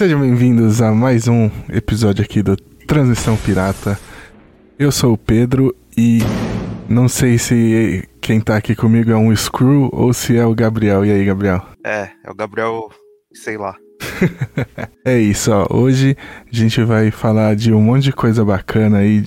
Sejam bem-vindos a mais um episódio aqui do Transmissão Pirata. Eu sou o Pedro e não sei se quem tá aqui comigo é um Screw ou se é o Gabriel. E aí, Gabriel? É, é o Gabriel, sei lá. é isso, ó. Hoje a gente vai falar de um monte de coisa bacana aí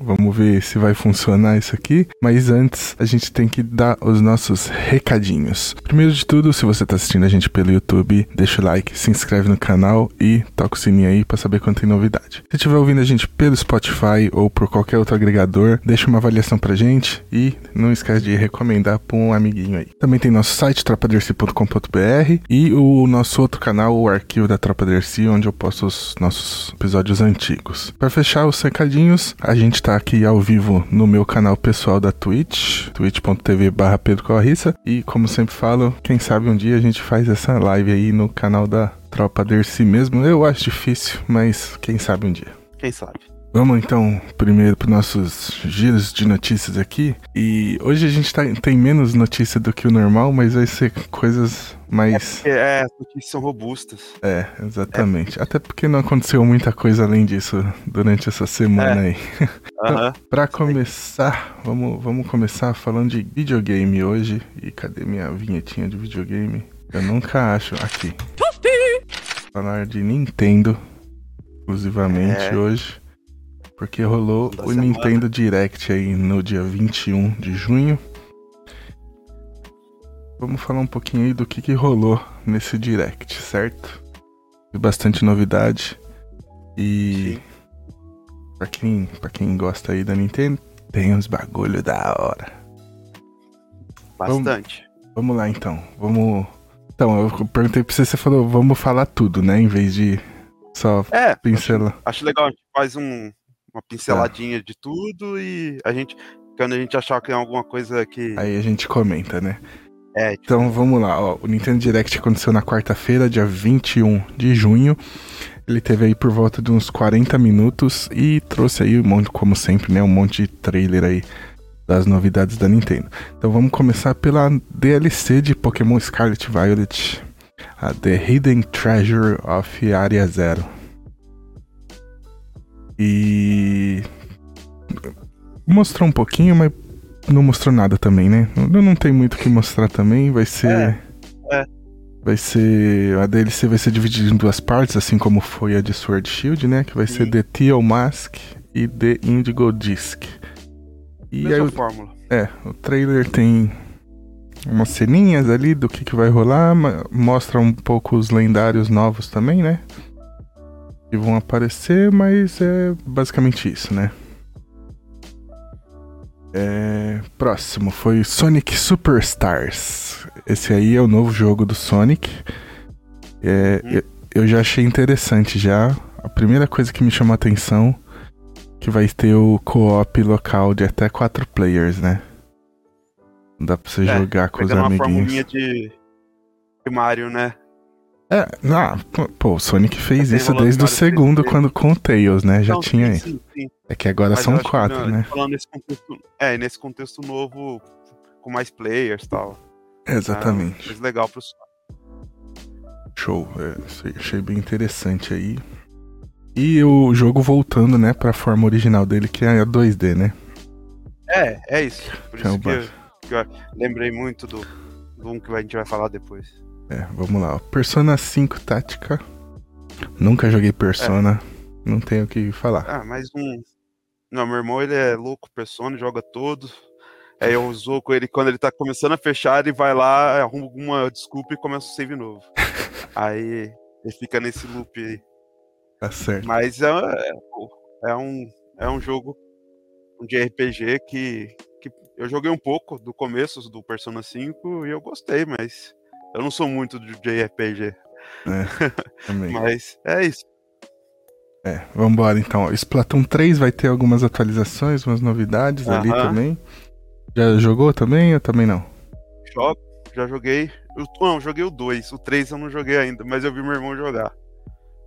Vamos ver se vai funcionar isso aqui. Mas antes, a gente tem que dar os nossos recadinhos. Primeiro de tudo, se você está assistindo a gente pelo YouTube, deixa o like, se inscreve no canal e toca o sininho aí para saber quando tem novidade. Se estiver ouvindo a gente pelo Spotify ou por qualquer outro agregador, deixa uma avaliação pra gente e não esquece de recomendar para um amiguinho aí. Também tem nosso site tropaderci.com.br e o nosso outro canal, o arquivo da Tropa Dercy, onde eu posto os nossos episódios antigos. Para fechar os recadinhos, a gente tá aqui ao vivo no meu canal pessoal da Twitch, twitch.tv barra Pedro Corrissa. E como sempre falo, quem sabe um dia a gente faz essa live aí no canal da Tropa Dercy mesmo. Eu acho difícil, mas quem sabe um dia. Quem sabe. Vamos então primeiro para nossos giros de notícias aqui. E hoje a gente tá, tem menos notícia do que o normal, mas vai ser coisas mais. É, é as notícias são robustas. É, exatamente. É. Até porque não aconteceu muita coisa além disso durante essa semana é. aí. Uhum. para começar, vamos, vamos começar falando de videogame hoje. E cadê minha vinhetinha de videogame? Eu nunca acho. Aqui. Falar de Nintendo exclusivamente é. hoje. Porque rolou o semana. Nintendo Direct aí no dia 21 de junho. Vamos falar um pouquinho aí do que, que rolou nesse Direct, certo? Bastante novidade. E para quem, pra quem gosta aí da Nintendo, tem uns bagulho da hora. Bastante. Vamos, vamos lá então. Vamos. Então, eu perguntei pra você, você falou, vamos falar tudo, né? Em vez de só é, pincelar. Acho, acho legal, a gente faz um, uma pinceladinha tá. de tudo e a gente, quando a gente achar que tem alguma coisa que. Aí a gente comenta, né? É, tipo... Então vamos lá, ó. O Nintendo Direct aconteceu na quarta-feira, dia 21 de junho. Ele teve aí por volta de uns 40 minutos e trouxe aí um monte, como sempre, né? Um monte de trailer aí das novidades da Nintendo. Então vamos começar pela DLC de Pokémon Scarlet Violet, a The Hidden Treasure of Area Zero. E. Mostrou um pouquinho, mas não mostrou nada também, né? Não, tem muito o que mostrar também. Vai ser. É, é. Vai ser. A DLC vai ser dividida em duas partes, assim como foi a de Sword Shield, né? Que vai Sim. ser The Teal Mask e The Indigo Disc. E Mesma aí, fórmula. É, o trailer tem umas ceninhas ali do que, que vai rolar, mostra um pouco os lendários novos também, né? Que vão aparecer, mas é basicamente isso, né? É... Próximo foi Sonic Superstars. Esse aí é o novo jogo do Sonic. É, hum. eu já achei interessante já. A primeira coisa que me chamou a atenção que vai ter o co-op local de até quatro players, né? Dá pra você é, jogar com os amiguinhos. Uma de, de Mario, né? É, ah, pô, o Sonic fez isso desde o segundo, quando com o Tails, né? Já não, tinha. Sim, sim, sim. É que agora Mas são quatro, que, né? Falando nesse contexto, é, nesse contexto novo, com mais players e tal. exatamente. É, legal pro Show, é, achei bem interessante aí. E o jogo voltando, né, pra forma original dele, que é a 2D, né? É, é isso. Por que isso é que, eu, que eu lembrei muito do, do um que a gente vai falar depois. É, vamos lá. Persona 5 Tática. Nunca joguei Persona. É. Não tenho o que falar. Ah, mais um. Não, meu irmão ele é louco Persona, joga todos. Aí eu usou com ele quando ele tá começando a fechar, ele vai lá, arruma alguma desculpa e começa o save novo. aí ele fica nesse loop aí. Tá certo. Mas é, é, um, é um jogo de RPG que, que eu joguei um pouco do começo do Persona 5 e eu gostei, mas eu não sou muito de JRPG. É, também. Mas é isso. É, vambora então. Splatoon 3 vai ter algumas atualizações, umas novidades uh -huh. ali também. Já jogou também ou também não? Jogo, já joguei. Eu, não, joguei o 2. O 3 eu não joguei ainda, mas eu vi meu irmão jogar.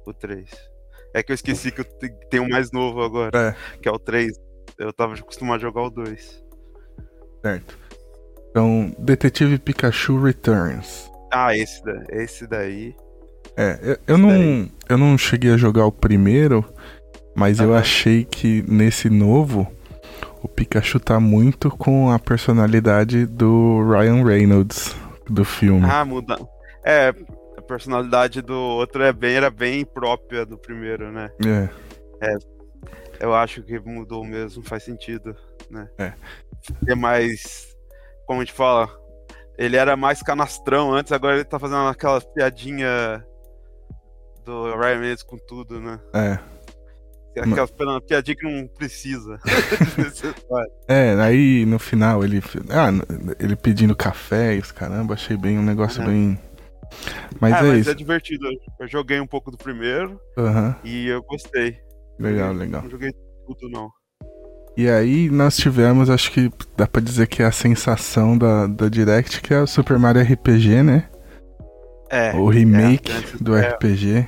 O 3. É que eu esqueci que eu tenho um mais novo agora, é. que é o 3. Eu tava acostumado a jogar o 2. Certo. Então, Detetive Pikachu Returns. Ah, esse, esse daí. É, eu, eu não, eu não cheguei a jogar o primeiro, mas eu achei que nesse novo o Pikachu tá muito com a personalidade do Ryan Reynolds do filme. Ah, muda. É, a personalidade do outro é bem, era bem própria do primeiro, né? É. É. Eu acho que mudou mesmo, faz sentido, né? É. É mais. Como a gente fala, ele era mais canastrão antes, agora ele tá fazendo aquela piadinha do Ryan Reynolds com tudo, né? É. Aquela piadinha que não precisa. é, aí no final ele. Ah, ele pedindo café e os caramba, achei bem um negócio bem. Mas é, é mas isso. é divertido. Eu joguei um pouco do primeiro uhum. e eu gostei. Legal, legal. Não joguei tudo, não. E aí nós tivemos, acho que dá pra dizer que é a sensação da, da Direct, que é o Super Mario RPG, né? É. O remake é, do é, RPG.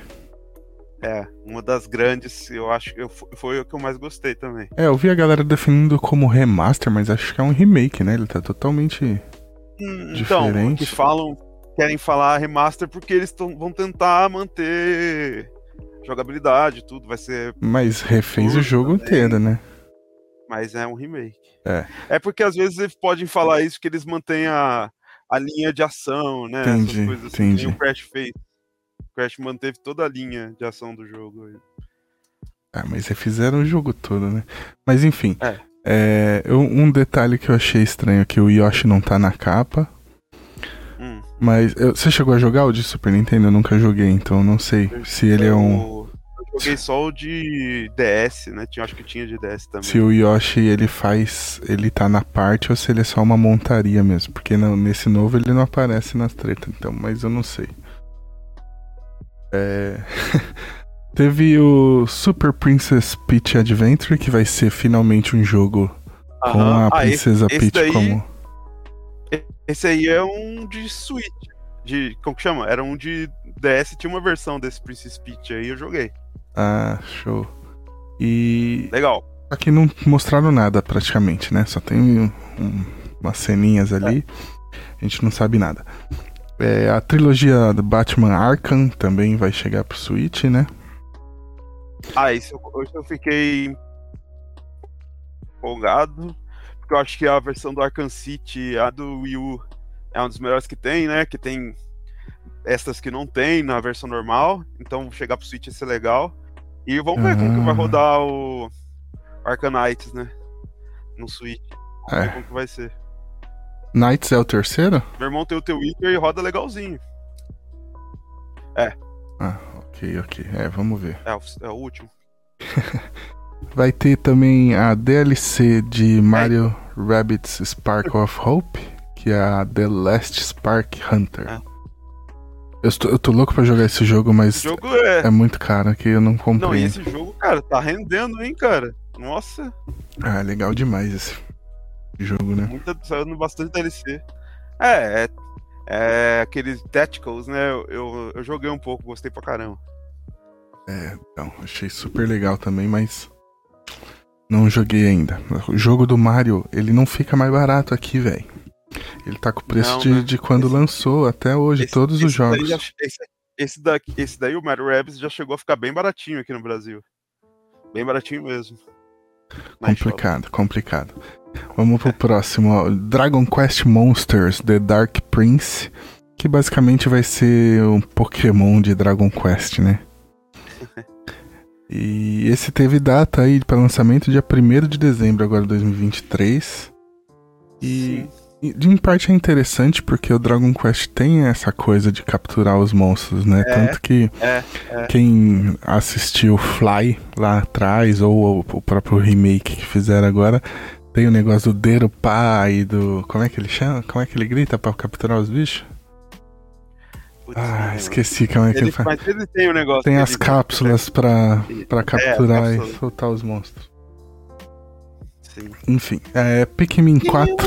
É, uma das grandes, eu acho que foi o que eu mais gostei também. É, eu vi a galera definindo como remaster, mas acho que é um remake, né? Ele tá totalmente hum, então, diferente. Então, que falam, querem falar remaster porque eles tão, vão tentar manter jogabilidade, tudo, vai ser. Mas refez o jogo também, inteiro, né? Mas é um remake. É. É porque às vezes eles podem falar isso que eles mantêm a, a linha de ação, né? Entendi, Essas coisas assim, entendi. o Crash fez. Crash manteve toda a linha de ação do jogo. Ah, mas refizeram o jogo todo, né? Mas enfim. É. É, eu, um detalhe que eu achei estranho é que o Yoshi não tá na capa. Hum. Mas eu, você chegou a jogar o de Super Nintendo? Eu nunca joguei, então não sei eu, se ele é um. Eu joguei só o de DS, né? Tinha, acho que tinha de DS também. Se o Yoshi ele faz. ele tá na parte ou se ele é só uma montaria mesmo. Porque no, nesse novo ele não aparece nas tretas, então, mas eu não sei. É... Teve o Super Princess Peach Adventure, que vai ser finalmente um jogo com a ah, Princesa esse, esse Peach daí, como. Esse aí é um de Switch. De. Como que chama? Era um de DS, tinha uma versão desse Princess Peach aí, eu joguei. Ah, show. E. Legal. Aqui não mostraram nada praticamente, né? Só tem um, umas ceninhas ali. É. A gente não sabe nada. É, a trilogia do Batman Arkham também vai chegar pro Switch, né? Ah, isso hoje eu fiquei empolgado, porque eu acho que a versão do Arkham City, a do Wii U, é uma das melhores que tem, né? Que tem essas que não tem na versão normal, então chegar pro Switch ia ser legal. E vamos ver como que vai ah. rodar o Knights, né? No Switch. Vamos é. ver como que vai ser. Knights é o terceiro? Meu irmão tem o teu Witcher e roda legalzinho. É. Ah, ok, ok. É, vamos ver. É, é o último. Vai ter também a DLC de Mario é. Rabbids Spark of Hope, que é a The Last Spark Hunter. É. Eu, estou, eu tô louco pra jogar esse jogo, mas jogo é... é muito caro que eu não comprei. Não, e esse jogo, cara, tá rendendo, hein, cara? Nossa. Ah, legal demais esse jogo, né? Muita, saindo bastante DLC. É, é, é aqueles Tacticals, né? Eu, eu joguei um pouco, gostei pra caramba. É, então, achei super legal também, mas não joguei ainda. O jogo do Mario, ele não fica mais barato aqui, velho. Ele tá com o preço não, de, né? de quando esse, lançou até hoje, esse, todos esse os jogos. Já, esse, daqui, esse daí, o Mario Rabbids, já chegou a ficar bem baratinho aqui no Brasil. Bem baratinho mesmo. Complicado, complicado. Vamos pro próximo, ó. Dragon Quest Monsters The Dark Prince, que basicamente vai ser um Pokémon de Dragon Quest, né? E esse teve data aí para lançamento dia 1 de dezembro agora de 2023. E, e em parte é interessante porque o Dragon Quest tem essa coisa de capturar os monstros, né? É, Tanto que é, é. quem assistiu Fly lá atrás ou o próprio remake que fizeram agora tem o negócio do Dero Pai, do. Como é que ele chama? Como é que ele grita pra capturar os bichos? Putz, ah, esqueci como é que ele, ele faz. Mas ele tem o um negócio. Tem as cápsulas pra, pra é, capturar é, e soltar os monstros. Sim. Enfim, é Pikmin 4.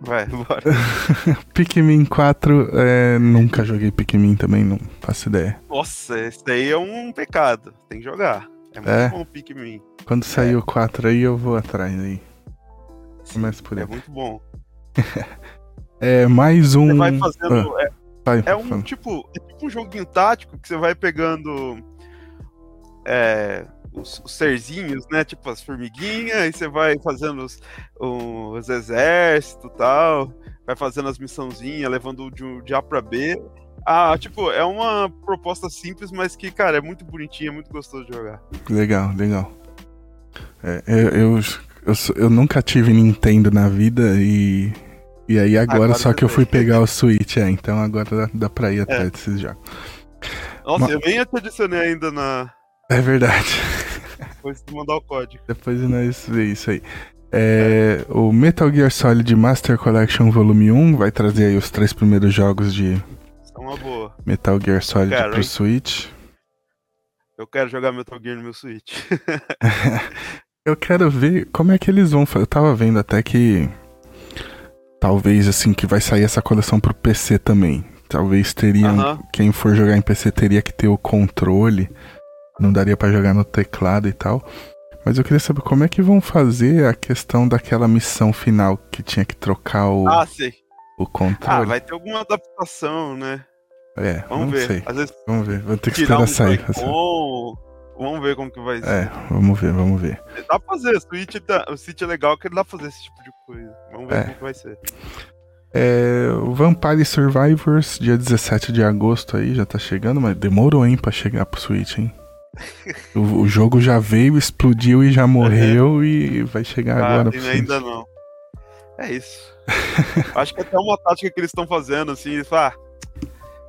Vai, bora. Pikmin 4, é, nunca joguei Pikmin também, não faço ideia. Nossa, esse daí é um pecado. Tem que jogar. É muito é? bom o Pikmin. Quando sair é. o 4 aí, eu vou atrás aí. Começa por é aí. É muito bom. é mais um. Você vai fazendo. Ah. É, Vai, é um tipo, é tipo um joguinho tático que você vai pegando é, os, os serzinhos, né? Tipo as formiguinhas, e você vai fazendo os, os exércitos e tal, vai fazendo as missãozinhas, levando de, de A pra B. Ah, tipo, é uma proposta simples, mas que, cara, é muito bonitinha, é muito gostoso de jogar. Legal, legal. É, eu, eu, eu, eu, nunca tive Nintendo na vida e. E aí agora, agora só que eu fui pegar o Switch, é, então agora dá, dá pra ir atrás é. desses jogos. Nossa, Mas... eu nem te adicionei ainda na. É verdade. Depois de mandar o código. Depois nós ver isso aí. É, é. O Metal Gear Solid Master Collection Volume 1 vai trazer aí os três primeiros jogos de. Metal Gear Solid quero, pro hein? Switch. Eu quero jogar Metal Gear no meu Switch. eu quero ver como é que eles vão fazer. Eu tava vendo até que. Talvez assim que vai sair essa coleção pro PC também. Talvez teriam. Uh -huh. Quem for jogar em PC teria que ter o controle. Não daria para jogar no teclado e tal. Mas eu queria saber como é que vão fazer a questão daquela missão final que tinha que trocar o. Ah, sei o controle. Ah, vai ter alguma adaptação, né? É, vamos ver. Sei. Às vezes vamos ver, vou ter que esperar um sair. Assim. Vamos ver como que vai ser. É, vamos ver, vamos ver. Dá pra fazer, o Switch, tá, o Switch é legal que ele dá pra fazer esse tipo de coisa. Vamos ver é. como que vai ser. É, Vampire Survivors, dia 17 de agosto aí, já tá chegando, mas demorou, hein, pra chegar pro Switch, hein? O, o, jogo já veio, explodiu e já morreu e vai chegar ah, agora Switch. Ainda não. É isso. Acho que é até uma tática que eles estão fazendo, assim, ah,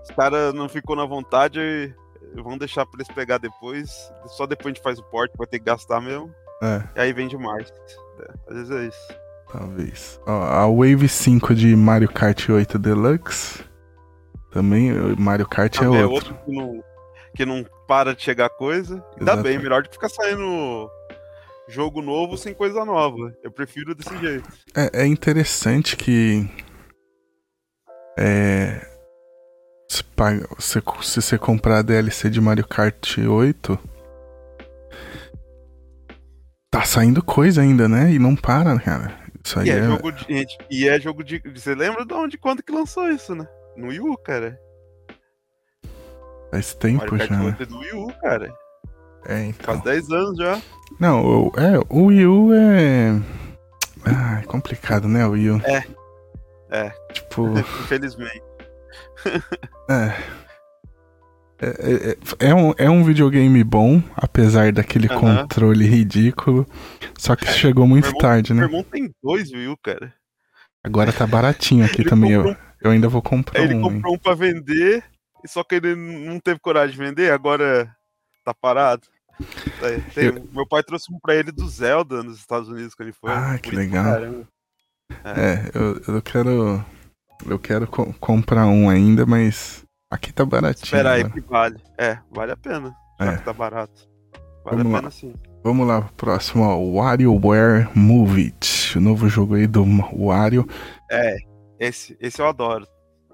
os caras não ficou na vontade, vão deixar pra eles pegar depois. Só depois a gente faz o porte, vai ter que gastar mesmo. É. E aí vende mais. É, às vezes é isso. Talvez. Ó, a Wave 5 de Mario Kart 8 Deluxe. Também, Mario Kart é Também é outro. É outro que, não, que não para de chegar coisa. Ainda Exato. bem, melhor do que ficar saindo jogo novo sem coisa nova. Eu prefiro desse jeito. É, é interessante que. É. Se, paga, se, se você comprar a DLC de Mario Kart 8. Tá saindo coisa ainda, né? E não para, cara. Isso aí e é, é... jogo de. E é jogo de. Você lembra de onde quando que lançou isso, né? No Wii U, cara. Faz tempo Mario já. Kart 8 é do Wii U, cara. É, então. Faz 10 anos já. Não, o, é, o Wii U é. Ah, é complicado, né, o Wii U? É. É. Tipo. Infelizmente. é. É, é, é, um, é um videogame bom, apesar daquele controle ridículo. Só que chegou muito irmão, tarde, né? Meu irmão tem dois, viu, cara? Agora tá baratinho aqui também. Eu, eu ainda vou comprar ele um. Ele comprou hein? um pra vender, só que ele não teve coragem de vender, agora tá parado. Tem, eu... Meu pai trouxe um pra ele do Zelda nos Estados Unidos quando ele foi. Ah, que legal. É, é eu, eu quero. Eu quero co comprar um ainda, mas aqui tá baratinho. Espera aí que vale. É, vale a pena. Já é. que tá barato. Vale Vamos a pena lá. sim. Vamos lá, próximo, ó, WarioWare Move It. O novo jogo aí do Wario. É, esse, esse eu adoro.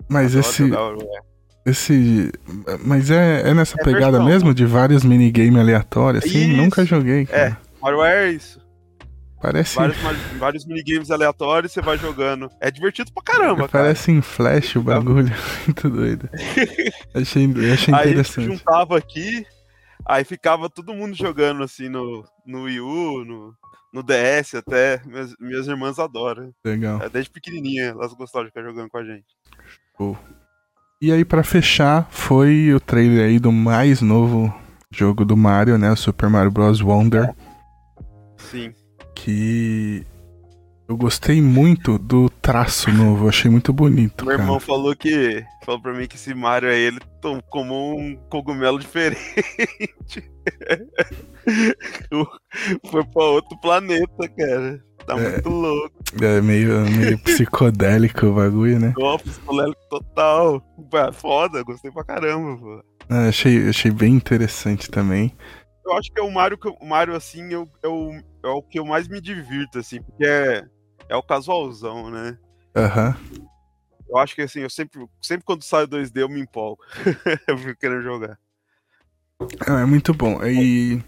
Mas adoro esse. Esse. Mas é, é nessa é pegada versão. mesmo de vários minigames aleatórios, assim? Isso. Nunca joguei. Cara. É, WarioWare é isso. Parece. Vários, vários minigames aleatórios você vai jogando. É divertido pra caramba, Parece cara. em flash o bagulho. Muito doido. achei, achei aí interessante. Aí juntava aqui, aí ficava todo mundo jogando assim no, no Wii U, no, no DS até. Minhas, minhas irmãs adoram. Legal. É, desde pequenininha elas gostavam de ficar jogando com a gente. Show. E aí, para fechar, foi o trailer aí do mais novo jogo do Mario, né? O Super Mario Bros. Wonder. Sim. Que eu gostei muito do traço novo, achei muito bonito. Meu cara. irmão falou que. Falou pra mim que esse Mario aí, ele como um cogumelo diferente. Foi pra outro planeta, cara. Tá é, muito louco. É meio, meio psicodélico o bagulho, né? Oh, psicodélico total. Foda, gostei pra caramba, pô. É, achei, achei bem interessante também. Eu acho que é o Mario, o Mario assim, eu, eu, é o que eu mais me divirto, assim, porque é, é o casualzão, né? Aham. Uhum. Eu acho que assim, eu sempre, sempre quando sai 2D eu me empolgo. eu fico querendo jogar. É, é muito bom. E.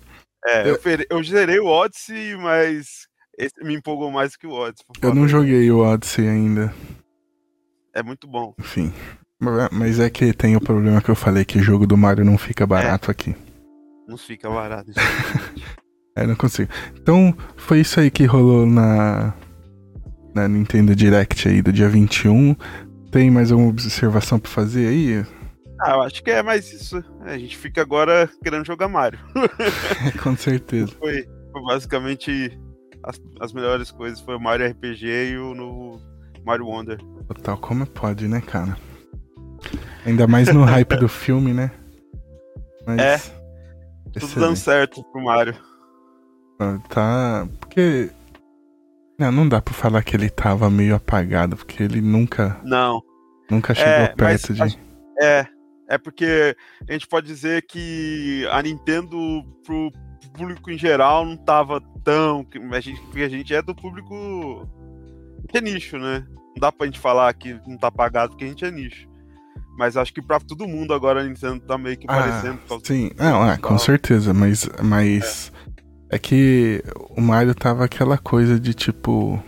É, eu, eu zerei o Odyssey, mas esse me empolgou mais que o Odyssey. Eu não joguei o Odyssey ainda. É muito bom. Enfim. Mas é que tem o problema que eu falei, que o jogo do Mario não fica é. barato é. aqui. Não fica barato. é, não consigo. Então, foi isso aí que rolou na, na Nintendo Direct aí do dia 21. Tem mais alguma observação pra fazer aí? Ah, eu acho que é mais isso. A gente fica agora querendo jogar Mario. Com certeza. Foi, foi basicamente as, as, melhores coisas. Foi o Mario RPG e o novo Mario Wonder. Total, como pode, né, cara? Ainda mais no hype do filme, né? Mas... É. Tudo Excelente. dando certo pro Mario. Ah, tá. Porque. Não, não dá pra falar que ele tava meio apagado, porque ele nunca. Não. Nunca chegou é, perto de. É, é porque a gente pode dizer que a Nintendo, pro público em geral, não tava tão. A gente, porque a gente é do público que é nicho, né? Não dá pra gente falar que não tá apagado porque a gente é nicho. Mas acho que pra todo mundo agora a Nintendo tá meio que ah, parecendo. Sim, não, é, com certeza, mas. mas... É. é que o Mario tava aquela coisa de tipo.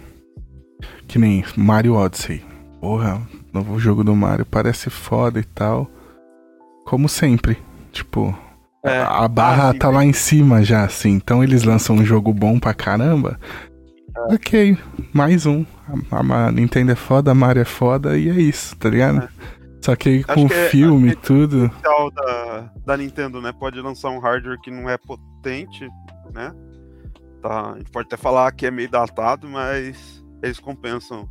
Que nem Mario Odyssey. Porra, novo jogo do Mario parece foda e tal como sempre. Tipo, é, a barra tá lá em cima já, assim. Então eles lançam um jogo bom pra caramba. É. Ok, mais um. A, a, Nintendo é foda, a Mario é foda e é isso, tá ligado? É. Só que aí com o é, filme e tudo. O da, da Nintendo, né? Pode lançar um hardware que não é potente, né? Tá, a gente pode até falar que é meio datado, mas eles compensam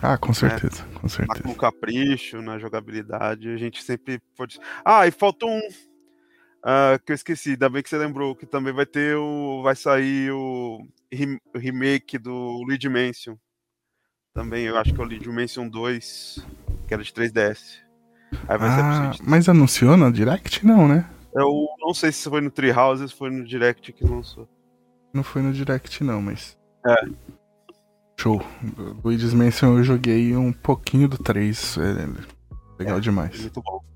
ah, com né? certeza, né? com certeza. Com capricho na jogabilidade, a gente sempre pode. Ah, e faltou um uh, que eu esqueci, ainda bem que você lembrou, que também vai ter o. Vai sair o, remake do Luigi Mansion. Também, eu acho que é o Luigi Mansion 2, que era de 3DS. Aí vai ah, mas anunciou na Direct? Não, né? Eu não sei se foi no Treehouse ou se foi no Direct que lançou. Não foi no Direct, não, mas. É. Show. Luigi's Mansion eu joguei um pouquinho do 3. É legal é, demais. Muito bom.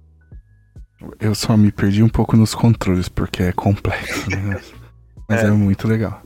Eu só me perdi um pouco nos controles, porque é complexo, né? Mas é. é. muito legal.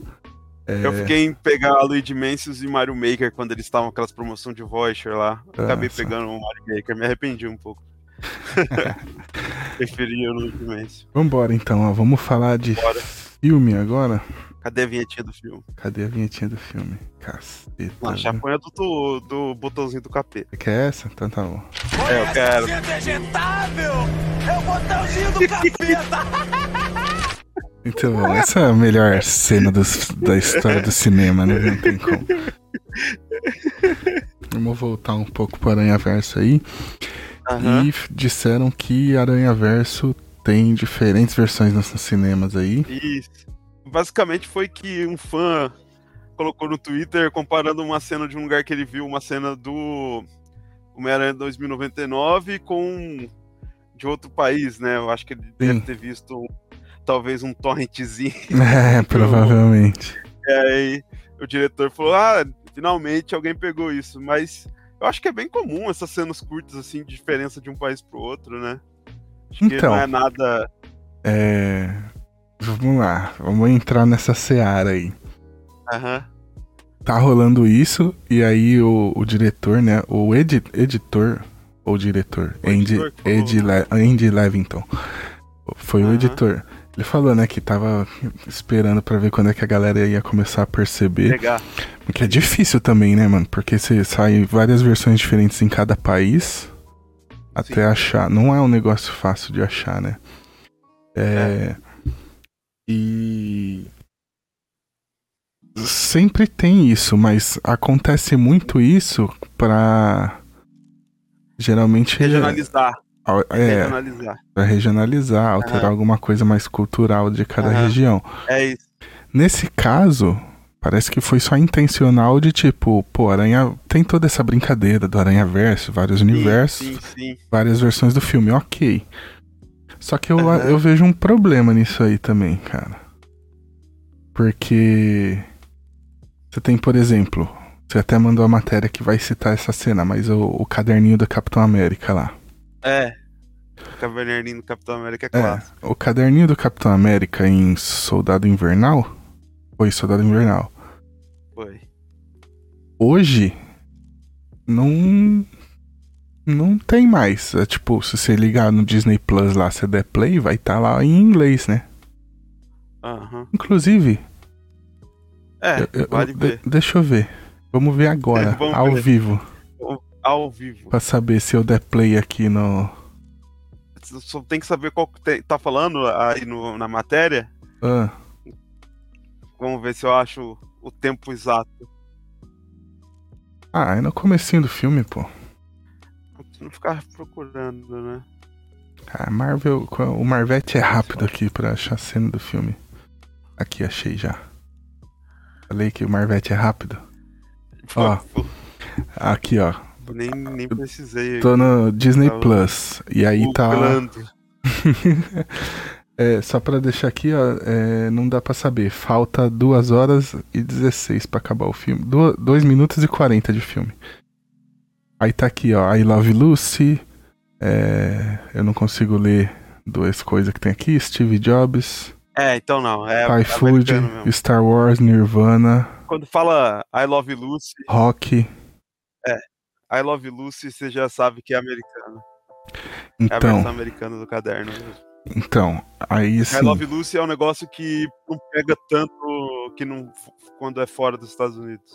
É... Eu fiquei em pegar Luigi Mansion e Mario Maker quando eles estavam aquelas promoções de voucher lá. Acabei pegando o Mario Maker, me arrependi um pouco. Preferi o Luigi Mansion. Vambora então, ó. Vamos falar de Bora. filme agora. Cadê a vinhetinha do filme? Cadê a vinhetinha do filme? Caceta. A chapunha do, do, do botãozinho do capeta. Você quer essa? Então tá bom. É, eu quero. vegetável! É o botãozinho do capeta! Então, essa é a melhor cena do, da história do cinema, né? Não tem como. Vamos voltar um pouco para Aranha Verso aí. Uhum. E disseram que Aranha Verso tem diferentes versões nos cinemas aí. Isso basicamente foi que um fã colocou no Twitter comparando uma cena de um lugar que ele viu, uma cena do Homem-Aranha 2099 com de outro país, né? Eu acho que ele Sim. deve ter visto talvez um torrentzinho. É, provavelmente. E aí o diretor falou: Ah, finalmente alguém pegou isso. Mas eu acho que é bem comum essas cenas curtas, assim, de diferença de um país pro outro, né? Acho então, que não é nada. É. Vamos lá, vamos entrar nessa seara aí. Aham. Uhum. Tá rolando isso, e aí o, o diretor, né? O edi editor, ou diretor, o Andy, Andy, Le Andy Levington. Foi uhum. o editor. Ele falou, né, que tava esperando para ver quando é que a galera ia começar a perceber. Pegar. Porque é difícil também, né, mano? Porque você sai várias versões diferentes em cada país até Sim. achar. Não é um negócio fácil de achar, né? É. é. E sempre tem isso, mas acontece muito isso para geralmente regionalizar. É, regionalizar. Pra regionalizar, alterar alguma coisa mais cultural de cada região. É isso. Nesse caso, parece que foi só intencional de tipo, pô, Aranha tem toda essa brincadeira do Aranha Verso, vários sim, universos, sim, sim. várias versões do filme, ok. Só que eu, uhum. eu vejo um problema nisso aí também, cara. Porque. Você tem, por exemplo. Você até mandou a matéria que vai citar essa cena, mas o, o caderninho do Capitão América lá. É. O caderninho do Capitão América é, é clássico. O caderninho do Capitão América em Soldado Invernal? Foi Soldado Invernal. Foi. Hoje. Não Não tem mais. É, tipo, se você ligar no Disney Plus lá, se der play, vai estar tá lá em inglês, né? Uhum. Inclusive. É, eu, vale eu, ver. deixa eu ver. Vamos ver agora, Vamos ao ver. vivo. Ao vivo. Pra saber se eu der play aqui no. Só tem que saber qual que tá falando aí no, na matéria. Ah. Vamos ver se eu acho o tempo exato. Ah, é no comecinho do filme, pô. Não ficar procurando, né? Ah, Marvel. O Marvete é rápido aqui pra achar a cena do filme. Aqui, achei já. Falei que o Marvete é rápido. Ó. Aqui, ó. Nem, nem precisei. Tô no Disney Plus. E aí tá. é, só pra deixar aqui, ó, é, não dá pra saber. Falta 2 horas e 16 pra acabar o filme. 2 minutos e 40 de filme. Aí tá aqui, ó. I Love Lucy. É, eu não consigo ler duas coisas que tem aqui. Steve Jobs. É, então não. É Thai Food, Star Wars, Nirvana. Quando fala I Love Lucy. Rock. É. I Love Lucy, você já sabe que é americano. Então. É a então. versão americana do caderno. Então, aí assim. I Love Lucy é um negócio que não pega tanto que não quando é fora dos Estados Unidos.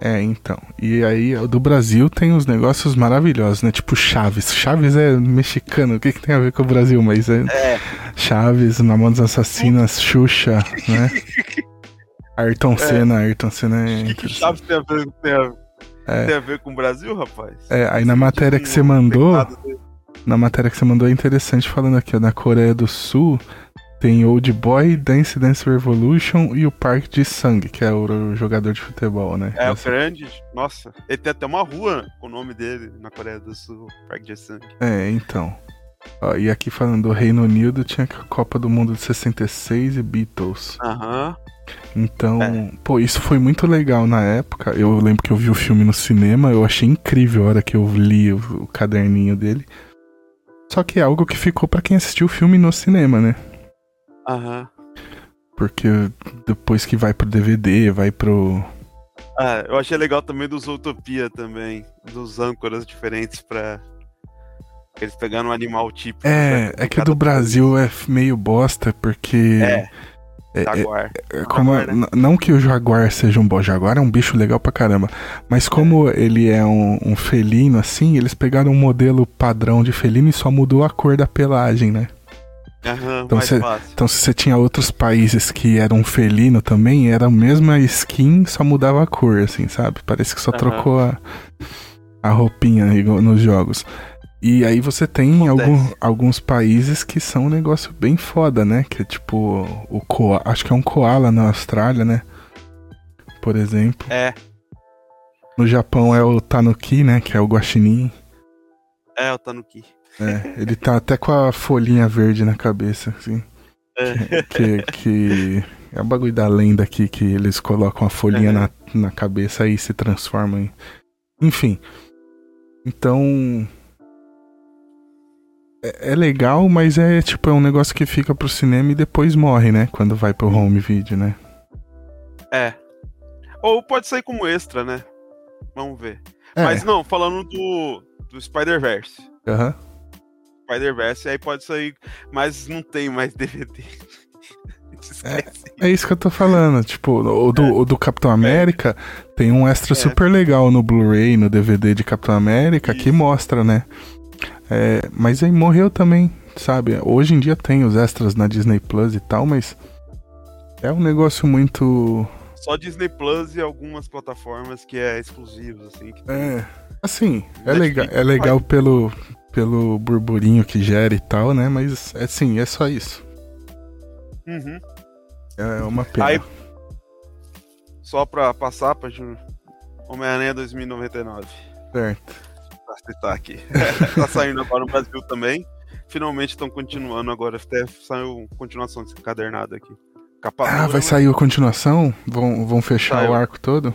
É, então. E aí, do Brasil tem uns negócios maravilhosos, né? Tipo Chaves. Chaves é mexicano, o que, que tem a ver com o Brasil? Mas é. é. Chaves, Mamonas Assassinas, Xuxa, né? Ayrton é. Senna, Ayrton Senna é. O que, que Chaves tem a ver, tem a, é. tem a ver com o Brasil, rapaz? É, aí na matéria que você mandou. Na matéria que você mandou é interessante falando aqui, ó, na Coreia do Sul tem Old Boy, Dance Dance Revolution e o Park de Sangue, que é o jogador de futebol, né? É, o grande. Nossa, ele tem até uma rua com o nome dele na Coreia do Sul, Park de Sangue. É, então. Ó, e aqui falando do Reino Unido, tinha a Copa do Mundo de 66 e Beatles. Aham. Então, é. pô, isso foi muito legal na época. Eu lembro que eu vi o filme no cinema, eu achei incrível a hora que eu li o, o caderninho dele. Só que é algo que ficou para quem assistiu o filme no cinema, né? Aham. Porque depois que vai pro DVD, vai pro. Ah, eu achei legal também dos Utopia também. Dos âncoras diferentes pra. Eles pegaram um animal típico. É, é que do Brasil país. é meio bosta, porque. É. É, jaguar. É, é como, jaguar, né? Não que o jaguar seja um bom jaguar, é um bicho legal pra caramba. Mas como é. ele é um, um felino, assim, eles pegaram um modelo padrão de felino e só mudou a cor da pelagem, né? Uhum, então, cê, então, se você tinha outros países que eram felino também, era a mesma skin, só mudava a cor, assim, sabe? Parece que só uhum. trocou a, a roupinha nos jogos. E aí você tem algum, alguns países que são um negócio bem foda, né? Que é tipo o koala, acho que é um koala na Austrália, né? Por exemplo. É. No Japão é o tanuki, né? Que é o guaxinim. É, o tanuki. É, ele tá até com a folhinha verde na cabeça, assim. É. Que, que, é o bagulho da lenda aqui, que eles colocam a folhinha é. na, na cabeça e se transformam em. Enfim. Então. É, é, legal, mas é tipo, é um negócio que fica pro cinema e depois morre, né? Quando vai pro home video, né? É. Ou pode sair como extra, né? Vamos ver. É. Mas não, falando do, do Spider-Verse. Aham. Uhum. Spider-Verse, aí pode sair, mas não tem mais DVD. É, é, isso que eu tô falando. Tipo, o do, é. o do Capitão América é. tem um extra é. super legal no Blu-ray, no DVD de Capitão América, isso. que mostra, né? É, mas aí morreu também, sabe? Hoje em dia tem os extras na Disney Plus e tal, mas é um negócio muito. Só Disney Plus e algumas plataformas que é exclusivo, assim. É. Assim, é legal, é legal pelo, pelo burburinho que gera e tal, né? Mas é sim, é só isso. Uhum. É uma pena. Aí, só pra passar pra Homem-Aranha 2099. Certo. Pra citar aqui. tá saindo agora no Brasil também. Finalmente estão continuando agora. Até saiu continuação desse encadernado aqui. Capa ah, vai sair a continuação? Vão, vão fechar saiu. o arco todo?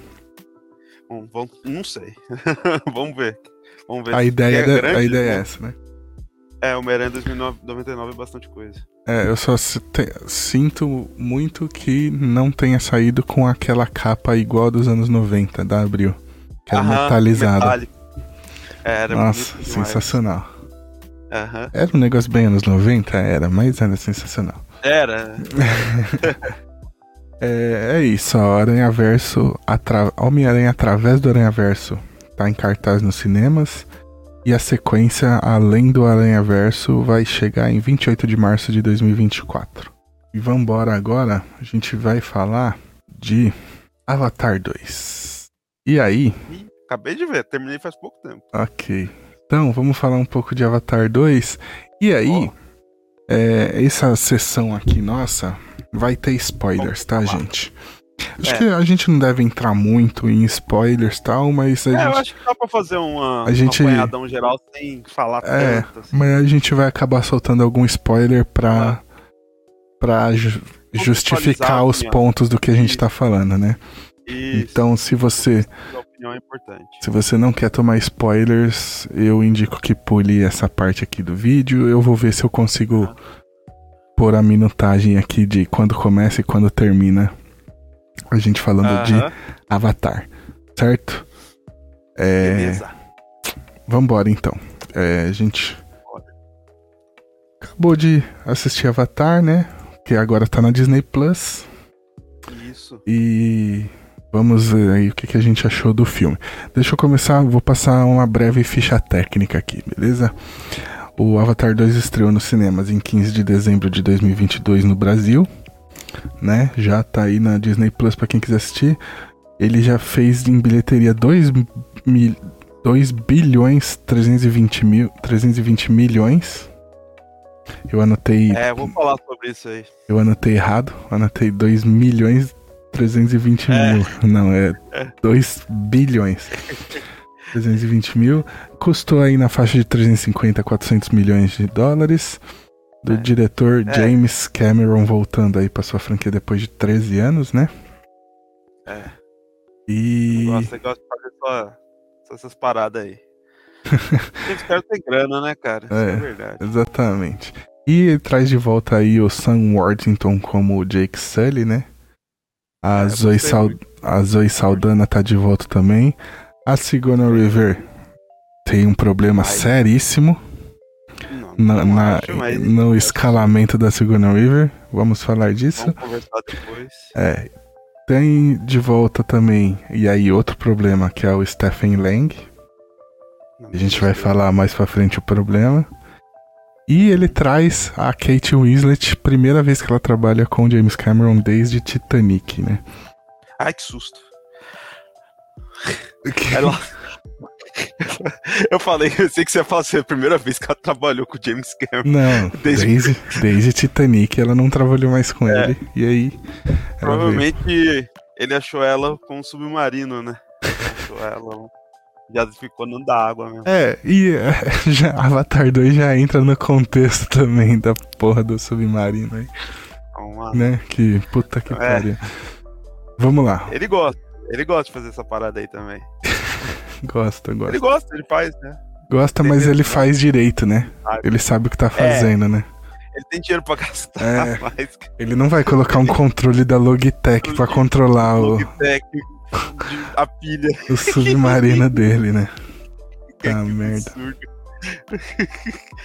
Bom, vão, não sei. Vamos ver. Vamos ver. A ideia, é grande, a ideia é essa, né? É, o Homem-Aranha 2099 é bastante coisa. É, eu só sinto muito que não tenha saído com aquela capa igual dos anos 90 da Abril. Que era metalizada. Era Nossa, sensacional. Uhum. Era um negócio bem anos 90? Era, mas era sensacional. Era. é, é isso, Aranha Verso, atra... Homem-Aranha através do Aranha Verso tá em cartaz nos cinemas. E a sequência Além do Aranha Verso vai chegar em 28 de março de 2024. E vambora agora, a gente vai falar de Avatar 2. E aí? Acabei de ver, terminei faz pouco tempo. Ok. Então, vamos falar um pouco de Avatar 2. E aí, oh. é, essa sessão aqui nossa vai ter spoilers, tá, gente? Acho é. que a gente não deve entrar muito em spoilers e tal, mas a é, gente... eu acho que dá pra fazer uma, a gente... um apanhadão geral sem falar é, tanto. Assim. Mas a gente vai acabar soltando algum spoiler pra, ah. pra ju justificar os pontos do que a gente tá falando, né? Isso. Então, se você. opinião é importante. Se você não quer tomar spoilers, eu indico que pule essa parte aqui do vídeo. Eu vou ver se eu consigo ah. pôr a minutagem aqui de quando começa e quando termina a gente falando uh -huh. de Avatar, certo? É... Beleza. Vambora então. É, a gente acabou de assistir Avatar, né? Que agora tá na Disney Plus. Isso. E vamos ver aí o que, que a gente achou do filme. Deixa eu começar, vou passar uma breve ficha técnica aqui, beleza? O Avatar 2 estreou nos cinemas em 15 de dezembro de 2022 no Brasil né? Já tá aí na Disney Plus para quem quiser assistir. Ele já fez em bilheteria 2 mil, 2 bilhões 320 mil 320 milhões. Eu anotei. É, vou falar sobre isso aí. Eu anotei errado. Anotei 2 milhões 320 é. mil. Não, é 2 bilhões. 320 mil. Custou aí na faixa de 350 a 400 milhões de dólares do é. diretor é. James Cameron voltando aí pra sua franquia depois de 13 anos, né? É. E. Você gosta de fazer só, só essas paradas aí. Esse cara tem grana, né, cara? Isso é, é verdade. Exatamente. E traz de volta aí o Sam Worthington como Jake Sully, né? A, é, Zoe, Sal... a Zoe Saldana tá de volta também. A Sigourney River tem um problema Ai. seríssimo na, na acho, no escalamento da Sigourney River. Vamos falar disso. Vamos conversar depois. É. Tem de volta também, e aí outro problema, que é o Stephen Lang. A gente vai falar mais pra frente o problema. E ele traz a Kate Winslet, primeira vez que ela trabalha com James Cameron desde Titanic, né? Ai, que susto. ela, eu falei, eu sei que você ia falar assim, é a primeira vez que ela trabalhou com o James Cameron. Não, desde, desde, desde Titanic ela não trabalhou mais com é. ele. E aí. Provavelmente veio. ele achou ela com um submarino, né? achou ela. Já ficou no da água mesmo. É, e já, Avatar 2 já entra no contexto também da porra do submarino aí. Então, né? Que puta que é. pariu. Vamos lá. Ele gosta. Ele gosta de fazer essa parada aí também. Gosta, gosta. Ele gosta, ele faz, né? Gosta, mas ele faz direito, né? Ele sabe o que tá é. fazendo, é. né? Ele tem dinheiro pra gastar é, mais. Ele não vai colocar um controle da Logitech pra controlar o. Logitech, a pilha. O submarino dele, né? Tá merda. Absurdo.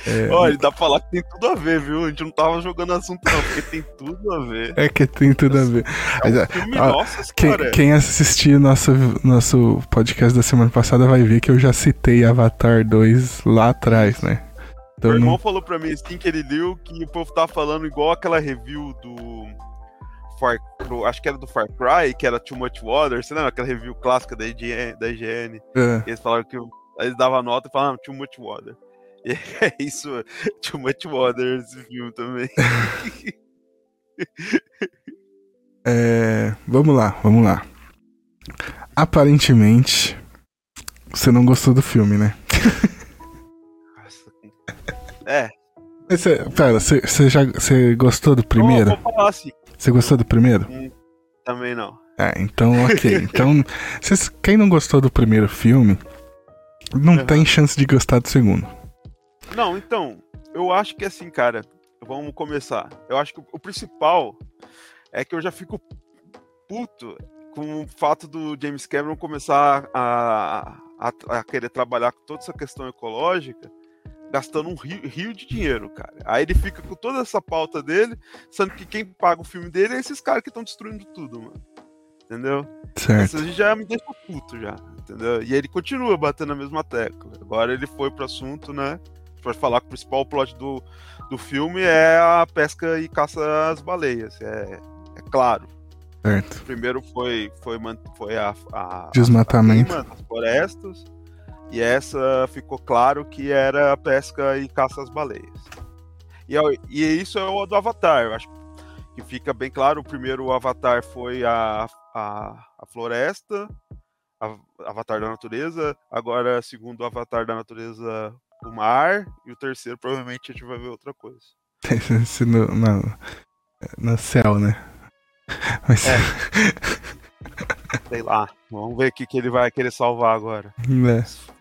É... Olha, dá pra falar que tem tudo a ver, viu? A gente não tava jogando assunto, não, porque tem tudo a ver. É que tem tudo a ver. É um filme, ó, nossa, quem, quem assistiu nosso, nosso podcast da semana passada vai ver que eu já citei Avatar 2 lá atrás, né? Então, Meu irmão não... falou pra mim assim que ele leu que o povo tava falando igual aquela review do. Far, acho que era do Far Cry, que era Too Much Water, você lembra aquela review clássica da IGN? Da IGN é. Eles falaram que eles davam nota e falavam Too Much Water. E é isso, Too Much Water esse filme também. é, vamos lá, vamos lá. Aparentemente, você não gostou do filme, né? é. Cê, pera, você já você gostou do primeiro? vou falar assim. Você gostou do primeiro? Hum, também não. É, então ok. então, cês, quem não gostou do primeiro filme, não uhum. tem chance de gostar do segundo. Não, então, eu acho que assim, cara, vamos começar. Eu acho que o principal é que eu já fico puto com o fato do James Cameron começar a, a, a querer trabalhar com toda essa questão ecológica, gastando um rio, rio, de dinheiro, cara. Aí ele fica com toda essa pauta dele, sendo que quem paga o filme dele é esses caras que estão destruindo tudo, mano. Entendeu? Certo. Isso já me deixa puto já, entendeu? E ele continua batendo a mesma tecla. Agora ele foi pro assunto, né? Pode falar que o principal plot do, do filme é a pesca e caça às baleias. É, é claro. Certo. Primeiro foi, foi, foi a, a desmatamento das florestas. E essa ficou claro que era pesca e caça às baleias. E, é e isso é o do Avatar. Eu acho que fica bem claro. O primeiro Avatar foi a, a, a floresta, a, Avatar da natureza. Agora, segundo Avatar da natureza, o mar. E o terceiro, provavelmente, a gente vai ver outra coisa. Esse no, no, no céu, né? Mas... É. Sei lá. Vamos ver o que, que ele vai querer salvar agora. É.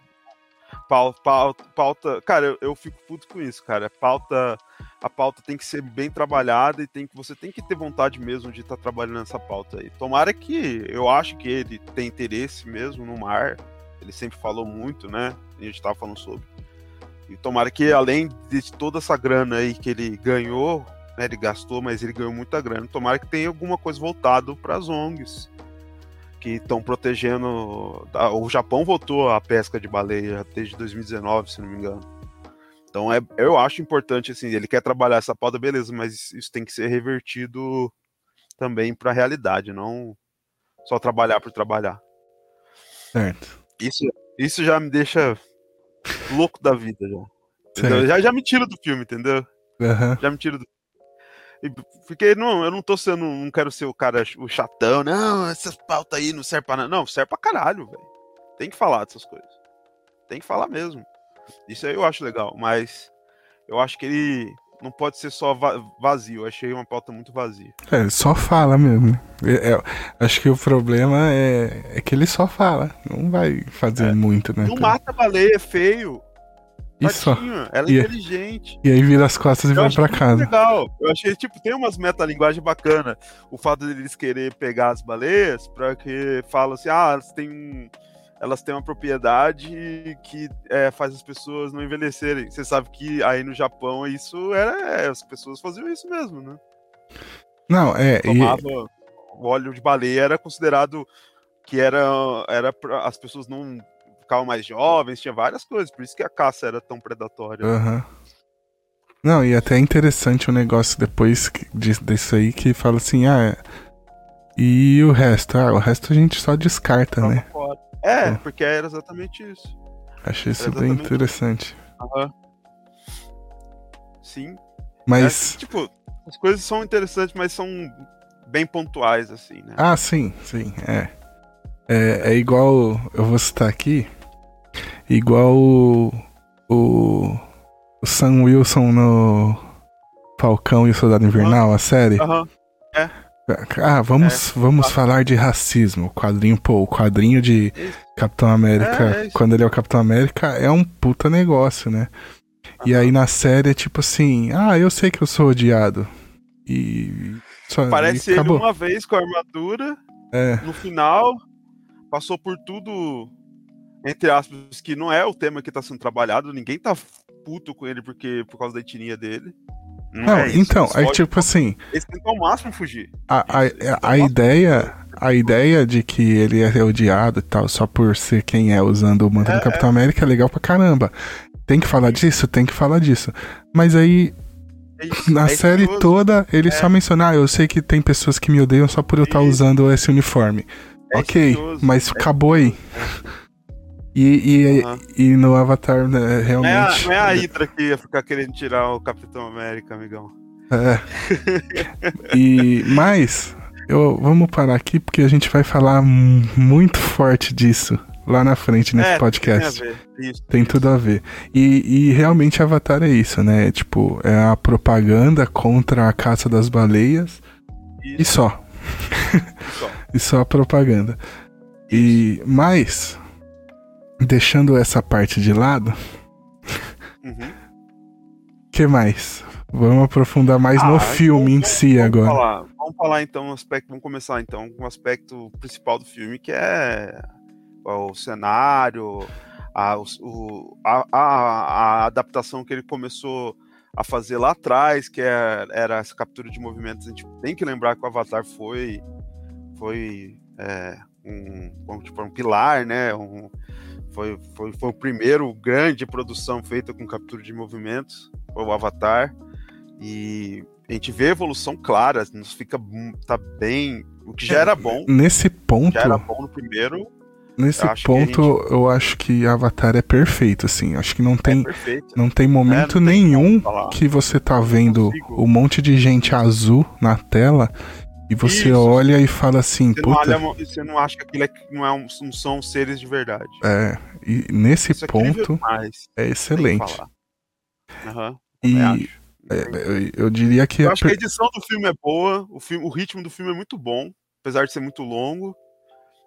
Pauta, pauta, cara, eu, eu, fico puto com isso, cara. Pauta, a pauta tem que ser bem trabalhada e tem que você tem que ter vontade mesmo de estar tá trabalhando nessa pauta aí. Tomara que eu acho que ele tem interesse mesmo no mar. Ele sempre falou muito, né? A gente tava falando sobre. E tomara que além de toda essa grana aí que ele ganhou, né, ele gastou, mas ele ganhou muita grana. Tomara que tenha alguma coisa voltado para as ONGs que estão protegendo. O Japão votou a pesca de baleia desde 2019, se não me engano. Então é, eu acho importante assim, ele quer trabalhar essa pauta, beleza, mas isso tem que ser revertido também para a realidade, não só trabalhar por trabalhar. Certo. Isso, isso já me deixa louco da vida já. Já, já me tira do filme, entendeu? Uhum. Já me tira do porque não, eu não tô sendo, não quero ser o cara, o chatão, não, essas pautas aí não servem pra nada. Não, serve pra caralho, velho. Tem que falar dessas coisas. Tem que falar mesmo. Isso aí eu acho legal, mas eu acho que ele não pode ser só vazio. Eu achei uma pauta muito vazia. É, só fala mesmo. É, é, acho que o problema é, é, que ele só fala. Não vai fazer é. muito, né? Não mata baleia, é feio. Isso. ela é e, inteligente. E aí vira as costas e vai pra casa. legal. Eu achei, tipo, tem umas metalinguagem bacana. O fato deles querer pegar as baleias pra que fala assim, ah, elas têm, elas têm uma propriedade que é, faz as pessoas não envelhecerem. Você sabe que aí no Japão isso era. É, as pessoas faziam isso mesmo, né? Não, é. Tomava e... o óleo de baleia era considerado que era, era pra, as pessoas não ficavam mais jovens, tinha várias coisas, por isso que a caça era tão predatória. Uhum. Não, e até é interessante o um negócio depois disso aí que fala assim, ah, e o resto? Ah, o resto a gente só descarta, né? Fora. É, porque era exatamente isso. Achei isso bem interessante. Uhum. Sim. Mas. É, tipo, as coisas são interessantes, mas são bem pontuais, assim, né? Ah, sim, sim, é. É, é igual. Eu vou citar aqui. Igual o, o, Sam Wilson no Falcão e o Soldado Invernal, a série. Aham. Uhum. É. Ah, vamos, é. vamos ah. falar de racismo. O quadrinho, pô, o quadrinho de isso. Capitão América, é, é quando ele é o Capitão América, é um puta negócio, né? Uhum. E aí na série é tipo assim, ah, eu sei que eu sou odiado. E. Só, Parece e ele uma vez com a armadura. É. No final, passou por tudo entre aspas, que não é o tema que tá sendo trabalhado, ninguém tá puto com ele porque por causa da etnia dele. Não, não é então, aí tipo assim. Eles tentam ao máximo fugir. A, a, a, a ideia. A ideia de que ele é odiado e tal, só por ser quem é usando o manto é, do Capitão é. América é legal pra caramba. Tem que falar disso? Tem que falar disso. Mas aí é isso, na é série curioso. toda, ele é. só menciona, ah, eu sei que tem pessoas que me odeiam só por eu estar tá usando esse uniforme. É ok, curioso. mas acabou aí. E, e, uhum. e no Avatar, né, realmente. Não é, a, não é a Hydra que ia ficar querendo tirar o Capitão América, amigão. É. e, mas, eu, vamos parar aqui porque a gente vai falar muito forte disso lá na frente nesse é, podcast. Tem, isso, tem isso. tudo a ver. E, e realmente Avatar é isso, né? Tipo, é a propaganda contra a caça das baleias isso. e só. E só. a propaganda. E mais deixando essa parte de lado, uhum. que mais? Vamos aprofundar mais ah, no filme em si vamos agora. Falar, vamos falar então um aspecto, vamos começar então com o aspecto principal do filme, que é o cenário, a, o, a, a, a, adaptação que ele começou a fazer lá atrás, que é, era essa captura de movimentos. A gente tem que lembrar que o Avatar foi, foi é, um, tipo, um pilar, né? Um, foi, foi, foi o primeiro grande produção feita com captura de movimentos, foi o Avatar. E a gente vê evolução clara, nos fica tá bem, o que já era bom. Nesse ponto, já era bom no primeiro. Nesse eu ponto, gente... eu acho que Avatar é perfeito, assim. Acho que não é tem, é não tem momento é, não nenhum que você tá vendo um monte de gente azul na tela e você Isso. olha e fala assim, você puta... Não olha, você não acha que aquilo é, não, é um, não são seres de verdade. É, e nesse Isso ponto é excelente. Uhum, e é, eu, eu, diria que. Eu acho que a edição do filme é boa, o, filme, o ritmo do filme é muito bom, apesar de ser muito longo.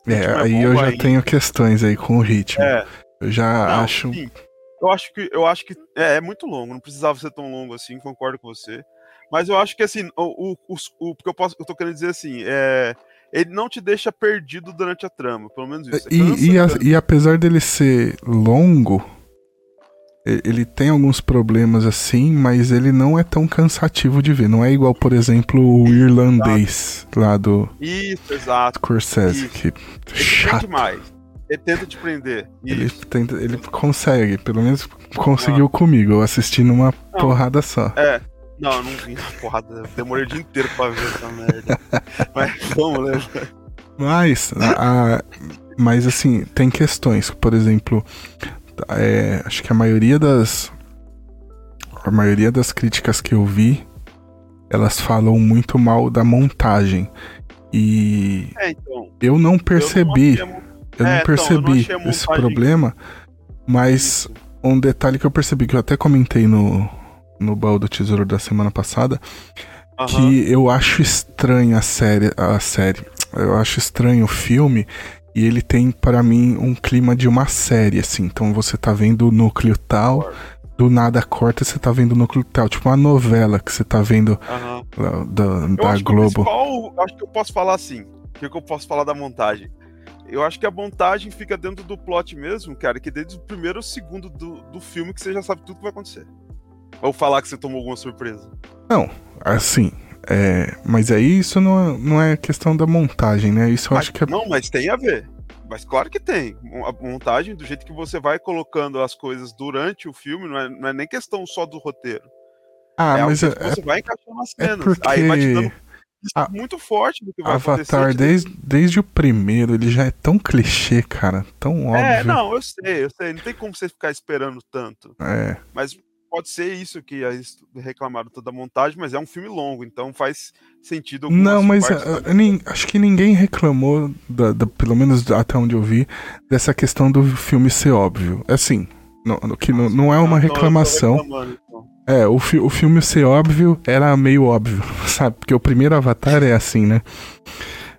É, é aí eu já ainda. tenho questões aí com o ritmo. É. Eu já não, acho. Sim. Eu acho que, eu acho que é, é, muito longo, não precisava ser tão longo assim, concordo com você. Mas eu acho que assim, o, o, o, o que eu, posso, eu tô querendo dizer assim, é ele não te deixa perdido durante a trama, pelo menos isso. E, e, a, e, apesar dele ser longo, ele tem alguns problemas assim, mas ele não é tão cansativo de ver. Não é igual, por exemplo, o irlandês exato. lá do Isso, exato. Scorsese, Isso. que ele chato. demais. Ele tenta te prender. Ele, tenta, ele consegue, pelo menos conseguiu ah. comigo. Eu assisti numa não, porrada só. É. Não, eu não vi na porrada. Demorei o dia inteiro pra ver essa merda. mas vamos, né? Mas, a, a, mas assim, tem questões. Por exemplo, é, acho que a maioria das a maioria das críticas que eu vi elas falam muito mal da montagem e é, então, eu não percebi eu não, eu não é, percebi então, eu não esse problema mas um detalhe que eu percebi que eu até comentei no no baú do tesouro da semana passada uhum. que eu acho estranha a série a série eu acho estranho o filme e ele tem, para mim, um clima de uma série, assim. Então você tá vendo o núcleo tal, do nada corta, você tá vendo o núcleo tal. Tipo uma novela que você tá vendo uhum. da, da Globo. Que acho que eu posso falar assim. O que, que eu posso falar da montagem? Eu acho que a montagem fica dentro do plot mesmo, cara, que desde o primeiro segundo do, do filme que você já sabe tudo que vai acontecer. Ou falar que você tomou alguma surpresa. Não, assim, é, mas aí isso não, é, não é questão da montagem, né? Isso eu mas, acho que é... Não, mas tem a ver. Mas claro que tem. A montagem, do jeito que você vai colocando as coisas durante o filme, não é, não é nem questão só do roteiro. Ah, é mas é, você vai encaixando as é cenas. É porque... Aí vai te dando a... muito forte do que vai Avatar, acontecer. Avatar, desde, desde o primeiro, ele já é tão clichê, cara. Tão é, óbvio. É, não, eu sei, eu sei. Não tem como você ficar esperando tanto. É. Mas pode ser isso que reclamaram toda a montagem, mas é um filme longo, então faz sentido. Não, mas uh, nem, acho que ninguém reclamou, da, da, pelo menos até onde eu vi, dessa questão do filme ser óbvio. Assim, não, que não, não é uma reclamação. Então. É, o, fi, o filme ser óbvio era meio óbvio, sabe? Porque o primeiro Avatar é assim, né?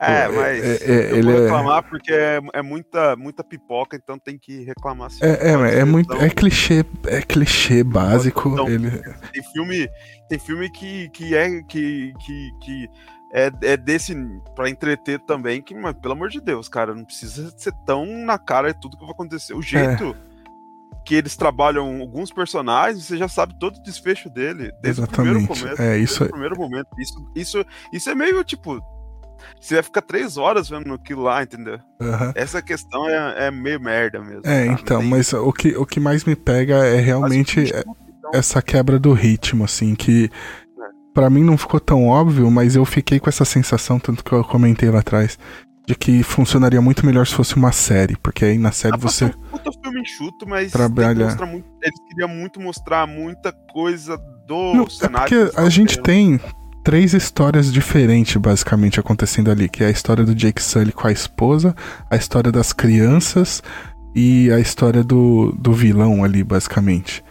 É, mas é, é, eu vou é reclamar é... porque é, é, muita, muita pipoca, então tem que reclamar assim. É, é, é muito. Então... É clichê, é clichê básico. Então, ele... Tem filme, tem filme que, que é. que, que, que é, é desse para entreter também, que, mas, pelo amor de Deus, cara, não precisa ser tão na cara de tudo que vai acontecer. O jeito é. que eles trabalham alguns personagens, você já sabe todo o desfecho dele, desde Exatamente. o primeiro começo. É, isso é... primeiro momento. Isso, isso, isso é meio tipo você vai ficar três horas vendo aquilo lá, entendeu? Uhum. Essa questão é, é, meio merda mesmo. É, cara. então, mas o que, o que mais me pega é realmente então... essa quebra do ritmo, assim, que é. para mim não ficou tão óbvio, mas eu fiquei com essa sensação, tanto que eu comentei lá atrás, de que funcionaria muito melhor se fosse uma série, porque aí na série ah, você. É um puta filme enxuto, mas trabalha... muito, eles queriam muito mostrar muita coisa do não, cenário. É porque a gente tem três histórias diferentes, basicamente, acontecendo ali, que é a história do Jake Sully com a esposa, a história das crianças e a história do, do vilão ali, basicamente.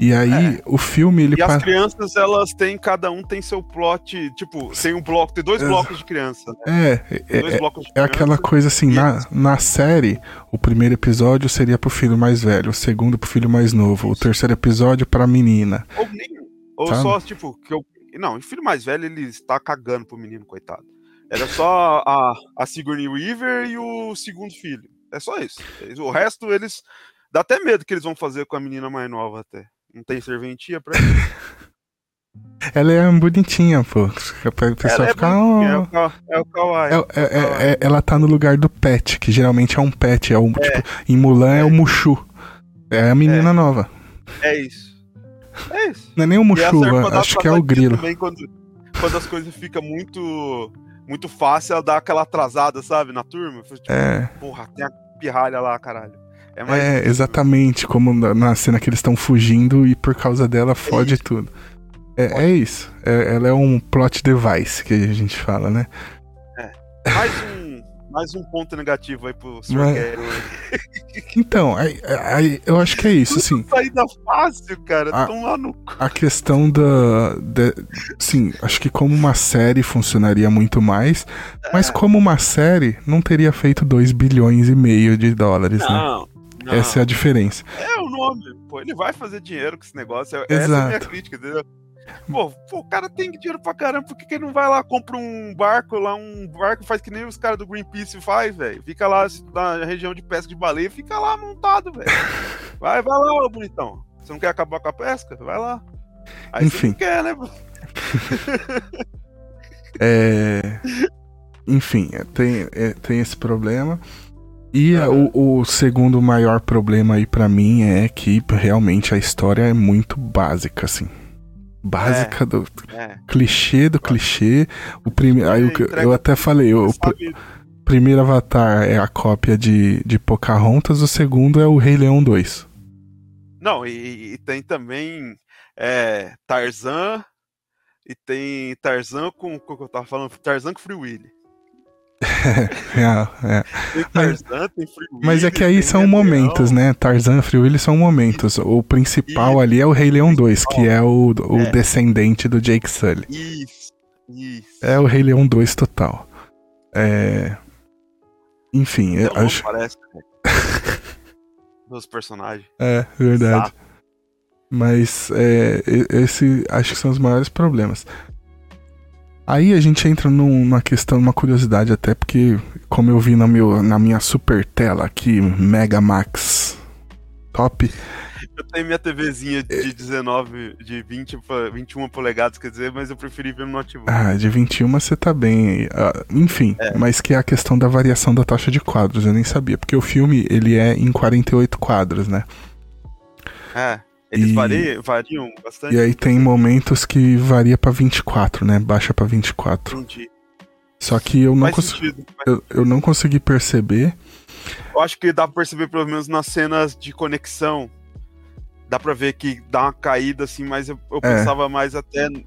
E aí, é. o filme, ele... E as crianças, elas têm, cada um tem seu plot, tipo, tem um bloco, tem dois blocos de criança. Né? É, é, é, é aquela coisa assim, na, na série, o primeiro episódio seria pro filho mais velho, o segundo pro filho mais novo, Isso. o terceiro episódio pra menina. Ou nem, ou Sabe? só, tipo, que eu não, o filho mais velho, ele está cagando pro menino, coitado. Era só a, a Sigourney Weaver e o segundo filho. É só isso. O resto, eles. Dá até medo que eles vão fazer com a menina mais nova até. Não tem serventia pra Ela é bonitinha, pô. O pessoal fica. Oh... É, o, é o kawaii. É, é, é, ela tá no lugar do pet, que geralmente é um pet. É um, Tipo, em Mulan é, o Mushu. É a menina nova. É isso. É isso. Não é nem o Mushu, acho que é o grilo. Também quando, quando as coisas ficam muito muito fácil, ela dá aquela atrasada, sabe, na turma. Tipo, é. Porra, tem a pirralha lá, caralho. É, mais é exatamente, como na cena que eles estão fugindo e por causa dela fode é tudo. É, é isso. É, ela é um plot device que a gente fala, né? É. Mais um, mais um ponto negativo aí pro Sr. Mas... Então, aí, aí, eu acho que é isso, assim. Saída fácil, cara. A, lá no. A questão da. Sim, acho que como uma série funcionaria muito mais. É. Mas como uma série, não teria feito 2 bilhões e meio de dólares, né? não. né? Não. Essa é a diferença. É o nome, pô. Ele vai fazer dinheiro com esse negócio. Exato. Essa é a minha crítica, entendeu? Pô, pô, o cara tem dinheiro pra caramba, por que, que ele não vai lá, compra um barco lá, um barco faz que nem os caras do Greenpeace faz, velho? Fica lá na região de pesca de baleia, fica lá montado, velho. Vai, vai lá, ô bonitão. Você não quer acabar com a pesca? Vai lá. Aí Enfim. Você não quer, né? é... Enfim, é, tem, é, tem esse problema. E o, o, segundo maior problema aí para mim é que realmente a história é muito básica, assim. Básica é, do é. clichê do clichê. O prime... Aí eu, eu até falei, o pr... primeiro Avatar é a cópia de, de Pocahontas, o segundo é o Rei Leão 2. Não, e, e tem também é, Tarzan, e tem Tarzan com, o que eu tava falando, Tarzan com Free Willy. é, é. Tarzan, tem Free Willy, Mas é que aí são momentos, né? Tarzan e Free Willy são momentos. O principal ali é o Rei Leão 2, que é o, o é. descendente do Jake Sully. Isso, isso. É o Rei Leão 2 total. É... Enfim, eu acho... Parece, Dos personagens. É, verdade. Exato. Mas é, esse acho que são os maiores problemas. Aí a gente entra numa questão, uma curiosidade até, porque como eu vi no meu, na minha super tela aqui, Mega Max top. Eu tenho minha TVzinha de 19, de 20, 21 polegadas, quer dizer, mas eu preferi ver no notebook. Ah, de 21 você tá bem. Uh, enfim, é. mas que é a questão da variação da taxa de quadros, eu nem sabia, porque o filme ele é em 48 quadros, né? É. Eles e, variam, variam bastante. E aí tem momentos que varia para 24, né? Baixa para 24. Entendi. Só que eu não, consegui, eu, eu, não consegui perceber. Eu acho que dá pra perceber, pelo menos nas cenas de conexão. Dá pra ver que dá uma caída, assim, mas eu, eu é. pensava mais até né,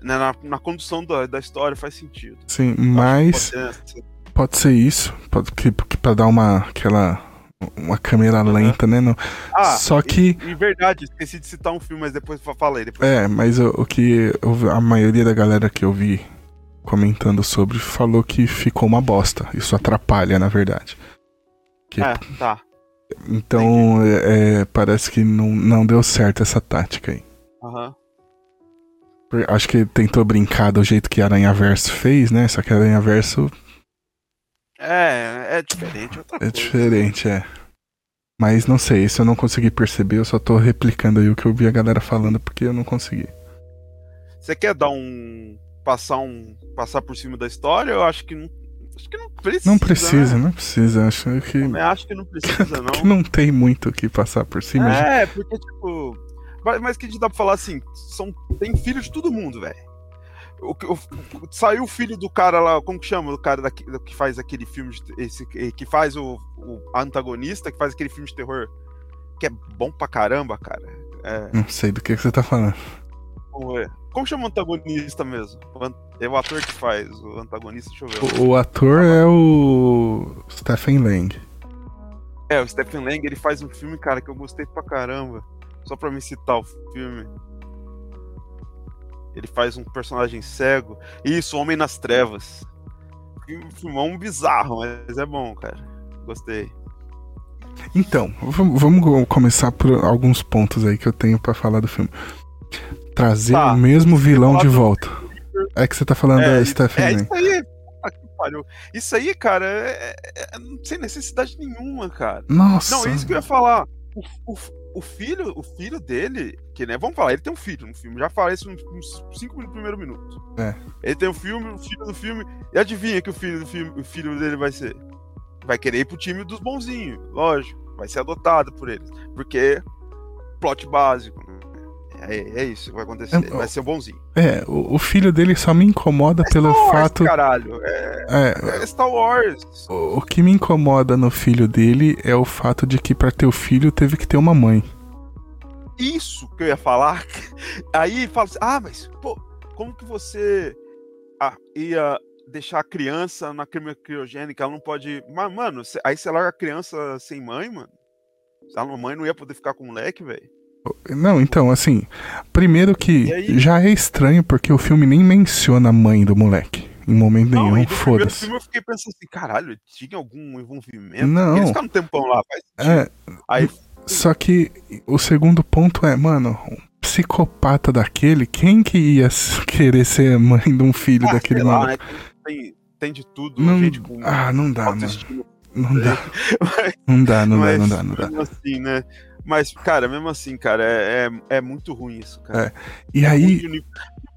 na, na, condução da, da história, faz sentido. Sim, mas. Pode ser, pode ser, isso, pode, que, que pra dar uma. aquela uma câmera uhum. lenta, né? No... Ah, Só que. Em verdade, esqueci de citar um filme, mas depois falei. Depois... É, mas o, o que eu, a maioria da galera que eu vi comentando sobre falou que ficou uma bosta. Isso atrapalha, na verdade. Que... É, tá. Então, é, é, parece que não, não deu certo essa tática aí. Aham. Uhum. Acho que tentou brincar do jeito que Aranha Verso fez, né? Só que Aranha Verso é, é diferente. Outra é coisa. diferente, é. Mas não sei, isso eu não consegui perceber, eu só tô replicando aí o que eu vi a galera falando porque eu não consegui. Você quer dar um. passar um. passar por cima da história? Eu acho que não. Acho que não precisa. Não precisa, né? não precisa. Acho que. Eu acho que não precisa, não. não tem muito o que passar por cima. É, de... porque, tipo. Mas que a gente dá pra falar assim, são, tem filho de todo mundo, velho. O, o, saiu o filho do cara lá, como que chama? O cara daqui, que faz aquele filme, de, esse, que faz o, o, antagonista, que faz aquele filme de terror, que é bom pra caramba, cara. É... Não sei do que, que você tá falando. Como, como chama o antagonista mesmo? É o ator que faz o antagonista, deixa eu ver. O, o ator é o Stephen Lang. É, o Stephen Lang, ele faz um filme, cara, que eu gostei pra caramba. Só pra me citar o filme. Ele faz um personagem cego. Isso, Homem nas Trevas. Filmão bizarro, mas é bom, cara. Gostei. Então, vamos começar por alguns pontos aí que eu tenho para falar do filme. Trazer tá, o mesmo vilão de volta. É que você tá falando é, da Stephanie. É isso aí. Isso aí, cara, é, é, é, sem necessidade nenhuma, cara. Nossa. Não, é isso que eu ia falar. O, o, o, filho, o filho dele, que né, vamos falar, ele tem um filho no filme, já falei isso uns 5 minutos primeiro minuto. É. Ele tem um filme, o um filho do filme, e adivinha que o filho do filme, o filho dele vai ser? Vai querer ir pro time dos bonzinhos, lógico. Vai ser adotado por eles. Porque plot básico. Né? É, é isso que vai acontecer. É, vai ser bonzinho. É, o, o, filho dele só me incomoda é pelo Wars, fato. Caralho, é, é, é Star Wars. O, o, que me incomoda no filho dele é o fato de que para ter o filho teve que ter uma mãe. Isso que eu ia falar. Aí fala assim: ah, mas, pô, como que você ah, ia deixar a criança na câmera criogênica? Ela não pode. Mas, mano, aí você larga a criança sem mãe, mano? A mãe não ia poder ficar com o moleque, velho. Não, então, assim, primeiro que já é estranho porque o filme nem menciona a mãe do moleque. Em momento não, nenhum, foda-se. eu fiquei pensando assim, caralho, tinha algum envolvimento? Não. Eles ficaram um tempão lá, é, Aí... Só que o segundo ponto é, mano, um psicopata daquele, quem que ia querer ser mãe de um filho ah, daquele lá, né? tem, tem, de tudo, não, gente com Ah, não dá, mano. Não dá. não dá, não dá, não dá, não dá. Assim, né? Mas, cara, mesmo assim, cara, é, é, é muito ruim isso, cara. É. E é aí.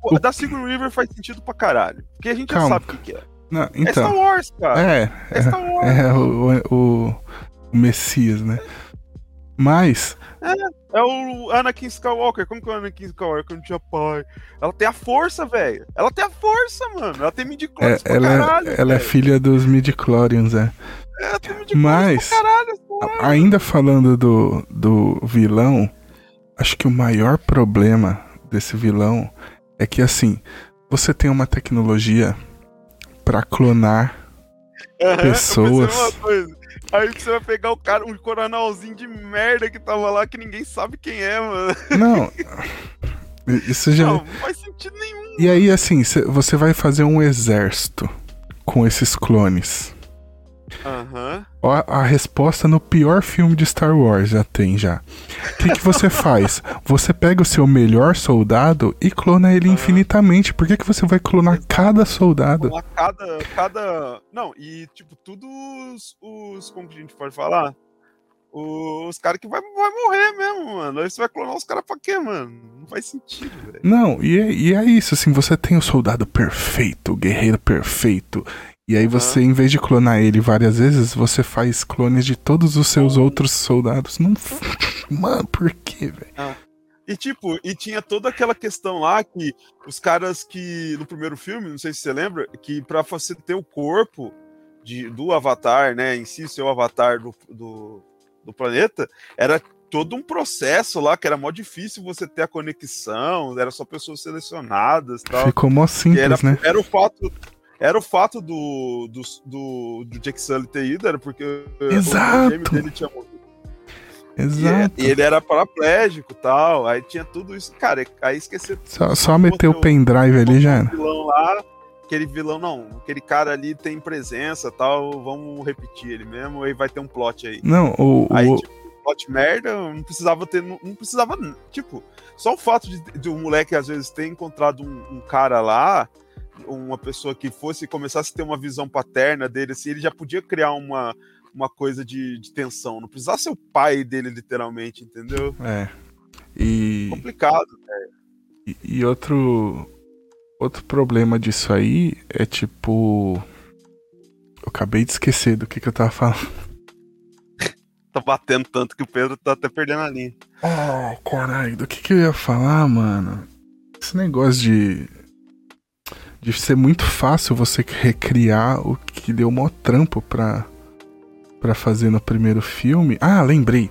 Pô, o... Da Sigourney River faz sentido pra caralho. Porque a gente Calma. já sabe o que, é. Não, então, é Star Wars, cara. É, é Star é, Wars. É, o, o, o Messias, né? Mas. É, é o Anakin Skywalker. Como que é o Anakin Skywalker não tinha pai? Ela tem a força, velho. Ela tem a força, mano. Ela tem midi-chlorians é, ela, caralho, ela é filha dos midi-chlorians, é. É, Mas, caralho, ainda falando do, do vilão, acho que o maior problema desse vilão é que, assim, você tem uma tecnologia para clonar uhum, pessoas. Aí você vai pegar o cara, um coronelzinho de merda que tava lá que ninguém sabe quem é, mano. Não. Isso já. Não, não faz sentido nenhum. E aí, assim, você vai fazer um exército com esses clones. Uhum. A, a, resposta no pior filme de Star Wars já tem já. O que, que você faz? Você pega o seu melhor soldado e clona ele uhum. infinitamente. Por que, que você vai clonar cada soldado? Clonar cada, cada. Não, e tipo, todos os, os. Como que a gente pode falar? os caras que vai, vai morrer mesmo, mano. Aí você vai clonar os caras pra quê, mano? Não faz sentido, velho. Não, e é, e é isso, assim, você tem o soldado perfeito, o guerreiro perfeito, e aí você, uhum. em vez de clonar ele várias vezes, você faz clones de todos os seus outros soldados. Não. Mano, por quê, velho? Ah. E tipo, e tinha toda aquela questão lá que os caras que. No primeiro filme, não sei se você lembra, que pra você ter o corpo de, do avatar, né? Em si, seu avatar do, do, do planeta, era todo um processo lá que era mó difícil você ter a conexão, era só pessoas selecionadas tal. Ficou mó simples, era, né? Era o fato era o fato do, do, do, do Jake Sully ter ido, era porque Exato. o dele tinha morrido. Exato. E, ele era paraplégico e tal, aí tinha tudo isso. Cara, aí esqueceu. Só, só meter o pendrive ali já era. vilão lá, aquele vilão, não, aquele cara ali tem presença tal, vamos repetir ele mesmo, aí vai ter um plot aí. Não, o. Aí, o... tipo, plot merda, não precisava ter, não, não precisava, tipo, só o fato de, de um moleque às vezes ter encontrado um, um cara lá, uma pessoa que fosse começasse a ter uma visão paterna dele, assim, ele já podia criar uma, uma coisa de, de tensão. Não precisava ser o pai dele, literalmente, entendeu? É. E. Complicado, né? E, e outro. Outro problema disso aí é tipo. Eu acabei de esquecer do que, que eu tava falando. tá batendo tanto que o Pedro tá até perdendo a linha. Oh, caralho, do que, que eu ia falar, mano? Esse negócio de de ser muito fácil você recriar o que deu maior trampo pra, pra fazer no primeiro filme. Ah, lembrei.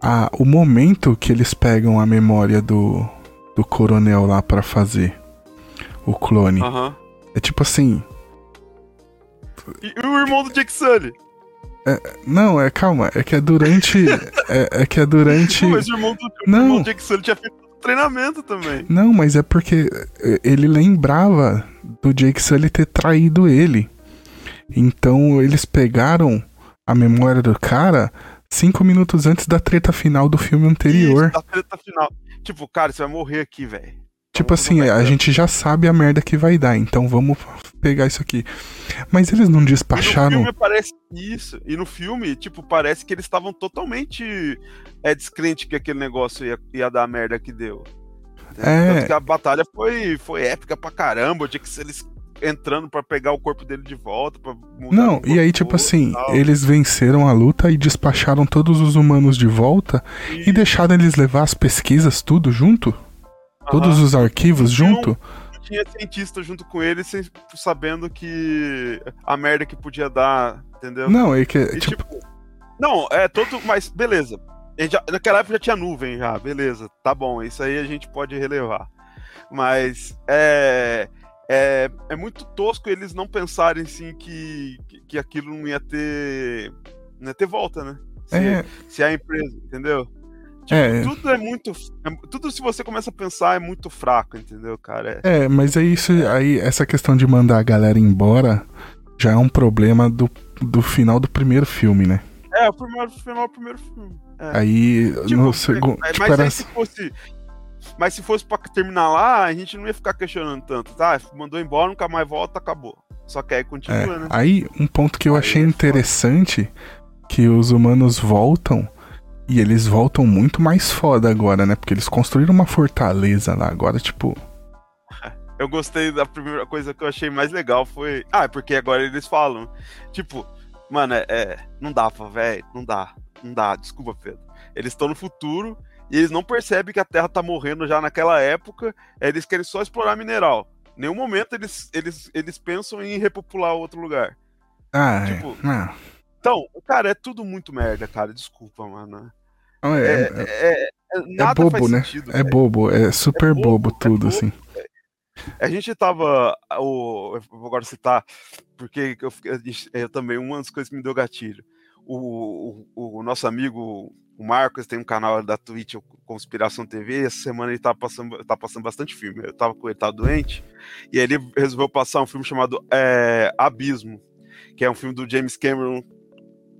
Ah, o momento que eles pegam a memória do, do coronel lá para fazer o clone. Uhum. É tipo assim. E o irmão do Jake Sully? É, não, é calma, é que é durante. é, é, que é durante. Não, mas o irmão do, não. irmão do Jake Sully tinha feito treinamento também. Não, mas é porque eh, ele lembrava do Jake Sully ter traído ele. Então eles pegaram a memória do cara cinco minutos antes da treta final do filme anterior. Isso, da treta final. Tipo, cara, você vai morrer aqui, velho. Tipo assim, a gente já sabe a merda que vai dar, então vamos pegar isso aqui. Mas eles não despacharam. E no filme parece isso. E no filme, tipo, parece que eles estavam totalmente é, descrente que aquele negócio ia, ia dar a merda que deu. É. Tanto que a batalha foi, foi épica pra caramba. Tinha que ser eles entrando para pegar o corpo dele de volta. Pra Não, e aí, tipo assim, eles venceram a luta e despacharam todos os humanos de volta e, e deixaram eles levar as pesquisas tudo junto? Uhum. Todos os arquivos junto? tinha cientista junto com ele, sem, sabendo que a merda que podia dar, entendeu? Não, é que. E, tipo... tipo... Não, é todo. Mas beleza. Já, naquela época já tinha nuvem, já, beleza. Tá bom, isso aí a gente pode relevar. Mas é é, é muito tosco eles não pensarem assim que, que, aquilo não ia ter. não ia ter volta, né? Se, é. se a empresa, entendeu? Tipo, é. Tudo é muito. É, tudo se você começa a pensar é muito fraco, entendeu, cara? É, é mas aí, isso, aí essa questão de mandar a galera embora já é um problema do, do final do primeiro filme, né? É, o primeiro, final do primeiro filme. É. Aí, tipo, no segundo. Tipo, mas era... se fosse mas se fosse pra terminar lá, a gente não ia ficar questionando tanto, tá? Mandou embora, nunca mais volta, acabou. Só que aí continua, é, né? Aí, um ponto que eu aí achei é interessante, que os humanos voltam, e eles voltam muito mais foda agora, né? Porque eles construíram uma fortaleza lá, agora, tipo... Eu gostei da primeira coisa que eu achei mais legal foi... Ah, é porque agora eles falam, tipo... Mano, é, é não dá, velho, não dá, não dá, desculpa, Pedro. Eles estão no futuro e eles não percebem que a Terra tá morrendo já naquela época, eles querem só explorar mineral. Em nenhum momento eles, eles, eles pensam em repopular outro lugar. Ah, é. tipo, é. Então, cara, é tudo muito merda, cara. Desculpa, mano. Não, é, é, é, é bobo, né? Sentido, é bobo, é super bobo, bobo, tudo, assim. A gente tava. O, eu vou agora citar, porque eu, eu, também, uma das coisas que me deu gatilho. O, o, o nosso amigo o Marcos tem um canal da Twitch, Conspiração TV, essa semana ele tá passando, tá passando bastante filme. Eu tava com ele, doente, e ele resolveu passar um filme chamado é, Abismo, que é um filme do James Cameron,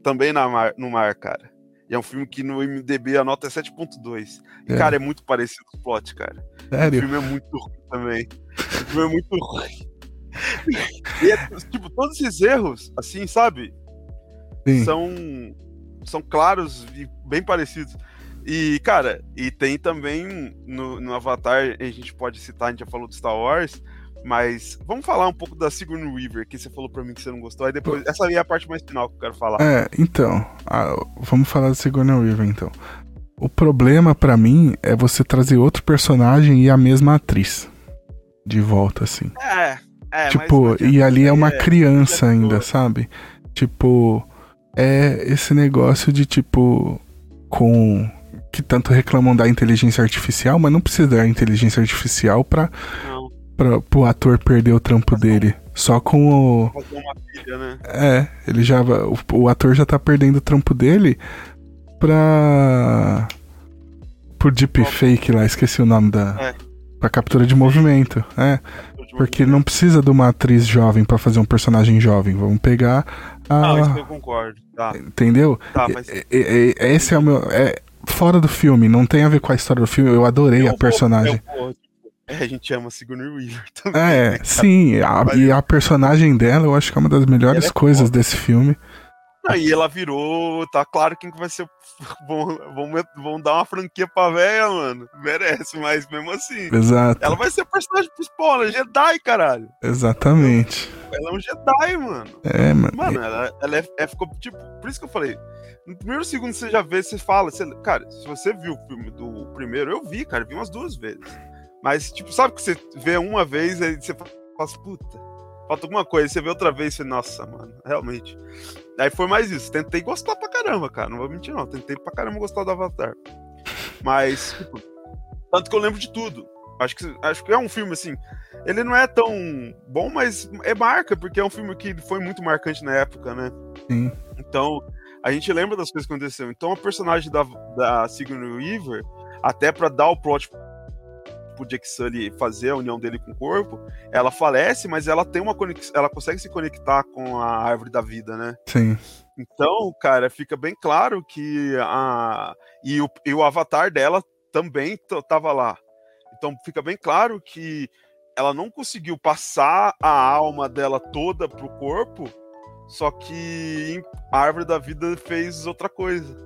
também na mar, no mar, cara. E é um filme que no IMDB a nota é 7.2. E, é. cara, é muito parecido com o plot, cara. Sério? O filme é muito ruim também. O filme é muito ruim. E é, tipo, todos esses erros, assim, sabe? Sim. São são claros e bem parecidos. E, cara, e tem também no, no Avatar, a gente pode citar, a gente já falou do Star Wars, mas vamos falar um pouco da Sigourney Weaver, que você falou para mim que você não gostou, aí depois, essa aí é a parte mais final que eu quero falar. É, então, a, vamos falar da Sigourney Weaver, então. O problema para mim é você trazer outro personagem e a mesma atriz de volta, assim. É, é, Tipo, e ali é uma é, criança é ainda, sabe? Tipo, é esse negócio de tipo com que tanto reclamam da inteligência artificial, mas não precisa da inteligência artificial para para o ator perder o trampo dele. Só com o filha, né? É, ele já o, o ator já tá perdendo o trampo dele pra por deepfake lá, esqueci o nome da é. para captura de movimento, é. Porque não precisa de uma atriz jovem para fazer um personagem jovem. Vamos pegar a. Não, isso eu concordo. Tá. Entendeu? Tá, mas... Esse é o meu. É, fora do filme, não tem a ver com a história do filme. Eu adorei eu a personagem. Vou, tipo, é, a gente ama Sigourney Weaver também. É, né, sim. A, e a personagem dela, eu acho que é uma das melhores é coisas foda. desse filme. Aí ela virou, tá claro quem que vai ser. Vão, vão, vão dar uma franquia pra véia, mano. Merece, mas mesmo assim. Exato. Ela vai ser personagem principal, ela é Jedi, caralho. Exatamente. Ela é um Jedi, mano. É, mano. Mano, ela, ela é, é, ficou tipo. Por isso que eu falei. No primeiro segundo você já vê, você fala. Você, cara, se você viu o filme do primeiro, eu vi, cara, vi umas duas vezes. Mas, tipo, sabe que você vê uma vez, aí você fala, puta, falta alguma coisa. Você vê outra vez e você, nossa, mano, realmente. Aí foi mais isso. Tentei gostar pra caramba, cara. Não vou mentir, não. Tentei pra caramba gostar do Avatar. Mas, tipo, tanto que eu lembro de tudo. Acho que, acho que é um filme assim. Ele não é tão bom, mas é marca, porque é um filme que foi muito marcante na época, né? Sim. Então, a gente lembra das coisas que aconteceram. Então, a personagem da, da Sigourney Weaver, até para dar o plot pro Jake Sully fazer a união dele com o corpo, ela falece, mas ela tem uma conexão, ela consegue se conectar com a árvore da vida, né? Sim. Então, cara, fica bem claro que a e o, e o avatar dela também tava lá. Então fica bem claro que ela não conseguiu passar a alma dela toda pro corpo, só que a árvore da vida fez outra coisa.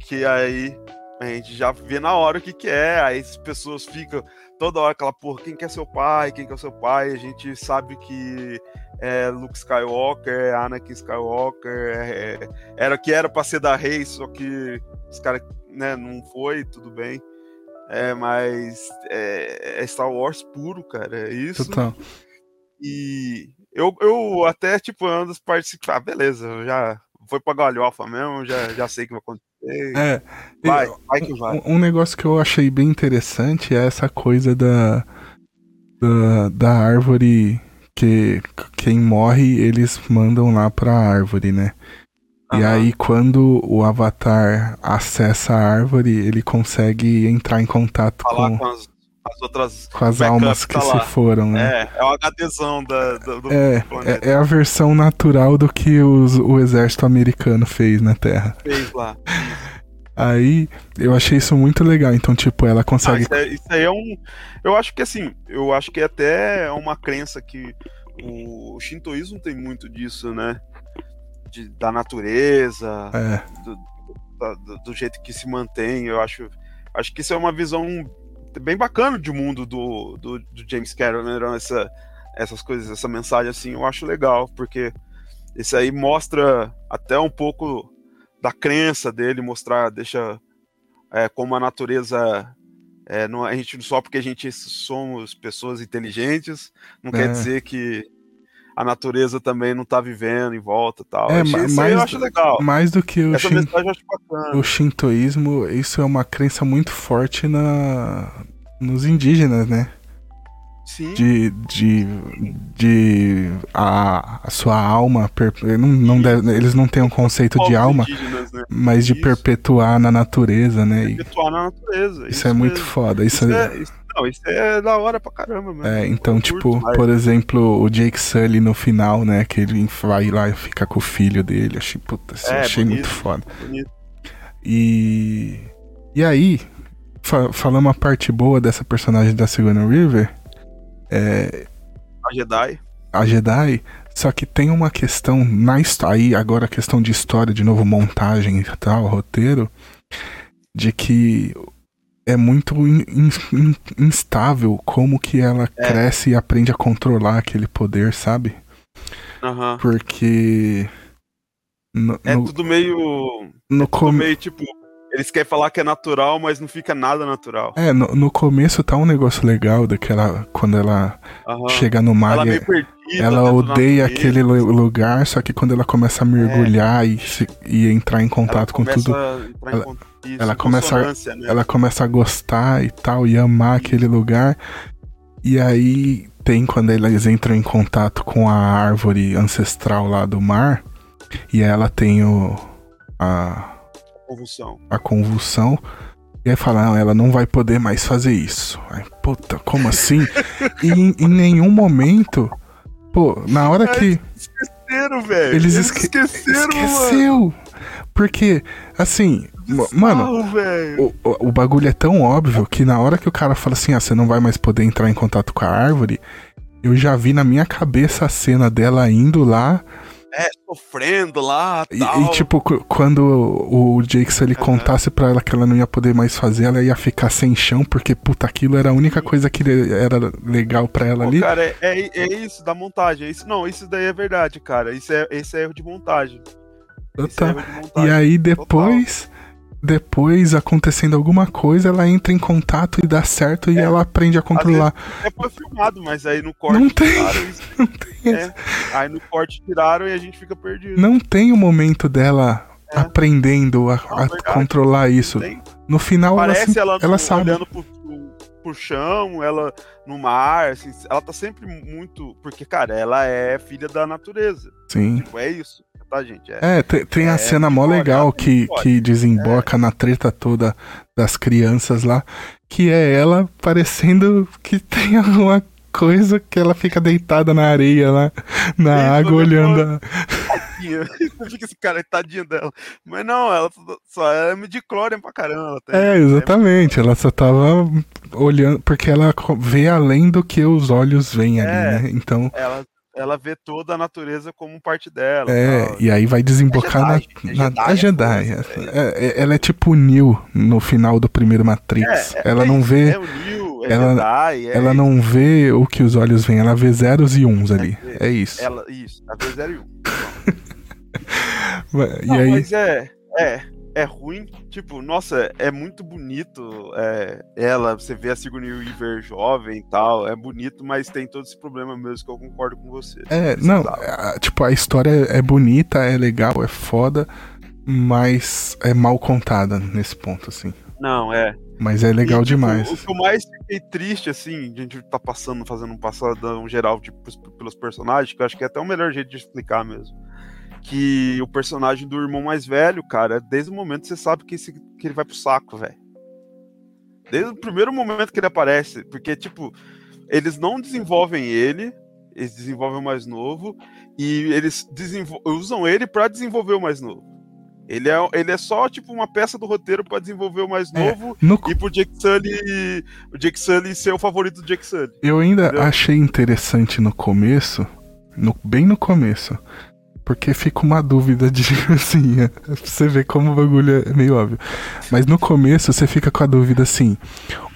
Que aí a gente já vê na hora o que, que é, aí as pessoas ficam toda hora aquela porra, quem quer é seu pai, quem quer é seu pai, a gente sabe que é Luke Skywalker, é Anakin Skywalker, é, é, era que era pra ser da Rey, só que os caras, né, não foi, tudo bem. É, mas é, é, Star Wars puro, cara, é isso. Total. E eu, eu até, tipo, ando participar, ah, beleza, já foi pra galhofa mesmo, já, já sei o que vai acontecer. É, vai, vai que vai. Um, um negócio que eu achei bem interessante é essa coisa da, da, da árvore que quem morre eles mandam lá pra árvore, né? Uhum. E aí, quando o Avatar acessa a árvore, ele consegue entrar em contato Falar com, com as, as outras com as almas que tá se foram, né? É, é o HDzão da, do, do é, planeta. É, é, a versão natural do que os, o exército americano fez na Terra. Fez lá. Aí eu achei isso muito legal. Então, tipo, ela consegue. Ah, isso, é, isso, aí é um. Eu acho que assim, eu acho que é até uma crença que o, o shintoísmo tem muito disso, né? De, da natureza, é. do, do, do, jeito que se mantém. Eu acho, acho que isso é uma visão bem bacana de mundo do, do, do James Cameron, né? essa, essas coisas, essa mensagem assim, eu acho legal, porque isso aí mostra até um pouco da crença dele, mostrar, deixa é, como a natureza é, não, a gente só porque a gente somos pessoas inteligentes, não é. quer dizer que a natureza também não está vivendo em volta tal. É, isso mais, eu acho legal. Mais do que o, shin... o shintoísmo, isso é uma crença muito forte na, nos indígenas, né? Sim. De, de, de a, a sua alma. Não, não deve, eles não têm um conceito de alma, né? mas de isso. perpetuar na natureza, né? Perpetuar na natureza. Isso, isso é muito foda. Isso, isso é, é, isso, não, isso é da hora pra caramba, mesmo. É, então, tipo, por exemplo, o Jake Sully no final, né? Que ele vai lá e fica com o filho dele. Achei, puta, é, achei bonito, muito foda. Bonito. E. E aí, fa falando uma parte boa dessa personagem da Sigourney River é, a Jedi. A Jedi. Só que tem uma questão na aí agora a questão de história, de novo montagem e tal, roteiro, de que é muito in, in, instável como que ela é. cresce e aprende a controlar aquele poder, sabe? Uhum. Porque no, é no, tudo meio no é tudo meio tipo eles querem falar que é natural, mas não fica nada natural. É, no, no começo tá um negócio legal daquela. Quando ela uhum. chega no mar. Ela, é perdida, ela odeia aquele lugar, só que quando ela começa a mergulhar é. e, se, e entrar em contato com tudo. Ela, ela começa, né? ela começa a gostar e tal, e amar aquele lugar. E aí tem quando eles entram em contato com a árvore ancestral lá do mar. E ela tem o. A, convulsão. A convulsão. E aí fala, não, ela não vai poder mais fazer isso. Aí, puta, como assim? e em, em, nenhum momento. Pô, na hora que. Esqueceram, velho. Eles, esque... esqueceram, Esqueceu. Mano. Porque, assim, mano, o, o, o, bagulho é tão óbvio que na hora que o cara fala assim, ah, você não vai mais poder entrar em contato com a árvore, eu já vi na minha cabeça a cena dela indo lá é, sofrendo lá e, tal. E, tipo, quando o Jake, se ele uhum. contasse pra ela que ela não ia poder mais fazer, ela ia ficar sem chão, porque, puta, aquilo era a única coisa que era legal pra ela Pô, ali. Cara, é, é, é, isso da montagem. É isso, não, isso daí é verdade, cara. Isso é, esse é erro de montagem. Tá. É montagem. E aí depois. Total depois acontecendo alguma coisa, ela entra em contato e dá certo e é, ela aprende a controlar. É foi filmado, mas aí no corte não tem, tiraram. Não tem é, aí no corte tiraram e a gente fica perdido. Não tem o momento dela é. aprendendo a, a controlar isso. No final Parece ela, ela, ela olhando pro, pro, pro, chão, ela no mar, assim, ela tá sempre muito. Porque, cara, ela é filha da natureza. Sim. Tipo, é isso tá, gente? É, é tem, tem a é, cena mó legal que, que desemboca é. na treta toda das crianças lá, que é ela parecendo que tem alguma coisa que ela fica deitada na areia lá, na Sim, água, olhando. tadinha. Fica esse cara, tadinha dela. Mas não, ela só é midichlorian pra caramba. é, exatamente. Ela só tava olhando, porque ela vê além do que os olhos veem é, ali, né? Então. Ela ela vê toda a natureza como parte dela. É, tal. e aí vai desembocar é Jedi, na, na, é Jedi. É, é, é, ela é tipo o Neo no final do primeiro Matrix. ela não vê. É o Neo, ela, Jedi, ela não vê o que os olhos veem, ela vê zeros e uns ali. É, isso. Ela, isso, ela vê zero e um. e não, aí... Mas é, é é ruim. Tipo, nossa, é muito bonito é, ela, você vê a Sigourney Weaver jovem e tal, é bonito, mas tem todo esse problema mesmo que eu concordo com você. É, não, a, tipo, a história é bonita, é legal, é foda, mas é mal contada nesse ponto, assim. Não, é. Mas é legal e, tipo, demais. O que eu mais fiquei triste, assim, a gente tá passando, fazendo um passadão geral tipo, pelos personagens, que eu acho que é até o melhor jeito de explicar mesmo que o personagem do irmão mais velho, cara, desde o momento você sabe que, esse, que ele vai pro saco, velho. Desde o primeiro momento que ele aparece, porque, tipo, eles não desenvolvem ele, eles desenvolvem o mais novo, e eles usam ele para desenvolver o mais novo. Ele é, ele é só, tipo, uma peça do roteiro para desenvolver o mais é, novo é, no... e pro Jake Sully, o Jake Sully ser o favorito do Jake Sully. Eu ainda entendeu? achei interessante no começo, no, bem no começo, porque fica uma dúvida de assim, é, você vê como o bagulho é meio óbvio. Mas no começo você fica com a dúvida assim: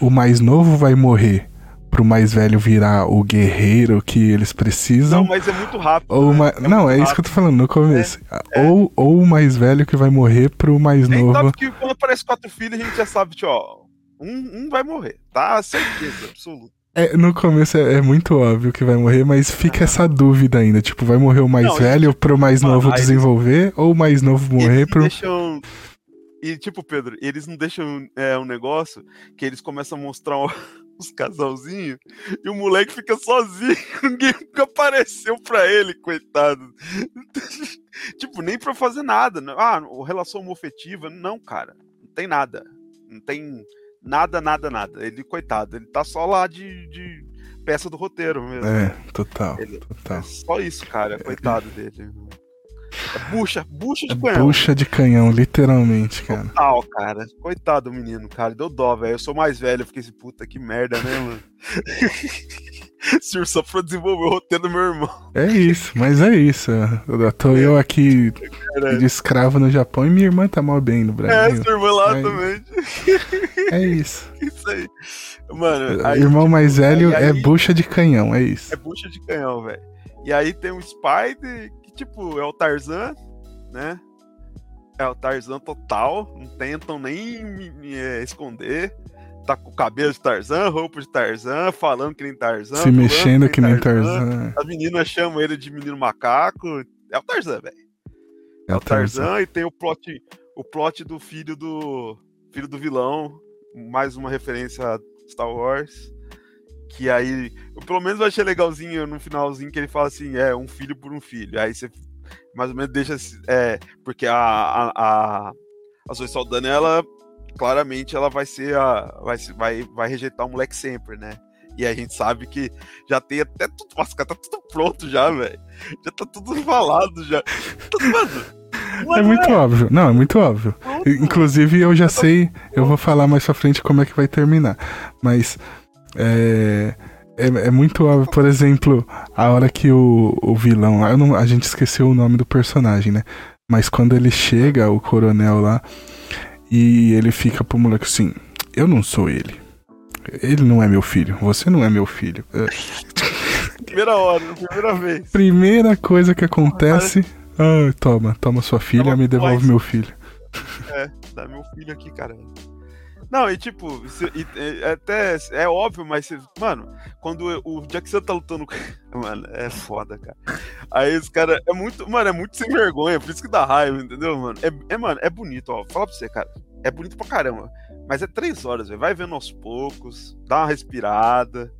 o mais novo vai morrer pro mais velho virar o guerreiro que eles precisam. Não, mas é muito rápido. Ou né? é não, é rápido. isso que eu tô falando no começo. É, é. Ou, ou o mais velho que vai morrer pro mais novo. Sabe que quando aparece quatro filhos, a gente já sabe, tipo, ó, um, um vai morrer, tá? Certeza, absoluta. É, no começo é, é, muito óbvio que vai morrer, mas fica essa dúvida ainda. Tipo, vai morrer o mais não, velho tipo, pro mais novo desenvolver, eles, ou o mais novo morrer pro. Deixam... E, tipo, Pedro, eles não deixam é, um negócio que eles começam a mostrar os casalzinhos e o moleque fica sozinho. Ninguém nunca apareceu pra ele, coitado. tipo, nem pra fazer nada. Né? Ah, relação homofetiva. Não, cara. Não tem nada. Não tem Nada, nada, nada. Ele, coitado, ele tá só lá de, de peça do roteiro mesmo. É, total. Ele, total. É só isso, cara. Coitado dele. É bucha, bucha de é canhão. Bucha de canhão, literalmente, cara. Total, cara. Coitado do menino, cara. Deu dó, velho. Eu sou mais velho, eu fiquei assim, puta, que merda, né, mano? Senhor, só pra desenvolver o roteiro do meu irmão. É isso, mas é isso. Eu tô é. eu aqui de escravo no Japão e minha irmã tá mal bem no Brasil. É, sua irmã lá é também. É isso. Isso aí. Mano, aí, irmão tipo, mais velho aí, é bucha de canhão, é isso. É bucha de canhão, velho. E aí tem um Spider, que tipo, é o Tarzan, né? É o Tarzan total, não tentam nem me, me, é, esconder tá com o cabelo de Tarzan, roupa de Tarzan, falando que nem Tarzan. Se mexendo que nem Tarzan. Tarzan. As meninas chamam ele de menino macaco. É o Tarzan, velho. É, é, o Tarzan, Tarzan, e tem o plot, o plot do filho do filho do vilão, mais uma referência a Star Wars. Que aí, eu, pelo menos eu achei legalzinho no finalzinho que ele fala assim, é um filho por um filho. Aí você mais ou menos deixa é, porque a a, a, a Zoe Saldana ela claramente ela vai ser a. Vai, vai, vai rejeitar o moleque sempre, né? E a gente sabe que já tem até tudo. Nossa, tá tudo pronto já, velho. Já tá tudo falado já. Mano. É muito óbvio. Não, é muito óbvio. Pronto. Inclusive, eu já sei. Eu vou falar mais pra frente como é que vai terminar. Mas. É. É, é, muito óbvio, por exemplo, a hora que o, o vilão lá, não, a gente esqueceu o nome do personagem, né? Mas quando ele chega, o coronel lá, e ele fica pro moleque assim: Eu não sou ele. Ele não é meu filho. Você não é meu filho. É. primeira hora, primeira vez. Primeira coisa que acontece. Ah, toma, toma sua filha, toma, me devolve meu filho. É, dá meu filho aqui, cara. Não, e tipo, e, e, até é óbvio, mas, mano, quando o Jackson tá lutando. Mano, é foda, cara. Aí os caras. É muito. Mano, é muito sem vergonha, por isso que dá raiva, entendeu, mano? É, é mano, é bonito, ó. Fala pra você, cara. É bonito pra caramba. Mas é três horas, velho. Vai vendo aos poucos, dá uma respirada.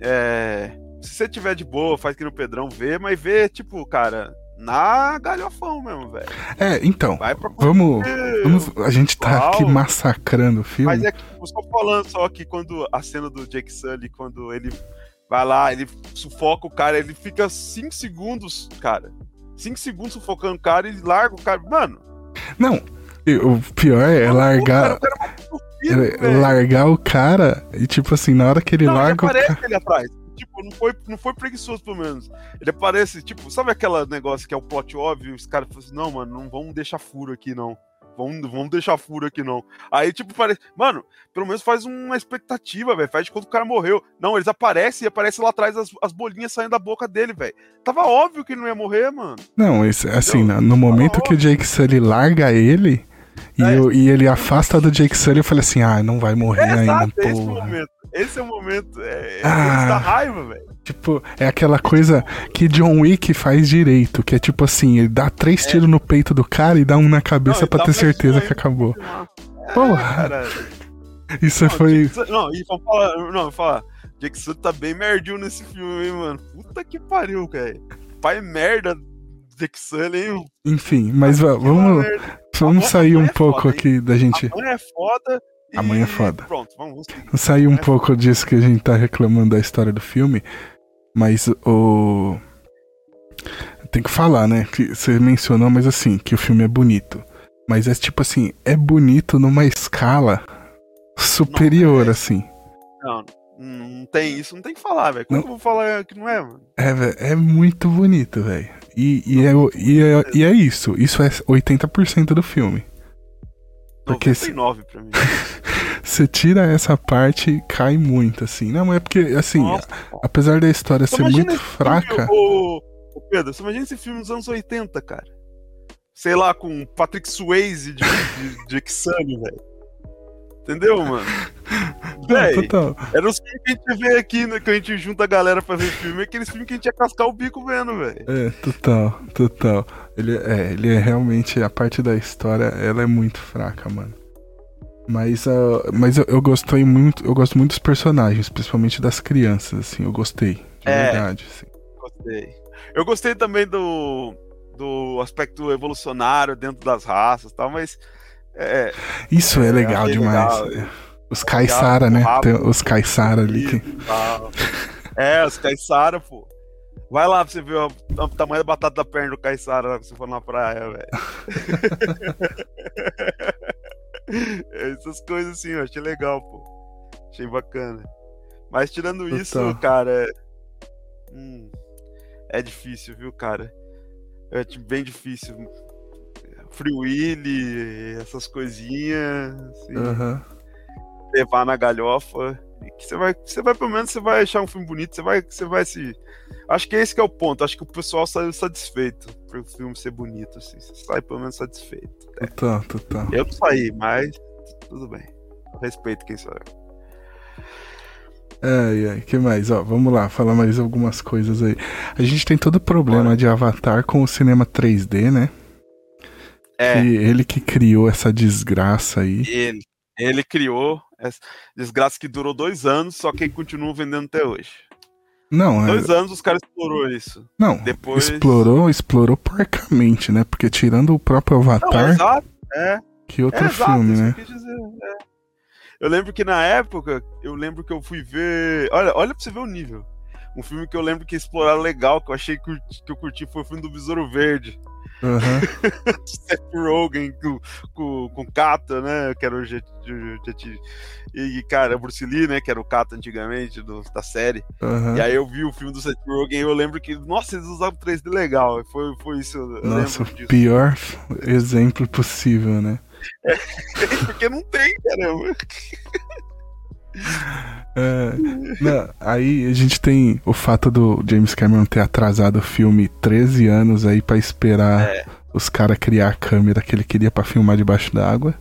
É. Se você tiver de boa, faz que no Pedrão vê, mas vê, tipo, cara, na galhofão mesmo, velho. É, então. Vamos, vamos. A gente tá aqui massacrando o filme. Mas é que eu só falando só que quando a cena do Jake Sully, quando ele vai lá, ele sufoca o cara, ele fica 5 segundos, cara. 5 segundos sufocando o cara e larga o cara. Mano. Não, o pior é largar. é largar o cara e, tipo assim, na hora que ele não, larga. Ele aparece cara... atrás. Tipo, não foi, não foi preguiçoso, pelo menos. Ele aparece, tipo, sabe aquele negócio que é o plot óbvio? Os caras falam assim: não, mano, não vamos deixar furo aqui, não. Vamos, vamos deixar furo aqui, não. Aí, tipo, parece. Mano, pelo menos faz uma expectativa, velho. Faz de quando o cara morreu. Não, eles aparecem e aparecem lá atrás as, as bolinhas saindo da boca dele, velho. Tava óbvio que ele não ia morrer, mano. Não, esse, assim, no, no momento que o Jake Sully larga ele. E, é. eu, e ele afasta do Jake Sully, eu falei assim: ah, não vai morrer é, ainda, exato, momento, esse é o momento. É, é ah, da raiva, velho. Tipo, é aquela coisa que John Wick faz direito, que é tipo assim, ele dá três é. tiros no peito do cara e dá um na cabeça não, pra ter certeza que acabou. É, Porra! Isso não, foi. não, e falar. Não, falar. Jake Sully tá bem merdinho nesse filme, hein, mano. Puta que pariu, cara. Pai merda Jake Sully, hein? Enfim, mas vamos, vamos sair um é pouco foda, aqui da gente. A é foda. Amanhã é foda. Pronto, vamos. Sair um pouco disso que a gente tá reclamando da história do filme. Mas o. Tem que falar, né? Que você mencionou, mas assim, que o filme é bonito. Mas é tipo assim, é bonito numa escala superior, não, é... assim. Não, não tem isso, não tem que falar, velho. Como não... eu vou falar que não é, mano? É, velho, é muito bonito, velho. E, e, é, e, é, e é isso. Isso é 80% do filme. Porque 99 se... pra mim. Você tira essa parte, cai muito, assim. Não, é porque, assim, Nossa, apesar da história ser muito fraca. Filme, ô, Pedro, você imagina esse filme dos anos 80, cara. Sei lá, com Patrick Swayze de, de, de Xane, velho. Entendeu, mano? Véi, era os filmes que a gente vê aqui, né, que a gente junta a galera pra ver filme, aqueles filmes que a gente ia cascar o bico vendo, velho. É, total, total. Ele é, ele é realmente, a parte da história, ela é muito fraca, mano. Mas, uh, mas eu, eu gostei muito, eu gosto muito dos personagens, principalmente das crianças, assim, eu gostei, de é, verdade, assim. Gostei. Eu gostei também do, do aspecto evolucionário dentro das raças tal, mas. É, Isso é, é legal demais. Legal. Os Caissara, né? Tem os Caissara ali. Que... É, os Caissara, pô. Vai lá pra você ver o, o tamanho da batata da perna do Caissara se for na praia, velho. Essas coisas assim, eu achei legal, pô. Achei bacana. Mas tirando Total. isso, cara. É... Hum, é difícil, viu, cara? É bem difícil. Free Willy, essas coisinhas. Assim, uhum. Levar na galhofa. Que você vai, você vai, pelo menos, você vai achar um filme bonito, você vai, você vai se. Acho que esse que é o ponto. Acho que o pessoal saiu satisfeito por o filme ser bonito, assim. Você sai pelo menos satisfeito. É. Total, total. Eu não saí, mas tudo bem. respeito quem eu. Ai, ai, que mais? Ó, vamos lá, falar mais algumas coisas aí. A gente tem todo o problema Bora. de Avatar com o cinema 3D, né? É. Que ele que criou essa desgraça aí. Ele. Ele criou essa desgraça que durou dois anos, só que continua vendendo até hoje. Não, é- Dois é... anos os caras explorou isso. Não, Depois... explorou, explorou porcamente, né? Porque tirando o próprio Avatar. Não, exato, é. Que outro é, filme, exato, né? Dizer, é. Eu lembro que na época, eu lembro que eu fui ver. Olha, olha pra você ver o nível. Um filme que eu lembro que exploraram legal, que eu achei que eu curti, foi o filme do Besouro Verde. Uhum. Seth Rogen com, com, com Kata, né? Que era o Jet, Jet, e, cara, o Bruce Lee, né? Que era o Kata antigamente do, da série. Uhum. E aí eu vi o filme do Seth Rogen e eu lembro que, nossa, eles usavam 3D legal. Foi, foi isso. nossa, o pior exemplo possível, né? É, porque não tem, caramba. É, não, aí a gente tem o fato do James Cameron ter atrasado o filme 13 anos aí para esperar é. os caras criar a câmera que ele queria para filmar debaixo d'água.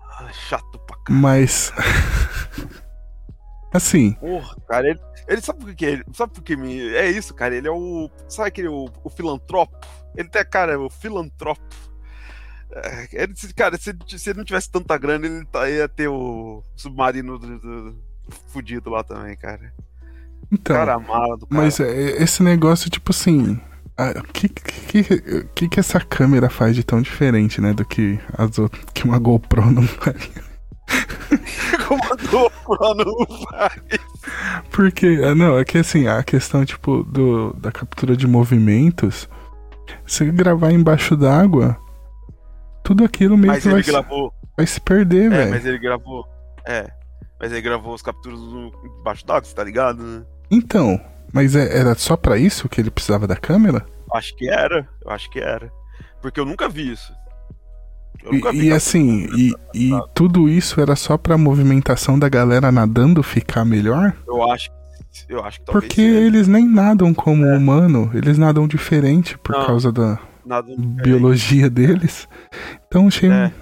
Ah, chato pra caralho. Mas. assim. Porra, cara, ele, ele sabe por que ele. Sabe por que me. É isso, cara. Ele é o. Sabe aquele o, o filantropo? Ele tem, cara, é o filantropo. É, ele, cara, se, se ele não tivesse tanta grana, ele tá, ia ter o submarino do, do, fudido lá também, cara. Então, cara mala do cara. Mas é, esse negócio, tipo assim. O que, que, que, que essa câmera faz de tão diferente, né? Do que as outras. Que uma GoPro não faria. Como a GoPro não faz. Porque, ah, não, é que assim, a questão, tipo, do, da captura de movimentos Se gravar embaixo d'água, tudo aquilo meio mas que ele vai, gravou. vai se perder, É, velho. mas ele gravou. É. Mas ele gravou os capturas no, embaixo d'água, tá ligado, né? Então, mas é- era só pra isso que ele precisava da câmera? Acho que era. Eu acho que era. Porque eu nunca vi isso. Eu E, nunca vi e assim, e, embaixo e d'água. tudo isso era só pra movimentação da galera nadando ficar melhor? Eu acho que. Eu acho que talvez Porque seja. eles nem nadam como humano, eles nadam diferente por Não. causa da Nada biologia deles. Então achei, É.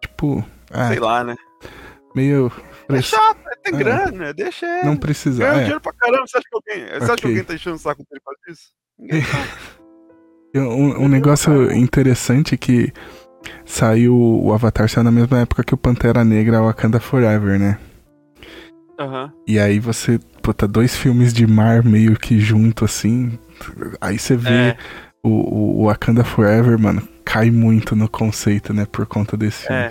tipo, ah, Sei lá, né? meio. É chato, né? tem É. grana, deixa ele. Não precisa. Ganha é. dinheiro pra caramba. Você acha que alguém, você acha que alguém tá enchendo o saco dele por causa disso? Ninguém. Um, um negócio interessante que saiu. O Avatar saiu na mesma época que o Pantera Negra Wakanda Forever, né? Aham. E aí você, puta, dois filmes de mar meio que junto assim. Aí você vê É. o, o, Wakanda Forever, mano, cai muito no conceito, né? Por conta desse filme. É.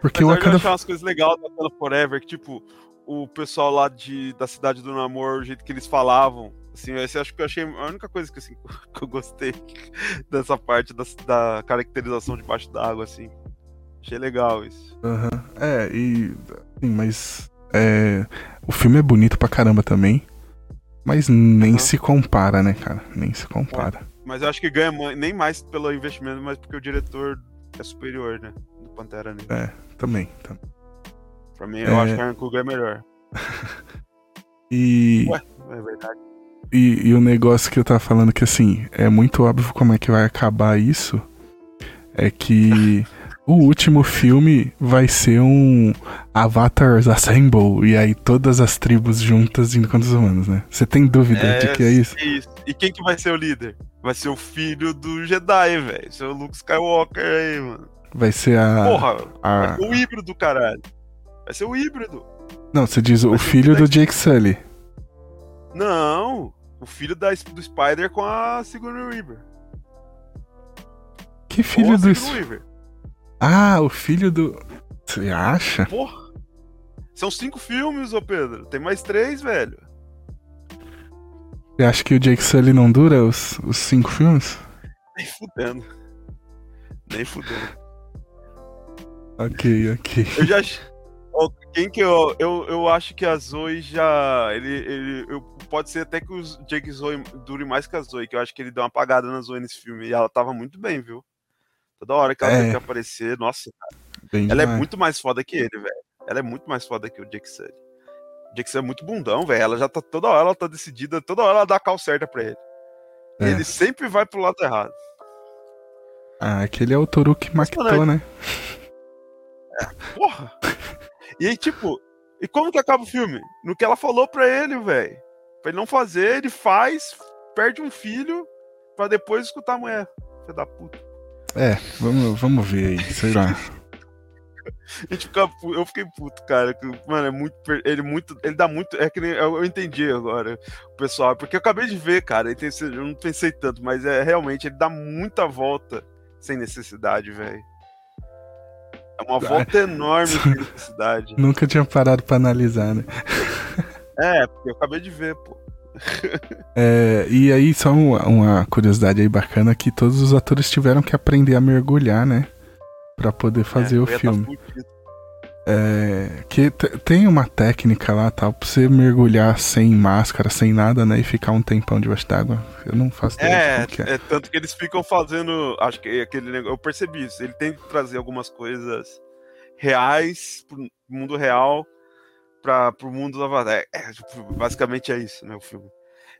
Porque Mas o eu Wakanda. achei umas coisas legais da Wakanda Forever, que tipo, o pessoal lá de, da cidade do namoro, o jeito que eles falavam, assim, esse acho que eu achei a única coisa que, assim, que eu gostei dessa parte da, da caracterização debaixo d'água, assim. Achei legal isso. Aham. É, e. Sim, mas. É, o filme é bonito pra caramba também. Mas nem Aham. se compara, né, cara? Nem se compara. Mas eu acho que ganha nem mais pelo investimento, mas porque o diretor é superior, né? Do Pantera Negra. Também. também. Pra mim, eu É. acho que a Hancock é melhor. E, Ué, é verdade. e, e o negócio que eu tava falando que assim, é muito óbvio como é que vai acabar isso. É que o último filme vai ser um Avatars Assemble. E aí todas as tribos juntas indo contra os humanos, né? Você tem dúvida de que é isso? E quem que vai ser o líder? Vai ser o filho do Jedi, velho. Ser o Luke Skywalker aí, mano. Vai ser a. Porra, vai a... ser o híbrido, caralho. Vai ser o híbrido. Não, você diz o Vai ser filho o do Jake Sully. Não, o filho da, do Spider com a Sigourney Weaver. Que Ou filho a do. Sigourney Weaver. Ah, o filho do. Você acha? Porra. São cinco filmes, ô Pedro. Tem mais três, velho. Você acha que o Jake Sully não dura os, os cinco filmes? Nem fudendo. Nem fudendo. Ok, ok. Eu já. Quem que eu, eu. Eu acho que a Zoe já. Ele. ele eu, pode ser até que o Jake Zoe dure mais que a Zoe, que eu acho que ele deu uma apagada na Zoe nesse filme. E ela tava muito bem, viu? Toda hora que ela É. tem que aparecer, nossa, Bem ela é demais. muito mais foda que ele, velho. Ela é muito mais foda que o Jake Sully. O Jake Sully é muito bundão, velho. Ela já tá. Toda hora ela tá decidida, toda hora ela dá a cal certa pra ele. É. Ele sempre vai pro lado errado. Ah, aquele é o Toru que maquitou, né? Porra! E aí, tipo, e como que acaba o filme? No que ela falou pra ele, velho. Pra ele não fazer, ele faz, perde um filho, pra depois escutar a mulher. Filha da puta. É, vamos, vamos ver aí, sei lá. Fica, eu fiquei puto, cara. Mano, é muito. Ele muito. Ele dá muito. É que nem. Eu, eu entendi agora, o pessoal. Porque eu acabei de ver, cara. Eu não pensei tanto, mas é realmente, ele dá muita volta sem necessidade, velho. É uma volta enorme sem necessidade. Nunca tinha parado pra analisar, né? É, porque eu acabei de ver, pô. É, e aí, só uma, uma curiosidade aí bacana que todos os atores tiveram que aprender a mergulhar, né? Pra poder fazer É, o filme. É, que tem uma técnica lá, tal, pra você mergulhar sem máscara, sem nada, né? E ficar um tempão debaixo d'água. Eu não faço ideia de É, é. é, tanto que eles ficam fazendo. Acho que é aquele negócio. Eu percebi isso. Ele tem que trazer algumas coisas reais pro mundo real para pro mundo da. É, é, tipo, basicamente é isso, né? O filme.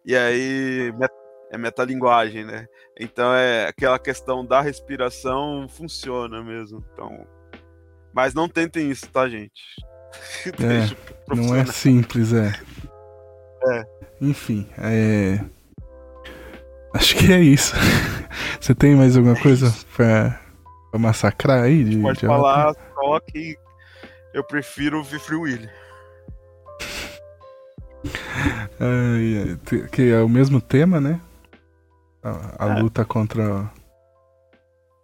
E aí met- é metalinguagem, né? Então é aquela questão da respiração funciona mesmo. Então. Mas não tentem isso, tá, gente? Pro Não é simples, é. É. Enfim, é. Acho que é isso. Você tem mais alguma coisa pra, pra massacrar aí? De, Pode de falar só que eu prefiro ver Free Willy. Que é o mesmo tema, né? A, a É. luta contra,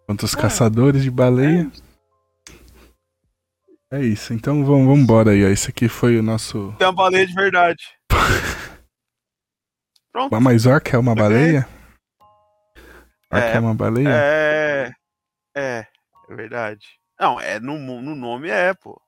contra os É. caçadores de baleia. É isso, então vamos, vamos embora aí. ó. Esse aqui foi o nosso. Tem uma baleia de verdade. Pronto. A mais orca é uma Ok. baleia? Arca é, é uma baleia? É. É, é verdade. Não, é no, no nome é, pô.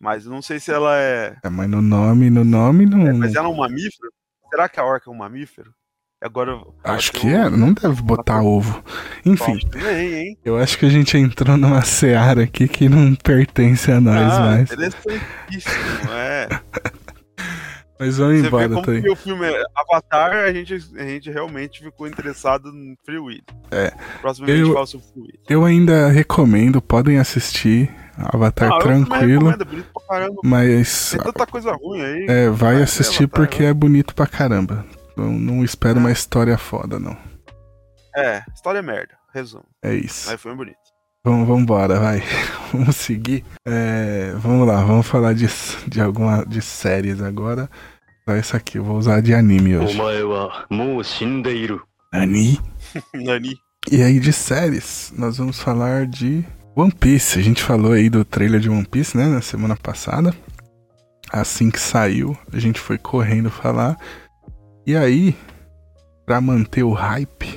Mas não sei se ela é. É, mas no nome, no nome não. É, mas ela é um mamífero? Será que a orca é um mamífero? Agora. Acho que um... é, não deve botar ovo. Enfim. Bem, eu acho que a gente entrou numa seara aqui que não pertence a nós ah, mais. Interessantíssimo, é. Mas vamos Você embora, como que o filme é Avatar, a gente, a gente realmente ficou interessado no Free Willy. É. Próximo eu, fala sobre Free Willy. Eu ainda recomendo, podem assistir. Avatar ah, tranquilo. É bonito pra caramba. Mas. Tem tanta coisa ruim aí. É, vai assistir Avatar, porque né? é bonito pra caramba. Não, não espero é. uma história foda, não. É, história é merda. Resumo. É isso. Mas foi bonito. Vamos, vamos embora, vai. vamos seguir. É, vamos lá, vamos falar de, de alguma de séries agora. Essa aqui, eu vou usar de anime hoje. Nani? Nani. E aí, de séries, nós vamos falar de One Piece. A gente falou aí do trailer de One Piece, né, na semana passada. Assim que saiu, a gente foi correndo falar. E aí, para manter o hype,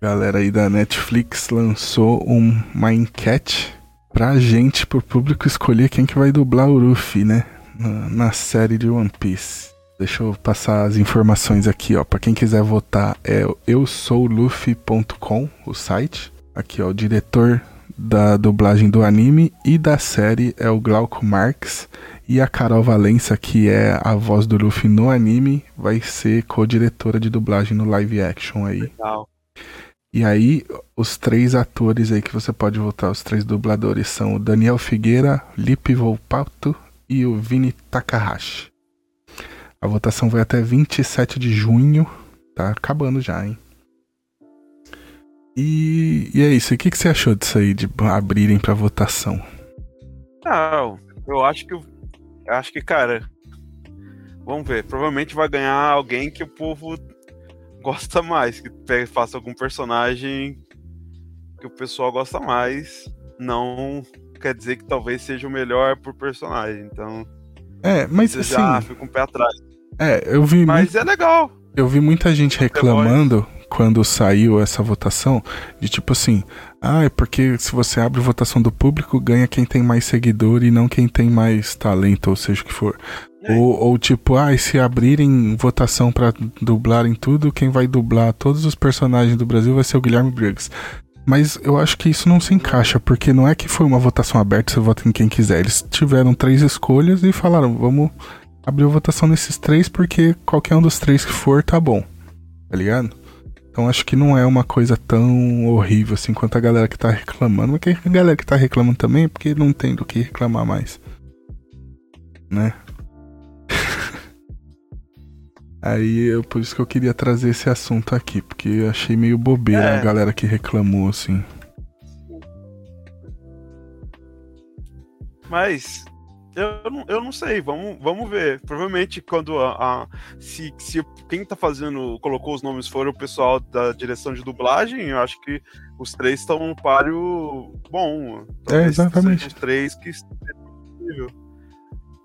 a galera aí da Netflix lançou um, uma enquete pra gente, pro público escolher quem que vai dublar o Luffy, né? Na, na série de One Piece. Deixa eu passar as informações aqui, ó. Para quem quiser votar é eusouluffy.com, o site. Aqui, ó, o diretor da dublagem do anime e da série é o Glauco Marx. E a Carol Valença, que é a voz do Luffy no anime, vai ser co-diretora de dublagem no live action aí. Legal. E aí, os três atores aí que você pode votar, os três dubladores, são o Daniel Figueira, Lipe Volpato e o Vini Takahashi. A votação vai até 27 de junho. Tá acabando já, hein? E, e é isso. O que, que você achou disso aí, de abrirem pra votação? Não, eu acho que eu acho que, cara, vamos ver. Provavelmente vai ganhar alguém que o povo gosta mais, que faça algum personagem que o pessoal gosta mais. Não quer dizer que talvez seja o melhor por personagem. Então, é, mas assim, já fica um pé atrás. É, eu vi. Mas é legal. Eu vi muita gente reclamando quando saiu essa votação de tipo assim, ah, é porque se você abre votação do público, ganha quem tem mais seguidor e não quem tem mais talento, ou seja o que for. É. Ou, ou, tipo, ah, se abrirem votação para dublar em tudo, quem vai dublar todos os personagens do Brasil vai ser o Guilherme Briggs. Mas eu acho que isso não se encaixa, porque não é que foi uma votação aberta, você vota em quem quiser. Eles tiveram três escolhas e falaram, vamos abrir a votação nesses três, porque qualquer um dos três que for tá bom. Tá ligado? Então acho que não é uma coisa tão horrível assim quanto a galera que tá reclamando. Mas a galera que tá reclamando também é porque não tem do que reclamar mais. Né? Aí eu, por isso que eu queria trazer esse assunto aqui, porque eu achei meio bobeira é. a galera que reclamou, assim. Mas eu não, eu não sei, vamos, vamos ver. Provavelmente quando a, a, se, se quem tá fazendo, colocou os nomes for o pessoal da direção de dublagem, eu acho que os três estão no páreo bom. É, exatamente. Os três que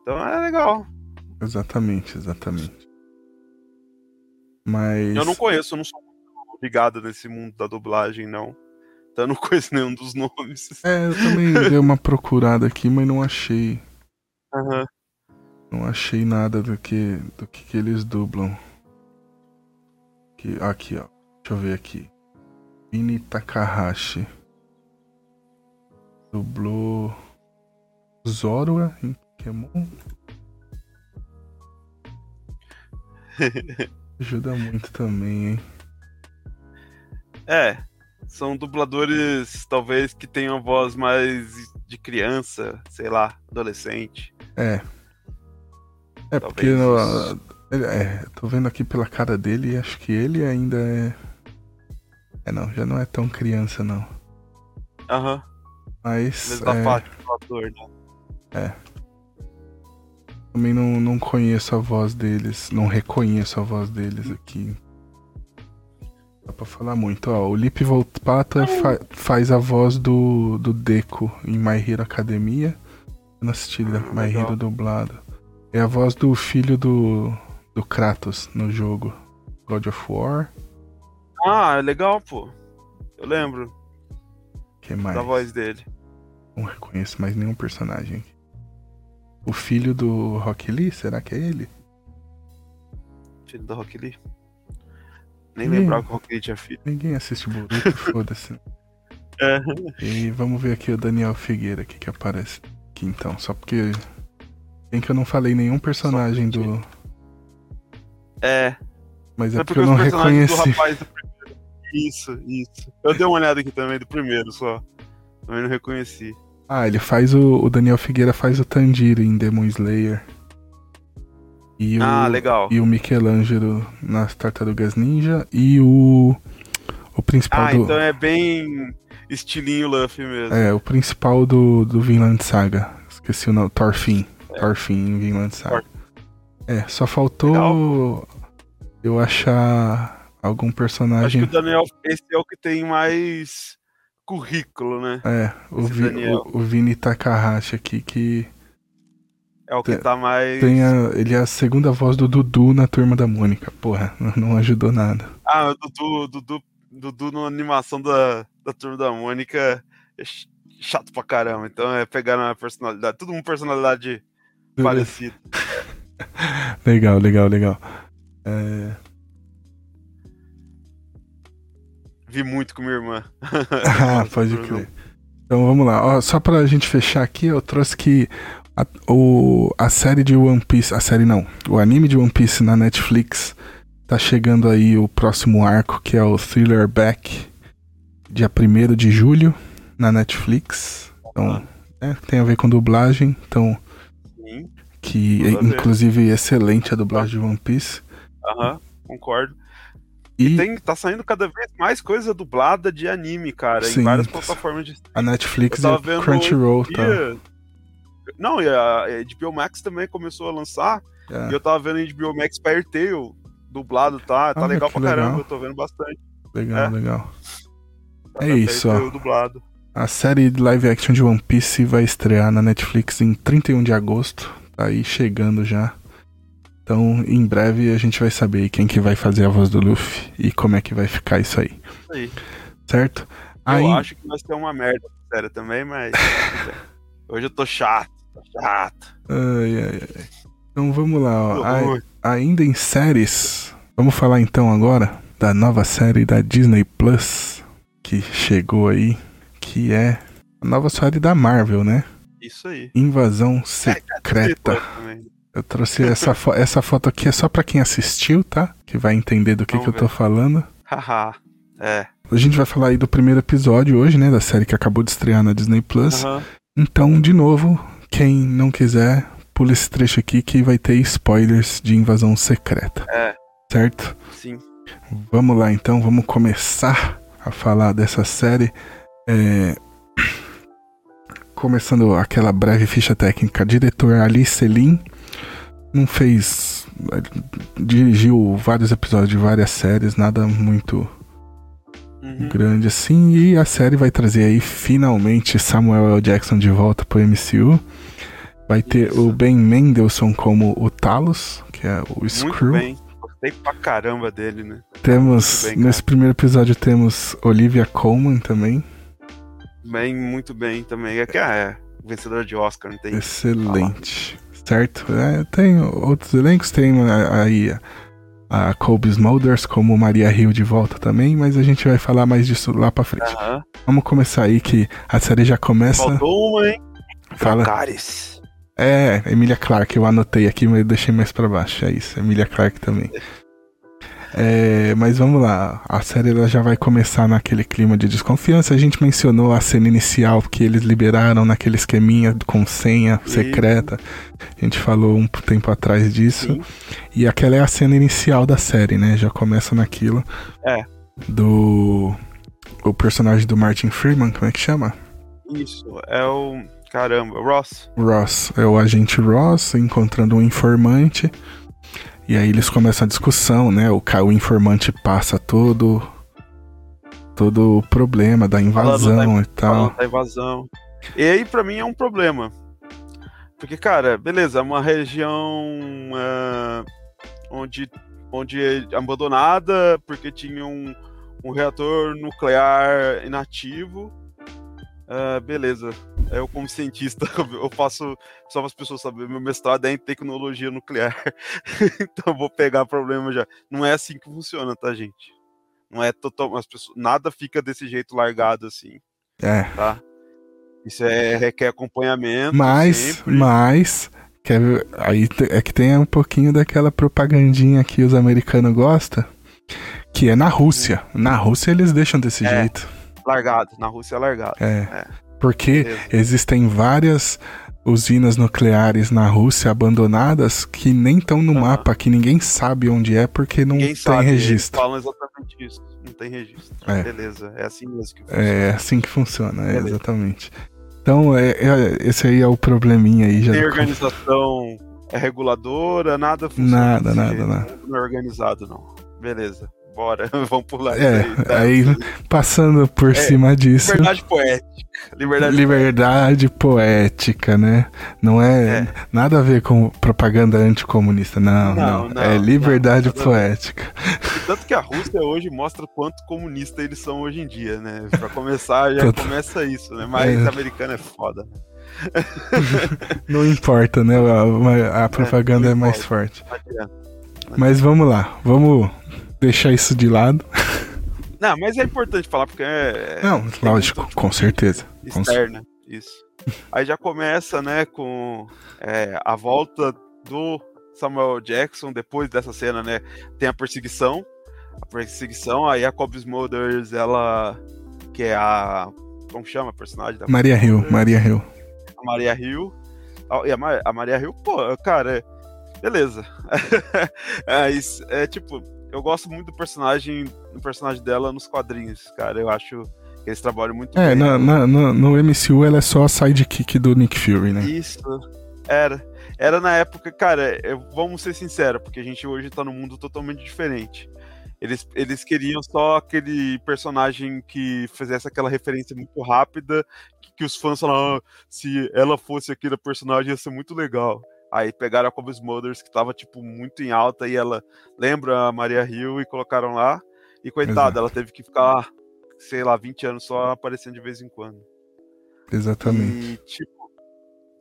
Então é legal. Exatamente, exatamente. Mas. Eu não conheço, eu não sou ligado nesse mundo da dublagem, não. Então eu não conheço nenhum dos nomes. É, eu também dei uma procurada aqui, mas não achei. Não achei nada do que do que, que eles dublam. Aqui, aqui, ó. Deixa eu ver aqui. Vini Takahashi. Dublou Zoro em Pokémon. Ajuda muito também, hein? É, são dubladores talvez que tenham voz mais de criança, sei lá, adolescente. É. É Talvez porque no, é, tô vendo aqui pela cara dele e acho que ele ainda é. É não, já não é tão criança não. Aham. Uhum. Mas. é... parte do ator, né? É. Também não, não conheço a voz deles, não reconheço a voz deles aqui. Dá pra falar muito. Ó, o Lip Volpata fa faz a voz do, do Deco em My Hero Academia. Eu não assisti My Hero dublado. É a voz do filho do, do Kratos no jogo God of War. Ah, é legal, pô. Eu lembro. que mais? Da voz dele. Não reconheço mais nenhum personagem. O filho do Rock Lee, será que é ele? Filho do Rock Lee? Nem Ninguém... lembrava que o Rock Lee tinha filho. Ninguém assiste Boruto, foda-se. É. E vamos ver aqui o Daniel Figueira aqui que aparece aqui então, só porque tem que eu não falei nenhum personagem do. É. Mas é, é porque, porque eu não reconheci. Do rapaz do primeiro. Isso, isso. Eu dei uma olhada aqui também do primeiro só. Também não reconheci. Ah, ele faz o. O Daniel Figueira faz o Tanjiro em Demon Slayer. E ah, o, legal. E o Michelangelo nas Tartarugas Ninja. E o. O principal ah, do. então é bem estilinho Luffy mesmo. É, o principal do, do Vinland Saga. Esqueci o nome. Thorfinn. É. Thorfinn Vinland Saga. É, só faltou legal. eu achar algum personagem. Acho que o Daniel, esse é o que tem mais currículo, né? É, o, Vi, o, o, Vini Takahashi aqui que. É o que tem, tá mais. Tem a, ele é a segunda voz do Dudu na turma da Mônica. Porra, não, não ajudou nada. Ah, o Dudu, Dudu, Dudu na animação da, da turma da Mônica é chato pra caramba. Então é pegar uma personalidade. Tudo uma personalidade parecida. legal, legal, legal. É... Vi muito com minha irmã. ah, pode crer. Então vamos lá. Ó, só pra gente fechar aqui, eu trouxe que a, o, a série de One Piece. A série não. O anime de One Piece na Netflix tá chegando aí o próximo arco, que é o Thriller Back, dia 1 de julho, na Netflix. Então, é, tem a ver com dublagem. Então. Sim. Que é, inclusive excelente a dublagem de One Piece. Aham, concordo. E, e tem, tá saindo cada vez mais coisa dublada de anime, cara, Sim, em várias plataformas de A Netflix e a Crunchyroll, tá? Não, e a HBO Max também começou a lançar. É. E eu tava vendo a HBO Max Fire Tail dublado, tá? Tá ah, legal pra legal. caramba, eu tô vendo bastante. Legal, é. legal. Tá é isso, ó. Dublado. A série live action de One Piece vai estrear na Netflix em 31 de agosto. Tá aí chegando já. Então, em breve a gente vai saber quem que vai fazer a voz do Luffy e como é que vai ficar isso aí. Isso aí. Certo? Eu aí... acho que vai ser uma merda, sério, também, mas. Hoje eu tô chato, tô chato. Ai, ai, ai. Então vamos lá, ó. A, ainda em séries, vamos falar então agora da nova série da Disney Plus que chegou aí, que é a nova série da Marvel, né? Isso aí. Invasão Secreta. É, eu trouxe essa, fo essa foto aqui é só para quem assistiu, tá? Que vai entender do que, que eu tô falando. Haha, é. A gente vai falar aí do primeiro episódio hoje, né? Da série que acabou de estrear na Disney Plus. Uhum. Então, de novo, quem não quiser, pula esse trecho aqui que vai ter spoilers de invasão secreta. É. Certo? Sim. Vamos lá então, vamos começar a falar dessa série. É... Começando aquela breve ficha técnica. Diretor Ali Selim não fez. Dirigiu vários episódios de várias séries, nada muito uhum. grande assim. E a série vai trazer aí finalmente Samuel L. Jackson de volta pro MCU. Vai ter Isso. o Ben Mendelssohn como o Talos, que é o Screw. Muito bem. Gostei pra caramba dele, né? Temos, bem, nesse primeiro episódio temos Olivia Colman também. Bem, muito bem também. É que ah, é vencedora de Oscar, não tem. Excelente certo? É, tem outros elencos, tem aí a, a Colby Smulders como Maria Hill de volta também, mas a gente vai falar mais disso lá pra frente. Uhum. Vamos começar aí que a série já começa. Faltou uma, hein? Fala. Dracarys. É, Emilia Clarke, eu anotei aqui, mas eu deixei mais pra baixo. É isso, Emilia Clarke também. É, mas vamos lá, a série ela já vai começar naquele clima de desconfiança. A gente mencionou a cena inicial que eles liberaram naquele esqueminha com senha secreta. A gente falou um tempo atrás disso. Sim. E aquela é a cena inicial da série, né? Já começa naquilo. É. Do. O personagem do Martin Freeman, como é que chama? Isso, é o. Caramba, Ross. Ross, é o agente Ross encontrando um informante. E aí eles começam a discussão, né? O, o informante passa todo todo o problema da invasão da, e tal. Da invasão. E aí para mim é um problema. Porque, cara, beleza, é uma região uh, onde, onde é abandonada, porque tinha um, um reator nuclear inativo. Uh, beleza. Eu, como cientista, eu faço, só para as pessoas saberem, meu mestrado é em tecnologia nuclear. então eu vou pegar problema já. Não é assim que funciona, tá, gente? Não é total. As pessoas, nada fica desse jeito largado assim. É. Tá? Isso é, requer acompanhamento. Mas, sempre. mas. Quer, aí é que tem um pouquinho daquela propagandinha que os americanos gostam, que é na Rússia. Na Rússia eles deixam desse É. jeito. Largado. Na Rússia é largado. É. É. Porque Beleza. existem várias usinas nucleares na Rússia abandonadas que nem estão no Aham. mapa, que ninguém sabe onde é porque não Ninguém tem sabe. Eles registro. falam exatamente isso. Não tem registro. É. Beleza. É assim mesmo que funciona. É assim que funciona, é, exatamente. Então, é, é- esse aí é o probleminha aí já. tem organização é reguladora, nada funciona. Nada, nada, jeito. nada. Não é organizado, não. Beleza. Bora. Vamos pular É, isso aí. tá? aí passando por É, cima disso. Liberdade poética. Liberdade Liberdade poética, né? Não é, É. nada a ver com propaganda anticomunista, não, não. Não, não, é liberdade não, poética. Tanto que a Rússia hoje mostra quanto comunista eles são hoje em dia, né? Pra começar, já Tanto- começa isso, né? Mas É. americano é foda. né? Não importa, né? A, a propaganda não é, mais forte. Mas vamos lá, vamos deixar isso de lado. Não, mas é importante falar porque é. Não, tem lógico, com certeza. Com Externa, isso. Aí já começa, né, com é, a volta do Samuel Jackson, depois dessa cena, né? Tem a perseguição. A perseguição, aí a Cobb Smulders, ela. Que é a. Como chama a personagem da Maria Hill, Maria Hill. a Maria Hill. E a, Ma- a Maria Hill, pô, cara, é- beleza. é, isso- é tipo, eu gosto muito do personagem, do personagem dela nos quadrinhos, cara. Eu acho que eles trabalham muito É, bem. na- no, no MCU ela é só a sidekick do Nick Fury, né? Isso. Era. Era na época, cara, eu- vamos ser sinceros, porque a gente hoje tá num mundo totalmente diferente. Eles, eles queriam só aquele personagem que fizesse aquela referência muito rápida, que, que os fãs falaram, ah, se ela fosse aquele personagem ia ser muito legal. Aí pegaram a Cobb Smulders, que tava, tipo, muito em alta, e ela lembra a Maria Hill e colocaram lá. E coitada, Exato. ela teve que ficar, sei lá, 20 anos só aparecendo de vez em quando. Exatamente. E, tipo,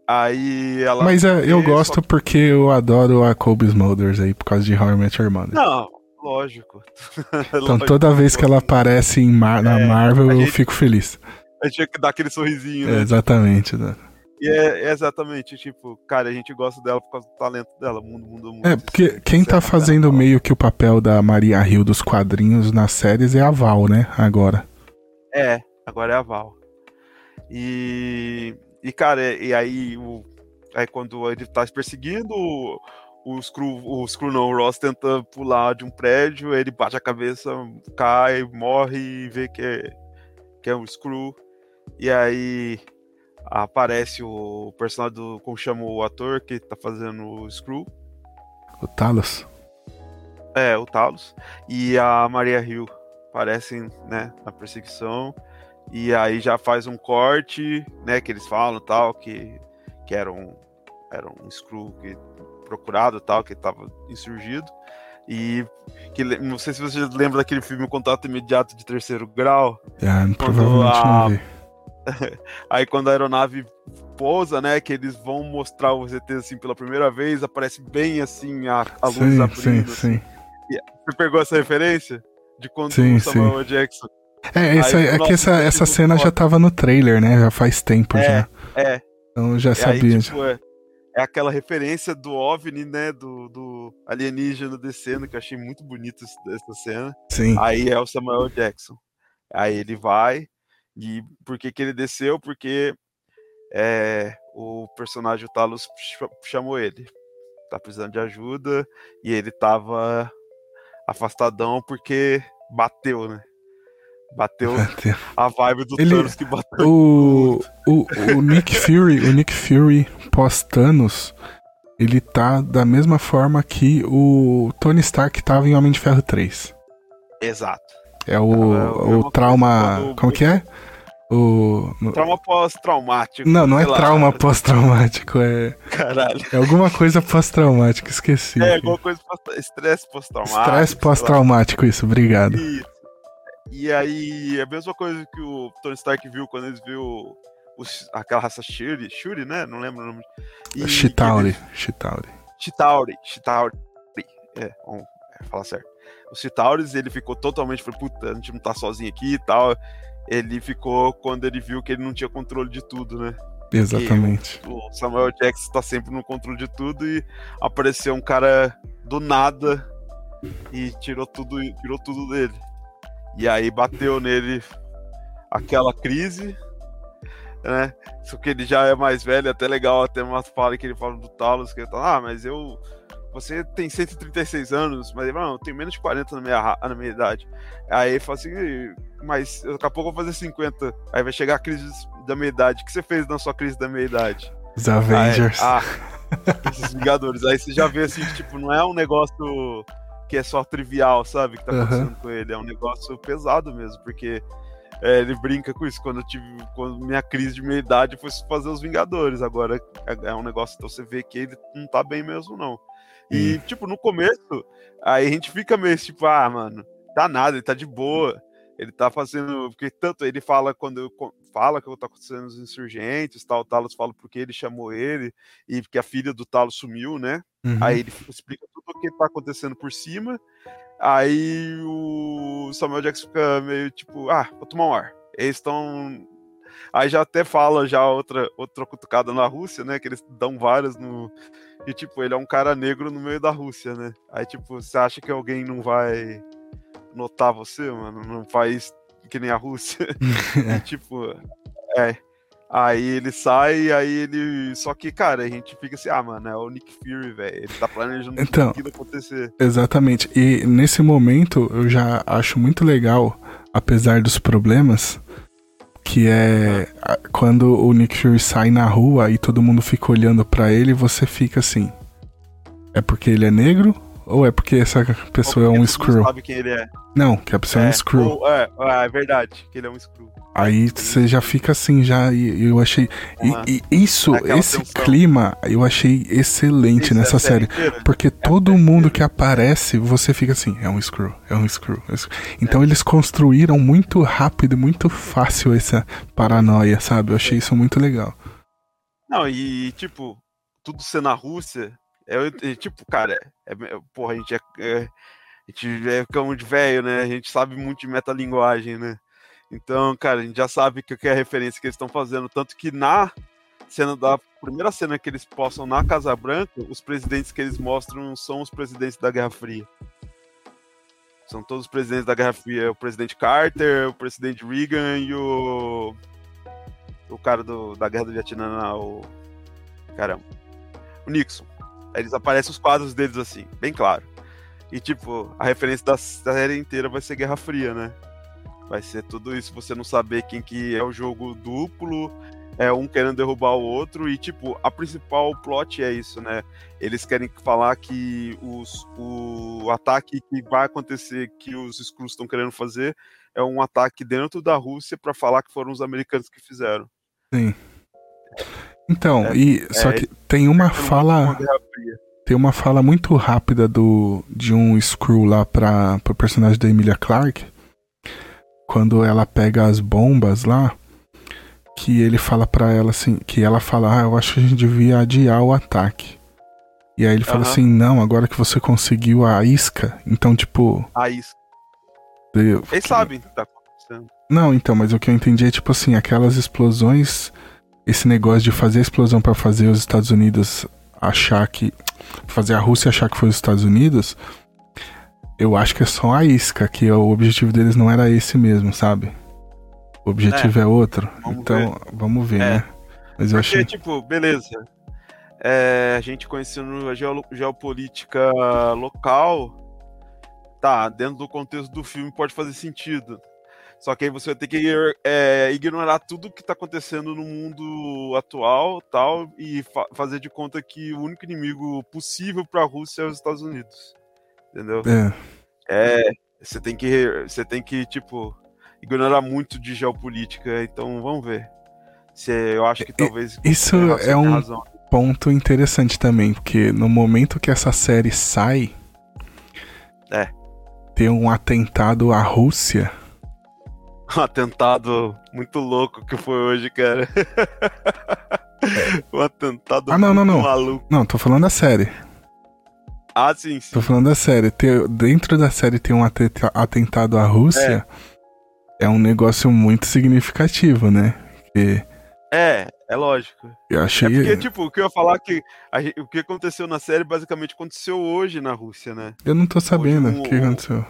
aí ela. Mas é, eu só gosto porque eu adoro a Kobe Smulders aí, por causa de How I Met Your Mother. Não, lógico. Então toda vez que ela aparece em Mar- na É, Marvel, a eu gente- fico feliz. A gente tinha que dar aquele sorrisinho, É, né? exatamente. E é, é exatamente, tipo, cara, a gente gosta dela por causa do talento dela. Mundo mudou muito. É, porque quem tá fazendo meio que o papel da Maria Hill dos quadrinhos nas séries é a Val, né? Agora. É, agora é a Val. E, e cara, e aí, o, aí quando ele tá se perseguindo, o, o Screw, o Screw não, o Ross tenta pular de um prédio, ele bate a cabeça, cai, morre e vê que é, que é um Screw. E aí aparece o personagem do, como chama o ator que tá fazendo o Screw, O Talos. é, o Talos, e a Maria Hill aparecem, né, na perseguição. E aí já faz um corte, né, que eles falam tal, que, que era um, era um Screw que, procurado tal, que tava insurgido. E que, não sei se você lembra daquele filme O Contato Imediato de Terceiro Grau. Ah, provavelmente a- não vi. Aí quando a aeronave pousa, né, que eles vão mostrar os ETs assim pela primeira vez, aparece bem assim a, a luz Sim, sim, abrindo. assim. sim. Você pegou essa referência? De quando Sim, o Samuel Jackson. É, essa, Aí, é que essa, essa cena já foda. tava no trailer, né? Já faz tempo É, já. É, Então já sabia. aí, já. tipo, é, é aquela referência do OVNI, né, do, do alienígena descendo, que eu achei muito bonito essa cena. Sim. Aí é o Samuel Jackson. Aí ele vai, e por que que ele desceu? Porque é, o personagem o Talos ch- chamou ele. Tá precisando de ajuda, e ele tava afastadão porque bateu, né? Bateu a vibe do Ele- Thanos que bateu. O, o, o Nick Fury, o Nick Fury pós-Thanos, ele tá da mesma forma que o Tony Stark tava em Homem de Ferro 3. Exato. É o, Ah, é o trauma. Como que é? O. Trauma pós-traumático. Não, não é lá, trauma pós-traumático, é, Caralho. é alguma coisa pós-traumático, esqueci. É, alguma coisa pós- estresse pós-traumático. Estresse pós-traumático, isso, obrigado. Isso. E aí, a mesma coisa que o Tony Stark viu quando eles viu os, aquela raça Shuri, Shuri, né? Não lembro o nome. E, Chitauri. Ele... Chitauri. Chitauri. Chitauri. É, vamos é, falar certo. O Chitauris, ele ficou totalmente, foi puta, a gente não tá sozinho aqui e tal. Ele ficou quando ele viu que ele não tinha controle de tudo, né? Exatamente. o Samuel Jackson tá sempre no controle de tudo e apareceu um cara do nada e tirou tudo, tirou tudo dele. E aí bateu nele aquela crise, né? Só que ele já é mais velho, é até legal, até uma fala que ele fala do Talos, que ele fala, ah, mas eu. Você tem 136 anos, mas não, eu tenho menos de 40 na minha, na minha idade. Aí ele fala assim, mas daqui a pouco eu vou fazer 50. Aí vai chegar a crise da meia idade. O que você fez na sua crise da meia idade? Os Avengers. Aí, ah, esses Vingadores. Aí você já vê assim, que, tipo, não é um negócio que é só trivial, sabe? Que tá acontecendo uhum. com ele. É um negócio pesado mesmo, porque é, ele brinca com isso. Quando eu tive. Quando minha crise de meia idade foi fazer os Vingadores. Agora é, é um negócio que então você vê que ele não tá bem mesmo, não. E, hum. tipo, no começo, aí a gente fica meio tipo, ah, mano, tá nada, ele tá de boa. Ele tá fazendo. Porque tanto ele fala quando fala que tá acontecendo os insurgentes, tal, o Talos fala porque ele chamou ele, e porque a filha do Talos sumiu, né? Uhum. Aí ele explica tudo o que tá acontecendo por cima. Aí o Samuel Jackson fica meio tipo, ah, vou tomar um ar. Eles estão. Aí já até fala já outra, outra cutucada na Rússia, né? Que eles dão várias no. E tipo, ele é um cara negro no meio da Rússia, né? Aí, tipo, você acha que alguém não vai notar você, mano? Num país que nem a Rússia. e, tipo, é. Aí ele sai, aí ele. Só que, cara, a gente fica assim, ah, mano, é o Nick Fury, velho. Ele tá planejando então, tudo acontecer. Exatamente. E nesse momento eu já acho muito legal, apesar dos problemas, que é quando o Nick Fury sai na rua e todo mundo fica olhando para ele, você fica assim. É porque ele é negro ou é porque essa pessoa porque é um Screw? sabe quem ele é. Não, que a pessoa é, é um Screw. Ou, é, é, é verdade, que ele é um Screw. Aí você já fica assim, já. Eu achei. E, e isso, esse tensão. clima, eu achei excelente isso, nessa série. Inteira. Porque é todo mundo que aparece, você fica assim, é um screw, é um screw. É um screw. Então é. eles construíram muito rápido e muito fácil essa paranoia, sabe? Eu achei isso muito legal. Não, e tipo, tudo ser na Rússia, é, tipo, cara, é, porra, a gente é, é, a gente é cão de velho, né? A gente sabe muito de metalinguagem, né? Então, cara, a gente já sabe que, que é a referência que eles estão fazendo. Tanto que na cena da primeira cena que eles postam na Casa Branca, os presidentes que eles mostram são os presidentes da Guerra Fria. São todos os presidentes da Guerra Fria. O presidente Carter, o presidente Reagan e o. O cara do, da Guerra do Vietnã, o. Caramba. O Nixon. Eles aparecem os quadros deles assim, bem claro. E tipo, a referência da série inteira vai ser Guerra Fria, né? Vai ser tudo isso, você não saber quem que é o jogo duplo, é um querendo derrubar o outro, e tipo, a principal plot é isso, né? Eles querem falar que os, o ataque que vai acontecer, que os Skrulls estão querendo fazer, é um ataque dentro da Rússia para falar que foram os americanos que fizeram. Sim. Então, é, e só é, que tem uma fala tem uma fala muito rápida do de um Screw lá para o personagem da Emilia Clarke, quando ela pega as bombas lá, que ele fala para ela assim, que ela fala: "Ah, eu acho que a gente devia adiar o ataque". E aí ele fala assim: "Não, agora que você conseguiu a isca, então tipo, a isca. Eles que... sabem o que tá acontecendo. Não, então, mas o que eu entendi é tipo assim, aquelas explosões esse negócio de fazer a explosão para fazer os Estados Unidos achar que. fazer a Rússia achar que foi os Estados Unidos, eu acho que é só a isca, que o objetivo deles não era esse mesmo, sabe? O objetivo é, é outro. Vamos então, ver. vamos ver, é. né? Mas eu Porque, achei. tipo, beleza. É, a gente conhecendo a geopolítica local, tá, dentro do contexto do filme pode fazer sentido. Só que aí você vai ter que é, ignorar tudo que está acontecendo no mundo atual tal e fa fazer de conta que o único inimigo possível para a Rússia é os Estados Unidos. Entendeu? É. É, você tem que você tem que tipo ignorar muito de geopolítica, então vamos ver. Se eu acho que talvez Isso é um razão. ponto interessante também, porque no momento que essa série sai, é. tem um atentado à Rússia um atentado muito louco que foi hoje, cara. um atentado ah, não, não, não. maluco. Não, tô falando da série. Ah, sim, sim. Tô falando da série. Tem, dentro da série tem um atentado à Rússia. É. é um negócio muito significativo, né? Que... É, é lógico. Eu achei. É porque, tipo, o que eu ia falar é que a, o que aconteceu na série basicamente aconteceu hoje na Rússia, né? Eu não tô sabendo o que aconteceu.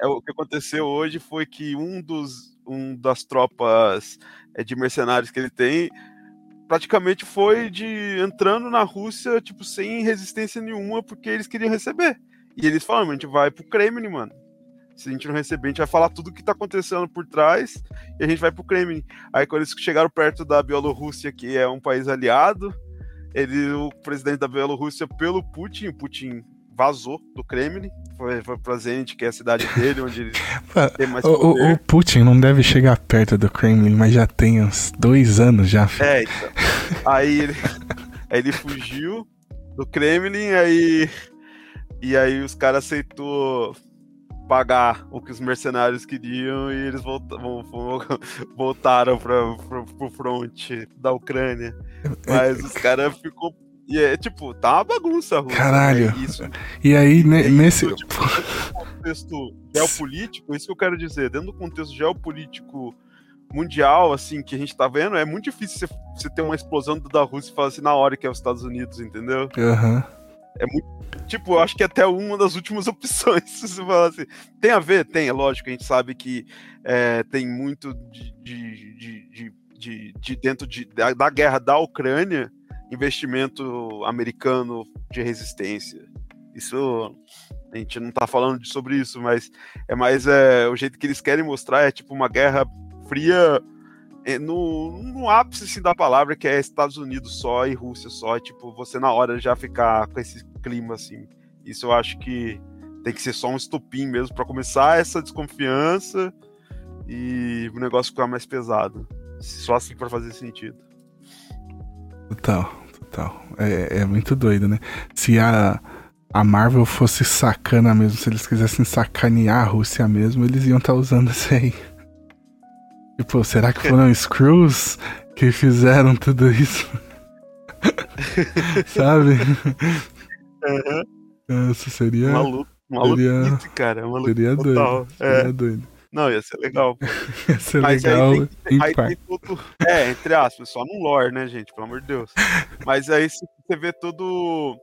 É, o que aconteceu hoje foi que um dos um das tropas é, de mercenários que ele tem praticamente foi de entrando na Rússia, tipo, sem resistência nenhuma, porque eles queriam receber. E eles falaram, a gente vai pro Kremlin, mano. Se a gente não receber, a gente vai falar tudo o que tá acontecendo por trás e a gente vai pro Kremlin. Aí quando eles chegaram perto da Bielorrússia, que é um país aliado, ele, o presidente da Bielorrússia, pelo Putin, Putin vazou do Kremlin, foi, foi pra Zenit, que é a cidade dele, onde ele tem mais o. O, Putin não deve chegar perto do Kremlin, mas já tem uns dois anos já. Filho. É, então. aí, ele, aí ele fugiu do Kremlin, aí e aí os caras aceitou pagar o que os mercenários queriam e eles voltaram, voltaram para pro front da Ucrânia. É, Mas os caras ficou e é tipo, tá uma bagunça, Rússia, Caralho. Né? Isso, e aí, né, nesse. Isso, tipo, dentro do contexto geopolítico, isso que eu quero dizer, dentro do contexto geopolítico mundial, assim, que a gente tá vendo, é muito difícil você, você ter uma explosão da Rússia e falar assim na hora que é os Estados Unidos, entendeu? Uhum. É muito. Tipo, eu acho que é até uma das últimas opções, se você falar assim. Tem a ver? Tem, é lógico, a gente sabe que é, tem muito de, de, de, de, de dentro de, da, da guerra da Ucrânia investimento americano de resistência. Isso a gente não está falando sobre isso, mas é mais é, o jeito que eles querem mostrar é tipo uma guerra fria é, no, no ápice assim, da palavra, que é Estados Unidos só e Rússia só, é, tipo, você na hora já ficar com esse clima assim. Isso eu acho que tem que ser só um estopim mesmo para começar essa desconfiança e o negócio ficar mais pesado. Só assim para fazer sentido. Total tal. É, é muito doido, né? Se a, a Marvel fosse sacana mesmo, se eles quisessem sacanear a Rússia mesmo, eles iam estar tá usando isso aí. Tipo, será que foram Screws que fizeram tudo isso? Sabe? Uhum. Isso seria. Maluco, maluco seria, cara. Maluco seria doido. É. Seria doido. Não, ia ser legal. ia ser Mas legal. Aí tem, aí tem tudo, é, entre aspas, só num lore, né, gente? Pelo amor de Deus. Mas aí você vê tudo.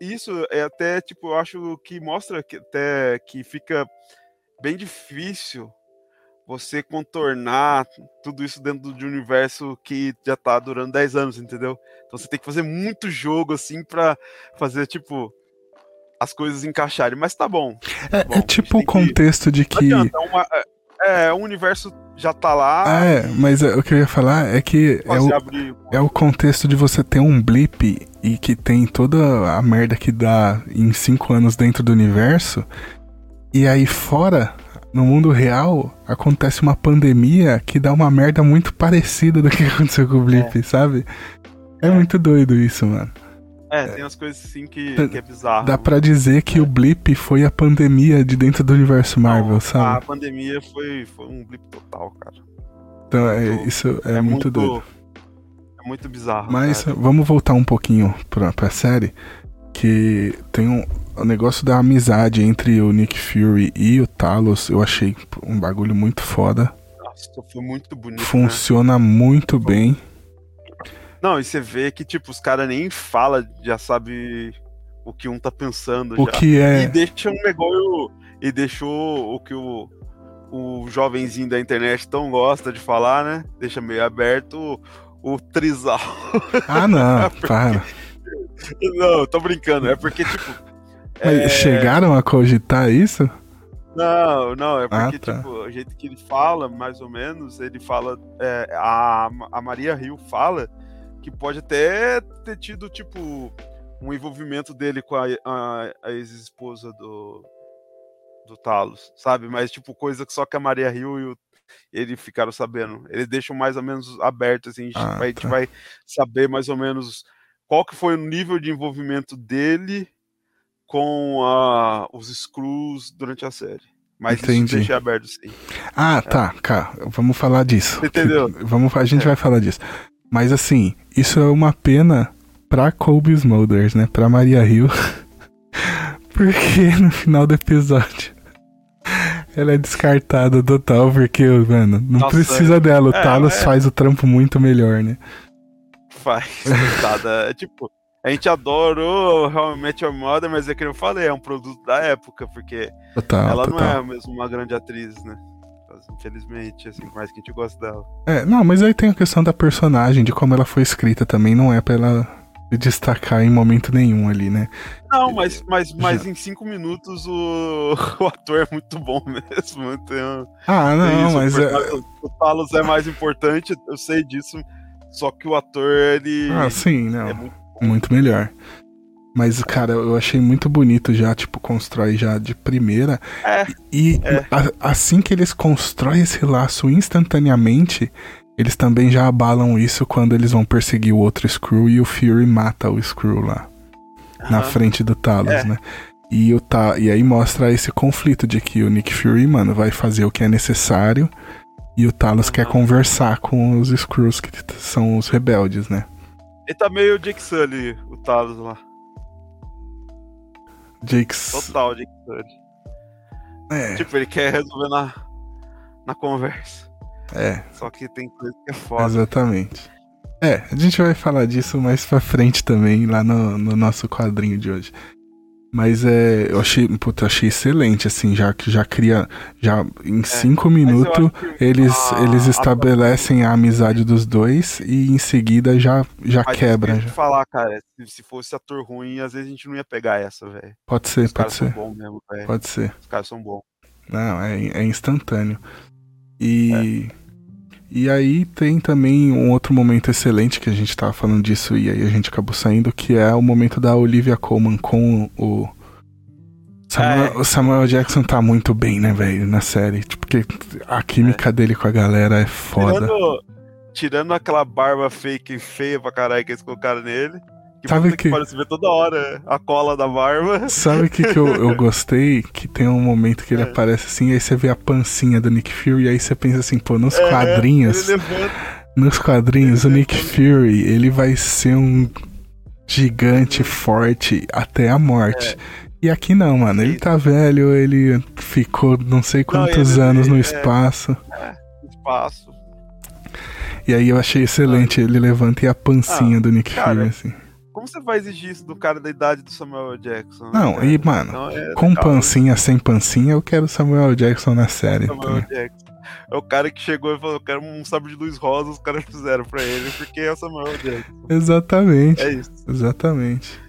Isso é até, tipo, eu acho que mostra que até que fica bem difícil você contornar tudo isso dentro de um universo que já tá durando 10 anos, entendeu? Então você tem que fazer muito jogo assim para fazer tipo as coisas encaixarem, mas tá bom. Tá é, bom. é, tipo o contexto que... de que. Uma, é, é, o universo já tá lá. É, e... mas é, o que eu ia falar é que é o, abrir... é o contexto de você ter um blip e que tem toda a merda que dá em cinco anos dentro do universo. E aí fora, no mundo real, acontece uma pandemia que dá uma merda muito parecida do que aconteceu com o blip, é. sabe? É, é muito doido isso, mano. É, tem umas coisas assim que, que é bizarro. Dá pra dizer que é. o blip foi a pandemia de dentro do universo Marvel, Não, sabe? A pandemia foi, foi um blip total, cara. Então, é, isso é, é muito, muito, doido. É muito bizarro. Mas cara. vamos voltar um pouquinho pra, pra série. Que tem um, o negócio da amizade entre o Nick Fury e o Talos. Eu achei um bagulho muito foda. Nossa, foi muito bonito. Funciona né? muito foi. bem. Não, e você vê que, tipo, os caras nem fala, já sabe o que um tá pensando. O já. que é. E deixa um negócio. E deixou o que o, o jovenzinho da internet tão gosta de falar, né? Deixa meio aberto o, o trisal. Ah, não, é porque... para. Não, tô brincando. É porque, tipo. É... Chegaram a cogitar isso? Não, não, é ah, porque, ah, tá. tipo, o jeito que ele fala, mais ou menos, ele fala. É, a, a Maria Rio fala que pode até ter tido, tipo, um envolvimento dele com a, a, a ex-esposa do, do Talos, sabe? Mas, tipo, coisa que só que a Maria Rio e o, ele ficaram sabendo. Eles deixam mais ou menos aberto, assim, a gente, ah, vai, tá. a gente tá. vai saber mais ou menos qual que foi o nível de envolvimento dele com a, os Screws durante a série. Mas Entendi. isso deixei aberto sim. Ah, é. tá, cá. Vamos falar disso. Entendeu? Vamos, a gente é. vai falar disso. Mas assim, isso é uma pena pra Colby Smulders, né? Pra Maria Hill. porque no final do episódio ela é descartada total, porque, mano, não Nossa, precisa é. dela. O é, Talos é... faz o trampo muito melhor, né? Faz, coitada. é tipo, a gente adorou realmente a moda, mas é que eu falei, é um produto da época, porque total, ela total. não é mesmo uma grande atriz, né? Infelizmente, assim, mais que a gente gosta dela. É, não, mas aí tem a questão da personagem, de como ela foi escrita também, não é pra ela destacar em momento nenhum ali, né? Não, mas, mas, mas em cinco minutos o, o ator é muito bom mesmo. Tem, ah, não, mas é... O Talos é mais importante, eu sei disso, só que o ator, ele... Ah, sim, não. É muito, muito melhor. Mas, cara, eu achei muito bonito já, tipo, constrói já de primeira. É. E é. A, assim que eles constroem esse laço instantaneamente, eles também já abalam isso quando eles vão perseguir o outro Screw e o Fury mata o Screw lá. Uhum. Na frente do Talos, é. né? E, o ta e aí mostra esse conflito de que o Nick Fury, mano, vai fazer o que é necessário e o Talos uhum. quer conversar com os Screws, que são os rebeldes, né? Ele tá meio Jake Sully, o Talos lá. Jake Total Jake Sully. É. Tipo, ele quer resolver na, na conversa. É. Só que tem coisa que é foda. Exatamente. É, a gente vai falar disso mais pra frente também, lá no, no nosso quadrinho de hoje. Mas é, eu achei, puta, achei excelente, assim, já que já cria, já em é, cinco minutos eles, a, eles estabelecem a, a, amizade dos dois e em seguida já, já mas quebra. Eu já. falar, cara, se, se, fosse ator ruim, às vezes a gente não ia pegar essa, velho. Pode ser, Os pode ser. Mesmo, pode ser. Os caras são bons. Não, é, é instantâneo. E. É. E aí tem também um outro momento excelente que a gente tava falando disso e aí a gente acabou saindo, que é o momento da Olivia Colman com o. Samuel, é. O Samuel Jackson tá muito bem, né, velho, na série. Tipo, porque a química é. dele com a galera é foda. Tirando, tirando aquela barba fake feia pra caralho que eles colocaram nele. Que Sabe que... Parece ver toda hora a cola da barba. Sabe o que, que eu, eu gostei? Que tem um momento que ele é. aparece assim, aí você vê a pancinha do Nick Fury, e aí você pensa assim, pô, nos é, quadrinhos. Nos quadrinhos, ele o Nick Fury, ele vai ser um gigante forte até a morte. É. E aqui não, mano. Ele tá velho, ele ficou não sei quantos não, ele, anos no é, espaço. É, espaço. E aí eu achei excelente, ele levanta e a pancinha ah, do Nick cara, Fury, assim. Como você vai exigir isso do cara da idade do Samuel Jackson? Né, não, e mano, então, é com legal. pancinha, sem pancinha, eu quero Samuel Jackson na série. Samuel Jackson. É o cara que chegou e falou: Eu quero um sabre de luz rosa, os caras fizeram pra ele, porque é o Samuel Jackson. Exatamente. É isso. Exatamente.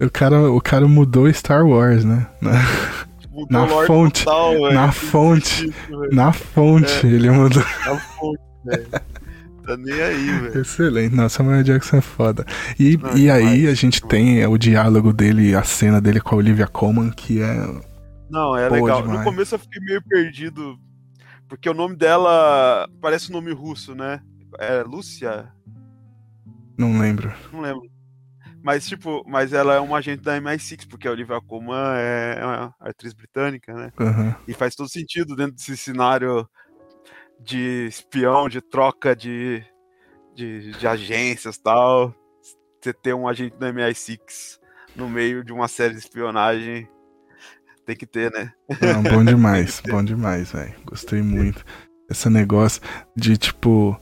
O cara, o cara mudou Star Wars, né? Mudou na fonte, total, na fonte. na fonte, ele mudou. Na fonte, velho. Tá nem aí, velho. Excelente. Nossa, Samuel Jackson é foda. E, Não, e aí a gente tem é, o diálogo dele, a cena dele com a Olivia Colman, que é. Não, é legal. Demais. No começo eu fiquei meio perdido. Porque o nome dela parece um nome russo, né? É Lúcia? Não lembro. Não lembro. Mas, tipo, mas ela é uma agente da MI6, porque a Olivia Colman é uma atriz britânica, né? Uhum. E faz todo sentido dentro desse cenário de espião, de troca de, de, de agências tal. Você ter um agente da MI6 no meio de uma série de espionagem. Tem que ter, né? Não, bom demais, bom demais, velho. Gostei muito. Esse negócio de tipo.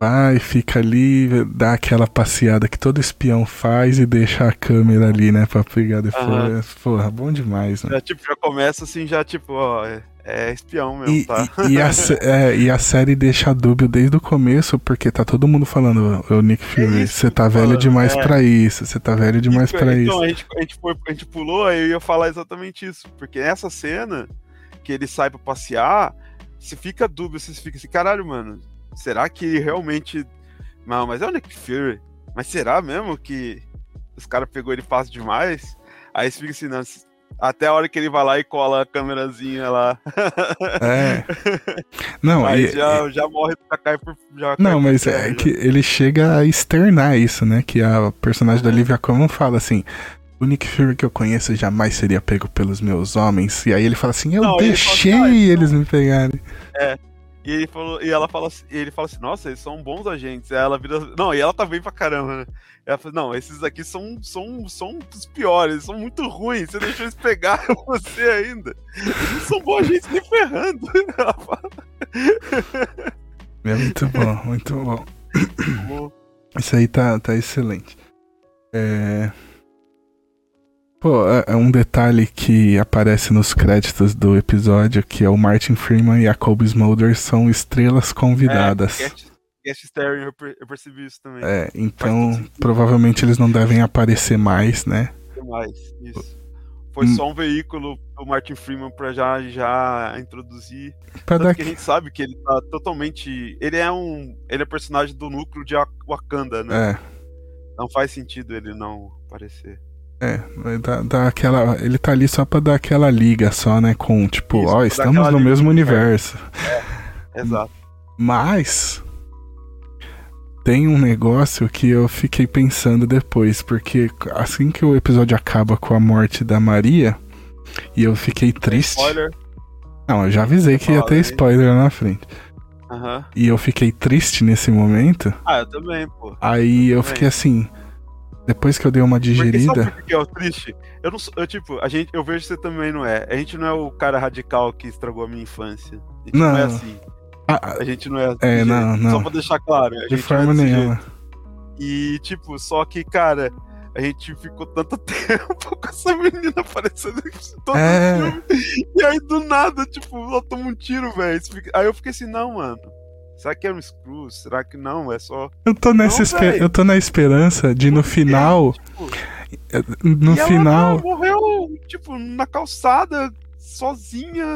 Vai, fica ali, dá aquela passeada que todo espião faz e deixa a câmera ali, né, pra pegar depois. Uhum. Porra, bom demais, né? Já, tipo, já começa assim, já tipo, ó, é, é espião mesmo, e, tá? E, e, a, é, e a série deixa dúbio desde o começo, porque tá todo mundo falando, o Nick Fury, é você tá velho demais é. pra isso, você tá velho demais e, pra então, isso. Então, a gente, a, gente a gente pulou, aí eu ia falar exatamente isso, porque essa cena que ele sai pra passear, você fica dúbio, você fica assim, caralho, mano, será que realmente. Não, mas é o Nick Fury. Mas será mesmo que os caras pegou ele fácil demais? Aí você fica assim, não, até a hora que ele vai lá e cola a câmerazinha lá. É. Não, e, já, e... já morre, já cai por. Já não, mas terra, é já. que ele chega a externar isso, né? Que a personagem uhum. da Olivia Colman fala assim: o Nick Fury que eu conheço jamais seria pego pelos meus homens. E aí ele fala assim, eu não, deixei ele assim, ah, eles me pegarem. É. E ele falou, e ela fala assim, ele fala assim, nossa, eles são bons agentes. Aí ela vira. Não, e ela tá bem pra caramba, né? Ela fala, não, esses aqui são, são, são os piores, são muito ruins. Você deixou eles pegar você ainda. Eles não são bons agentes nem ferrando. Ela fala. É muito bom, muito bom. Isso aí tá, tá excelente. É. Pô, é, é um detalhe que aparece nos créditos do episódio que é o Martin Freeman e a Colby Smolder são estrelas convidadas. É, guest, guest starring, eu, eu percebi isso também. É, então provavelmente eles não devem aparecer mais, né? Mais, isso. Foi hum. só um veículo do Martin Freeman pra já, já introduzir. Pra dar... que a gente sabe que ele tá totalmente. Ele é um. Ele é personagem do núcleo de Wakanda, né? É. Não faz sentido ele não aparecer. É, dá, dá aquela, ele tá ali só pra dar aquela liga só, né? Com tipo, Isso, ó, estamos no mesmo universo. É, exato. Mas tem um negócio que eu fiquei pensando depois, porque assim que o episódio acaba com a morte da Maria, e eu fiquei triste. Spoiler. Não, eu já avisei que ia ter spoiler na frente. Uhum. E eu fiquei triste nesse momento. Ah, eu também, pô. Aí eu, eu fiquei assim, depois que eu dei uma digerida. Porque sabe que é o triste? Eu não eu, tipo, a gente, eu vejo que você também não é. A gente não é o cara radical que estragou a minha infância. A gente não, não é assim. Ah, a gente não é assim. É, não, não. Só pra deixar claro. De forma é nenhuma. Jeito. E, tipo, só que, cara, a gente ficou tanto tempo com essa menina aparecendo todo é... filme. E aí, do nada, tipo, ela toma um tiro, velho. Aí eu fiquei assim, não, mano. Será que é um screw? Será que não? É só. Eu tô nessa não, esper... Eu tô na esperança de no final. tipo, no e final. Ela morreu, tipo, na calçada, sozinha.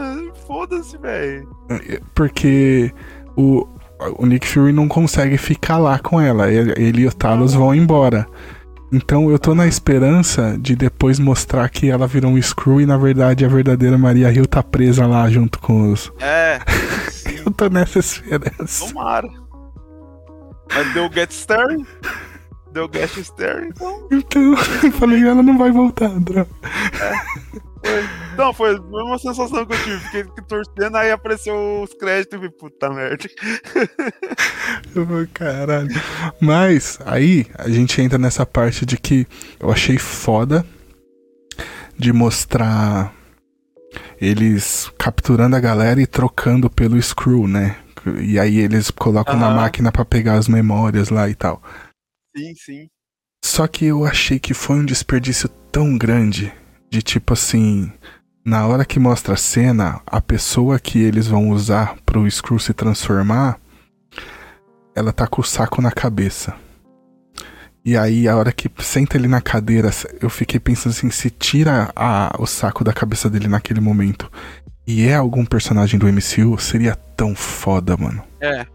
Foda-se, velho. É, porque o, o Nick Fury não consegue ficar lá com ela. Ele, ele e o Talos vão embora. Então eu tô na esperança de depois mostrar que ela virou um Screw e na verdade a verdadeira Maria Hill tá presa lá junto com os. É. eu tô nessa esperança. Tomara. Mas deu Get Staring? Deu Get Staring, então. Então, eu falei, ela não vai voltar, André. É. Foi, não, foi a mesma sensação que eu tive. Fiquei torcendo, aí apareceu os créditos e puta merda. Caralho. Mas, aí, a gente entra nessa parte de que eu achei foda de mostrar eles capturando a galera e trocando pelo Screw, né? E aí eles colocam uhum. na máquina para pegar as memórias lá e tal. Sim, sim. Só que eu achei que foi um desperdício tão grande de tipo assim, na hora que mostra a cena, a pessoa que eles vão usar pro Screw se transformar, ela tá com o saco na cabeça. E aí, a hora que senta ele na cadeira, eu fiquei pensando assim: se tira a, o saco da cabeça dele naquele momento e é algum personagem do MCU, seria tão foda, mano. É.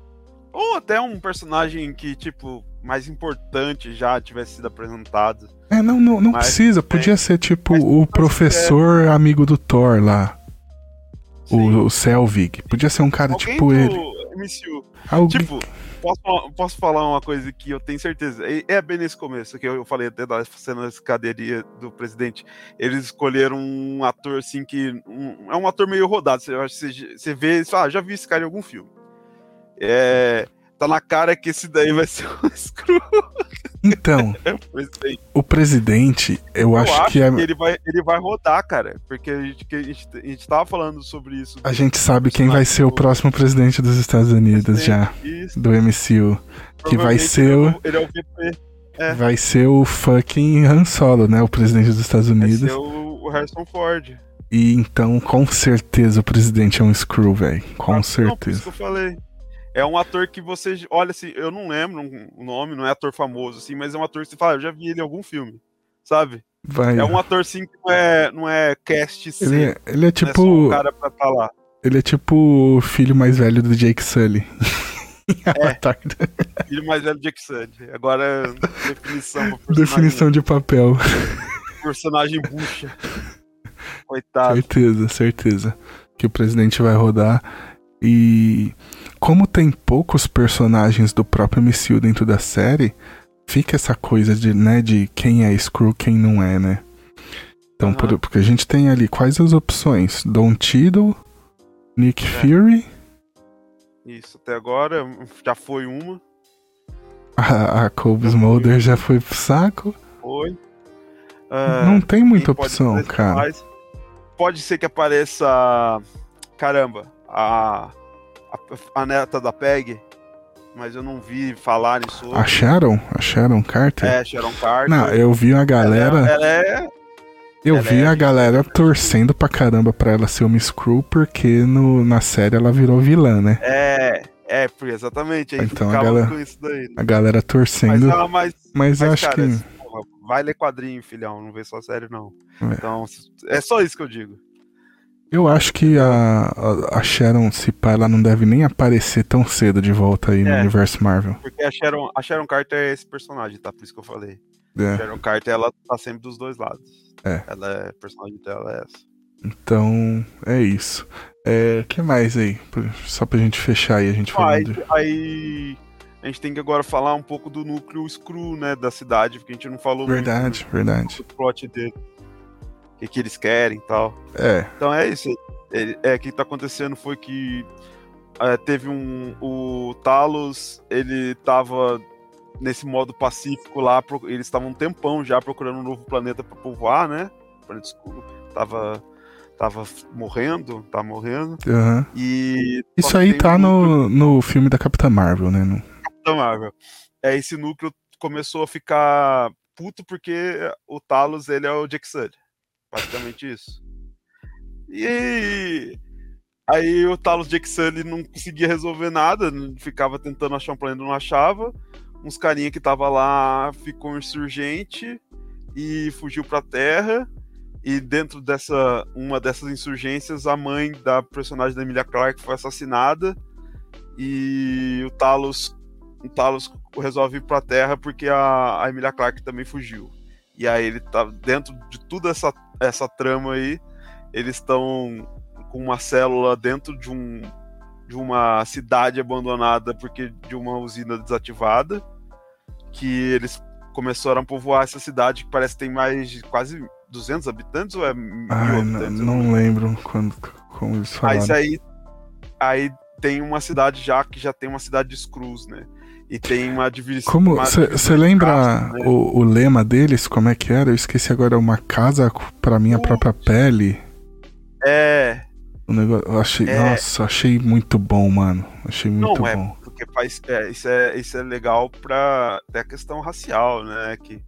Ou até um personagem que, tipo, mais importante já tivesse sido apresentado. É, não, não, não Mas, precisa. É, Podia ser tipo o professor é... amigo do Thor lá. O, o, Selvig. Podia ser um cara Alguém tipo ele. MCU. Alguém... Tipo, posso, posso falar uma coisa que eu tenho certeza. É bem nesse começo, que eu falei até da cena da escaderia do presidente. Eles escolheram um ator assim que. Um, é um ator meio rodado. Você, você, vê e ah, já vi esse cara em algum filme. É tá na cara que esse daí vai ser o Screw. Então, é o, presidente. eu, eu acho, acho, que, é... que ele vai, ele vai rodar, cara. Porque a gente, a, gente, a gente tava falando sobre isso. A gente sabe quem vai ser o próximo presidente dos Estados Unidos já. Isso. Do MCU. Que vai ser o. Ele é o VP. É. Vai ser o fucking Han Solo, né? O presidente dos Estados Unidos. Vai ser o, o Harrison Ford. E então, com certeza, o presidente é um Screw, velho. Com ah, certeza. Não, por isso que eu falei. É um ator que você. Olha, assim, eu não lembro o nome, não é ator famoso, assim, mas é um ator que você fala, eu já vi ele em algum filme, sabe? Vai. É um ator, assim, que não é, não é cast C. Ele é, ele é tipo. É um cara pra falar. Ele é tipo o filho mais velho do Jake Sully. é, filho mais velho do Jake Sully. Agora, definição. Definição de papel. Personagem bucha. Coitado. Certeza, certeza. Que o presidente vai rodar. E como tem poucos personagens do próprio MCU dentro da série, fica essa coisa de, né, de quem é Screw, quem não é, né? Então, uhum. por, porque a gente tem ali quais as opções? Don Tiddle, Nick é. Fury. Isso, até agora já foi uma. A, a Cole Smolder já foi pro saco. Foi. Uh, não tem muita opção, cara. Mais. Pode ser que apareça. Caramba, a, a, a, neta da Peg. Mas eu não vi falarem sobre. A Sharon? A Sharon Carter? É, Sharon Carter. Não, eu vi a galera. Ela, ela é. Eu ela vi é... a galera torcendo pra caramba pra ela ser uma Screw, porque no, na série ela virou vilã, né? É, é, exatamente. Aí então a galera, daí, né? a galera torcendo. Mas, mas, mas, mas acho cara, que. Vai ler quadrinho, filhão, não vê só série, não. É. Então, é só isso que eu digo. Eu acho que a, a, Sharon, se pá, ela não deve nem aparecer tão cedo de volta aí é, no universo Marvel. Porque a Sharon, a Sharon Carter é esse personagem, tá? Por isso que eu falei. É. A Sharon Carter, ela tá sempre dos dois lados. É. Ela é, a personagem dela é essa. Então, é isso. É, o que mais aí? Só pra gente fechar aí, a gente falando. Aí, aí, a gente tem que agora falar um pouco do núcleo Screw, né, da cidade, porque a gente não falou verdade, muito verdade. do plot dele que, que eles querem e tal. É. Então é isso. É, o que tá acontecendo foi que é, teve um. O Talos, ele tava nesse modo pacífico lá, eles estavam um tempão já procurando um novo planeta para povoar, né? Planeta escuro. Tava tava morrendo, tá morrendo. Uhum. E isso aí tá um no, no filme da Capitã Marvel, né? No... Capitã Marvel. É esse núcleo começou a ficar puto porque o Talos ele é o Jack Sully. Basicamente isso. E aí o Talos Sully não conseguia resolver nada, ficava tentando achar um planeta, não achava. Uns carinha que tava lá ficou insurgente e fugiu pra Terra. E dentro dessa uma dessas insurgências, a mãe da personagem da Emilia Clarke foi assassinada. E o Talos, o Talos resolve ir pra Terra porque a, a Emilia Clarke também fugiu. E aí ele tá dentro de toda essa, essa trama aí, eles estão com uma célula dentro de um de uma cidade abandonada porque de uma usina desativada, que eles começaram a povoar essa cidade que parece que tem mais de quase 200 habitantes ou é mil Ai, habitantes? Não, não lembro quando como eles falaram. Mas aí aí tem uma cidade já que já tem uma cidade de Screws, né? E tem uma divisão. Como você lembra né? o, o, lema deles? Como é que era? Eu esqueci agora. Uma casa para minha própria pele. É. O negócio, eu achei, é... nossa, achei muito bom, mano. Achei muito Não, é, bom. porque faz, é, isso é isso é legal para até a questão racial, né? Que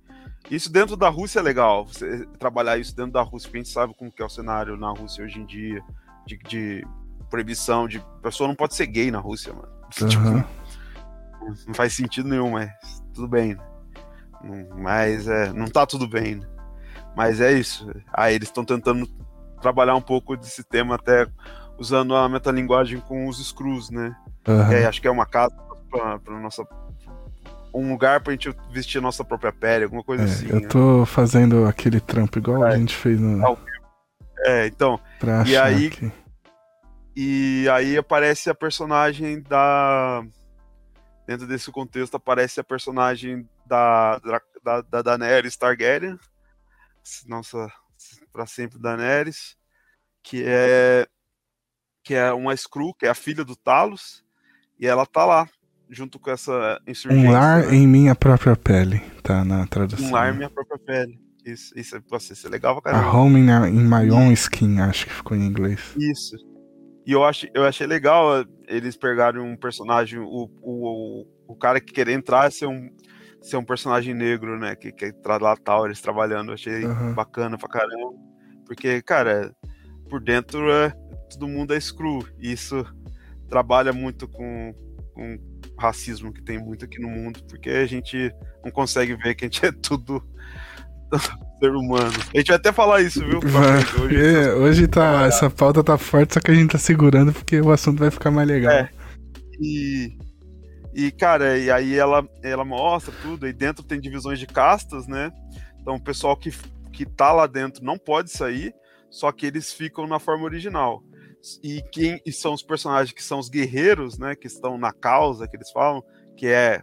isso dentro da Rússia é legal. Você trabalhar isso dentro da Rússia, porque a gente sabe como que é o cenário na Rússia hoje em dia de, de proibição de pessoa não pode ser gay na Rússia, mano. Uhum. Tipo, não faz sentido nenhum, mas tudo bem. Né? Mas é, não tá tudo bem. Né? Mas é isso. Aí eles estão tentando trabalhar um pouco desse tema até usando a metalinguagem com os screws, né? Uhum. É, acho que é uma casa para nossa um lugar pra gente vestir a nossa própria pele, alguma coisa é, assim. Eu né? tô fazendo aquele trampo igual é. a gente fez no. É, então. e aí. Aqui. E aí aparece a personagem da dentro desse contexto aparece a personagem da, da, da Daenerys Targaryen, nossa, para sempre Daenerys, que é que é uma Screw, que é a filha do Talos, e ela tá lá junto com essa insurgência. Um lar né? em minha própria pele, tá na tradução. Um lar em minha própria pele. Isso, isso, nossa, isso é legal pra caramba. A home in, in my own skin, acho que ficou em inglês. Isso. E eu, ach, eu achei legal eh, eles pegarem um personagem, o, o, o cara que querer entrar ser um, ser um personagem negro, né? Que quer entrar lá tal, eles trabalhando. Eu achei uhum. bacana pra caramba. Porque, cara, por dentro é, todo mundo é screw. E isso trabalha muito com, com racismo que tem muito aqui no mundo, porque a gente não consegue ver que a gente é tudo ser humano. A gente vai até falar isso, viu? Hoje, é, hoje tá, essa pauta tá forte, só que a gente tá segurando porque o assunto vai ficar mais legal. É. E, e cara, e aí ela, ela mostra tudo, e dentro tem divisões de castas, né? Então o pessoal que, que tá lá dentro não pode sair, só que eles ficam na forma original. E quem e são os personagens que são os guerreiros, né? Que estão na causa, que eles falam, que é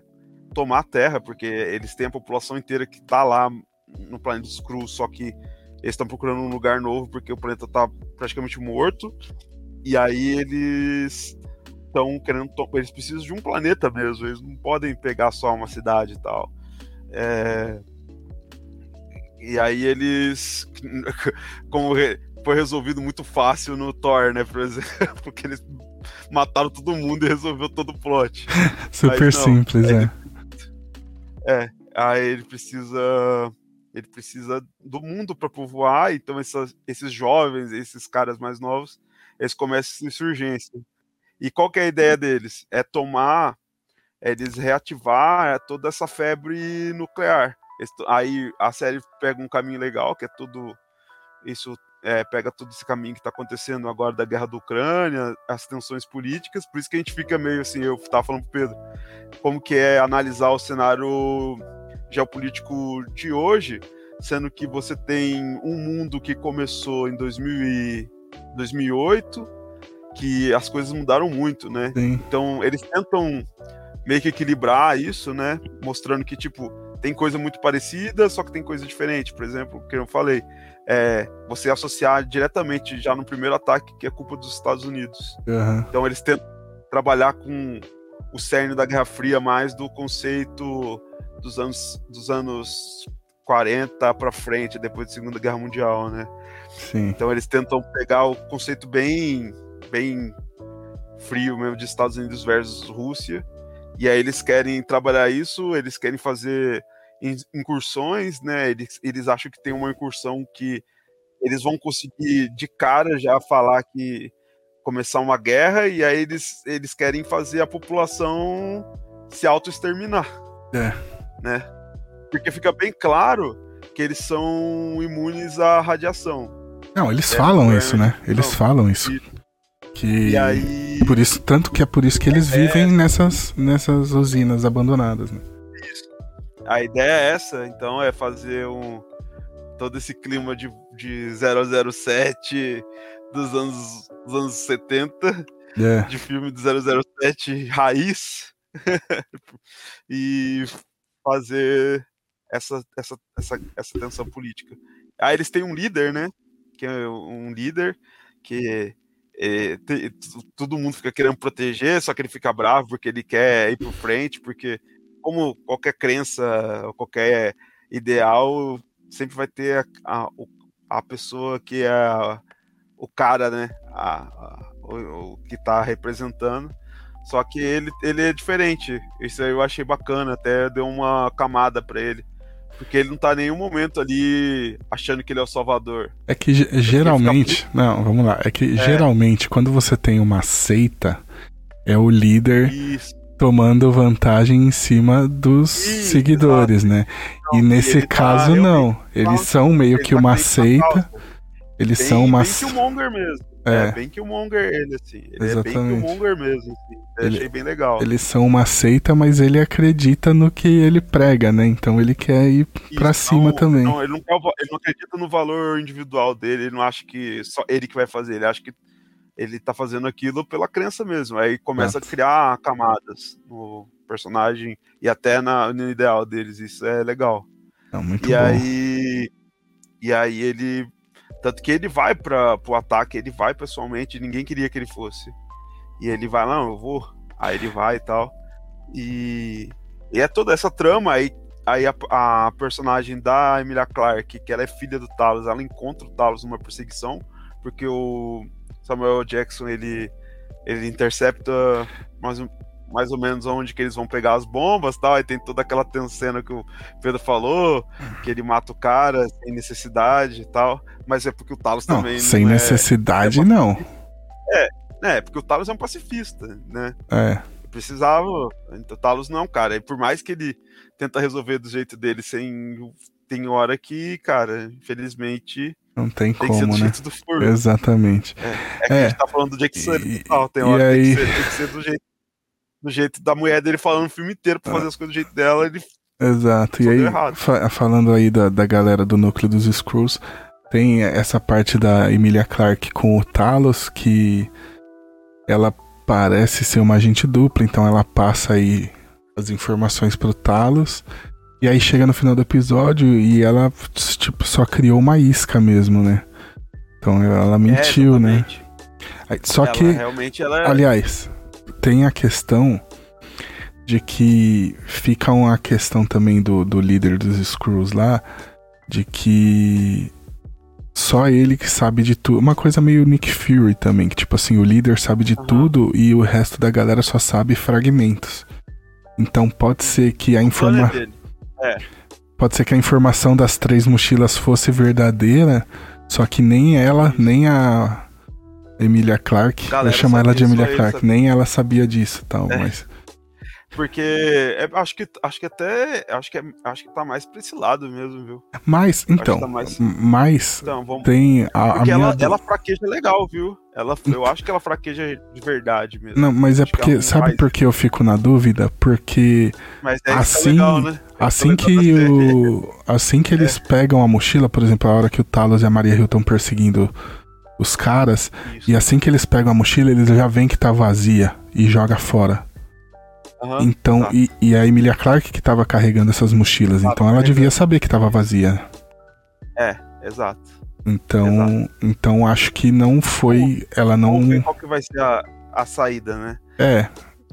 tomar a terra, porque eles têm a população inteira que tá lá no planeta Screw, só que eles estão procurando um lugar novo porque o planeta tá praticamente morto. E aí eles estão querendo. Eles precisam de um planeta mesmo. Eles não podem pegar só uma cidade e tal. É... E aí eles. Como foi resolvido muito fácil no Thor, né? Por exemplo, porque eles mataram todo mundo e resolveu todo o plot. Super simples, é. É, aí ele precisa ele precisa do mundo para povoar, então essas, esses jovens, esses caras mais novos, eles começam essa insurgência. E qual que é a ideia deles? É tomar, é eles reativar toda essa febre nuclear. Aí a série pega um caminho legal, que é tudo isso é, pega todo esse caminho que está acontecendo agora da guerra da Ucrânia, as tensões políticas, por isso que a gente fica meio assim, eu estava falando pro Pedro, como que é analisar o cenário geopolítico de hoje, sendo que você tem um mundo que começou em 2000 e 2008, que as coisas mudaram muito, né? Sim. Então eles tentam meio que equilibrar isso, né? Mostrando que tipo tem coisa muito parecida, só que tem coisa diferente. Por exemplo, que eu falei, é, você associar diretamente já no primeiro ataque que é culpa dos Estados Unidos. Uhum. Então eles tentam trabalhar com o cerne da Guerra Fria mais do conceito dos anos, dos anos 40 para frente, depois da Segunda Guerra Mundial, né? Sim. Então eles tentam pegar o conceito bem, bem frio mesmo de Estados Unidos versus Rússia, e aí eles querem trabalhar isso, eles querem fazer incursões, né? Eles, eles acham que tem uma incursão que eles vão conseguir de cara já falar que começar uma guerra, e aí eles, eles querem fazer a população se auto-exterminar. É né? Porque fica bem claro que eles são imunes à radiação. Não, eles é, falam é, isso, né? Eles não, falam isso. E, que aí... por isso tanto que é por isso que eles é, vivem nessas nessas usinas abandonadas, né? Isso. A ideia é essa, então é fazer um todo esse clima de, de 007 dos anos dos anos 70, é. de filme do 007 raiz. e fazer essa, essa, essa, essa tensão política. Aí eles têm um líder, né? Que é um líder que é, te, todo mundo fica querendo proteger, só que ele fica bravo porque ele quer ir para frente, porque como qualquer crença, qualquer ideal, sempre vai ter a, a, a pessoa que é o cara, né? A, a o, o, que está representando. Só que ele, ele é diferente. Isso aí eu achei bacana, até deu uma camada para ele. Porque ele não tá em nenhum momento ali achando que ele é o salvador. É que geralmente. Não, vamos lá. É que é. geralmente, quando você tem uma seita, é o líder Isso. tomando vantagem em cima dos Isso, seguidores, exato. né? Não, e nesse tá caso, tá, não. Eles são meio que tá uma seita. Eles bem, são uma. Bem mesmo. É, é bem Killmonger ele, assim. Ele Exatamente. é bem Killmonger mesmo, assim. Eu ele, achei bem legal. Eles são uma seita, mas ele acredita no que ele prega, né? Então ele quer ir Isso, pra cima não, também. Não ele, não, ele não acredita no valor individual dele, ele não acha que só ele que vai fazer, ele acha que ele tá fazendo aquilo pela crença mesmo. Aí começa Exato. a criar camadas no personagem e até na, no ideal deles. Isso é legal. É muito e bom. aí E aí ele tanto que ele vai para o ataque, ele vai pessoalmente, ninguém queria que ele fosse. E ele vai, não, eu vou. Aí ele vai e tal. E, e é toda essa trama aí. Aí a, a, personagem da Emilia Clarke, que ela é filha do Talos, ela encontra o Talos numa perseguição, porque o Samuel Jackson ele, ele intercepta mais, mais ou menos onde que eles vão pegar as bombas tal. Aí tem toda aquela cena que o Pedro falou, que ele mata o cara sem necessidade e tal. Mas é porque o Talos não, também. Sem não é necessidade, é não. É, é, porque o Talos é um pacifista, né? É. Precisava. Então, o Talos não, cara. E por mais que ele tenta resolver do jeito dele sem. Tem hora que, cara, infelizmente. Não tem, tem como, né? Exatamente. É, é que é. a gente tá falando do Jake Sully e tal. Tem hora que tem, que ser, tem que ser do jeito do jeito da mulher dele falando o filme inteiro pra fazer as coisas do jeito dela, ele. Exato, e aí, fa falando aí da, da galera do núcleo dos Screws, tem essa parte da Emilia Clarke com o Talos, que ela parece ser uma agente dupla, então ela passa aí as informações pro Talos. E aí chega no final do episódio e ela, tipo, só criou uma isca mesmo, né? Então ela mentiu, é, né? Só ela, que, realmente ela... É aliás, tem a questão de que fica uma questão também do, do líder dos Screws lá, de que só ele que sabe de tudo. Uma coisa meio Nick Fury também, que tipo assim, o líder sabe de uhum. tudo e o resto da galera só sabe fragmentos. Então pode ser que a informação é. Pode ser que a informação das três mochilas fosse verdadeira, só que nem ela, nem a Emilia Clarke, vou chamar ela de Emilia Clarke, nem ela sabia disso tal, é. mas porque é, acho que acho que até acho que é, acho que tá mais pra esse lado mesmo, viu? Mas então, tá mais... mas então, vamos... tem a, porque a ela, minha... ela fraqueja legal, viu? Ela, eu acho que ela fraqueja de verdade mesmo. Não, mas é porque sabe mais... por que eu fico na dúvida? Porque é assim, tá legal, né? assim que o assim que eles é. pegam a mochila, por exemplo, a hora que o Talos e a Maria Hill estão perseguindo os caras, Isso. e assim que eles pegam a mochila, eles já veem que tá vazia e joga fora. Uhum, então, tá. e, e, a Emilia Clarke que tava carregando essas mochilas, então ela devia saber que tava vazia. É, exato. Então, exato. então acho que não foi, ela não Vamos ver qual que vai ser a, a saída, né? É,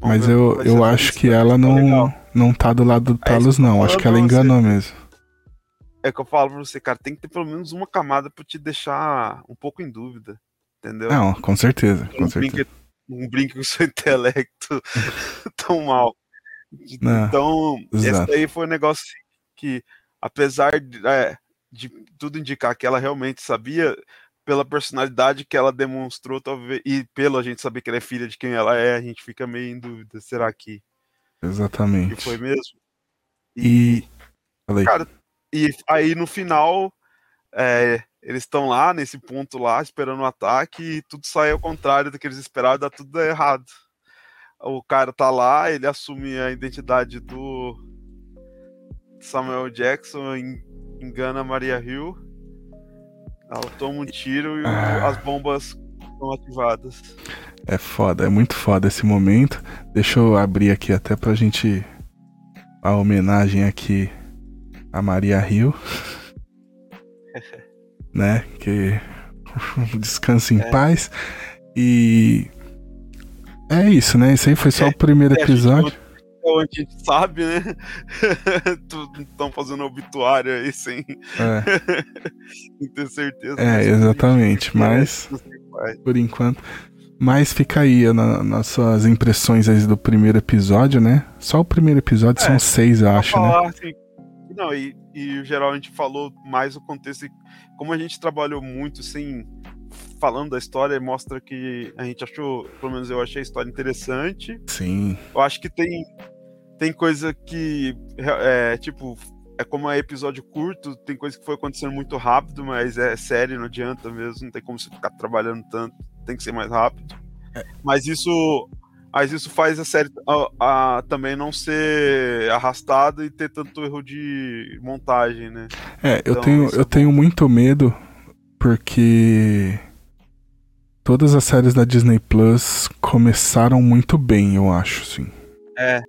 Vamos mas eu, eu acho que ela não não tá do lado do é Talos não, acho que ela enganou mesmo. É que eu falo pra você, cara, tem que ter pelo menos uma camada pra te deixar um pouco em dúvida, entendeu? Não, com certeza, com certeza não brinque com o seu intelecto tão mal. Não, então, exato. esse aí foi um negócio que, apesar de, é, de, tudo indicar que ela realmente sabia, pela personalidade que ela demonstrou, talvez, e pelo a gente saber que ela é filha de quem ela é, a gente fica meio em dúvida. Será que. Exatamente. Que foi mesmo? E. e cara, e aí no final. É, eles estão lá nesse ponto lá, esperando o ataque, e tudo sai ao contrário do que eles esperavam, dá tudo errado. O cara tá lá, ele assume a identidade do Samuel Jackson, engana Maria Hill, ela toma um tiro e ah. as bombas são ativadas. É foda, é muito foda esse momento. Deixa eu abrir aqui até pra gente a homenagem aqui a Maria Hill. né? Que descanse em é. paz. E é isso, né? Esse aí foi só é, o primeiro é, episódio. A gente sabe, né? Estão fazendo obituário aí sem, é. sem ter certeza. É, exatamente. Mas, por enquanto. Mas fica aí na, nas suas impressões aí do primeiro episódio, né? Só o primeiro episódio, é, são seis, eu acho, né? falar, né? Assim, não, e, e geral a gente falou mais o contexto como a gente trabalhou muito sem falando da história, mostra que a gente achou, pelo menos eu achei a história interessante. Sim. Eu acho que tem tem coisa que é tipo é como é episódio curto, tem coisa que foi acontecendo muito rápido, mas é série, não adianta mesmo, não tem como você ficar trabalhando tanto, tem que ser mais rápido. É. Mas isso mas isso faz a série a, a, também não ser arrastada e ter tanto erro de montagem, né? É, eu então, tenho, eu é tenho muito medo porque todas as séries da Disney Plus começaram muito bem, eu acho, sim. É,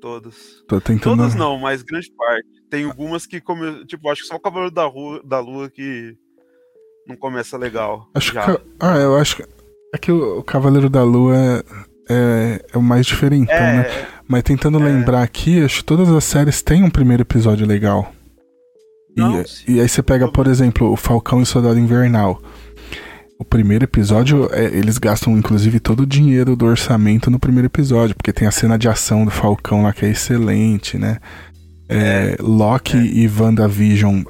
todas. Tô tentando... Todas não, mas grande parte. Tem algumas que come... tipo, acho que só o Cavaleiro da, Rua, da Lua que não começa legal. Acho já. que ah, eu acho que é que o Cavaleiro da Lua é, é o mais diferente, é, né? Mas tentando é. lembrar aqui, acho que todas as séries têm um primeiro episódio legal. Não, e, e, aí você pega, por exemplo, o Falcão e o Soldado Invernal. O primeiro episódio, é, eles gastam inclusive todo o dinheiro do orçamento no primeiro episódio, porque tem a cena de ação do Falcão lá que é excelente, né? É, é Loki é. e WandaVision.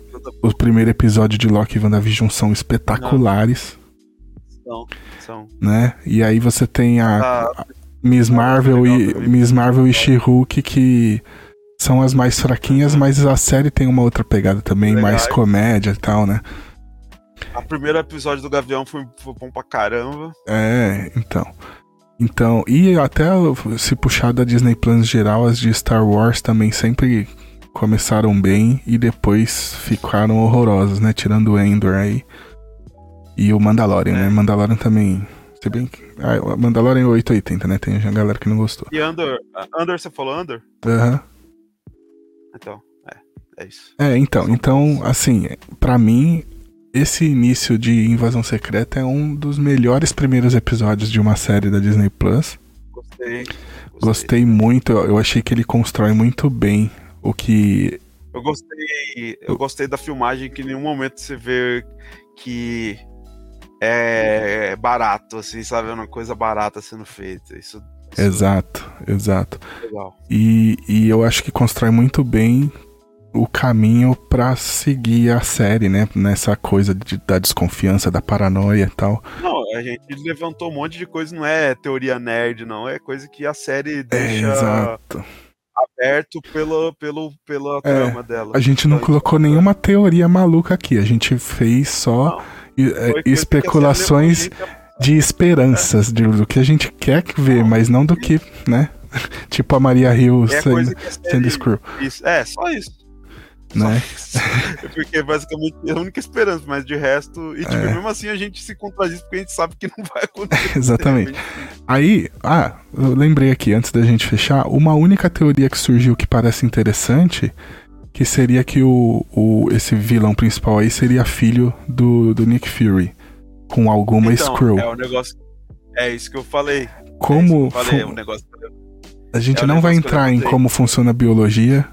O primeiro episódio de Loki e WandaVision são espetaculares. São, são. Né? E aí você tem a, a Miss Marvel e Miss Marvel e She-Hulk que são as mais fraquinhas, mas a série tem uma outra pegada também, mais comédia e tal, né? A primeiro episódio do Gavião foi, foi bom pra caramba. É, então. Então, e até se puxar da Disney Plus geral, as de Star Wars também sempre começaram bem e depois ficaram horrorosas, né? Tirando o Endor aí. E o Mandalorian, né? é. né? Mandalorian também. Se bem que. Ah, Mandalorian 880, né? Tem a galera que não gostou. E Andor? Andor, você falou Andor? Aham. Uhum. Então, é. É isso. É, então, então, assim, para mim, esse início de Invasão Secreta é um dos melhores primeiros episódios de uma série da Disney Plus. Gostei. Gostei, gostei muito. Eu achei que ele constrói muito bem o que. Eu gostei. Eu gostei da filmagem que em nenhum momento você vê que é barato, assim, sabe? É uma coisa barata sendo feita. Isso. isso exato, exato. Legal. E, e eu acho que constrói muito bem o caminho para seguir a série, né? Nessa coisa de, da desconfiança, da paranoia e tal. Não, a gente levantou um monte de coisa, não é teoria nerd, não. É coisa que a série deixa. É, exato. Aberto pelo, pelo, pela é, trama dela. A gente não então, colocou nenhuma teoria maluca aqui. A gente fez só é, especulações de esperanças, é. de, do que a gente quer ver, mas não do que, né? tipo a Maria Hill é sendo, sendo Screw. Isso, é, só isso né? porque basicamente é a única esperança, mas de resto. E tipo, é. mesmo assim a gente se contradiz porque a gente sabe que não vai acontecer. Exatamente. Aí, ah, eu lembrei aqui, antes da gente fechar, uma única teoria que surgiu que parece interessante. Que seria que o, o esse vilão principal aí seria filho do, do Nick Fury. Com alguma então, Screw. É o negócio. É isso que eu falei. Como. É eu falei, é um negócio a gente é não vai entrar em como funciona a biologia,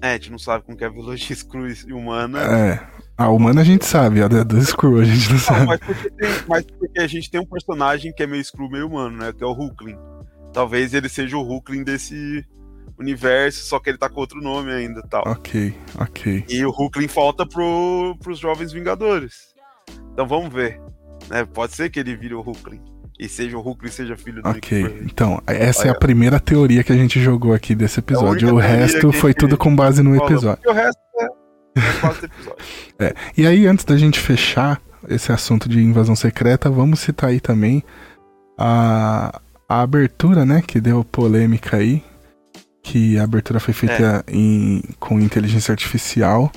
é, a gente não sabe como que é a biologia Screw e humana. É. A humana a gente sabe, a do Screw a gente não, não sabe. Mas porque, tem, mas porque, a gente tem um personagem que é meio Screw, meio humano, né? Que é o Hulkling. Talvez ele seja o Hulkling desse universo, só que ele tá com outro nome ainda tal. Ok, ok. E o Hulkling falta pro, pros Jovens Vingadores. Então vamos ver. Né? Pode ser que ele vire o Hulkling e seja o Hulk e seja filho do Ok, então, essa Olha. é a primeira teoria que a gente jogou aqui desse episódio. o resto foi tudo com base no episódio. o resto é, é é. E aí, antes da gente fechar esse assunto de invasão secreta, vamos citar aí também a, a abertura, né? Que deu polêmica aí. Que a abertura foi feita é. em, com inteligência artificial.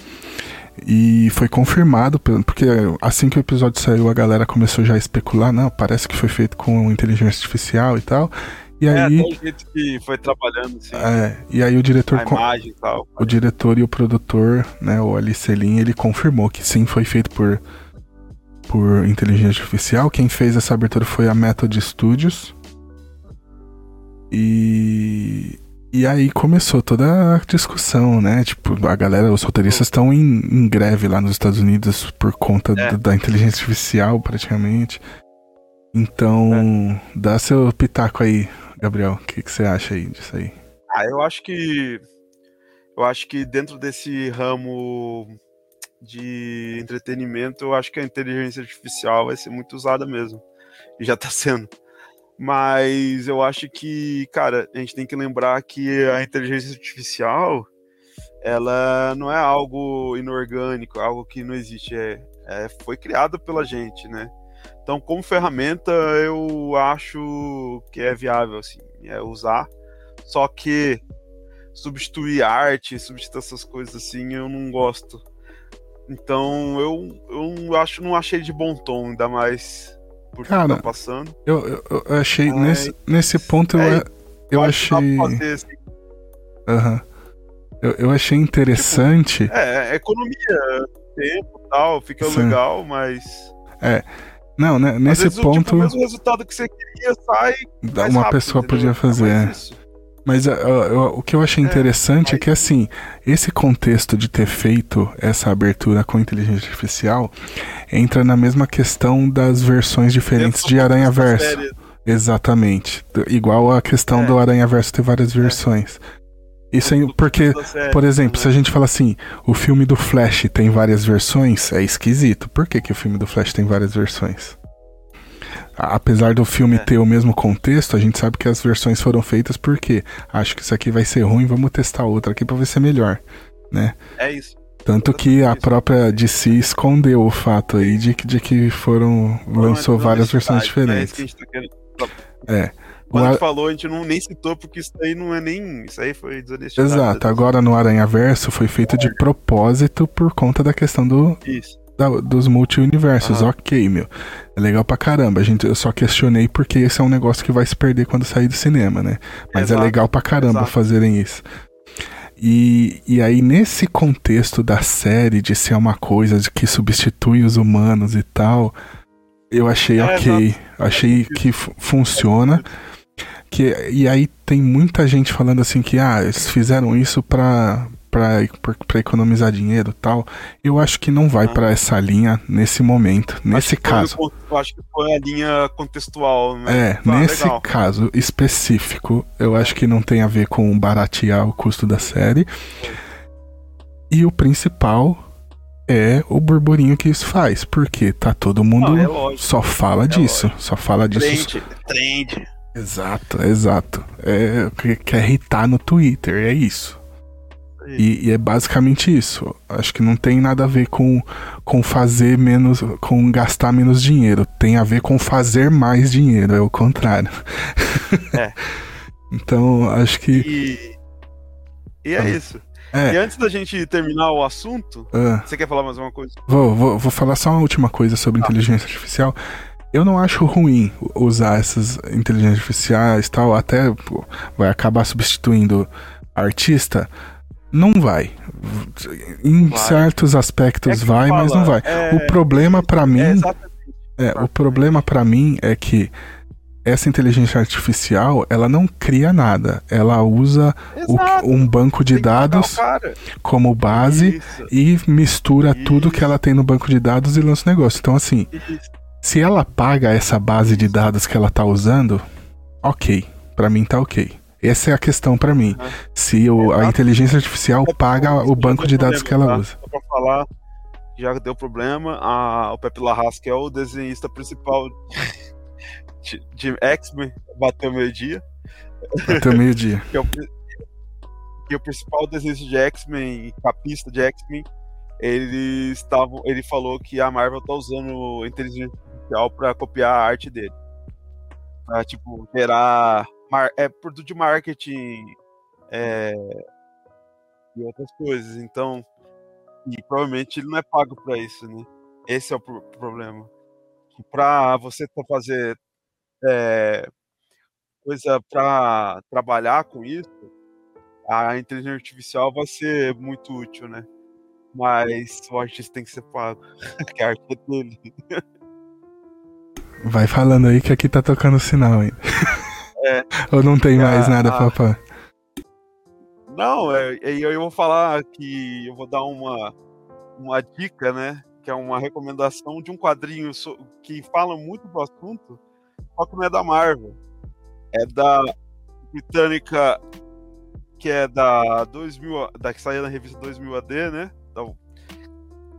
E foi confirmado, porque assim que o episódio saiu, a galera começou já a especular, não, parece que foi feito com inteligência artificial e tal. E é, aí, até o jeito que foi trabalhando, assim. É, e aí o diretor. Imagem tal. O diretor e o produtor, né, o Ali Selim, ele confirmou que sim, foi feito por, por inteligência artificial. Quem fez essa abertura foi a Method Studios. E e aí começou toda a discussão, né? Tipo, a galera, os roteiristas estão em, em, greve lá nos Estados Unidos por conta é. da inteligência artificial, praticamente. Então, é. dá seu pitaco aí, Gabriel. O que, que você acha aí disso aí? Ah, eu acho que. Eu acho que dentro desse ramo de entretenimento, eu acho que a inteligência artificial vai ser muito usada mesmo. E já tá sendo. Mas eu acho que, cara, a gente tem que lembrar que a inteligência artificial ela não é algo inorgânico, algo que não existe, é, é foi criado pela gente, né? Então, como ferramenta, eu acho que é viável, assim, é usar. Só que substituir arte, substituir essas coisas assim, eu não gosto. Então, eu, eu acho, não achei de bom tom, ainda mais por que tá passando. Eu, eu, eu achei, Mas, nesse, nesse ponto, eu, é, eu achei. Fazer, assim. uhum. eu, eu achei interessante. Tipo, é, é, economia, tempo tal, fica Sim. legal, mas. É. Não, né, nesse vezes, ponto. O, tipo, o mesmo resultado que você queria sai. Uma rápido, pessoa entendeu? podia fazer. É mas uh, uh, o que eu achei é, interessante é, é que, assim, esse contexto de ter feito essa abertura com inteligência artificial entra na mesma questão das versões diferentes de Aranha Verso. Exatamente. Igual a questão é. do Aranha Verso ter várias é. versões. Isso aí, porque, por exemplo, né? se a gente fala assim, o filme do Flash tem várias versões, é esquisito. Por que, que o filme do Flash tem várias versões? Apesar do filme é. ter o mesmo contexto, a gente sabe que as versões foram feitas porque acho que isso aqui vai ser ruim, vamos testar outra aqui para ver se é melhor, né? É isso. Tanto que a própria DC escondeu o fato aí de que, de que foram lançou várias versões diferentes. É, isso que a gente tá é. Quando a gente falou, a gente não, nem citou, porque isso aí não é nem. Isso aí foi desonestidade. Exato, agora no Aranha Verso foi feito de propósito por conta da questão do, isso da, dos multi-universos. Uhum. Ok, meu. É legal pra caramba. A gente, eu só questionei porque esse é um negócio que vai se perder quando sair do cinema, né? Mas é Exato. é legal pra caramba Exato. fazerem isso. E, e aí, nesse contexto da série, de ser uma coisa de que substitui os humanos e tal, eu achei é, ok. Achei que funciona. Que, e aí tem muita gente falando assim que ah, eles fizeram isso pra, pra economizar dinheiro tal. Eu acho que não vai ah. para essa linha nesse momento, nesse caso. Foi, eu acho que foi a linha contextual. Né? É, ah, nesse legal. caso específico, eu acho que não tem a ver com baratear o custo da série. E o principal é o burburinho que isso faz, porque tá todo mundo não, é só fala é disso, lógico. só fala disso. Trend, trend. Exato, exato. É, quer irritar no Twitter, é isso. E, e, é basicamente isso. Acho que não tem nada a ver com, com fazer menos. com gastar menos dinheiro. Tem a ver com fazer mais dinheiro, é o contrário. É. então, acho que. E, e é isso. É. E antes da gente terminar o assunto, ah. você quer falar mais uma coisa? Vou, vou, vou falar só uma última coisa sobre ah. inteligência artificial. Eu não acho ruim usar essas inteligências artificiais e tal, até pô, vai acabar substituindo artista. Não vai. Em vai. certos aspectos é vai, fala, mas não vai. É... O problema para mim. É, é, o problema para mim é que essa inteligência artificial, ela não cria nada. Ela usa o, um banco de dados como base Isso. e mistura Isso. tudo que ela tem no banco de dados e lança o negócio. Então, assim, Isso. Se ela paga essa base de dados que ela tá usando, ok. Para mim tá ok. Essa é a questão para mim. Uhum. Se o, a inteligência artificial paga o banco de dados que ela tá? usa. Pra falar, já deu problema. A, o Pepe Larraz, que é o desenhista principal de, de X-Men, bateu meio-dia. Bateu meio-dia. que, é o, que é o principal desenhista de X-Men, capista de X-Men, ele, estavam, ele falou que a Marvel tá usando inteligência artificial para copiar a arte dele. Pra, tipo, gerar mar, é, produto de marketing é, e outras coisas. Então, e provavelmente ele não é pago para isso, né? Esse é o pro problema. Para você fazer é, coisa para trabalhar com isso, a inteligência artificial vai ser muito útil, né? Mas o artista tem que ser pago, que a arte é dele. Vai falando aí que aqui tá tocando sinal, hein? É. Ou não tem mais ah, nada, ah, papá? Não, é, eu vou falar que eu vou dar uma, uma dica, né? Que é uma recomendação de um quadrinho que fala muito do assunto, só que não é da Marvel. É da britânica, que é da 2000, da que saiu na revista 2000 AD, né? Da,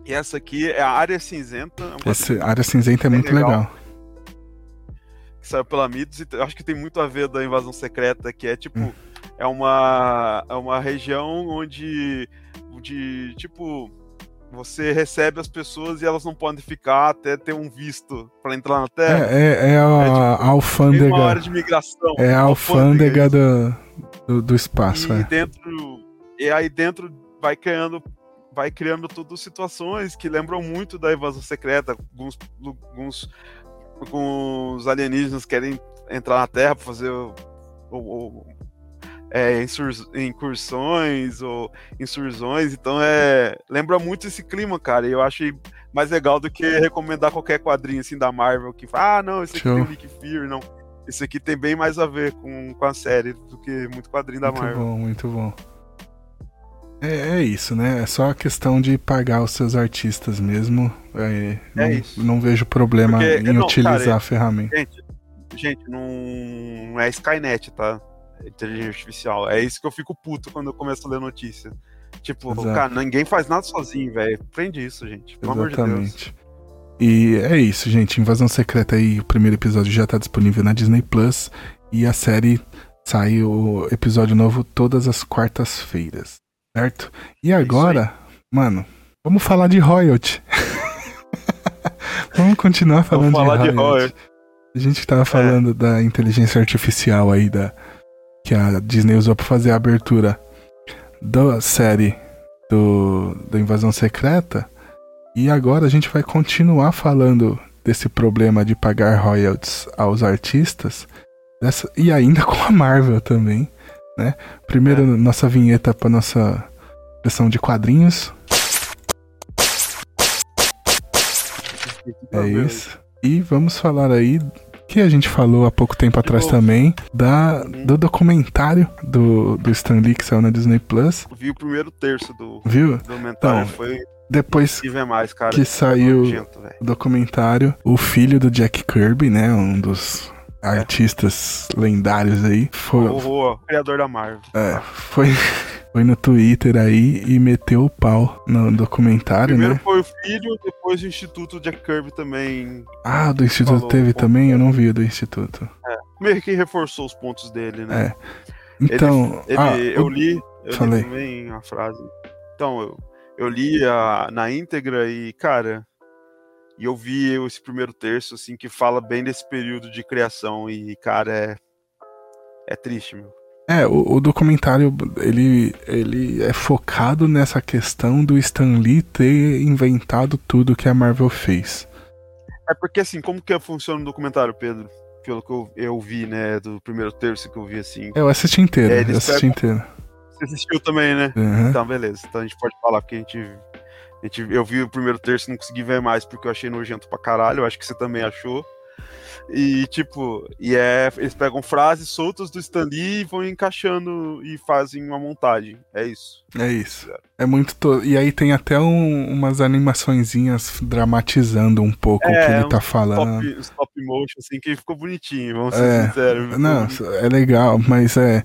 e essa aqui é a Área Cinzenta. É Essa Área Cinzenta é muito legal. legal saiu pela Midos, e acho que tem muito a ver da invasão secreta, que é tipo, hum. é uma é uma região onde de tipo você recebe as pessoas e elas não podem ficar até ter um visto para entrar na Terra. É, é, é a, é, tipo, a alfândega. Uma área de migração. É a alfândega, alfândega do, do, do, espaço. E é. dentro e aí dentro vai criando vai criando tudo situações que lembram muito da invasão secreta, alguns, alguns com os alienígenas querem entrar na Terra para fazer o, o, o é, incursões ou insurções, então é lembra muito esse clima, cara. E eu achei mais legal do que recomendar qualquer quadrinho assim da Marvel que fala, ah, não, esse aqui Show. tem Nick Fury, não. Esse aqui tem bem mais a ver com, com a série do que muito quadrinho da muito Marvel. Muito bom, muito bom. É, é, isso, né? É só a questão de pagar os seus artistas mesmo. É, é não, isso. não vejo problema Porque, em não, utilizar cara, a ferramenta. Gente, gente, não é Skynet, tá? É inteligência artificial. É isso que eu fico puto quando eu começo a ler notícia. Tipo, Exato. cara, ninguém faz nada sozinho, velho. Prende isso, gente. Pelo Exatamente. amor de Deus. E é isso, gente. Invasão Secreta aí, o primeiro episódio já tá disponível na Disney Plus. E a série sai o episódio novo todas as quartas-feiras. Certo? E é agora, mano, vamos falar de royalty. vamos continuar falando vamos falar de, royalty. de royalty. A gente tava falando é. da inteligência artificial aí da que a Disney usou para fazer a abertura da série do da Invasão Secreta. E agora a gente vai continuar falando desse problema de pagar royalties aos artistas dessa, e ainda com a Marvel também né? Primeiro, é. nossa vinheta para nossa sessão de quadrinhos. É isso. E vamos falar aí que a gente falou há pouco tempo atrás também, da, do documentário do, do Stan Lee que saiu na Disney Plus. Vi o primeiro terço do, Viu? do documentário. Então, foi depois mais, que saiu o documentário, o filho do Jack Kirby, né, um dos. Artistas lendários aí, foi o, o criador da Marvel. É, foi foi no Twitter aí e meteu o pau no documentário, Primeiro né? foi o filho, depois o Instituto Jack Kirby também. Ah, do Instituto teve também? Eu não vi do Instituto. É, meio que reforçou os pontos dele, né? É. Então, ele, ele, ah, eu li, eu falei. li também a frase. Então, eu, eu li a, na íntegra e, cara, e eu vi esse primeiro terço, assim, que fala bem desse período de criação e, cara, é, é triste, meu. É, o, o, documentário, ele, ele é focado nessa questão do Stan Lee ter inventado tudo que a Marvel fez. É porque, assim, como que funciona o documentário, Pedro? Pelo que eu, eu vi, né, do primeiro terço que eu vi, assim. Eu assisti inteiro, é, eu assisti pegam... inteiro. Você assistiu também, né? Uhum. Então, beleza. Então a gente pode falar, porque a gente, a gente. Eu vi o primeiro terço e não consegui ver mais porque eu achei nojento pra caralho. Eu acho que você também achou. E, tipo, e é, eles pegam frases soltas do Stan Lee e vão encaixando e fazem uma montagem. É isso. É isso. É muito. To... E aí tem até um, umas animaçõezinhas dramatizando um pouco é, o que ele tá falando. Stop, stop motion, assim, que ficou bonitinho, vamos ser é, sinceros. Não, é legal, mas é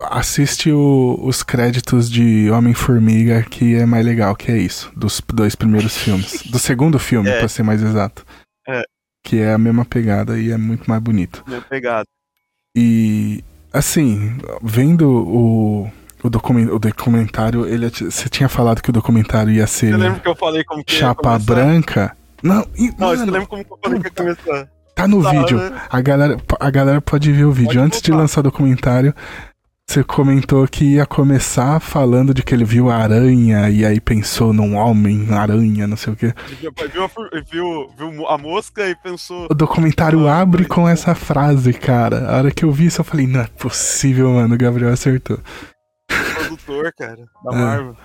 assiste o, os créditos de Homem-Formiga, que é mais legal, que é isso, dos dois primeiros filmes. Do segundo filme, é. pra ser mais exato. É. Que é a mesma pegada e é muito mais bonito. Mesma pegada. E, assim, vendo o, o, document, o documentário, ele, você tinha falado que o documentário ia ser. Você lembra que eu falei como que Chapa branca? Não, e, não mano, você lembra como que eu falei que ia começar? Tá no tá, vídeo. Né? A, galera, a galera pode ver o vídeo. Pode Antes voltar. de lançar o documentário, você comentou que ia começar falando de que ele viu a aranha e aí pensou num homem-aranha, não sei o quê. Viu, viu, viu, a mosca e pensou. O documentário ah, abre com essa frase, cara. A hora que eu vi isso, eu falei, não é possível, mano. O Gabriel acertou. Produtor, cara, da é. Marvel.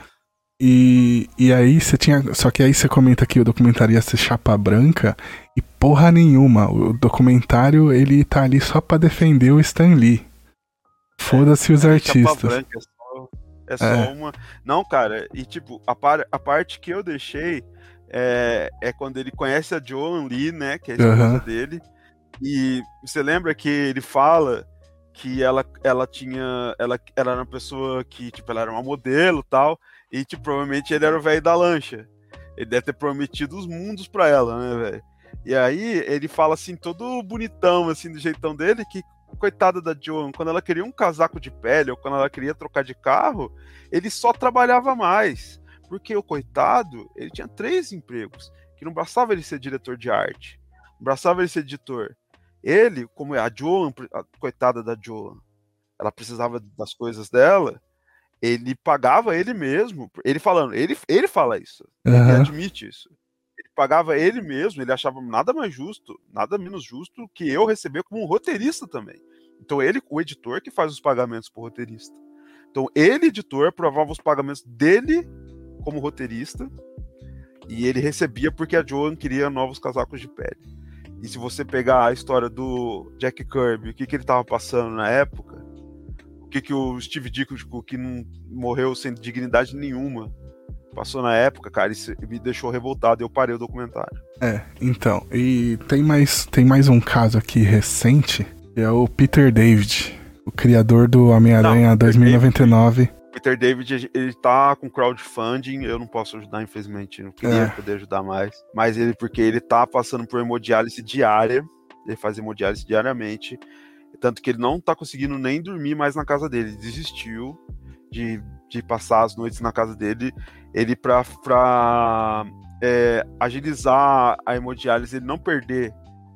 E, e aí você tinha. Só que aí você comenta que o documentário ia ser chapa branca e porra nenhuma. O documentário ele tá ali só pra defender o Stan Lee. Foda-se os artistas. Branca, é só, é só é. uma. Não, cara, e tipo, a, par, a parte que eu deixei é, é quando ele conhece a Joan Lee, né? Que é a esposa uhum. dele. E você lembra que ele fala que ela, ela tinha. Ela, ela era uma pessoa que, tipo, ela era uma modelo tal. E, tipo, provavelmente ele era o velho da lancha. Ele deve ter prometido os mundos pra ela, né, velho? E aí ele fala assim, todo bonitão, assim, do jeitão dele, que coitada da Joan, quando ela queria um casaco de pele ou quando ela queria trocar de carro, ele só trabalhava mais. Porque o coitado, ele tinha três empregos, que não bastava ele ser diretor de arte, não bastava ele ser editor. Ele, como é a Joan, a coitada da Joan, ela precisava das coisas dela, ele pagava ele mesmo, ele falando, ele, ele fala isso, uhum. ele admite isso pagava ele mesmo, ele achava nada mais justo, nada menos justo que eu receber como roteirista também. Então ele, o editor, que faz os pagamentos pro roteirista. Então ele, editor, aprovava os pagamentos dele como roteirista e ele recebia porque a Joan queria novos casacos de pele. E se você pegar a história do Jack Kirby, o que, que ele estava passando na época, o que, que o Steve Ditko, que não morreu sem dignidade nenhuma, passou na época, cara, isso me deixou revoltado e eu parei o documentário. É, então, e tem mais, tem mais um caso aqui recente, que é o Peter David, o criador do Homem-Aranha 2099. David, Peter David, ele tá com crowdfunding, eu não posso ajudar, infelizmente, não queria é. poder ajudar mais, mas ele, porque ele tá passando por hemodiálise diária, ele faz hemodiálise diariamente, tanto que ele não tá conseguindo nem dormir mais na casa dele, ele desistiu de, de passar as noites na casa dele ele para é, agilizar a hemodiálise, ele não perder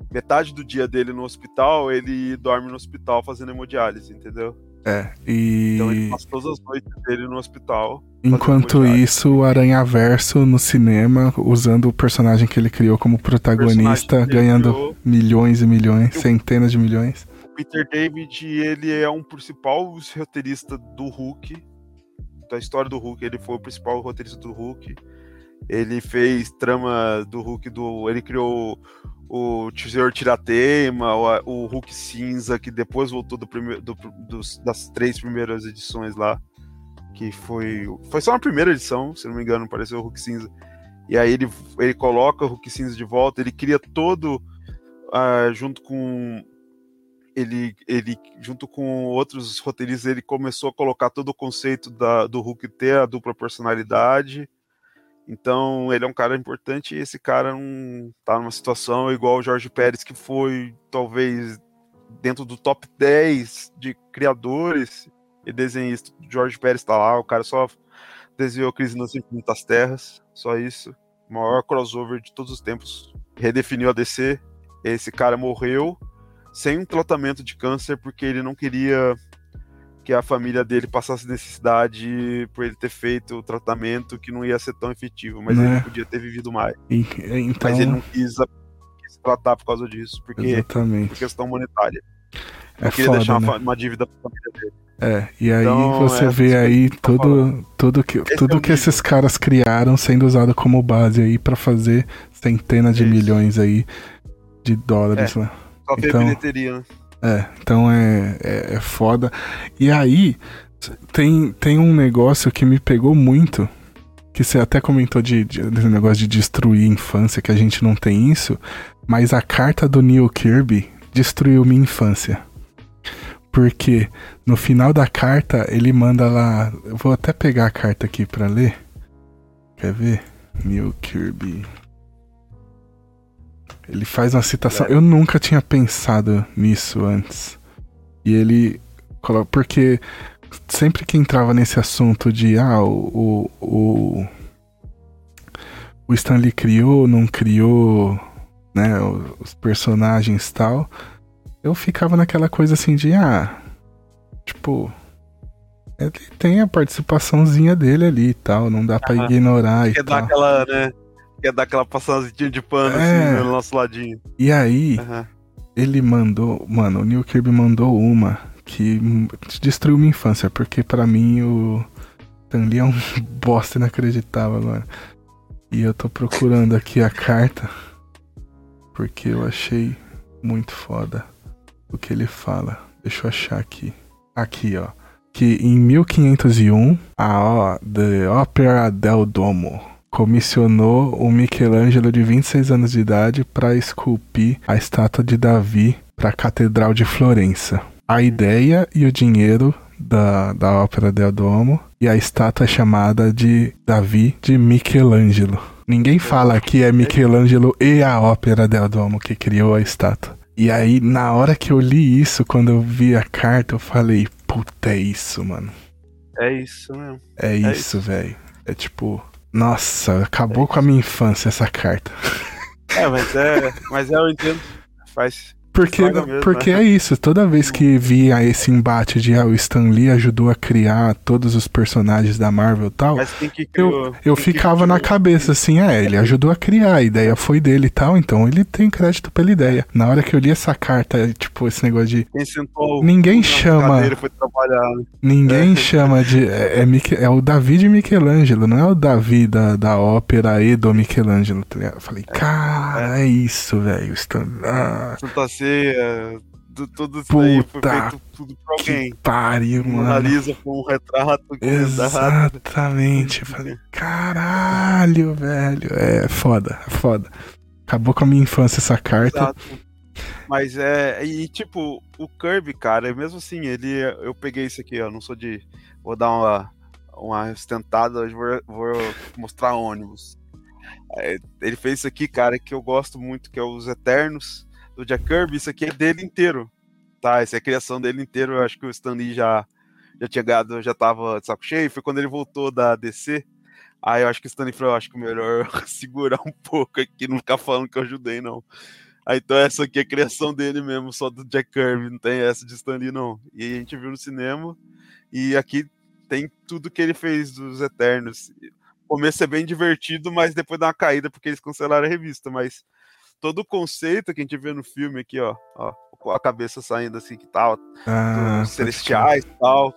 metade do dia dele no hospital, ele dorme no hospital fazendo hemodiálise, entendeu? É, e. Então ele passa todas as noites dele no hospital. Enquanto isso, o Aranha Verso no cinema, usando o personagem que ele criou como protagonista, ganhando criou... milhões e milhões, centenas de milhões. Peter David, ele é um principal roteirista do Hulk, da história do Hulk, ele foi o principal roteirista do Hulk. Ele fez trama do Hulk do. Ele criou o Tesouro Tiratema, o, o Hulk Cinza, que depois voltou do primeiro, do, dos, das três primeiras edições lá. Que foi. Foi só na primeira edição, se não me engano, apareceu o Hulk Cinza. E aí ele, ele coloca o Hulk Cinza de volta, ele cria todo. Uh, junto com ele, ele, junto com outros roteiristas, ele começou a colocar todo o conceito da, do Hulk ter a dupla personalidade. Então, ele é um cara importante e esse cara não tá numa situação igual o Jorge Pérez, que foi talvez dentro do top 10 de criadores e desenhistas. Jorge Pérez tá lá, o cara só desenhou Crise nas Infinitas Terras, só isso. O maior crossover de todos os tempos. Redefiniu a DC. Esse cara morreu sem um tratamento de câncer porque ele não queria que a família dele passasse necessidade por ele ter feito o tratamento que não ia ser tão efetivo, mas né? ele podia ter vivido mais. E, então... Mas ele não quis, quis tratar por causa disso, porque Exatamente. por questão monetária. É não queria foda, deixar né? uma, uma, dívida pra família dele. É, e aí então, você é, vê aí tudo, tudo que, tudo é que esses caras criaram sendo usado como base aí para fazer centenas de Isso. milhões aí de dólares é, então, bilheteria, né? É, então é, é, é foda. E aí tem, tem um negócio que me pegou muito, que você até comentou de, de, de negócio de destruir a infância, que a gente não tem isso, mas a carta do Neil Kirby destruiu minha infância. Porque no final da carta ele manda lá. Eu vou até pegar a carta aqui para ler. Quer ver? Neil Kirby. Ele faz uma citação. É. Eu nunca tinha pensado nisso antes. E ele. Porque sempre que entrava nesse assunto de. Ah, o. O, o Stanley criou, não criou. Né, os personagens e tal eu ficava naquela coisa assim de, ah, tipo, ele tem a participaçãozinha dele ali e tal, não dá pra ignorar e dar aquela, né? Quer dar aquela passadinha de pano assim, é. assim no nosso ladinho. E aí, uhum. ele mandou, mano, o Neil Kirby mandou uma que destruiu minha infância, porque para mim o Stanley é um bosta inacreditável agora. E eu tô procurando aqui a carta, porque eu achei muito foda o que ele fala. Deixa eu achar aqui. Aqui, ó. Que em 1501, a ó, The Opera del Domo comissionou o Michelangelo de 26 anos de idade para esculpir a estátua de Davi para a Catedral de Florença. A ideia e o dinheiro da, da Ópera del Domo e a estátua é chamada de Davi de Michelangelo. Ninguém fala que é Michelangelo e a Ópera del Domo que criou a estátua. E aí, na hora que eu li isso, quando eu vi a carta, eu falei, puta, é isso, mano. É isso mesmo. É, é isso, isso. velho. É tipo, nossa, acabou é com a minha infância essa carta. É, mas é. Mas é, eu entendo. Faz, porque, mesmo, porque né? é isso, toda vez que via esse embate de ah, o Stan Lee ajudou a criar todos os personagens da Marvel e tal, eu, eu ficava na cabeça assim, é, ele ajudou a criar, a ideia foi dele e tal, então ele tem crédito pela ideia. Na hora que eu li essa carta, tipo, esse negócio de. ninguém chama. Né? Ninguém é. chama de. É, é, é, o Davi de Michelangelo, não é o Davi da, da ópera e do Michelangelo. Tá eu falei, é. cara, é, isso, velho. Stan... Ah. Ceia, tudo isso daí foi feito tudo pra alguém. Que pariu, mano. Analisa com um retrato. Exatamente. falei, caralho, velho. É foda, é foda. Acabou com a minha infância essa carta. Exato. Mas é. E tipo, o Kirby, cara, mesmo assim, ele. Eu peguei isso aqui, ó. Não sou de. Vou dar uma, uma ostentada, hoje vou, vou mostrar ônibus. É, ele fez isso aqui, cara, que eu gosto muito, que é os Eternos do Jack Kirby, isso aqui é dele inteiro. Tá, essa é a criação dele inteiro. Eu acho que o Stan Lee já, já tinha ganhado, já tava de saco cheio. Foi quando ele voltou da DC. Aí eu acho que o Stanley falou, eu acho que é melhor segurar um pouco aqui, não ficar falando que eu ajudei, não. Aí, então essa aqui é a criação dele mesmo, só do Jack Kirby, não tem essa de Stanley, não. E a gente viu no cinema, e aqui tem tudo que ele fez dos Eternos. O começo é bem divertido, mas depois dá uma caída porque eles cancelaram a revista, mas todo o conceito que a gente vê no filme aqui, ó, ó com a cabeça saindo assim que tal, ah, dos celestiais e tal.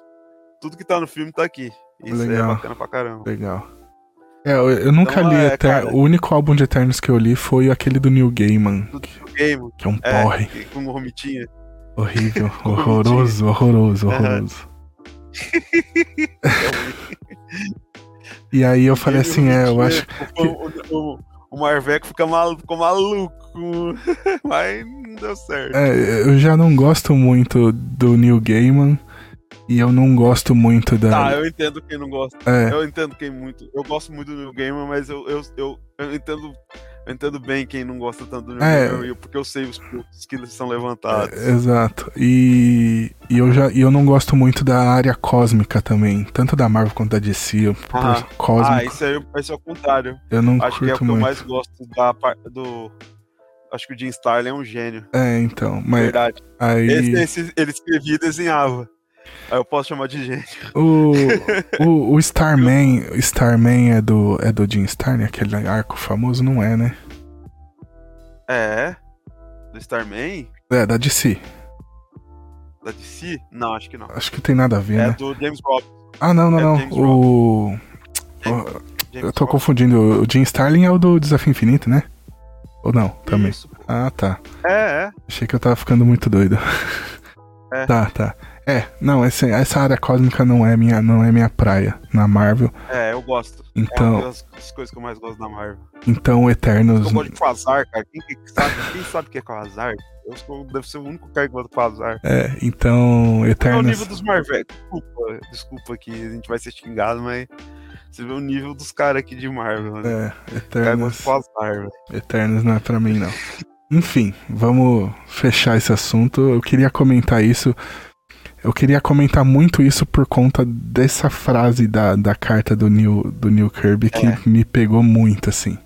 Tudo que tá no filme tá aqui. Isso Legal. é bacana pra caramba. Legal. É, eu, eu nunca então, li é, Eter... O único álbum de Eternos que eu li foi aquele do Neil Gaiman. Do que, Gaiman. que é um é, porre. Com Romitinha. Horrível, horroroso, horroroso, horroroso. e aí eu falei assim, é, eu acho que... O, Marveco fica maluco, ficou maluco, mas não deu certo. É, eu já não gosto muito do Neil Gaiman. E eu não gosto muito da. Tá, eu entendo quem não gosta. É. Eu entendo quem muito. Eu gosto muito do New Gamer, mas eu, eu, eu, eu entendo. Eu entendo bem quem não gosta tanto do New é. Porque eu sei os pontos que eles são levantados. É, exato. E, e eu já e eu não gosto muito da área cósmica também. Tanto da Marvel quanto da DC. Ah, cósmico. ah isso, aí, isso é o contrário. Eu não Acho curto que é o que muito. eu mais gosto da, do, acho que o Jim Starlin é um gênio. É, então, mas. Verdade. Aí... Esse, esse, ele escrevia e desenhava. Aí eu posso chamar de gente. O, o, o Starman, Starman é do, é do Jim Starlin, aquele arco famoso? Não é, né? É. Do Starman? É, da DC. Da DC? Não, acho que não. Acho que tem nada a ver, é né? do James Robbins. Ah, não, não, é não. O... James, o... Eu tô confundindo. O Jim Starlin é o do Desafio Infinito, né? Ou não? Também. Isso, ah, tá. É, é. Achei que eu tava ficando muito doido. É. Tá, tá. É, não, essa, essa área cósmica não é minha, não é minha praia na Marvel. É, eu gosto. Então, é uma das coisas que eu mais gosto da Marvel. Então, Eternos. Eu gosto de Quasar, cara. Quem, quem, sabe, quem sabe o que é Quasar? Eu sou, deve ser o único cara que gosta de Quasar. É, então, Eternos. É o nível dos Marvel. Desculpa, desculpa que a gente vai ser xingado, mas você vê o nível dos caras aqui de Marvel. Né? É, Eternos. Quasar, Eternos não é pra mim, não. Enfim, vamos fechar esse assunto. Eu queria comentar isso eu queria comentar muito isso por conta dessa frase da, da carta do Neil, do Neil Kirby que é. me pegou muito, assim.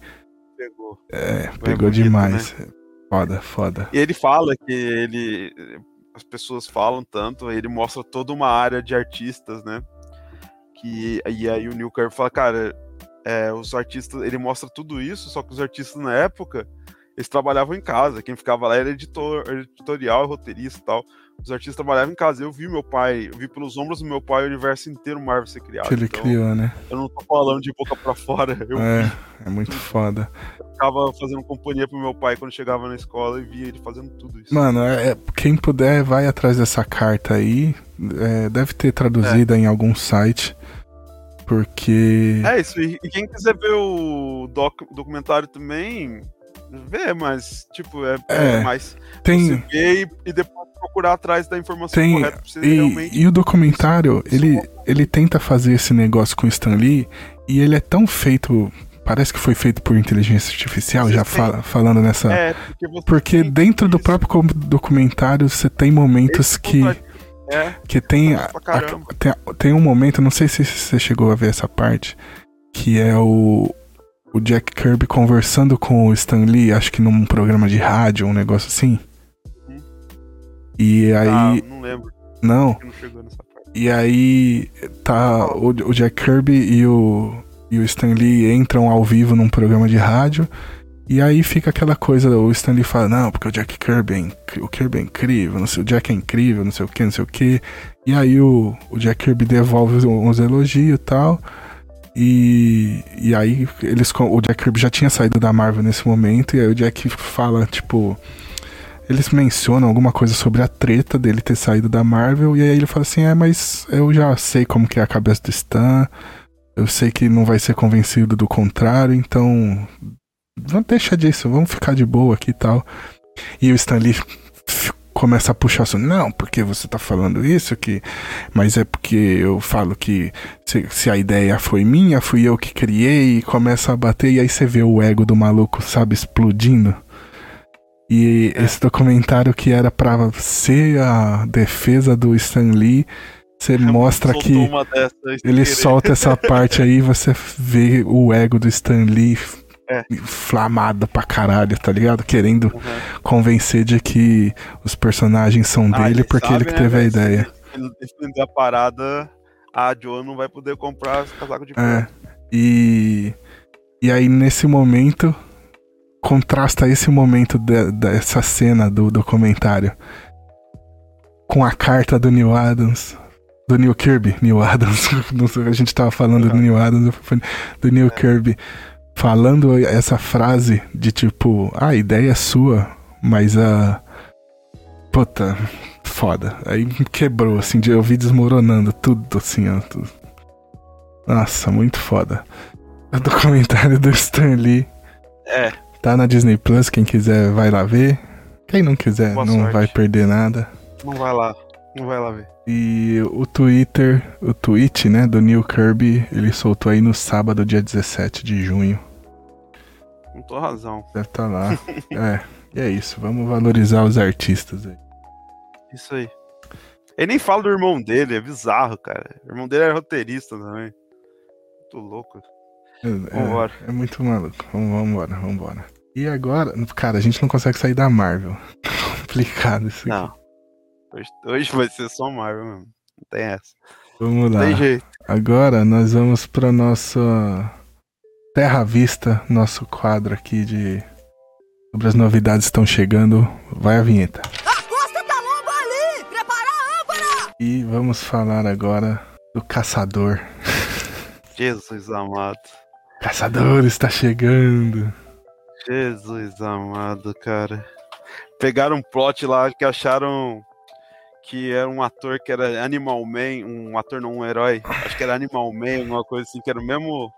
Pegou. É, Foi pegou bonito, demais. Né? Foda, foda. E ele fala que ele. As pessoas falam tanto, ele mostra toda uma área de artistas, né? Que, e aí o Neil Kirby fala, cara, é, os artistas. Ele mostra tudo isso, só que os artistas na época eles trabalhavam em casa. Quem ficava lá era editor, editorial, roteirista e tal. Os artistas trabalhavam em casa. Eu vi meu pai, eu vi pelos ombros do meu pai o universo inteiro Marvel ser criado. Que ele então, criou, né? Eu não tô falando de boca pra fora. Eu é, vi. é muito foda. Eu ficava fazendo companhia pro meu pai quando chegava na escola e via ele fazendo tudo isso. Mano, é, é quem puder, vai atrás dessa carta aí. É, deve ter traduzida é. em algum site. Porque. É isso, e quem quiser ver o doc, documentário também, vê, mas, tipo, é, é, é mais. Tem... Você vê e, e, depois procurar atrás da informação tem... correta pra você e, realmente. E o documentário, ele, ele tenta fazer esse negócio com o Stan Lee e ele é tão feito. Parece que foi feito por inteligência artificial, você já fala, falando nessa. É, porque, porque dentro do próprio documentário você tem momentos Esse que. É, que tem, a, a, tem, tem um momento, não sei se você chegou a ver essa parte, que é o, o Jack Kirby conversando com o Stan Lee, acho que num programa de rádio, um negócio assim. E aí. Ah, não lembro. Não. não. E aí tá o, o Jack Kirby e o, e o Stan Lee entram ao vivo num programa de rádio. E aí fica aquela coisa, o Stan Lee fala, não, porque o Jack Kirby é, o Kirby é incrível, não sei, o Jack é incrível, não sei o que, não sei o que. E aí o, o Jack Kirby devolve uns elogios e tal. E, e aí eles o Jack Kirby já tinha saído da Marvel nesse momento e aí o Jack fala tipo eles mencionam alguma coisa sobre a treta dele ter saído da Marvel e aí ele fala assim: "É, mas eu já sei como que é a cabeça do Stan. Eu sei que não vai ser convencido do contrário, então vamos deixar disso, vamos ficar de boa aqui e tal". E o Stan Lee começa a puxar assim, não, porque você tá falando isso, que, mas é porque eu falo que se, se, a ideia foi minha, fui eu que criei, e começa a bater, e aí você vê o ego do maluco, sabe, explodindo. E é. esse documentário que era para ser a defesa do Stan Lee, você mostra que ele solta essa parte aí, você vê o ego do Stan Lee é. inflamada pra caralho, tá ligado? Querendo uhum. convencer de que os personagens são ah, dele porque sabe, ele que né, teve né, a ideia. Se ele defender a parada, a Joe não vai poder comprar casaco de pé. É. E, e aí, nesse momento, contrasta esse momento de, dessa cena do documentário com a carta do Neil Adams. Do Neil Kirby, Neil Adams. a gente tava falando do Neil Adams, do Neil Kirby falando essa frase de tipo, ah, a ideia é sua, mas a. Puta, foda. Aí quebrou, assim, de eu vi desmoronando tudo, assim, ó. Tudo. Nossa, muito foda. O documentário do Stan Lee. É. Tá na Disney Plus, quem quiser vai lá ver. Quem não quiser Boa não sorte. vai perder nada. Não vai lá, não vai lá ver. E o Twitter, o tweet, né, do Neil Kirby, ele soltou aí no sábado, dia 17 de junho. Com toda razão. Deve estar tá lá. é, e é isso, vamos valorizar os artistas aí. Isso aí. Ele nem fala do irmão dele, é bizarro, cara. O irmão dele é roteirista também. Muito louco. É, vambora. É, é muito maluco. Vamos, vambora, vambora. E agora, cara, a gente não consegue sair da Marvel. Complicado isso aqui. Não. Hoje, hoje vai ser só Marvel mesmo. Não tem essa. Vamos lá. Tem jeito. Agora nós vamos para nossa Terra Vista, nosso quadro aqui de sobre as novidades estão chegando. Vai a vinheta. A costa tá lomba ali! Prepara a âmbara! E vamos falar agora do caçador. Jesus amado. Caçador está chegando. Jesus amado, cara. Pegaram um plot lá que acharam que era um ator que era Animal Man, um ator não um herói. Acho que era Animal Man, uma coisa assim, que era o mesmo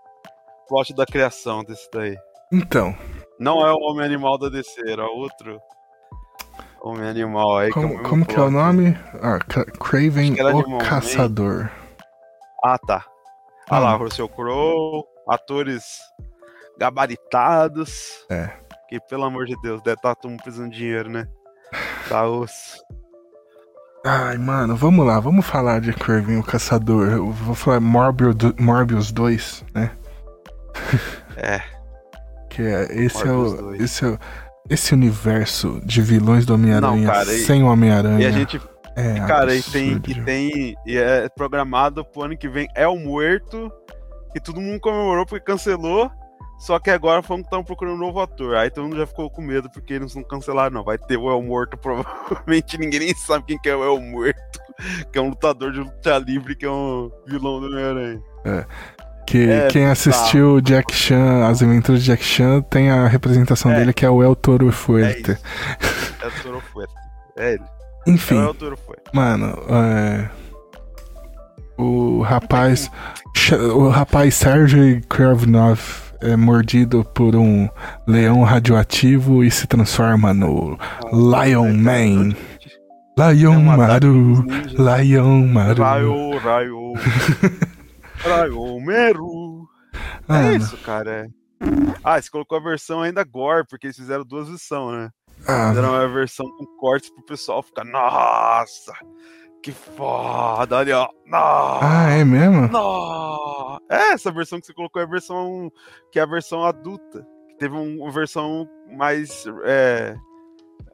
plot da criação desse daí. Então. Não é o Homem Animal da DC, era outro Homem Animal aí. Como, que é, como que é o nome? Ah, Craven o Caçador. Man. Ah, tá. Ah lá, hum. Russell Crowe, atores gabaritados. É. Que, pelo amor de Deus, deve estar tá todo mundo precisando de dinheiro, né? Tá osso. Ai, mano, vamos lá, vamos falar de Craven o Caçador. Eu vou falar Morbius, Morbius 2, né? É. que é, esse é o, esse é o, esse universo de vilões do Homem-Aranha sem o Homem-Aranha. E a gente é, cara, e tem, e tem. E é programado pro ano que vem É o Muerto, que todo mundo comemorou porque cancelou. Só que agora falando que estão procurando um novo ator. Aí todo mundo já ficou com medo porque eles não cancelaram, não. Vai ter o El Morto, provavelmente ninguém nem sabe quem que é o El Morto. Que é um lutador de luta livre, que é um vilão do Homem-Aranha. É. Que é, quem assistiu tá. Jack Chan, as aventuras de Jack Chan, tem a representação é. dele que é o El Toro Fuerte. É, é o Toro Fuerte. É ele. Enfim. É o El Toro Fuerte. Mano, é. O rapaz. O rapaz Sergei Kravnov é mordido por um leão radioativo e se transforma no Lion Man. Lion Maru, Lion Maru. Raio, raio. raio, Meru. É isso, cara. É. Ah, você colocou a versão ainda gore, porque eles fizeram duas versões, né? Ah. Fizeram uma versão com cortes pro pessoal ficar, nossa, que foda, ali, ó. Não, ah, é mesmo? Não. É, essa versão que você colocou é a versão que é a versão adulta. Que teve uma versão mais. É,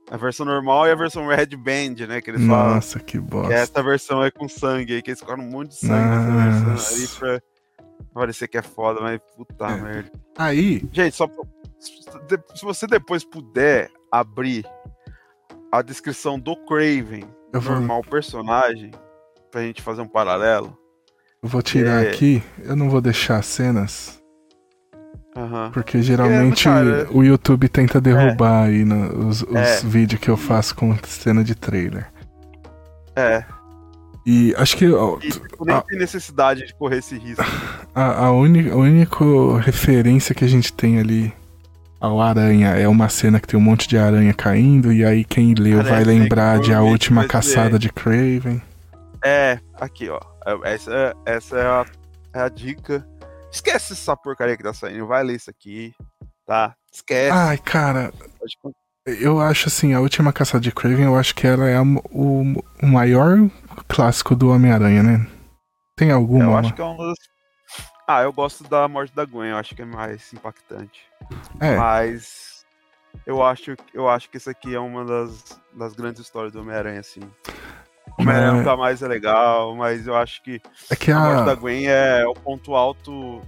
a versão normal e a versão Red Band, né? Que eles Nossa, falam. que bosta. essa versão é com sangue aí, que eles colocaram um monte de sangue nessa versão aí pra parecer que é foda, mas puta é. merda. Aí. Gente, só. Se você depois puder abrir a descrição do Craven eu vou... normal personagem, pra gente fazer um paralelo. Eu vou tirar é... aqui, eu não vou deixar cenas. Uhum. Porque geralmente é, cara, o YouTube tenta derrubar é. aí no, os, os é. vídeos que eu faço com cena de trailer. É. E acho que. Ó, e, tipo, nem a, tem necessidade de correr esse risco. A, a, única, a única referência que a gente tem ali ao Aranha é uma cena que tem um monte de aranha caindo, e aí quem leu Parece vai lembrar de A Última Caçada de Craven. É, aqui ó. É, essa, essa é, a, é a dica. Esquece essa porcaria que tá saindo, vai ler isso aqui, tá? Esquece. Ai, cara. Eu acho assim, a última caçada de Craven, eu acho que ela é a, o, o maior clássico do Homem-Aranha, né? Tem alguma? Eu acho que é uma das ah, eu gosto da morte da Gwen, eu acho que é mais impactante. É. Mas eu acho, eu acho que isso aqui é uma das, das grandes histórias do Homem-Aranha, assim. O Homem-Aranha é... nunca mais é legal, mas eu acho que, é que a... a morte da Gwen é o ponto alto,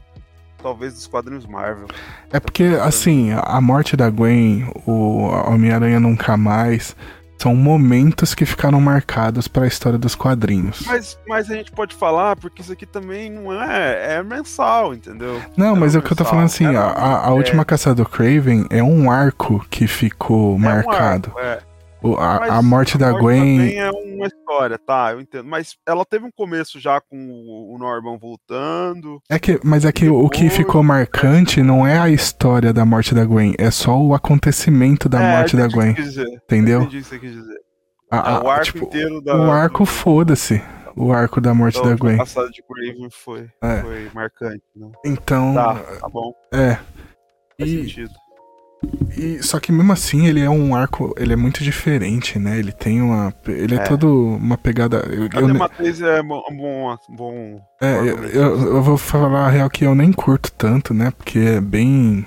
talvez, dos quadrinhos Marvel. É porque, assim, a morte da Gwen, o Homem-Aranha Nunca Mais, são momentos que ficaram marcados para a história dos quadrinhos. Mas, mas a gente pode falar, porque isso aqui também não é. É mensal, entendeu? Não, é mas é o que eu tô falando assim: a, a, a última é... caçada do Craven é um arco que ficou é marcado. Um arco, é. A, a, morte da morte Gwen. Também é uma história, tá, eu entendo. Mas ela teve um começo já com o Norman voltando. É que, mas é que depois... o que ficou marcante não é a história da morte da Gwen, é só o acontecimento da é, morte da Gwen. Entendeu? Entendi o que você quis dizer. A, a, o arco tipo, inteiro da. O arco, foda-se. O arco da morte então, da Gwen. O passado de Craven foi, é. foi marcante, né? Então. Tá, tá bom. É. Faz e... sentido. E, só que mesmo assim ele é um arco, ele é muito diferente, né? Ele tem uma, ele é, é todo uma pegada. Eu, a Matriz é bom, bom, bom É, eu, eu, eu, vou falar a real que eu nem curto tanto, né? Porque é bem,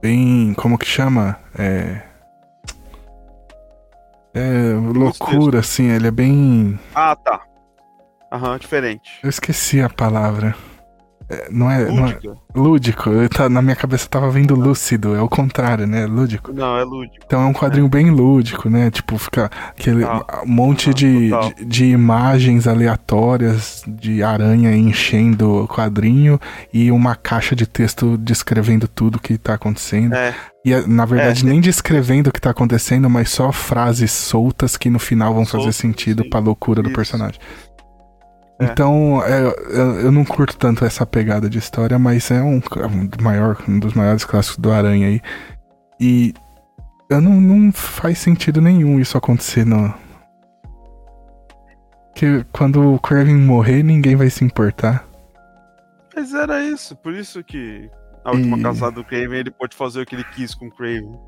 bem, como que chama? É, é loucura, assim. Ele é bem. Ah, tá. Aham, diferente. Eu esqueci a palavra. É, não é. Não é lúdico. Tá, na minha cabeça tava vindo lúcido. É o contrário, né? Lúdico. Não, é lúdico. Então é um quadrinho é. bem lúdico, né? Tipo, fica aquele ah, monte ah, de, de, de, imagens aleatórias de aranha enchendo o quadrinho e uma caixa de texto descrevendo tudo que tá acontecendo. É. E na verdade, é, nem descrevendo o que tá acontecendo, mas só frases soltas que no final vão fazer sentido sim. pra loucura Isso. do personagem. É. Então, é, eu, não curto tanto essa pegada de história, mas é um, maior, um dos maiores clássicos do Aranha aí. E eu não, não faz sentido nenhum isso acontecer no. Que quando o Kraven morrer, ninguém vai se importar. Mas era isso, por isso que a última e... casada do Kraven ele pode fazer o que ele quis com o Kraven.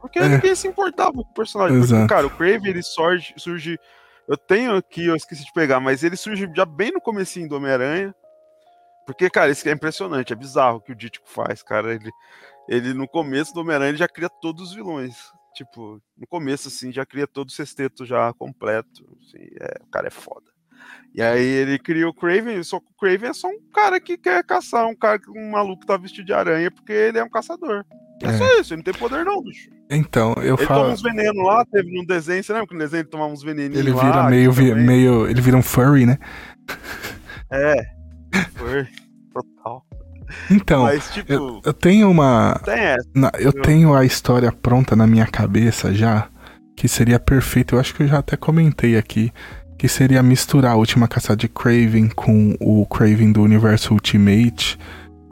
Porque é. ninguém se importava com o personagem. Exato. Porque, cara, o Kraven ele surge, surge eu tenho aqui, eu esqueci de pegar, mas ele surge já bem no comecinho do Homem-Aranha. Porque, cara, isso é impressionante, é bizarro o que o Dítico faz, cara. Ele, ele no começo do Homem-Aranha, ele já cria todos os vilões. Tipo, no começo, assim, já cria todo o sexteto já completo. Assim, é, o cara é foda. E aí ele cria o Craven, só que o Craven é só um cara que quer caçar, um cara, um maluco que tá vestido de aranha, porque ele é um caçador. É, é só isso, ele não tem poder não, bicho. Então, eu ele falo. Ele toma uns venenos lá, teve no desenho, você lembra que no desenho ele tomava uns veneninhos Ele vira lá, meio, vi, meio. Ele vira um furry, né? É. Furry. Total. Então, Mas, tipo, eu, eu, tenho uma. Tem essa, na, eu tenho a história pronta na minha cabeça já, que seria perfeito. Eu acho que eu já até comentei aqui. Que seria misturar a última caçada de Craven com o Craven do universo Ultimate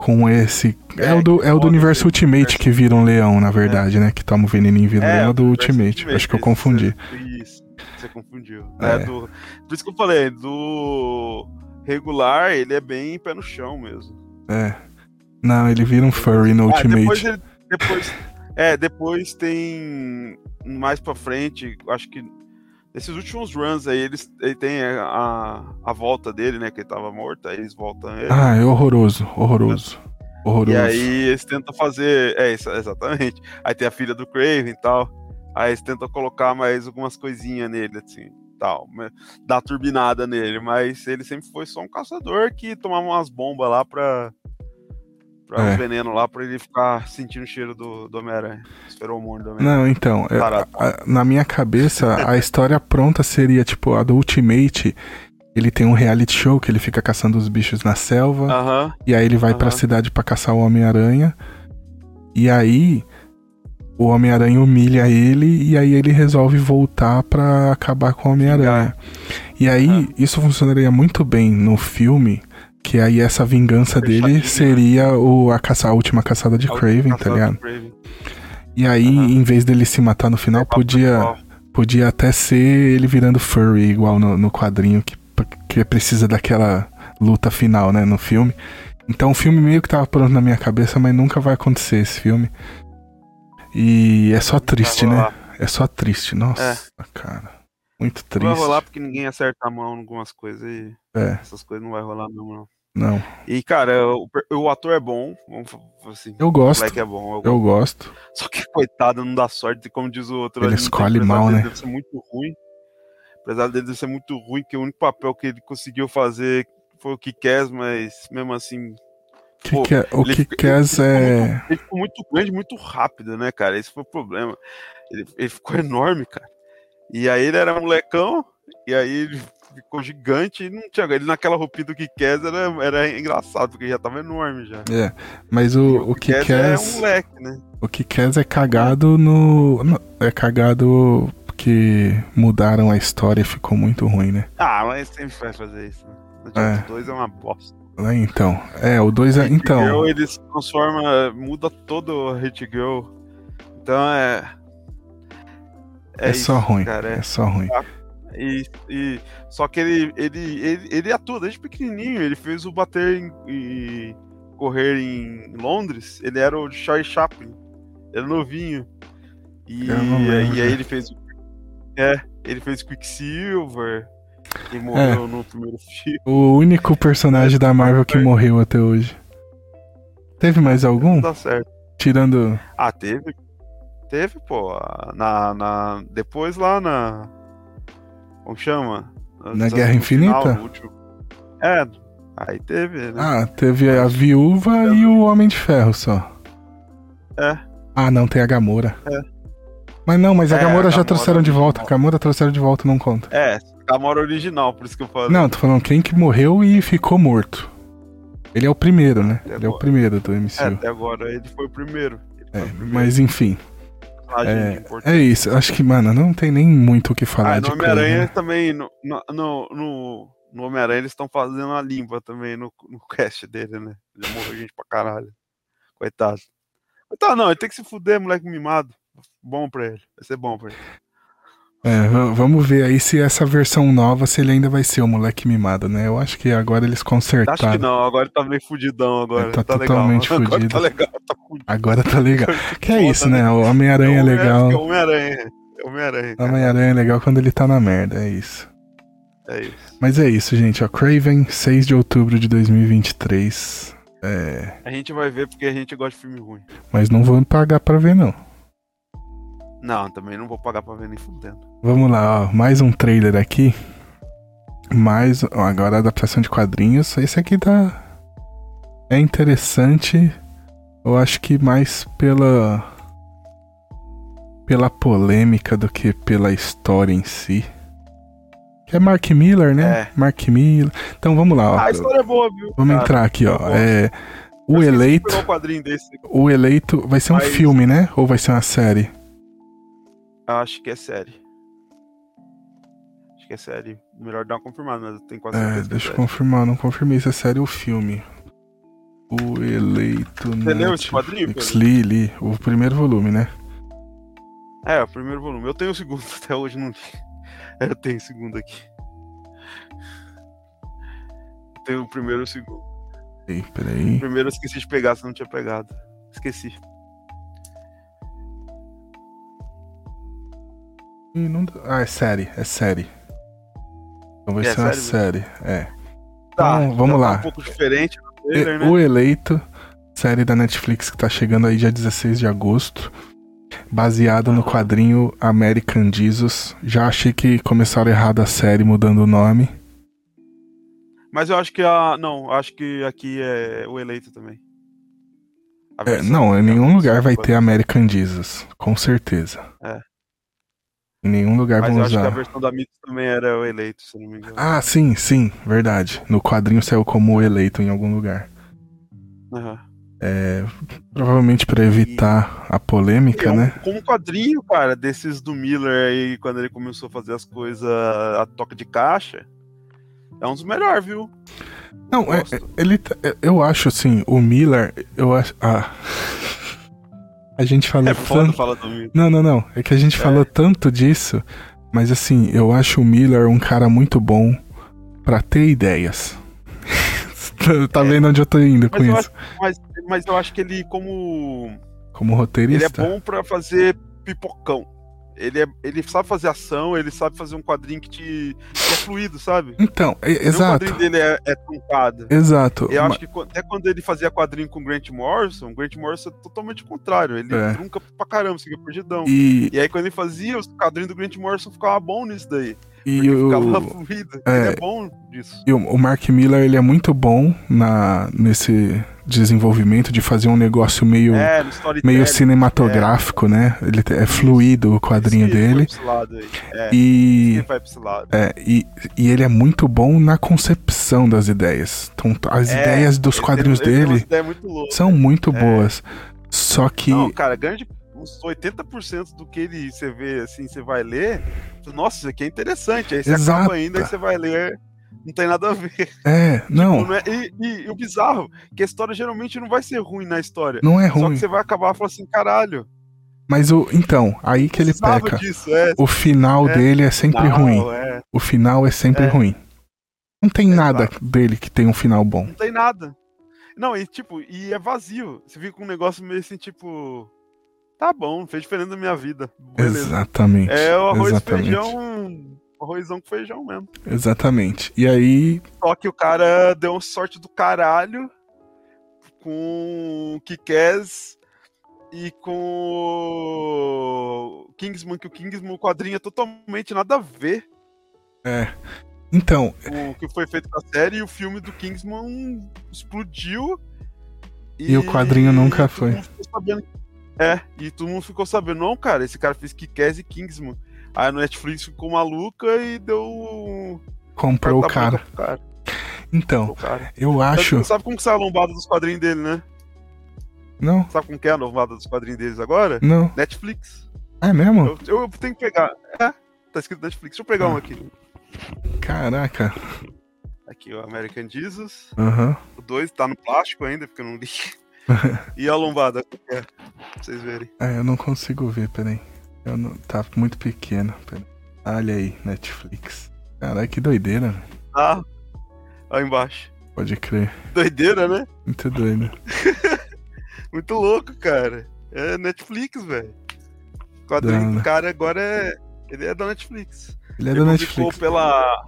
com esse. É, é o do, é o do universo Ultimate que vira um leão, na verdade, é. né? Que toma o veneninho e vira é, leão, é do Ultimate. Ultimate. Acho que eu confundi. Isso, você confundiu. É. do, por isso que eu falei, do regular, ele é bem pé no chão mesmo. É. Não, ele vira um furry no ah, Ultimate. Depois, ele, depois, é, depois tem mais pra frente, acho que esses últimos runs aí, eles, ele tem a, a volta dele, né? Que ele tava morto, aí eles voltam ele. Ah, é horroroso, horroroso. Horroroso. E aí eles tentam fazer. É, isso, exatamente. Aí tem a filha do Craven e tal. Aí eles tentam colocar mais algumas coisinhas nele, assim, tal. Dar turbinada nele. Mas ele sempre foi só um caçador que tomava umas bombas lá pra Pra é. veneno lá pra ele ficar sentindo o cheiro do, do Homem-Aranha. Os feromônios do Homem-Aranha. Não, então, é, a, na minha cabeça, a história pronta seria, tipo, a do Ultimate. Ele tem um reality show que ele fica caçando os bichos na selva. Uh -huh. E aí ele vai uh -huh. pra cidade pra caçar o Homem-Aranha. E aí o Homem-Aranha humilha ele e aí ele resolve voltar para acabar com o Homem-Aranha. E aí, uh -huh. isso funcionaria muito bem no filme que aí essa vingança dele seria o, a, caça, a última caçada de Craven, tá ligado? E aí, uhum. em vez dele se matar no final, podia, podia até ser ele virando furry, igual no, no quadrinho, que, que precisa daquela luta final, né, no filme. Então o filme meio que tava pronto na minha cabeça, mas nunca vai acontecer esse filme. E é só triste, né? É só triste, nossa, é. cara. Muito triste. Não vai rolar porque ninguém acerta a mão em algumas coisas e é. essas coisas não vai rolar mesmo, não. Não. E, cara, o, o ator é bom. Assim, eu gosto. O é bom. Eu, eu gosto. Só que, coitado, não dá sorte, como diz o outro. Ele escolhe mal, né? Deve ser muito ruim. Apesar dele ser muito ruim, que o único papel que ele conseguiu fazer foi o quer, mas mesmo assim Que Pô, que é, o quer é. Ele ficou muito grande, muito rápido, né, cara? Esse foi o problema. Ele, ele ficou enorme, cara. E aí ele era molecão, e aí ele ficou gigante e não tinha. Ele naquela roupinha do Kikés era, era engraçado, porque já tava enorme já. É, mas o, o, o é um moleque, né? O Kikés é cagado no. É cagado porque mudaram a história e ficou muito ruim, né? Ah, mas sempre vai fazer isso, né? O é. 2 é uma bosta. É, então, é, o 2 é. Então. Girl, ele se transforma, muda todo o Hit Girl. Então é. É, é isso, só ruim. Cara, é, é só ruim. E, e, só que ele, ele, ele, ele atua desde pequenininho. Ele fez o bater em, e correr em Londres. Ele era o Charlie Chaplin. Ele era novinho. E, e aí ele fez. É, ele fez Quicksilver. E morreu é. no primeiro filme. O único personagem da Marvel que morreu até hoje. Teve mais algum? Tá certo. Tirando. Ah, teve. Teve, pô. Na, na, depois lá na. Como chama? Na Guerra Infinita? Final, é, aí teve. Né? Ah, teve a Viúva e o Homem de Ferro só. É. Ah, não, tem a Gamora. É. Mas não, mas a é, Gamora já trouxeram de volta. A Gamora trouxeram de volta, não conta. É, Gamora original, por isso que eu falo. Não, tô falando quem que morreu e ficou morto. Ele é o primeiro, né? Até ele agora. é o primeiro do MCU. É, até agora ele foi o primeiro. É, o primeiro. Mas enfim. É, é, isso, acho que, mano, não tem nem muito o que falar ah, de no Homem-Aranha né? também, no, no, no, no Homem-Aranha eles estão fazendo a limpa também no, no cast dele, né? Já morreu gente pra caralho. Coitado. Coitado não, ele tem que se fuder, moleque mimado. Bom pra ele, vai ser bom pra ele. É, vamos ver aí se essa versão nova, se ele ainda vai ser o moleque mimado, né? Eu acho que agora eles consertaram. Acho que não, agora tá meio fudidão agora. É, tá, tá totalmente legal. fudido. Agora tá legal, tá fudido. Agora tá legal. que é isso, né? O Homem-Aranha é, legal. É Homem-Aranha. É Homem-Aranha. Homem-Aranha é legal quando ele tá na merda, é isso. É isso. Mas é isso, gente. Ó, Craven, 6 de outubro de 2023. É... A gente vai ver porque a gente gosta de filme ruim. Mas não vamos pagar pra ver, não. Não, também não vou pagar pra ver nem fudendo. Vamos lá, ó. Mais um trailer aqui. Mais. Ó, agora a adaptação de quadrinhos. Esse aqui tá. É interessante. Eu acho que mais pela. Pela polêmica do que pela história em si. Que é Mark Miller, né? É. Mark Miller. Então vamos lá, ó. Ah, a história é boa, viu? Vamos cara, entrar aqui, ó. É. O eleito. O eleito vai ser um Mas... filme, né? Ou vai ser uma série? Acho que é série. Acho que é série. Melhor dar uma confirmada, mas eu tenho quase é, certeza. É, deixa eu confirmar, não confirmei se é série ou filme. O eleito. Você leu esse quadrinho? Li, li. O primeiro volume, né? É, o primeiro volume. Eu tenho o segundo, até hoje não li. Eu tenho o segundo aqui. Eu tenho o primeiro e o segundo. Ei, peraí. O primeiro eu esqueci de pegar, se não tinha pegado. Esqueci. Não... Ah, é série, é série. Então vai é ser uma série, é. Tá, então, vamos lá. Tá um pouco diferente trailer, né? O Eleito, série da Netflix que tá chegando aí dia 16 de agosto. Baseado no quadrinho American Jesus. Já achei que começaram errado a série mudando o nome. Mas eu acho que a. Não, acho que aqui é o eleito também. É, não, em nenhum lugar vai ter American Jesus, com certeza. É. Em nenhum lugar Mas vão eu usar. acho que a versão da Mythos também era o eleito, se não me engano. Ah, sim, sim, verdade. No quadrinho saiu como o eleito em algum lugar. Uhum. É, provavelmente para evitar e... a polêmica, um, né? Como quadrinho, cara, desses do Miller aí, quando ele começou a fazer as coisas a toca de caixa, é um dos melhores, viu? Não, é, é, ele, é, eu acho assim, o Miller, eu acho. Ah. A gente falou. É foda tanto... falar do Miller. Não, não, não. É que a gente é. falou tanto disso, mas assim, eu acho o Miller um cara muito bom para ter ideias. tá é. vendo onde eu tô indo mas com isso? Acho, mas, mas eu acho que ele, como. Como roteirista. Ele é bom para fazer pipocão. Ele, é, ele sabe fazer ação, ele sabe fazer um quadrinho que te que é fluido, sabe? Então, é, exato. O quadrinho dele é, é truncado. Exato. Eu acho que até quando ele fazia quadrinho com Grant Morrison, Grant Morrison é totalmente o contrário. Ele é. trunca pra caramba, fica perdidão. E... e aí quando ele fazia, os quadrinhos do Grant Morrison ficavam bom nisso daí. E o, ficava fluido. É, ele é bom disso. E o, o Mark Miller, ele é muito bom na, nesse desenvolvimento de fazer um negócio meio, é, meio cinematográfico, é. né? Ele é fluido o quadrinho dele. É, e, é, e, e ele é muito bom na concepção das ideias. Então, as é, ideias dos quadrinhos tem, dele muito louca, são muito é. boas. Só que. Não, cara, grande uns 80% do que ele você vê assim, você vai ler, nossa, isso aqui é interessante. Aí você Exato. acaba ainda e você vai ler não tem nada a ver. É, não. Tipo, não é, e, e, e, o bizarro, que a história geralmente não vai ser ruim na história. Não é ruim. Só que você vai acabar falando assim, caralho. Mas o. Então, aí que ele peca. Disso, é, o final é, dele é sempre final, ruim. É. O final é sempre é. ruim. Não tem nada dele que tem um final bom. Não tem nada. Não, e tipo, e é vazio. Você fica com um negócio meio assim, tipo. Tá bom, fez diferença na minha vida. Beleza. Exatamente. É o arroz Exatamente. feijão arrozão com feijão mesmo. Exatamente. E aí. Só que o cara deu uma sorte do caralho com o Kikaz e com o Kingsman, que o Kingsman, o quadrinho é totalmente nada a ver. É. Então. O que foi feito com a série e o filme do Kingsman explodiu. E, e o quadrinho nunca foi. É, e todo mundo ficou sabendo, não, cara, esse cara fez Kikaz e Kingsman. Aí a Netflix ficou maluca e deu. Comprou o cara. cara. Então, cara. eu acho. Sabe como que sai a lombada dos quadrinhos dele, né? Não. Sabe como que é a lombada dos quadrinhos deles agora? Não. Netflix. É mesmo? Eu, eu, eu tenho que pegar. É, tá escrito Netflix. Deixa eu pegar ah. um aqui. Caraca. Aqui, o American Jesus. Uhum. O 2 tá no plástico ainda, porque eu não li. E a lombada, é, pra vocês verem. É, eu não consigo ver, peraí. Eu não, tá muito pequeno. Olha aí, Netflix. Caralho, que doideira. Ah, aí embaixo. Pode crer. Doideira, né? Muito doido. muito louco, cara. É Netflix, velho. O quadrinho do cara agora é. Ele é da Netflix. Ele é da Netflix. pela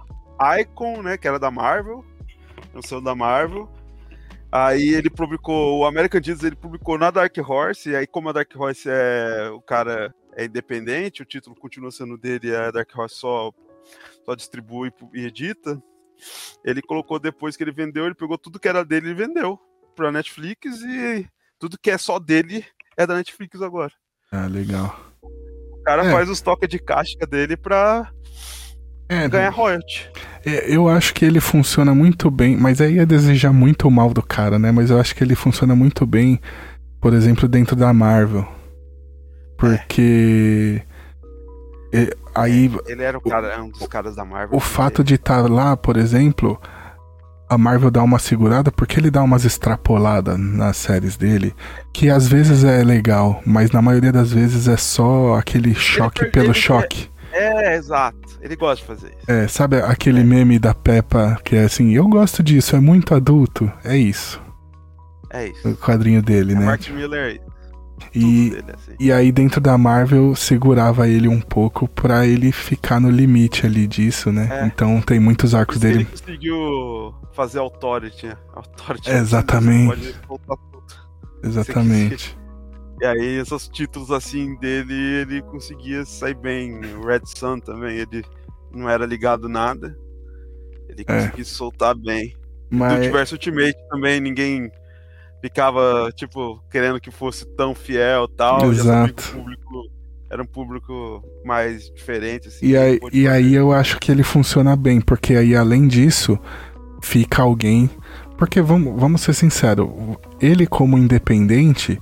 Icon, né? Que era da Marvel. O seu da Marvel. Aí ele publicou, o American Jesus ele publicou na Dark Horse, e aí como a Dark Horse é o cara é independente, o título continua sendo dele, a Dark Horse só, só distribui e edita. Ele colocou depois que ele vendeu, ele pegou tudo que era dele e vendeu pra Netflix e tudo que é só dele é da Netflix agora. Ah, legal. O cara é. faz os toques de caixa dele pra é, ganhar royalty. É, eu acho que ele funciona muito bem, mas aí é desejar muito o mal do cara, né? Mas eu acho que ele funciona muito bem, por exemplo, dentro da Marvel. Porque. É, aí. Ele era o cara, um dos caras da Marvel. O fato de estar tá lá, por exemplo, a Marvel dá uma segurada porque ele dá umas extrapoladas nas séries dele, que às vezes é legal, mas na maioria das vezes é só aquele choque ele, pelo ele, choque. É, é, exato. Ele gosta de fazer isso. É, sabe aquele é. meme da Peppa que é assim, eu gosto disso, é muito adulto. É isso. É isso. O quadrinho dele, é né? Mark Miller é. E, dele, assim. e aí dentro da Marvel segurava ele um pouco pra ele ficar no limite ali disso, né? É. Então tem muitos arcos dele. Ele conseguiu fazer Authority, né? Authority Exatamente. Exatamente. E aí esses títulos assim dele, ele conseguia sair bem. O Red Sun também, ele não era ligado nada. Ele é. conseguia é. soltar bem. Mas... Do Universo Ultimate também, ninguém ficava, tipo, querendo que fosse tão fiel tal. Exato. Público, era um público mais diferente. Assim, e aí, e aí eu acho que ele funciona bem, porque aí além disso, fica alguém. Porque vamos, vamos ser sinceros, ele como independente,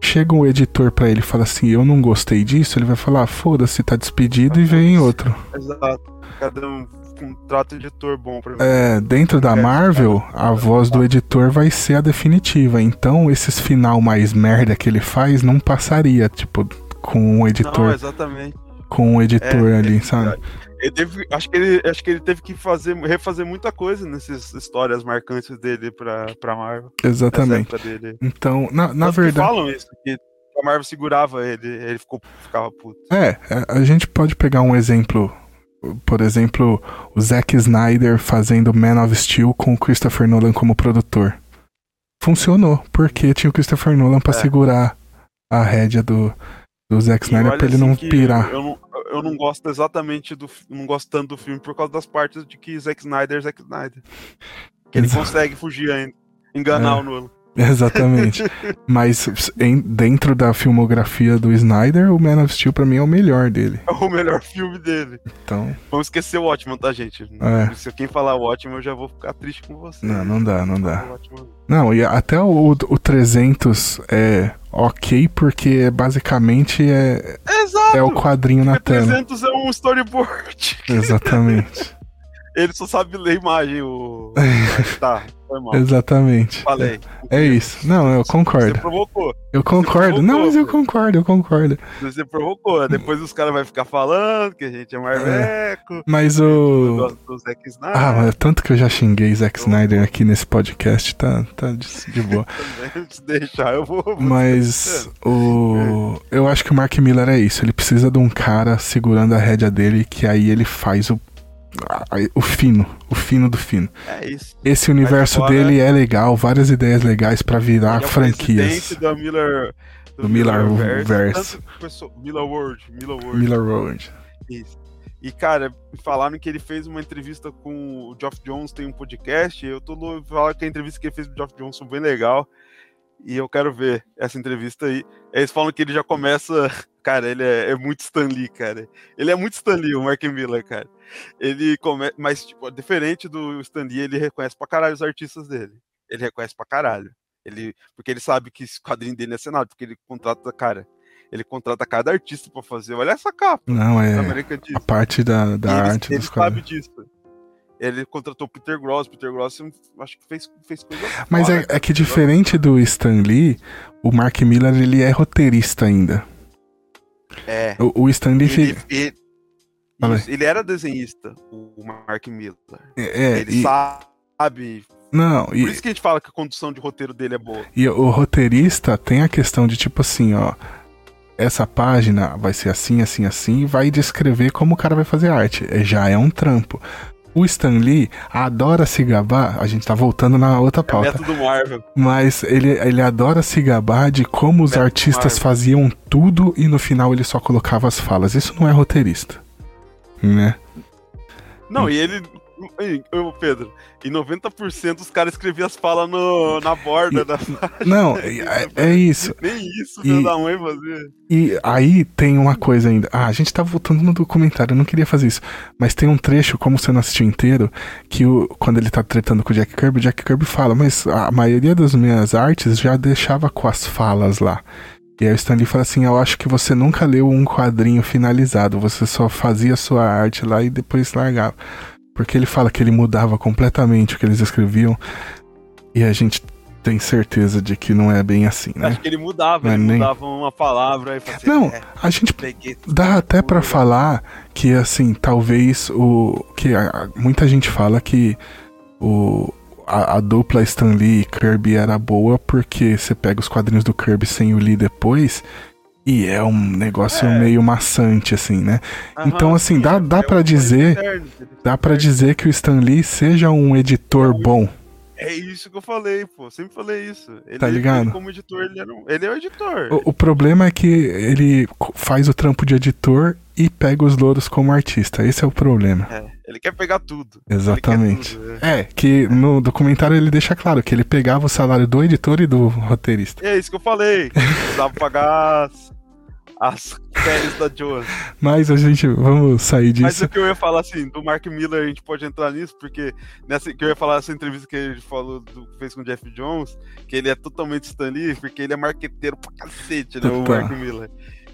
chega um editor para ele e fala assim, eu não gostei disso, ele vai falar, foda-se, tá despedido ah, e vem outro. Exato. Cada um contrato editor bom pra mim. É, dentro da é, Marvel, a voz do editor vai ser a definitiva. Então, esses final mais merda que ele faz não passaria, tipo, com um editor. Não, exatamente. Com um editor é, ali, é, sabe? Ele teve, acho, que ele, acho que ele teve que fazer, refazer muita coisa nessas histórias marcantes dele pra, pra Marvel. Exatamente. Dele. Então, na, na verdade. falam isso, que a Marvel segurava ele, ele ficou, ficava puto. É, é, a gente pode pegar um exemplo por exemplo, o Zack Snyder fazendo Man of Steel com o Christopher Nolan como produtor. Funcionou, porque tinha o Christopher Nolan para é. segurar a rédea do, do Zack Snyder pra ele não pirar. Eu não, eu não gosto exatamente do. Não gosto tanto do filme por causa das partes de que Zack Snyder é Zack Snyder. Que ele consegue fugir ainda. Enganar é. o Nolan. Exatamente. Mas em, dentro da filmografia do Snyder, o Man of Steel pra mim é o melhor dele. É o melhor filme dele. Então. Vamos esquecer o Watchmen, tá, gente? É. Se quem falar o Watchmen, eu já vou ficar triste com você. Não, não dá, não dá. Não, e até o, o 300 é ok, porque basicamente é. Exato. É o quadrinho na tela. O 300 é um storyboard. Exatamente. Ele só sabe ler imagem, o. tá, foi mal. Exatamente. Falei. É, é isso. Não, eu concordo. Você provocou. Eu concordo. Provocou, não, mas eu concordo, eu concordo. Você provocou. Depois os caras vão ficar falando que a gente é marveco. É, mas o. Do Zack Snyder. Ah, mas tanto que eu já xinguei Zack Snyder aqui nesse podcast, tá, tá de, de boa. Se deixar, eu vou. Mas o. Eu acho que o Mark Miller é isso. Ele precisa de um cara segurando a rédea dele, que aí ele faz o o fino, o fino do fino. É isso. Esse universo fora, dele é legal, várias ideias legais para virar é franquias. Do Miller, do, do Miller, Miller Verse. Miller World, Miller World. Miller World. Isso. E, cara, falaram que ele fez uma entrevista com o Geoff Jones, tem um podcast. Eu tô falando que a entrevista que ele fez com o Geoff Jones foi bem legal. E eu quero ver essa entrevista aí. Eles falam que ele já começa. Cara, ele é, é muito Stan Lee, cara. Ele é muito Stan Lee, o Mark Miller, cara. Ele começa. Mas, tipo, diferente do Stan Lee, ele reconhece pra caralho os artistas dele. Ele reconhece pra caralho. Ele, porque ele sabe que esse quadrinho dele é cenário, porque ele contrata, cara. Ele contrata cada artista para fazer. Olha essa capa. Não, é. A parte da, da ele, arte ele dos caras. Ele sabe disso ele contratou Peter Gross. Peter Gross acho que fez, fez coisa. Mas fora, é, é, que diferente do Stan Lee, o Mark Miller ele é roteirista ainda. É. O, o Stan Lee. Ele, ele, isso, ele, era desenhista, o Mark Miller. É, é ele e... sabe. Não, Por e... isso que a gente fala que a condução de roteiro dele é boa. E o roteirista tem a questão de tipo assim, ó essa página vai ser assim, assim, assim, e vai descrever como o cara vai fazer arte. É, já é um trampo. O Stan Lee adora se gabar, a gente tá voltando na outra pauta. É método Marvel. Mas ele, ele adora se gabar de como os artistas faziam tudo e no final ele só colocava as falas. Isso não é roteirista. Né? Não, e ele Ô, Pedro, e 90% os caras escreviam as falas no, na borda e, da Não, é, é, isso. Nem isso, filho da mãe fazia. E aí tem uma coisa ainda. Ah, a gente tá voltando no documentário, eu não queria fazer isso. Mas tem um trecho, como você não assistiu inteiro, que o, quando ele tá tretando com o Jack Kirby, o Jack Kirby fala, mas a maioria das minhas artes já deixava com as falas lá. E aí o Stanley fala assim: Eu acho que você nunca leu um quadrinho finalizado, você só fazia sua arte lá e depois largava. Porque ele fala que ele mudava completamente o que eles escreviam. E a gente tem certeza de que não é bem assim, né? Acho que ele mudava, não é ele é mudava uma palavra e assim, Não, é, a gente dá até para falar que assim, talvez o que a, muita gente fala que o a, a, dupla Stan Lee e Kirby era boa porque você pega os quadrinhos do Kirby sem o Lee depois e é um negócio é. meio maçante, assim, né? Aham, então, assim, sim, dá, dá é para dizer. Dá para dizer que o Stan Lee seja um editor bom. É isso que eu falei, pô. Sempre falei isso. Ele, tá ligado? Ele, como editor, ele, era um, ele é o editor. O, o, problema é que ele faz o trampo de editor e pega os louros como artista. Esse é o problema. É, ele quer pegar tudo. Exatamente. Tudo, é. é. que no documentário ele deixa claro que ele pegava o salário do editor e do roteirista. É isso que eu falei. Precisava pagar as férias da Joan. Mas a gente, vamos sair disso. Mas o que eu ia falar assim, do Mark Miller, a gente pode entrar nisso, porque nessa que eu ia falar essa entrevista que ele falou, do, fez com o Jeff Jones, que ele é totalmente Stan Lee, porque ele é marqueteiro pra cacete, né, o Mark Miller.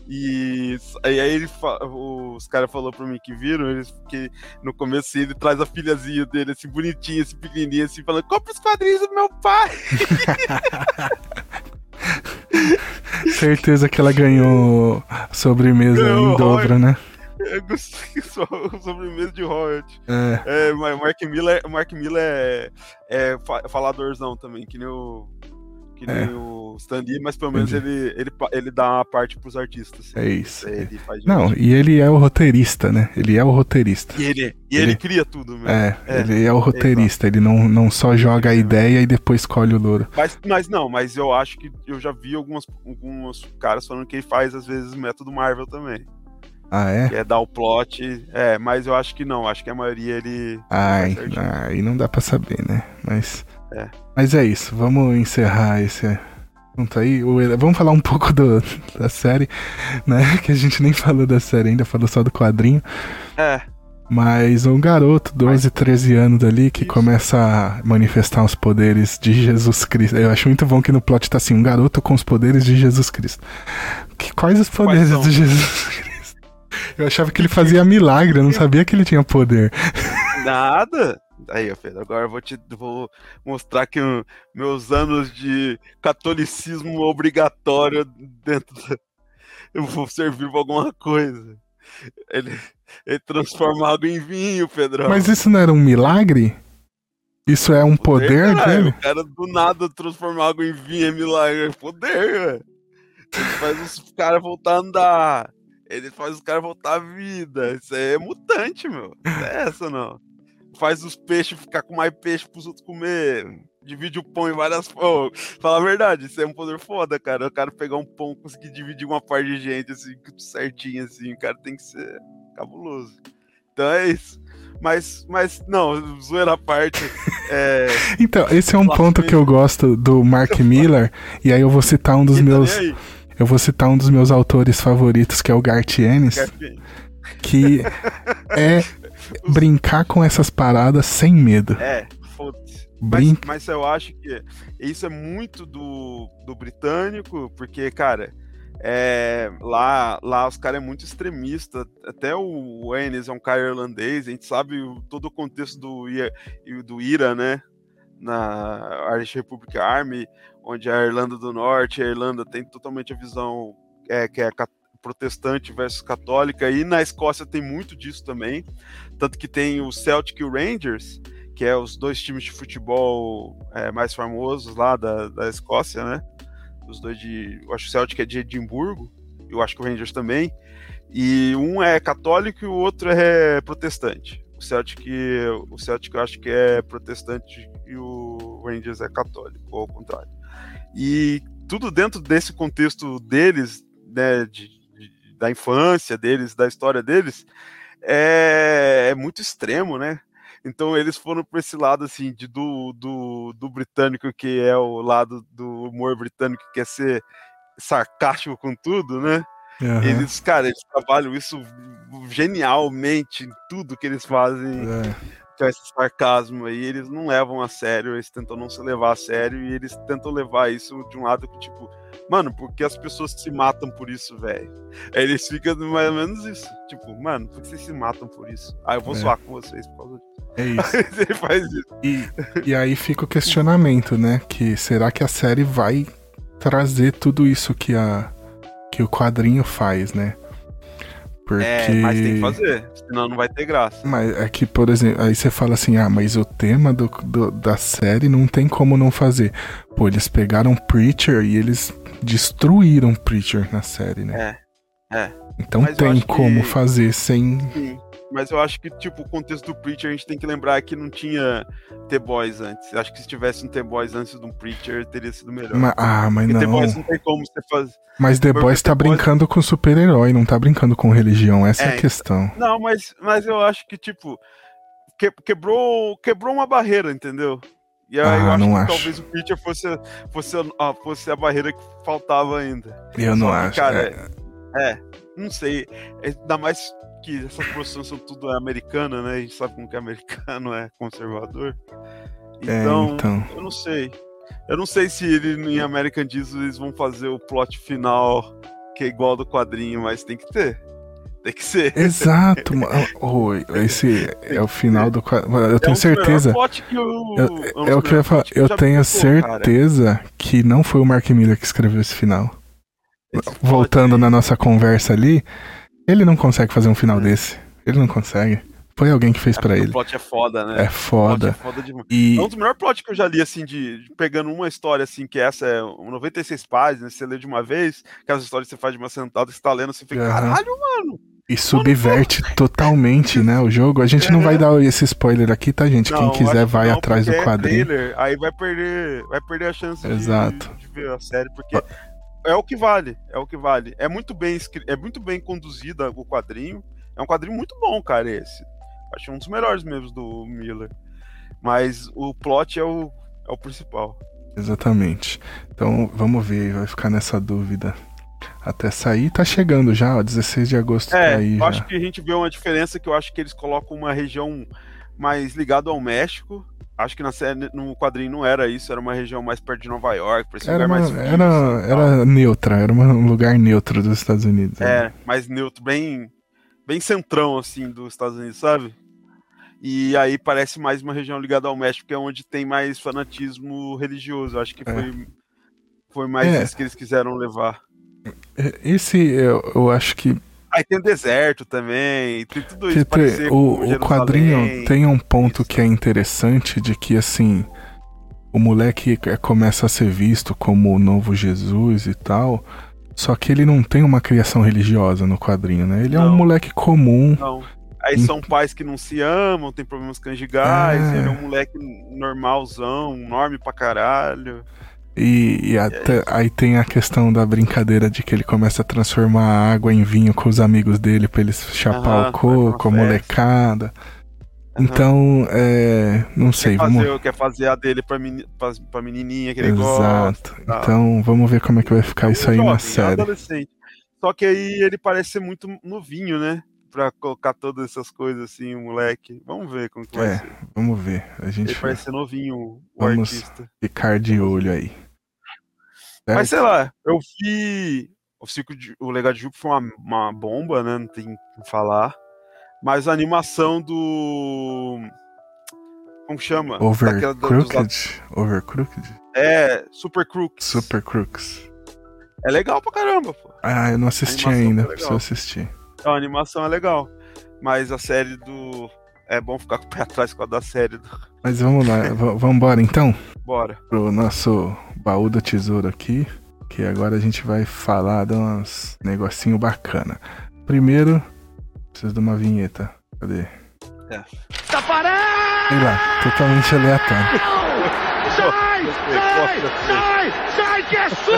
E, e aí ele, os caras falaram pra mim que viram, eles, que no começo ele traz a filhazinha dele, assim, bonitinha, assim, pequenininha, assim, falando, compra os quadrinhos do meu pai! Certeza que ela ganhou sobremesa ganhou em dobro, né? Eu gostei só sobremesa de royalty. É. é Mark Miller, Mark Miller é, é faladorzão também, que nem o que nem é. o Stan Lee, mas pelo menos ele, ele, ele dá uma parte pros artistas. É isso. Não, e ele é o roteirista, né? Ele é o roteirista. E ele, e ele, ele cria tudo mesmo. É, é, ele é o roteirista, ele não, não só joga a ideia e depois colhe o louro. Mas, mas não, mas eu acho que eu já vi algumas, alguns caras falando que ele faz às vezes método Marvel também. Ah, é? Que é dar o plot. É, mas eu acho que não. Acho que a maioria ele. Ai, aí não dá pra saber, né? Mas. É. Mas é isso. Vamos encerrar esse assunto aí. Vamos falar um pouco do, da série, né? Que a gente nem falou da série ainda, falou só do quadrinho. É. Mas um garoto, 12, 13 anos ali, que começa a manifestar os poderes de Jesus Cristo. Eu acho muito bom que no plot tá assim, um garoto com os poderes de Jesus Cristo. Que, quais os poderes quais de Jesus Cristo? Eu achava que ele fazia milagre, eu não sabia que ele tinha poder. Nada. Aí, Pedro, agora eu vou te vou mostrar que meus anos de catolicismo obrigatório dentro da, eu vou servir pra alguma coisa. Ele, ele transforma água em vinho, Pedrão. Mas isso não era um milagre? Isso é um poder, poder dele? O cara do nada transformar água em vinho é milagre. É poder, velho. Ele faz os caras voltar a andar. Ele faz os caras voltar à vida. Isso aí é mutante, meu. Não é essa, não. Faz os peixes ficar com mais peixe pros outros comer divide o pão em várias. Oh, fala a verdade, isso é um poder foda, cara. O cara pegar um pão e conseguir dividir uma parte de gente, assim, certinho, assim. O cara tem que ser cabuloso. Então é isso. Mas, mas não, zoeira à parte. É... então, esse é um ponto que eu gosto do Mark Miller, e aí eu vou citar um dos meus. Eu vou citar um dos meus autores favoritos, que é o Garth Ennis, que é brincar com essas paradas sem medo. É, mas, mas, eu acho que isso é muito do, do britânico, porque, cara, é, lá, lá os caras é muito extremista. Até o Ennis é um cara irlandês, a gente sabe todo o contexto do, do IRA, né? Na Irish Republic Army, onde a Irlanda do Norte a Irlanda tem totalmente a visão é, que é protestante versus católica, e na Escócia tem muito disso também. Tanto que tem o Celtic e o Rangers que é os dois times de futebol é, mais famosos lá da, da Escócia, né? Os dois de. Eu acho que o Celtic é de Edimburgo, eu acho que o Rangers também. E um é católico e o outro é protestante. O Celtic, o Celtic eu acho que é protestante e o Rangers é católico, ou ao contrário. E tudo dentro desse contexto deles, né, de, da infância deles, da história deles, é, é muito extremo, né? Então eles foram para esse lado assim de, do, do, do britânico que é o lado do humor britânico que quer ser sarcástico com tudo, né? Uhum. Eles, cara, eles trabalham isso genialmente em tudo que eles fazem. É esse sarcasmo aí, eles não levam a sério, eles tentam não se levar a sério e eles tentam levar isso de um lado que, tipo, mano, porque as pessoas se matam por isso, velho? Aí eles ficam mais ou menos isso, tipo, mano, por que vocês se matam por isso? Ah, eu vou é. zoar com vocês por causa disso. É isso. Ele faz isso. E, e aí fica o questionamento, né? Que será que a série vai trazer tudo isso que, a, que o quadrinho faz, né? Porque... É, mas tem que fazer, senão não vai ter graça. Mas é que, por exemplo, aí você fala assim, ah, mas o tema do, do, da série não tem como não fazer. Pô, eles pegaram Preacher e eles destruíram Preacher na série, né? É, é. Então mas tem como que... fazer sem... Sim. Mas eu acho que, tipo, o contexto do Preacher, a gente tem que lembrar que não tinha T-Boys antes. Eu acho que se tivesse um T-Boys antes de um Preacher, teria sido melhor. Ma ah, mas Porque não. T-Boys não tem como você fazer. Mas The Boys tá brincando com super-herói, não tá brincando com religião, essa é, é a questão. Não, mas, mas eu acho que, tipo, que, quebrou, quebrou uma barreira, entendeu? E aí ah, eu acho que acho. talvez o Preacher fosse, fosse, a, fosse a barreira que faltava ainda. Eu Só não que, acho. Cara, é... é, não sei. Ainda mais que essas produções são tudo americana, né? A gente sabe como que americano é conservador. Então, é, então, eu não sei. Eu não sei se ele em American Diesel eles vão fazer o plot final que é igual do quadrinho, mas tem que ter. Tem que ser. Exato. oh, esse é o final do quadrinho. Eu tenho é certeza. Eu, é o que eu ia falar. Eu tenho certeza cara. que não foi o Mark Miller que escreveu esse final. Esse Voltando na nossa conversa ali, ele não consegue fazer um final é. desse. Ele não consegue. Foi alguém que fez é para ele. O plot é foda, né? É foda. É foda. E... É um dos melhores plots que eu já li, assim, de, de, pegando uma história, assim, que essa é 96 páginas, você lê de uma vez, aquelas histórias que você faz de uma sentada, você tá lendo, você fica, uhum. caralho, mano. E subverte mano, totalmente, né, o jogo. A gente é. não vai dar esse spoiler aqui, tá, gente? Não, Quem quiser vai não, atrás do quadrinho. É trailer, aí vai perder, vai perder a chance Exato. De, de ver a série, porque é o que vale, é o que vale. É muito bem é muito bem conduzida o quadrinho. É um quadrinho muito bom, cara, esse. Acho um dos melhores mesmo do Miller. Mas o plot é o, é o principal. Exatamente. Então vamos ver, vai ficar nessa dúvida. Até sair, tá chegando já, ó, 16 de agosto é, tá aí. Eu já. acho que a gente vê uma diferença que eu acho que eles colocam uma região mais ligada ao México. Acho que na série, no quadrinho não era isso, era uma região mais perto de Nova York, era, uma, mais era, assim, era neutra, era um lugar neutro dos Estados Unidos. É, né? mais neutro, bem, bem centrão, assim, dos Estados Unidos, sabe? E aí parece mais uma região ligada ao México, que é onde tem mais fanatismo religioso. Acho que é. foi, foi mais é. isso que eles quiseram levar. É, esse eu, eu acho que. Aí tem o deserto também, tem tudo isso. Tem, o, o quadrinho tem um ponto isso. que é interessante de que assim. O moleque começa a ser visto como o novo Jesus e tal. Só que ele não tem uma criação religiosa no quadrinho, né? Ele não. é um moleque comum. Não Aí são pais que não se amam, tem problemas conjugais, ah. ele é um moleque normalzão, enorme pra caralho. E, e até, aí tem a questão da brincadeira de que ele começa a transformar a água em vinho com os amigos dele pra eles chapar o coco, a molecada. Então, é, não sei. Quer fazer, vamos... quer fazer a dele pra, meni, pra, pra menininha que ele Exato. gosta. Exato. Então, vamos ver como é que vai ficar isso aí jovem, na série. É Só que aí ele parece ser muito novinho, né? pra colocar todas essas coisas assim, o moleque. Vamos ver como que vai é, ser. Vamos ver. A gente Ele parece ser novinho, o vamos artista. Ficar de olho aí. Mas sei lá, eu vi. O Circo de, o Legado de Júpiter foi uma, uma bomba, né? Não tem o que falar. Mas a animação do. Como chama? Overcrooked? Overcrooked? É, Super Crooks. Super Crooks. É legal pra caramba, pô. Ah, eu não assisti ainda, preciso assistir. Então, a animação é legal. Mas a série do. É bom ficar com o pé atrás com a da série do. Mas vamos lá, vamos embora então? Bora. Pro nosso baú do tesouro aqui. Que agora a gente vai falar de uns negocinho bacana. Primeiro, preciso de uma vinheta. Cadê? É. Tá parado! Sei lá, totalmente aleatório. Sai! Sai! Sai! Sai que é sua!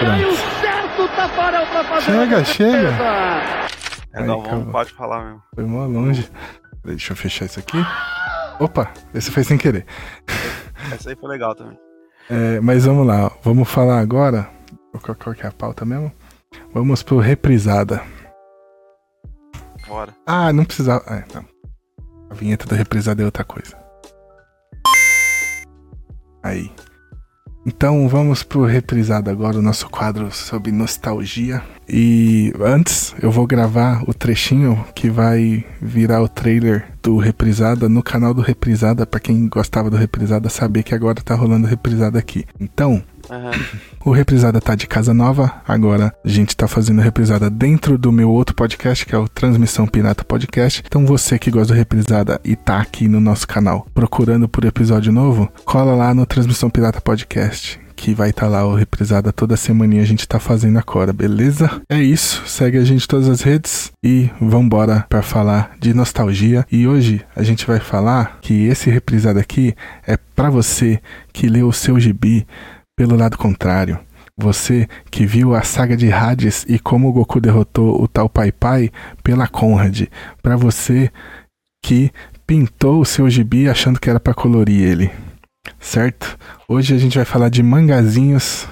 Pronto. Tafarel pra fazer Chega, chega. É, não, vamos, pode falar mesmo. Foi mó longe. Deixa eu fechar isso aqui. Opa, esse foi sem querer. Essa aí foi legal também. É, mas vamos lá, vamos falar agora. Qual, qual que é a pauta mesmo? Vamos pro reprisada. Bora. Ah, não precisava. É, não. A vinheta da reprisada é outra coisa. Aí. Então vamos pro reprisado agora, o nosso quadro sobre nostalgia. E antes eu vou gravar o trechinho que vai virar o trailer do Reprisada no canal do Reprisada, para quem gostava do Reprisada saber que agora tá rolando Reprisada aqui. Então, Uhum. O Reprisada tá de casa nova. Agora a gente tá fazendo Reprisada dentro do meu outro podcast, que é o Transmissão Pirata Podcast. Então você que gosta do Reprisada e tá aqui no nosso canal procurando por episódio novo, cola lá no Transmissão Pirata Podcast que vai estar tá lá o reprisada toda semana a gente tá fazendo agora, beleza? É isso, segue a gente em todas as redes e vambora para falar de nostalgia. E hoje a gente vai falar que esse reprisada aqui é para você que leu o seu gibi pelo lado contrário, você que viu a saga de Hades e como o Goku derrotou o tal Pai Pai pela Conrad, para você que pintou o seu gibi achando que era para colorir ele, certo? Hoje a gente vai falar de mangazinhos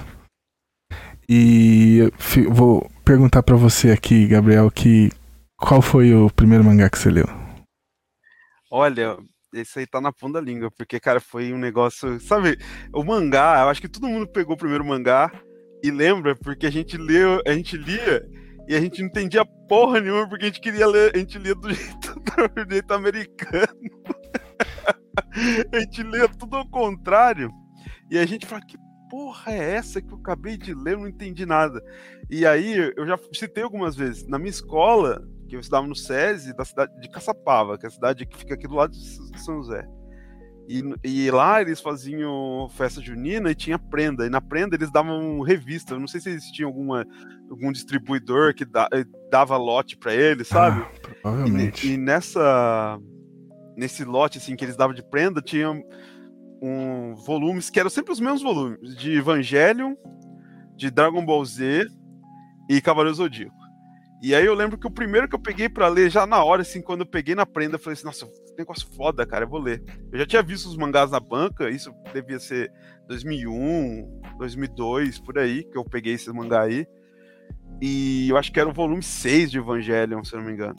e vou perguntar para você aqui, Gabriel, que qual foi o primeiro mangá que você leu? Olha, esse aí tá na ponta da língua, porque, cara, foi um negócio. Sabe, o mangá, eu acho que todo mundo pegou o primeiro mangá e lembra, porque a gente leu, a gente lia e a gente não entendia porra nenhuma, porque a gente queria ler, a gente lia do jeito, do jeito americano. a gente lia tudo ao contrário. E a gente fala, que porra é essa que eu acabei de ler? Eu não entendi nada. E aí, eu já citei algumas vezes, na minha escola, que eu estudava no SESI da cidade de Caçapava, que é a cidade que fica aqui do lado de São José. E, e, lá eles faziam festa junina e tinha prenda. E na prenda eles davam revista. Eu não sei se existia alguma, algum distribuidor que da, eh, dava lote para eles, ah, sabe? Ah, provavelmente. E, e, nessa nesse lote assim que eles davam de prenda tinha um volumes que eram sempre os mesmos volumes de Evangelion, de Dragon Ball Z e Cavaleiro Zodíaco. E aí eu lembro que o primeiro que eu peguei para ler já na hora, assim, quando eu peguei na prenda, eu falei assim, nossa, negócio foda, cara, eu vou ler. Eu já tinha visto os mangás na banca, isso devia ser 2001, 2002, por aí, que eu peguei esse mangá aí. E eu acho que era o volume 6 de Evangelion, se eu não me engano.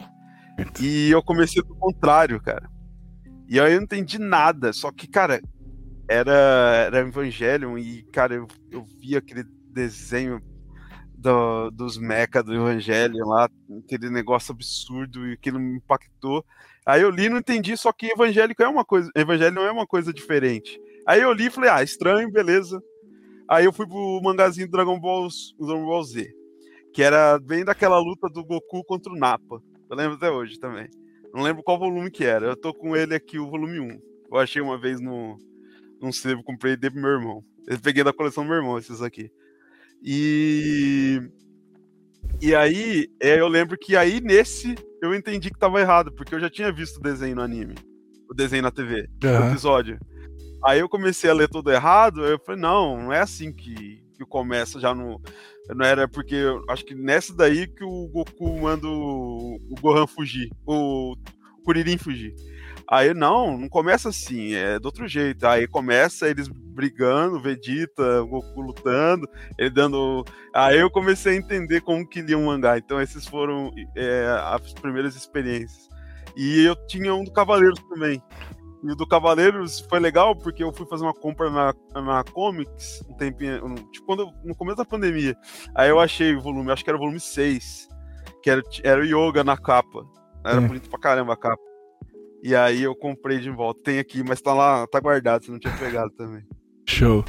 E eu comecei do contrário, cara. E aí eu não entendi nada, só que, cara, era, era Evangelion e, cara, eu, eu vi aquele desenho do, dos mecha do Evangelho lá, aquele negócio absurdo e aquilo me impactou. Aí eu li não entendi, só que evangélico é uma coisa, evangelho não é uma coisa diferente. Aí eu li e falei, ah, estranho, beleza. Aí eu fui pro mangazinho do Dragon Ball, Dragon Ball Z, que era bem daquela luta do Goku contra o Nappa. Eu lembro até hoje também. Não lembro qual volume que era. Eu tô com ele aqui, o volume 1. Eu achei uma vez no, num sebo, comprei dele pro meu irmão. Eu peguei da coleção do meu irmão, esses aqui. E. E aí, é, eu lembro que aí nesse eu entendi que tava errado, porque eu já tinha visto o desenho no anime. O desenho na TV, uhum. o episódio. Aí eu comecei a ler tudo errado, eu falei, não, não é assim que, que começa já no. Não era porque eu acho que nessa daí que o Goku manda o, o Gohan fugir, o, o Kuririn fugir. Aí não, não começa assim, é do outro jeito. Aí começa eles brigando, Vegeta, Goku lutando, ele dando. Aí eu comecei a entender como que lia um mangá. Então esses foram é, as primeiras experiências. E eu tinha um do Cavaleiros também. E o do Cavaleiros foi legal porque eu fui fazer uma compra na, na Comics um tempinho, tipo, quando, no começo da pandemia. Aí eu achei o volume, acho que era o volume 6, que era, era o Yoga na capa. Era hum. bonito pra caramba a capa. E aí eu comprei de volta. Tem aqui, mas tá lá, tá guardado, você não tinha pegado também. Show.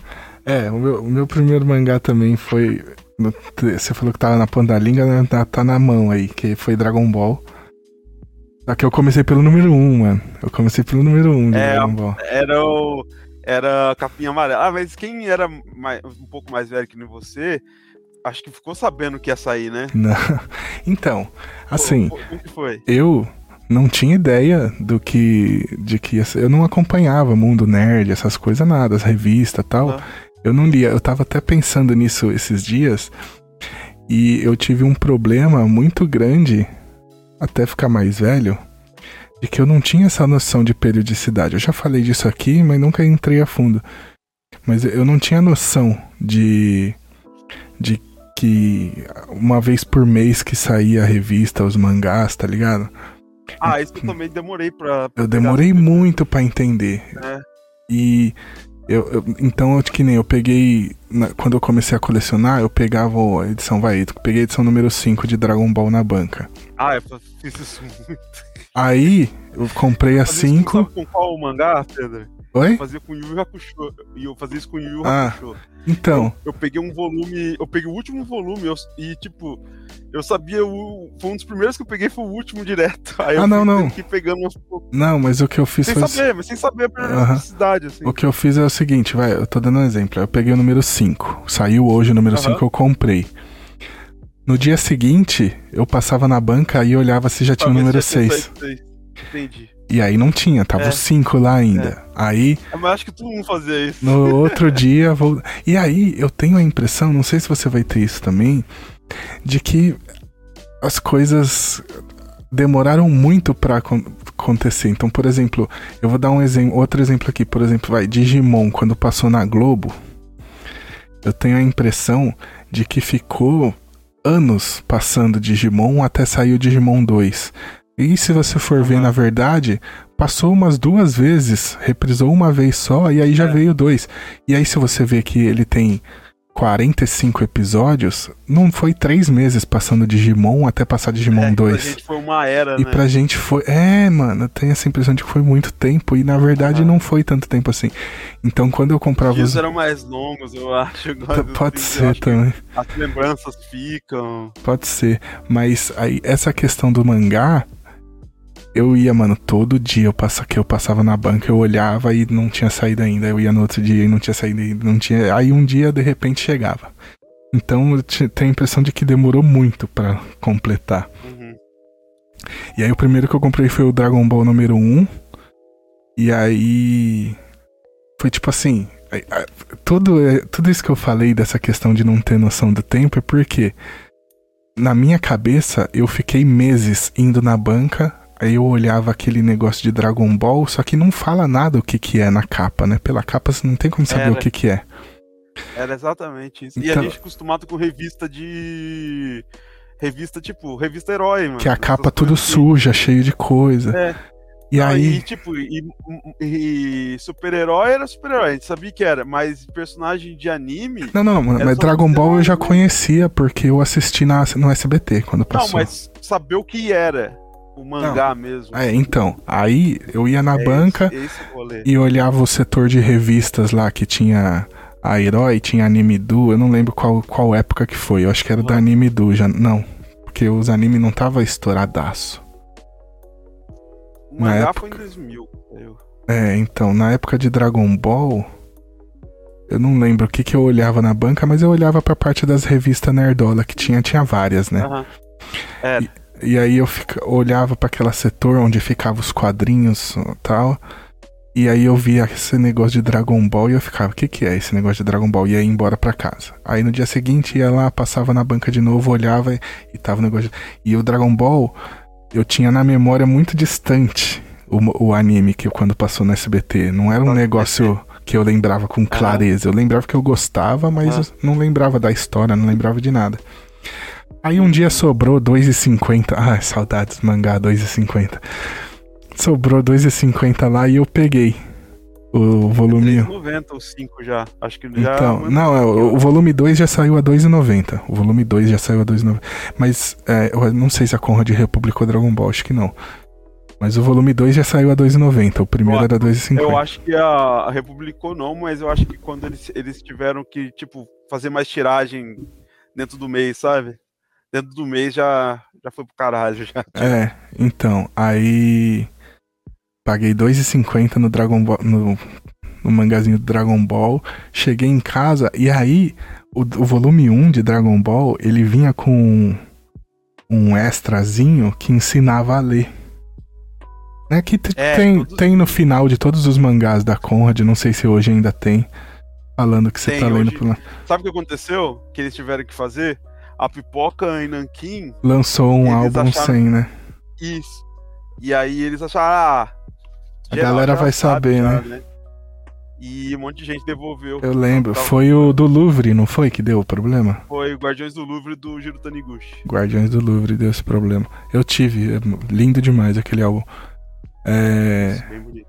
É, o meu, o meu primeiro mangá também foi. Você falou que tava na ponta da língua, né? tá, tá na mão aí, que foi Dragon Ball. Só que eu comecei pelo número 1, um, mano. Eu comecei pelo número 1 um de é, Dragon Ball. Era o. Era capinha amarela. Ah, mas quem era mais, um pouco mais velho que você, acho que ficou sabendo que ia sair, né? Não. Então, assim. Como que foi? Eu não tinha ideia do que de que eu não acompanhava mundo nerd, essas coisas nada, as revistas, tal. Uhum. Eu não lia, eu tava até pensando nisso esses dias e eu tive um problema muito grande até ficar mais velho, de que eu não tinha essa noção de periodicidade. Eu já falei disso aqui, mas nunca entrei a fundo. Mas eu não tinha noção de de que uma vez por mês que saía a revista, os mangás, tá ligado? Ah, isso eu também demorei pra. pra eu demorei muito para entender. É. E. Eu, eu, então, eu, que nem eu peguei. Na, quando eu comecei a colecionar, eu pegava a edição, vai, peguei a edição número 5 de Dragon Ball na banca. Ah, eu fiz isso muito. Aí, eu comprei a 5. Com qual mangá, Pedro? Oi? Eu fazia com Yu Yu Hakusho. E eu fazia isso com Yu Yu ah, Hakusho. Então. Eu, eu, peguei um volume. Eu peguei o último volume eu, e, tipo, eu sabia. O, foi um dos primeiros que eu peguei, foi o último direto. Aí ah, eu não, não. aqui pegando uns. Não, mas o que eu fiz sem foi. Sem saber, mas sem saber a periodicidade, assim. O que eu fiz é o seguinte, vai, eu tô dando um exemplo. Eu peguei o número 5. Saiu hoje o número 5 eu comprei. No dia seguinte, eu passava na banca e olhava se já tinha o número 6. Entendi. E aí não tinha, tava é. os cinco lá ainda. É. Aí. É, mas acho que todo mundo fazia isso. No outro dia, vou. E aí eu tenho a impressão, não sei se você vai ter isso também, de que as coisas demoraram muito para acontecer. Então, por exemplo, eu vou dar um exemplo, outro exemplo aqui, por exemplo, vai Digimon quando passou na Globo, eu tenho a impressão de que ficou anos passando Digimon até sair o Digimon 2. E se você for uhum. ver, na verdade, passou umas duas vezes, reprisou uma vez só, e aí já é. veio dois. E aí, se você vê que ele tem 45 episódios, não foi três meses passando Digimon até passar Digimon é, 2. Pra gente foi uma era, e né? pra gente foi. É, mano, eu tenho essa impressão de que foi muito tempo, e na verdade uhum. não foi tanto tempo assim. Então quando eu comprava. Os eram mais longos, eu acho. Pode ser também. As lembranças ficam. Pode ser. Mas aí, essa questão do mangá eu ia, mano, todo dia eu passa, que eu passava na banca, eu olhava e não tinha saído ainda. Eu ia no outro dia e não tinha saído ainda, não tinha. Aí um dia de repente chegava. Então eu tenho a impressão de que demorou muito para completar. Uhum. E aí o primeiro que eu comprei foi o Dragon Ball número 1. E aí foi tipo assim. Tudo, tudo isso que eu falei dessa questão de não ter noção do tempo é porque na minha cabeça eu fiquei meses indo na banca, aí eu olhava aquele negócio de Dragon Ball, só que não fala nada o que que é na capa, né? Pela capa você não tem como saber Era. o que que é. Era exatamente isso. Então... E a então gente acostumado com revista de revista tipo, revista herói, mano. Que a capa tudo assim. suja, cheio de coisa. É. E aí. E, tipo, e, e super-herói era super-herói, a gente sabia que era, mas personagem de anime. Não, não, mas Dragon Ball eu já conhecia porque eu assisti na, no SBT quando passou. Não, mas saber o que era o mangá não. mesmo. É, então. Aí eu ia na é banca esse, esse e olhava o setor de revistas lá que tinha a Herói, tinha Anime Do, eu não lembro qual, qual época que foi. Eu acho que era da Anime Do já. Não, porque os animes não tava estouradaço. O mangá época... foi em 2000. Eu... É, então, na época de Dragon Ball, eu não lembro o que que eu olhava na banca, mas eu olhava pra parte das revistas Nerdola, que tinha, tinha várias, né? Uhum. É. E, e, aí eu fica, olhava para aquela setor onde ficavam os quadrinhos e tal. E aí eu via esse negócio de Dragon Ball e eu ficava, o que que é esse negócio de Dragon Ball? E ia embora pra casa. Aí no dia seguinte ia lá, passava na banca de novo, olhava e, e tava o negócio de... E o Dragon Ball eu tinha na memória muito distante o, o anime que quando passou no SBT. Não era um negócio que eu lembrava com clareza. Eu lembrava que eu gostava, mas não lembrava da história, não lembrava de nada. Aí um dia sobrou 2,50. Ah, saudades, mangá 2,50. Sobrou 2,50 lá e eu peguei o volume. 3,90 ou 5 já. Acho que já. Então, não, é, o, o volume 2 já saiu a 2,90. O volume 2 já saiu a 2,90. Mas é, eu não sei se a Conrad republicou Dragon Ball, acho que não. Mas o volume 2 já saiu a 2,90. O primeiro eu, era 2,50. Eu acho que a, a republicou não, mas eu acho que quando eles, eles tiveram que, tipo, fazer mais tiragem dentro do mês, sabe? Dentro do mês já, já foi pro caralho. Já. É, então, aí Paguei 2,50 no Dragon Ball, no, no mangazinho do Dragon Ball. Cheguei em casa e aí o, o volume 1 de Dragon Ball, ele vinha com um extrazinho que ensinava a ler. Né, que é, tem, todos... tem no final de todos os mangás da Conrad, não sei se hoje ainda tem, falando que você tá lendo hoje... por lá. Sabe o que aconteceu? Que eles tiveram que fazer? A Pipoca em Nankin lançou um álbum acharam... sem, né? Isso. E aí eles acharam, ah, a galera vai saber, já, né? né? E um monte de gente devolveu. Eu lembro, foi o do Louvre, não foi que deu o problema? Foi o Guardiões do Louvre do Giro Taniguchi. Guardiões do Louvre deu esse problema. Eu tive, é lindo demais aquele álbum. É. Isso, bem bonito.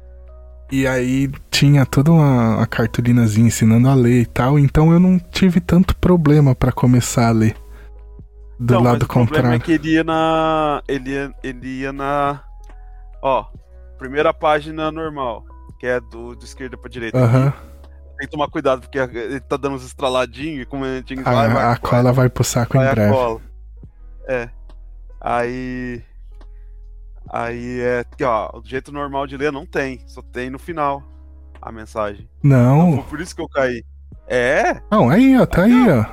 E aí tinha toda uma, uma, cartolinazinha ensinando a ler e tal, então eu não tive tanto problema para começar a ler. Do não, lado contrário. O problema é que ele ia na. Ele ia, ele ia na. Ó, primeira página normal, que é do, de esquerda pra direita. Uhum. Tem que tomar cuidado, porque ele tá dando uns estraladinhos e como a gente vai, vai, a cola vai pro saco vai em breve. Cola. É. Aí. Aí é ó, o jeito normal de ler não tem, só tem no final a mensagem. Não. Então, por isso que eu caí. É? Não, aí, ó, tá aí, ó.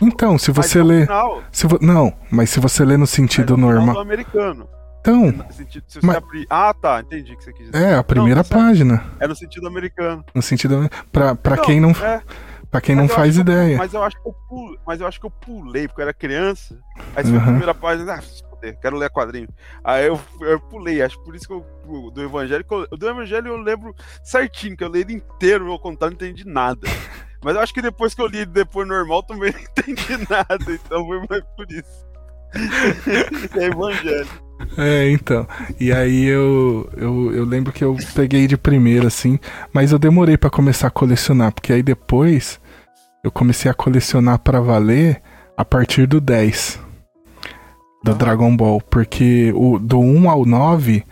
Então, se você lê. Se vo... Não, mas se você lê no sentido normal. americano. Então. É sentido, se mas... abrir... Ah, tá, entendi o que você quis dizer. É, a primeira não, tá página. É no sentido americano. No sentido. Pra, pra não, quem não. É... Pra quem mas não faz ideia. Eu, mas eu acho que eu pulei, mas eu acho que eu pulei, porque eu era criança. Aí uhum. a primeira página, ah, quero ler quadrinho. Aí eu, eu pulei, acho por isso que eu. Do Evangelho, do Evangelho eu lembro certinho, que eu li ele inteiro, meu contato, não entendi nada. Mas eu acho que depois que eu li depois normal, também não entendi nada. Então foi mais por isso. é Evangelho. É, então. E aí eu, eu, eu lembro que eu peguei de primeira, assim, mas eu demorei para começar a colecionar, porque aí depois eu comecei a colecionar para valer a partir do 10 do Dragon Ball, porque o, do 1 ao 9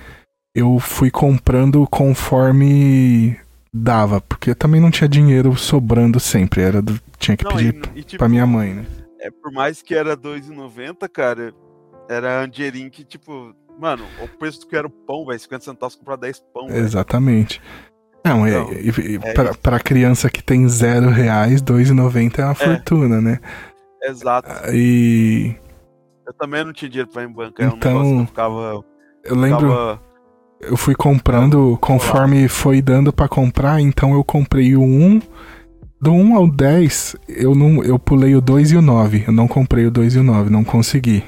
eu fui comprando conforme dava, porque também não tinha dinheiro sobrando sempre, era do, tinha que não, pedir e, e, tipo, pra minha mãe, né? É, por mais que era 2,90, cara, era um dinheirinho que, tipo, mano, o preço que era o pão, velho, 50 centavos comprar 10 pão. Véio. Exatamente. Não, é, é pra, pra, criança que tem zero reais, 2,90 é uma é. fortuna, né? Exato. E. Eu também não tinha dinheiro pra ir em banco, então, um eu ficava. Eu lembro. Ficava eu fui comprando conforme foi dando para comprar, então eu comprei o 1. Do 1 ao 10, eu não eu pulei o 2 e o 9. Eu não comprei o 2 e o 9, não consegui.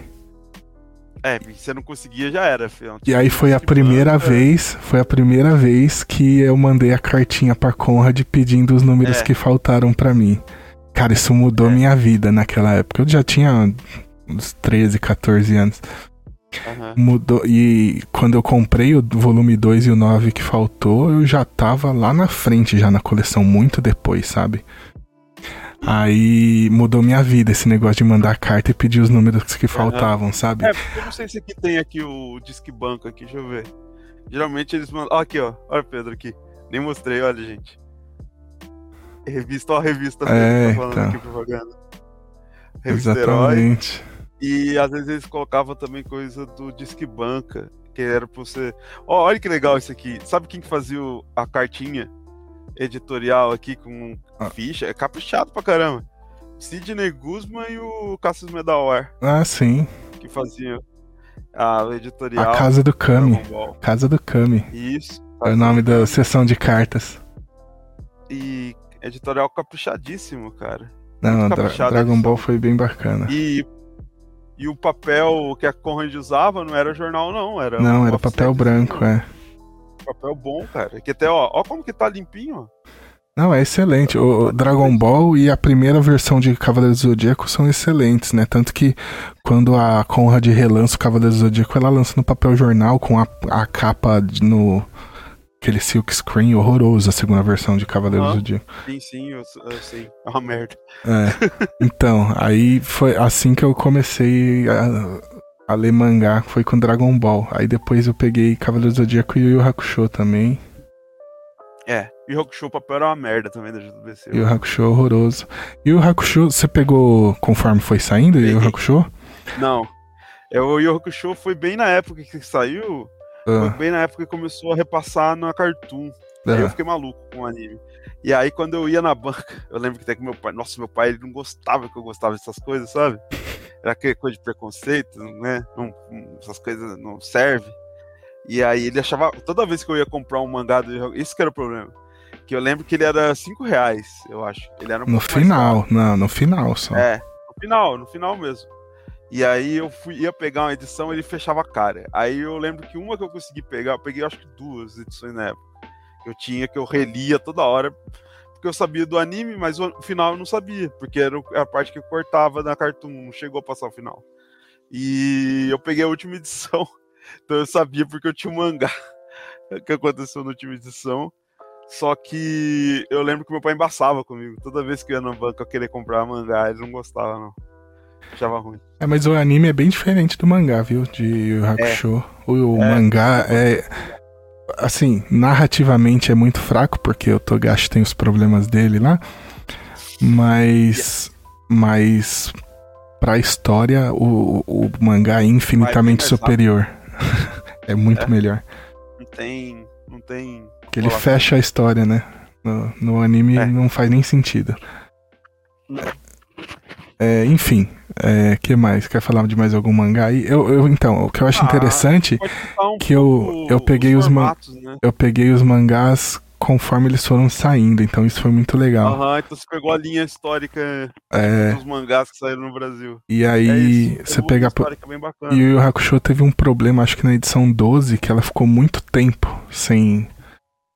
É, você não conseguia já era, filho. E aí foi a primeira banco, vez, foi a primeira vez que eu mandei a cartinha pra Conrad pedindo os números é. que faltaram para mim. Cara, isso mudou é. minha vida naquela época. Eu já tinha uns 13, 14 anos. Uhum. Mudou. E quando eu comprei o volume 2 e o 9 que faltou, eu já tava lá na frente, já na coleção, muito depois, sabe? Aí mudou minha vida esse negócio de mandar carta e pedir os números que faltavam, uhum. sabe? É, eu não sei se aqui tem aqui o Disque Banco aqui, deixa eu ver. Geralmente eles mandam. Ó, aqui, ó. Olha o Pedro aqui. Nem mostrei, olha, gente. Revista, ó, a revista é, tá falando então. aqui propaganda. Revista Exatamente. Herói. E às vezes eles colocavam também coisa do Disque Banca, que era pra você. Ó, olha que legal isso aqui. Sabe quem que fazia a cartinha editorial aqui com ah. ficha? É caprichado pra caramba. Sidney Guzman e o Cassius Medawar. Ah, sim. Que faziam a editorial. A Casa do Kami. Casa do Kami. Isso. É o nome da sessão de cartas. E editorial caprichadíssimo, cara. Não, Dra Dragon Ball foi bem bacana. E e o papel que a Conrad usava não era jornal, não. Era não, era papel branco, é. Papel bom, cara. Que até, ó, ó como que tá limpinho, ó. Não, é excelente. O Dragon Ball e a primeira versão de Cavaleiro do Zodíaco são excelentes, né? Tanto que quando a Conrad relança o Cavaleiro do Zodíaco, ela lança no papel jornal com a, a capa no, aquele silk screen horroroso, a segunda versão de Cavaleiros ah, do Zodíaco. Sim, sim, eu, eu sei. É uma merda. É. Então, aí foi assim que eu comecei a, a ler mangá, foi com Dragon Ball. Aí depois eu peguei Cavaleiros do Zodíaco e o Yu Hakusho também. É, Yu Hakusho o papel era uma merda também da JBC. Yu Hakusho horroroso. E o Hakusho, você pegou conforme foi saindo Yu Hakusho? Não. É, o Yu Hakusho foi bem na época que saiu, foi ah. bem na época que começou a repassar na Cartoon. Aí eu fiquei maluco com o anime. E aí, quando eu ia na banca, eu lembro que até que meu pai, nossa, meu pai ele não gostava que eu gostava dessas coisas, sabe? Era aquela coisa de preconceito, né? Não, essas coisas não servem. E aí ele achava, toda vez que eu ia comprar um mangá do isso que era o problema. Que eu lembro que ele era 5 reais, eu acho. Ele era um no final, não, no final só. É, no final, no final mesmo. E aí eu fui, ia pegar uma edição, ele fechava a cara. Aí eu lembro que uma que eu consegui pegar, eu peguei acho que duas edições na época. Eu tinha que eu relia toda hora, porque eu sabia do anime, mas o final eu não sabia, porque era a parte que eu cortava na Cartoon, não chegou a passar o final. E eu peguei a última edição, então eu sabia porque eu tinha um mangá que aconteceu na última edição. Só que eu lembro que meu pai embaçava comigo. Toda vez que eu ia na banca eu queria comprar mangá, ele não gostava, não. Achava ruim. É, mas o anime é bem diferente do mangá, viu? De Yu Hakusho. É. O, o é. mangá é. Assim, narrativamente é muito fraco, porque o Togashi tem os problemas dele lá. Mas. Mas. Pra história, o, o mangá é infinitamente superior. é muito é. melhor. Não tem. Não tem. Que ele fecha a história, né? No, no anime é. não faz nem sentido. É, enfim, é, que mais? Quer falar de mais algum mangá aí? Eu, eu então, o que eu acho ah, interessante um que eu, eu peguei os, formatos, né? eu peguei os mangás conforme eles foram saindo, então isso foi muito legal. Aham, então você pegou a linha histórica é... dos mangás que saíram no Brasil. E aí é você pega E o Yu Hakusho teve um problema, acho que na edição 12, que ela ficou muito tempo sem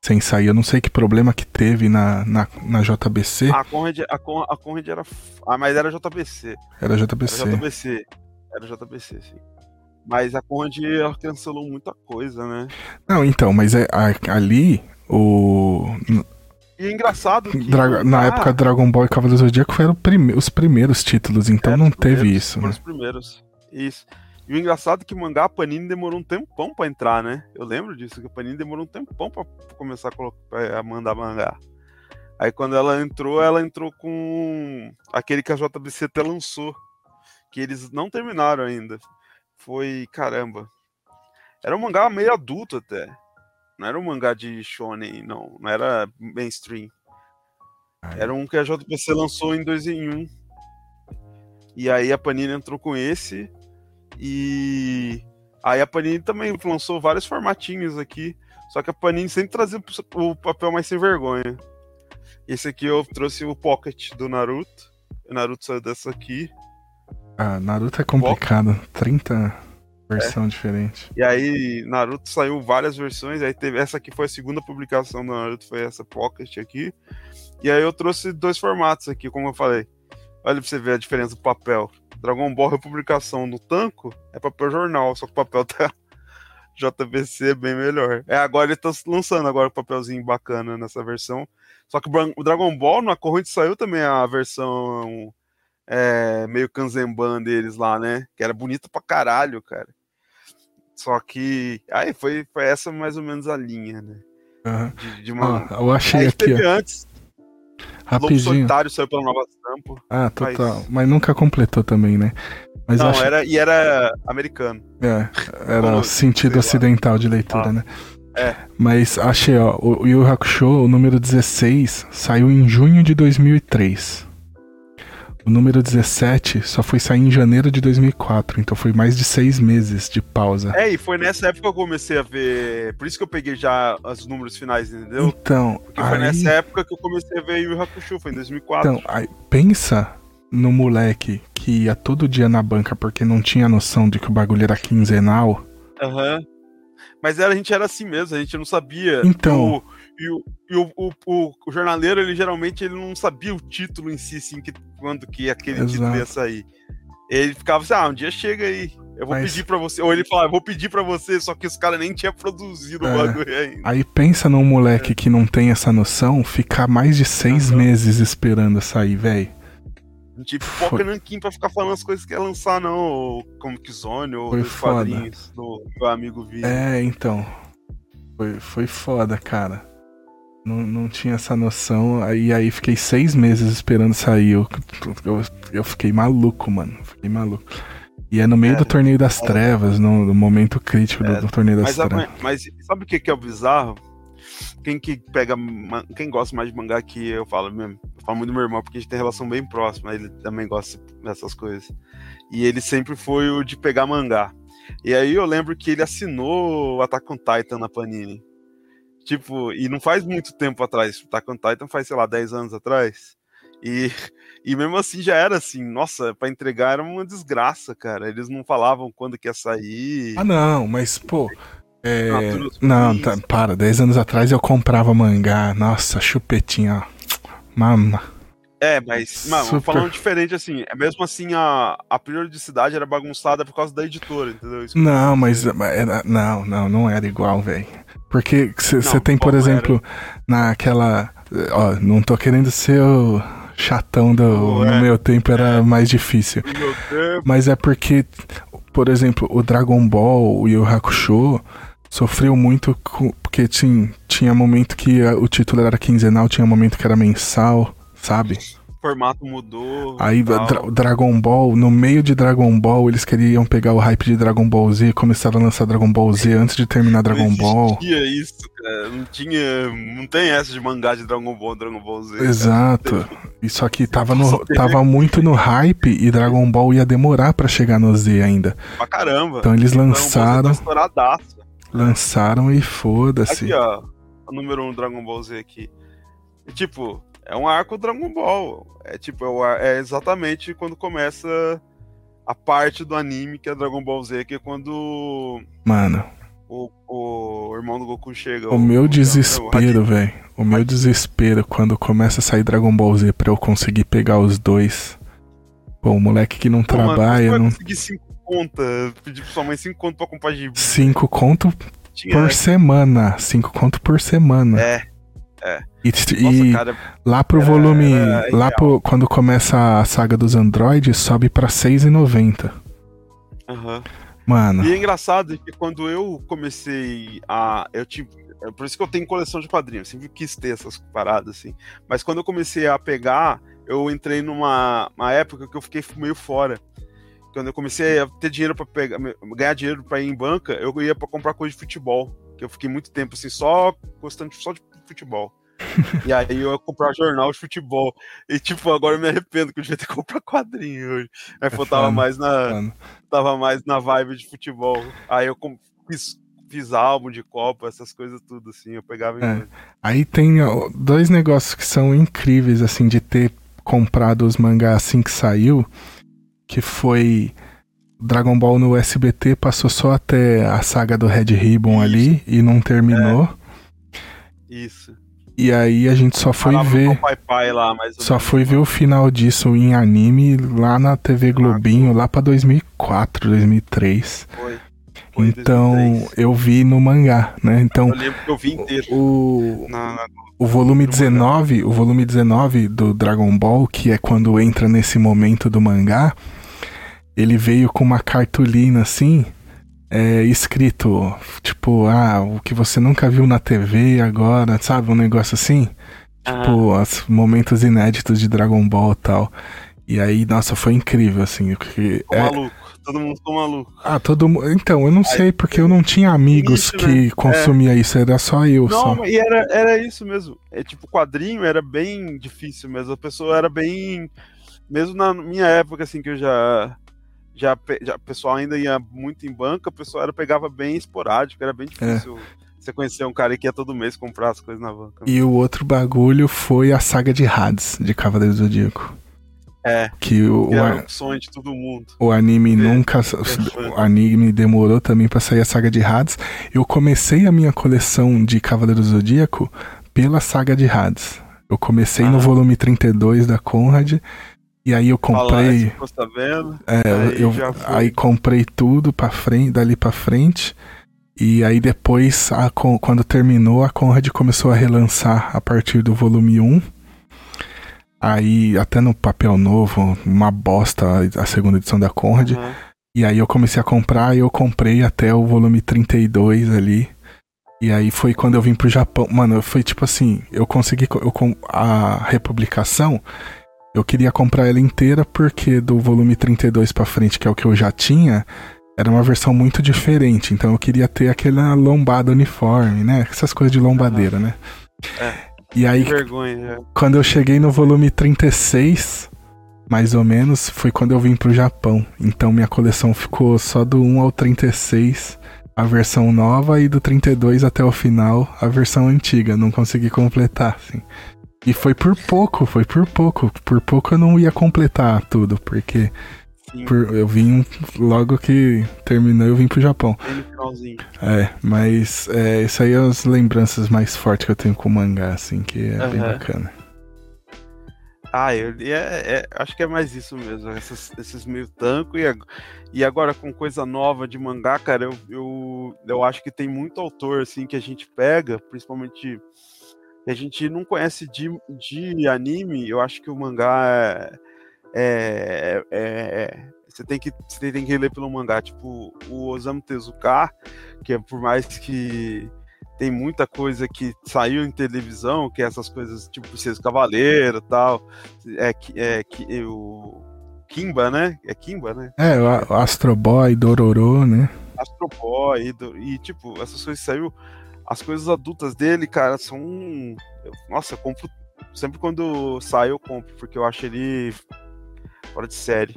sem sair. Eu não sei que problema que teve na, na, na JBC. A Conrad, a, Con, a Conrad era. Ah, mas era JBC. Era JBC. Era JBC. Era JBC, sim. Mas a Conrad cancelou muita coisa, né? Não, então, mas é, a, ali o. E é engraçado que. Dra na ah, época Dragon Ball e Cavaleiros do Zodíaco foram prime os primeiros títulos, então é, não teve isso. Né? Os primeiros. Isso. E o engraçado é que o mangá, a Panini demorou um tempão pra entrar, né? Eu lembro disso, que a Panini demorou um tempão pra começar a, colocar, a mandar mangá. Aí quando ela entrou, ela entrou com aquele que a JBC até lançou. Que eles não terminaram ainda. Foi, caramba. Era um mangá meio adulto até. Não era um mangá de shonen, não. Não era mainstream. Era um que a JBC lançou em 2 em 1. Um. E aí a Panini entrou com esse. E Aí a Panini também lançou vários formatinhos aqui. Só que a Panini sempre trazia o papel mais sem vergonha. Esse aqui eu trouxe o Pocket do Naruto. O Naruto saiu dessa aqui. Ah, Naruto é complicado. Pocket. 30 versão é. diferente. E aí, Naruto saiu várias versões. Aí teve essa aqui foi a segunda publicação do Naruto, foi essa Pocket aqui. E aí eu trouxe dois formatos aqui, como eu falei. Olha pra você ver a diferença do papel. Dragon Ball Republicação no Tanco é papel jornal, só que o papel tá JBC bem melhor. É, agora ele tá lançando agora o papelzinho bacana nessa versão. Só que o Dragon Ball na corrente saiu também a versão é, meio Kanzenban deles lá, né? Que era bonita pra caralho, cara. Só que aí foi, foi essa mais ou menos a linha, né? Uhum. De, de uma... ah, eu achei aí aqui. Teve ó. antes. Rapidinho. Lobo Solitário saiu pela Nova Sampo. Ah, total. Mas... mas nunca completou também, né? Mas Não, acho... era, e era americano. É, era o sentido ocidental de leitura, ah. né? É. Mas achei, ó, o Yu Hakusho, o número 16, saiu em junho de 2003. O número 17 só foi sair em janeiro de 2004, então foi mais de seis meses de pausa. É, e foi nessa época que eu comecei a ver. Por isso que eu peguei já os números finais, entendeu? Então. Porque aí... foi nessa época que eu comecei a ver Yu Hakusho, foi em 2004. Então, aí, pensa no moleque que ia todo dia na banca porque não tinha noção de que o bagulho era quinzenal. Aham. Uhum. Mas era, a gente era assim mesmo, a gente não sabia. Então. E o, e o, o, o, jornaleiro, ele geralmente ele não sabia o título em si, assim, que, quando que aquele Exato. título ia sair. Ele ficava assim, ah, um dia chega aí, eu vou Mas... pedir pra você. Ou ele falava, vou pedir pra você, só que os caras nem tinham produzido é. o bagulho ainda. Aí pensa num moleque é. que não tem essa noção, ficar mais de seis uhum. meses esperando sair, velho. Tipo, foca nanquim pra ficar falando as coisas que ia lançar, não. Ou Comic Zone, ou os quadrinhos do meu amigo Vi. É, então. Foi, foi foda, cara. Não, não tinha essa noção. Aí, aí fiquei seis meses esperando sair. Eu, eu, eu fiquei maluco, mano. Fiquei maluco. E é no meio é, do torneio das é, trevas, no, no, momento crítico é, do, do, torneio das mas, trevas. Mas sabe o que, que é o bizarro? Quem que pega. Quem gosta mais de mangá que eu falo mesmo. Eu falo muito do meu irmão, porque a gente tem relação bem próxima. Ele também gosta dessas coisas. E ele sempre foi o de pegar mangá. E aí eu lembro que ele assinou o Attack on Titan na Panini. Tipo, e não faz muito tempo atrás. O Attack on Titan faz, sei lá, 10 anos atrás. E, e mesmo assim já era assim, nossa, para entregar era uma desgraça, cara. Eles não falavam quando que ia sair. Ah, não, mas, pô. É... Não, tá, para, 10 anos atrás eu comprava mangá. Nossa, chupetinha, ó. Mama. É, mas, mano, Super... falando diferente assim, é mesmo assim a, a periodicidade era bagunçada por causa da editora, entendeu? Isso não, mas era, não, não, não era igual, velho. Porque você tem, por exemplo, era? naquela. Ó, não tô querendo ser o chatão do. Oh, no é. meu tempo era é. mais difícil. Mas é porque, por exemplo, o Dragon Ball, o Yu Hakusho, sofreu muito com, porque tinha, tinha momento que o título era quinzenal, tinha momento que era mensal, sabe? formato mudou. Aí Dra Dragon Ball, no meio de Dragon Ball, eles queriam pegar o hype de Dragon Ball Z e começaram a lançar Dragon Ball Z antes de terminar Dragon não Ball. Não tinha isso, cara. Não tinha. Não tem essa de mangá de Dragon Ball, Dragon Ball Z. Exato. Isso aqui tava, no, tava muito no hype e Dragon Ball ia demorar para chegar no Z ainda. Pra caramba. Então eles lançaram. Tá lançaram e foda-se. Aqui, ó. O número 1 um Dragon Ball Z aqui. Tipo, é um arco Dragon Ball. É tipo, é, é, exatamente quando começa a parte do anime que é Dragon Ball Z, que é quando. Mano. O, o irmão do Goku chega. O, o meu desespero, velho. O meu desespero quando começa a sair Dragon Ball Z pra eu conseguir pegar os dois. Pô, o moleque que não, não trabalha. Mano, não conseguir 5 conta. Pedir pra sua mãe 5 conto pra comprar gibi. 5 conto por semana. 5 conto por semana. É. É. E, Nossa, e cara, lá pro era, volume. Era lá pro, quando começa a saga dos androides, sobe pra 6,90. Aham. Uhum. Mano. E é engraçado que quando eu comecei a. Eu tive. É por isso que eu tenho coleção de quadrinhos, sempre quis ter essas paradas, assim. Mas quando eu comecei a pegar, eu entrei numa época que eu fiquei meio fora. Quando eu comecei a ter dinheiro para pegar, ganhar dinheiro para ir em banca, eu ia para comprar coisa de futebol. Que eu fiquei muito tempo assim, só gostando só de futebol. E aí eu ia comprar jornal de futebol. E tipo, agora eu me arrependo que eu devia ter comprado quadrinho hoje. Aí é eu tava mais na. Tava mais na vibe de futebol. Aí eu fiz, fiz álbum de Copa, essas coisas tudo, assim. Eu pegava é. Aí tem dois negócios que são incríveis, assim, de ter comprado os mangás assim que saiu. Que foi. Dragon Ball no SBT passou só até a saga do Red Ribbon Isso. ali e não terminou. É. Isso. E aí a gente só foi ver. Pai pai lá, só foi ver o final disso em anime lá na TV Globinho, lá pra 2004, 2003. Foi. Foi então 2003. eu vi no mangá, né? Então eu lembro que eu vi inteiro. O, na, na, o volume 19, mangá. o volume 19 do Dragon Ball, que é quando entra nesse momento do mangá, ele veio com uma cartolina assim, é, escrito, tipo, ah, o que você nunca viu na TV agora, sabe? Um negócio assim. Ah. Tipo, os momentos inéditos de Dragon Ball e tal. E aí, nossa, foi incrível, assim. Porque ficou é... maluco, todo mundo ficou maluco. Ah, todo mundo. Então, eu não aí, sei, porque eu não tinha amigos isso, que né? consumia é. isso, era só eu. Não, só. e era, era isso mesmo. É tipo, quadrinho era bem difícil mesmo. A pessoa era bem. Mesmo na minha época, assim, que eu já já, já o pessoal ainda ia muito em banca, o pessoal era, pegava bem esporádico, era bem difícil. É. Você conhecer um cara que ia todo mês comprar as coisas na banca. E o outro bagulho foi a saga de Hades, de Cavaleiro do Zodíaco. É. Que o, que o, sonho de todo mundo. O anime é, nunca. É o anime demorou também para sair a saga de Hades. Eu comecei a minha coleção de Cavaleiro do Zodíaco pela saga de Hades. Eu comecei ah. no volume 32 da Conrad e aí eu comprei. Fala, é, aí, eu, aí comprei tudo para frente, dali para frente. E aí depois, a, quando terminou, a Conrad começou a relançar a partir do volume 1. Aí, até no papel novo, uma bosta a segunda edição da Conrad. Uhum. E aí eu comecei a comprar e eu comprei até o volume 32 ali. E aí foi quando eu vim pro Japão. Mano, foi tipo assim, eu consegui. Eu, a republicação eu queria comprar ela inteira porque do volume 32 para frente, que é o que eu já tinha, era uma versão muito diferente. Então eu queria ter aquela lombada uniforme, né? Essas coisas de lombadeira, né? É. E aí, vergonha, é. quando eu cheguei no volume 36, mais ou menos, foi quando eu vim pro Japão. Então minha coleção ficou só do 1 ao 36, a versão nova, e do 32 até o final, a versão antiga. Não consegui completar, assim. E foi por pouco, foi por pouco. Por pouco eu não ia completar tudo, porque por, eu vim logo que terminou, eu vim pro Japão. É, mas é, isso aí é as lembranças mais fortes que eu tenho com o mangá, assim, que é uhum. bem bacana. Ah, eu, é, é, acho que é mais isso mesmo, esses, esses meio tanco e, e agora com coisa nova de mangá, cara, eu, eu, eu acho que tem muito autor assim que a gente pega, principalmente a gente não conhece de, de anime, eu acho que o mangá é, é, é, você tem que você tem que ler pelo mangá, tipo o Osamu Tezuka, que é por mais que tem muita coisa que saiu em televisão, que é essas coisas tipo Princesa Cavaleiro, tal, é que é que o Kimba, né? É Kimba, né? É, o Astro Boy, Dororo, né? Astro Boy e, e tipo, essas coisas saiu as coisas adultas dele, cara, são. Nossa, eu compro. Sempre quando sai, eu compro, porque eu acho ele fora de série.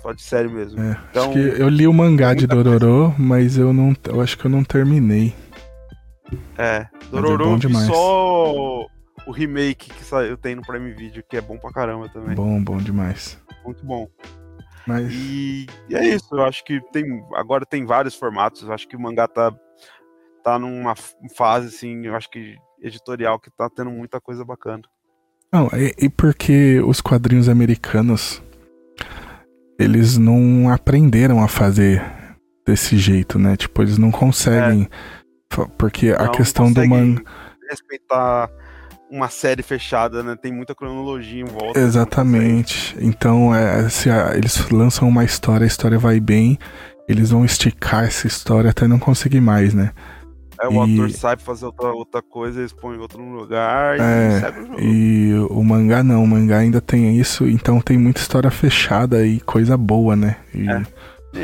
Fora de série mesmo. É, então, eu li o mangá de Dororo, mas eu não. Eu acho que eu não terminei. É, é Dororo é só o remake que saiu, tem no Prime Video, que é bom pra caramba também. Bom, bom demais. Muito bom. Mas... E, e, é isso, eu acho que tem. Agora tem vários formatos, eu acho que o mangá tá tá numa fase, assim, eu acho que editorial que tá tendo muita coisa bacana. Não, e, e porque os quadrinhos americanos eles não aprenderam a fazer desse jeito, né? Tipo, eles não conseguem. É. Porque não, a questão do man. Respeitar uma série fechada, né? Tem muita cronologia em volta. Exatamente. Então, é, se a, eles lançam uma história, a história vai bem, eles vão esticar essa história até não conseguir mais, né? É, o e... ator sai pra fazer outra, outra coisa, eles põem outro lugar é, e segue o jogo. E o mangá não, o mangá ainda tem isso, então tem muita história fechada e coisa boa, né? E... É.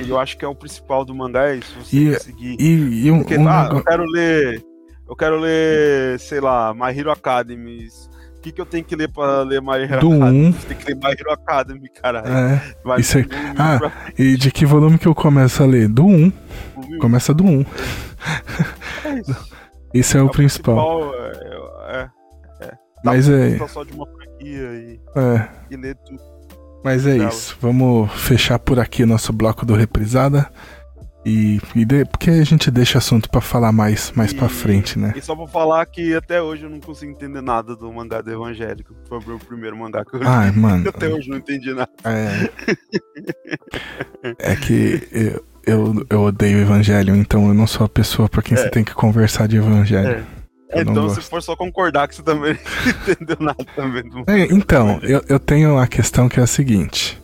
Eu acho que é o principal do mangá, é isso, você e, conseguir. E, e um, Porque, um ah, eu quero ler. eu quero ler, sei lá, My Hero Academy. O que, que eu tenho que ler pra ler My Hero do Academy? Um. Tem que ler My Hero Academy, caralho. É. Vai Isso é... um Ah, pra- e de que volume que eu começo a ler? Do 1. Começa do 1. É isso. Esse é o É principal. principal, É, é. Mas é, só de uma franquia e, é. e ler tudo. Mas é Dela. isso. Vamos fechar por aqui nosso bloco do Reprisada. E, e de- porque a gente deixa assunto pra falar mais, mais pra E- frente, né? E só pra falar que até hoje eu não consigo entender nada do mangá do Evangélico. Foi o meu primeiro mangá que eu li. Ai, mano. Até hoje eu não entendi nada. É, é que eu, eu, eu odeio evangelho, então eu não sou a pessoa pra quem É. você tem que conversar de evangelho. Eu não então, se for só concordar que você também não entendeu nada também do É, então, eu, eu tenho a questão que é a seguinte.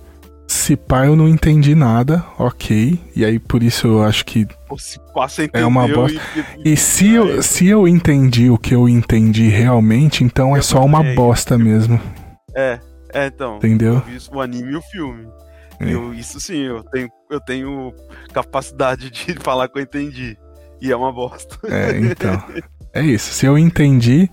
Se pá, eu não entendi nada, ok. E aí, por isso eu acho que. Se entendeu É uma bosta. E, E se eu, se eu entendi o que eu entendi realmente, então é Eu só uma bosta mesmo. É, é, então. Entendeu? Eu o anime e o filme. É. Eu, isso sim, eu tenho, eu tenho capacidade de falar que eu entendi. E é uma bosta. É, então. É isso. Se eu entendi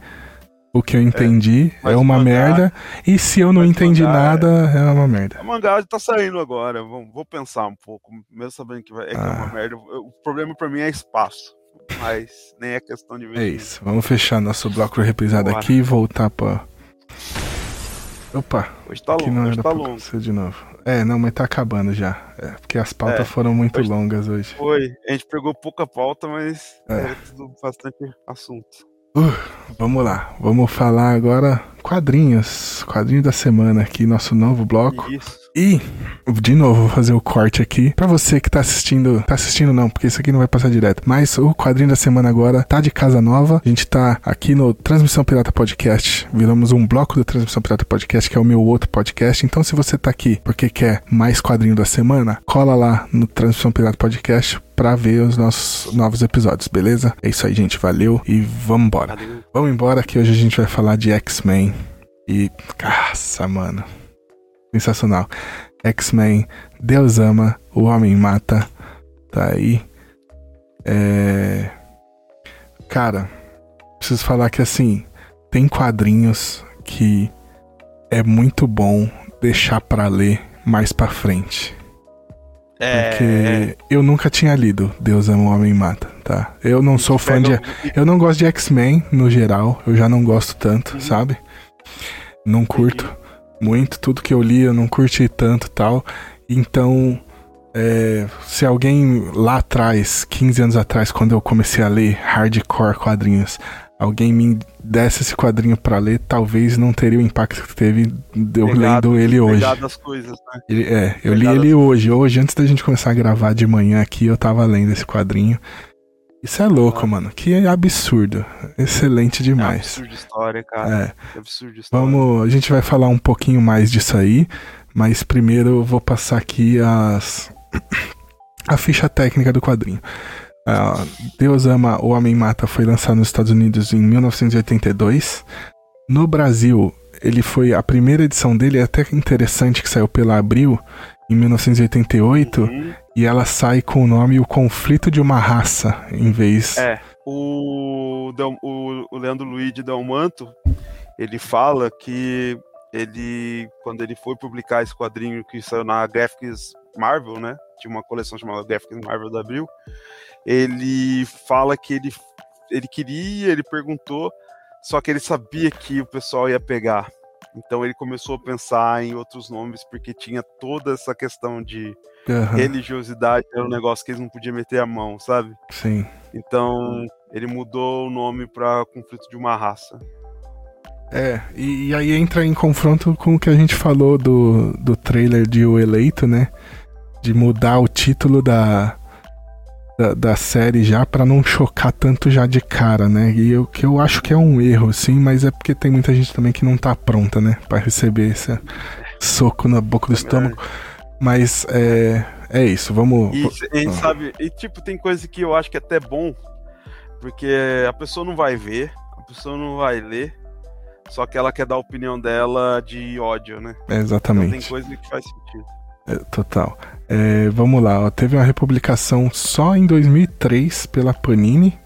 o que eu entendi, é, mas uma mangá- merda. E se eu não entendi mangá nada, é uma merda. O mangá tá saindo agora, vamos, vou pensar um pouco, mesmo sabendo que, vai, é, que é Ah. uma merda. O problema pra mim é espaço, mas nem é questão de É investimento. isso. Vamos fechar nosso bloco reprisado Bora. aqui e voltar pra. Opa, Hoje tá longo, não hoje tá longo. de novo. É, não, mas tá acabando já. É, porque as pautas É, foram muito hoje- longas hoje. Foi, a gente pegou pouca pauta, mas É. era tudo bastante assunto. Vamos lá, vamos falar agora quadrinhos. Quadrinho da semana aqui, nosso novo bloco. Isso. E, de novo, vou fazer o corte aqui. Pra você que tá assistindo, tá assistindo não, porque isso aqui não vai passar direto. Mas o quadrinho da semana agora tá de casa nova. A gente tá aqui no Transmissão Pirata Podcast. Viramos um bloco do Transmissão Pirata Podcast, que é o meu outro podcast. Então, se você tá aqui porque quer mais quadrinho da semana, cola lá no Transmissão Pirata Podcast pra ver os nossos novos episódios, beleza? É isso aí, gente. Valeu e vamos embora. Vamos embora que hoje a gente vai falar de X-Men. E. Caça, mano. Sensacional. X-Men, Deus ama, o homem mata. Tá aí. É. Cara, preciso falar que assim, tem quadrinhos que é muito bom deixar pra ler mais pra frente. É, Porque eu nunca tinha lido Deus ama, o homem mata, tá? Eu não sou fã de. Eu não gosto de X-Men no geral, eu já não gosto tanto, Uhum. sabe? Não curto muito, tudo que eu li eu não curti tanto tal. Então, é, se alguém lá atrás, 15 anos atrás, quando eu comecei a ler hardcore quadrinhos, alguém me desse esse quadrinho pra ler, talvez não teria o impacto que teve eu lendo ele hoje. coisas, né? Ele- é, eu li ele hoje. Hoje, antes da gente começar a gravar de manhã aqui, eu tava lendo esse quadrinho. Isso é louco, Ah. mano. Que absurdo. Excelente É demais. absurdo história, cara. É, É absurdo história. vamos. A gente vai falar um pouquinho mais disso aí, mas primeiro eu vou passar aqui as. a ficha técnica do quadrinho. Ah, Deus Ama, o Homem Mata foi lançado nos Estados Unidos em 1982. No Brasil, ele foi. A primeira edição dele é até interessante que saiu pela Abril em 1988 Uhum. e ela sai com o nome O Conflito de uma Raça, em vez. É, o, o, o Leandro Luiz de Delmanto, ele fala que ele, quando ele foi publicar esse quadrinho que saiu na Graphics Marvel, né? Tinha uma coleção chamada Graphics Marvel da Abril. Ele fala que ele, ele queria, ele perguntou, só que ele sabia que o pessoal ia pegar. Então ele começou a pensar em outros nomes, porque tinha toda essa questão de Aham, religiosidade, era um negócio que eles não podiam meter a mão, sabe? sim. Então, ele mudou o nome pra Conflito de uma Raça. É, e, e aí entra em confronto com o que a gente falou do, do trailer de O Eleito, né? De mudar o título da, da, da série já pra não chocar tanto já de cara, né? E eu, que eu acho que é um erro, sim, mas é porque tem muita gente também que não tá pronta, né? Pra receber esse soco na boca do estômago. Mas é, é isso, vamos. E gente Ah. sabe, e tipo, tem coisa que eu acho que é até bom, porque a pessoa não vai ver, a pessoa não vai ler, só que ela quer dar a opinião dela de ódio, né? É, Então exatamente. tem coisa que faz sentido. É, total. É, vamos lá, ó, teve uma republicação só em 2003 pela Panini.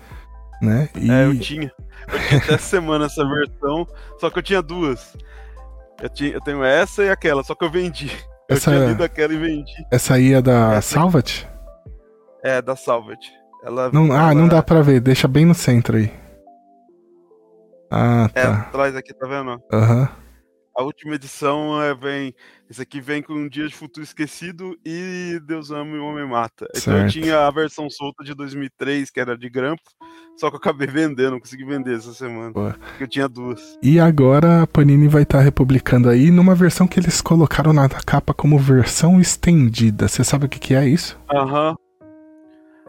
Né? E... É, eu tinha. Eu tinha até semana essa versão, só que eu tinha duas. Eu, tinha, eu tenho essa e aquela, só que eu vendi. Eu essa, tinha lido aquela e vendi. Essa aí é da essa... Salvat? É, da Salvat. Ela, não, ah, não dá pra ver, deixa bem no centro aí. Ah, é, tá. É, atrás aqui, tá vendo? Aham. Uhum. A última edição é, vem. Esse aqui vem com um Dia de Futuro Esquecido e Deus Ama e o Homem Mata. Certo. Então eu tinha a versão solta de 2003, que era de grampo, só que eu acabei vendendo, não consegui vender essa semana. Pô. Porque eu tinha duas. E agora a Panini vai estar tá republicando aí numa versão que eles colocaram na capa como versão estendida. Você sabe o que, que é isso? Aham. Uhum.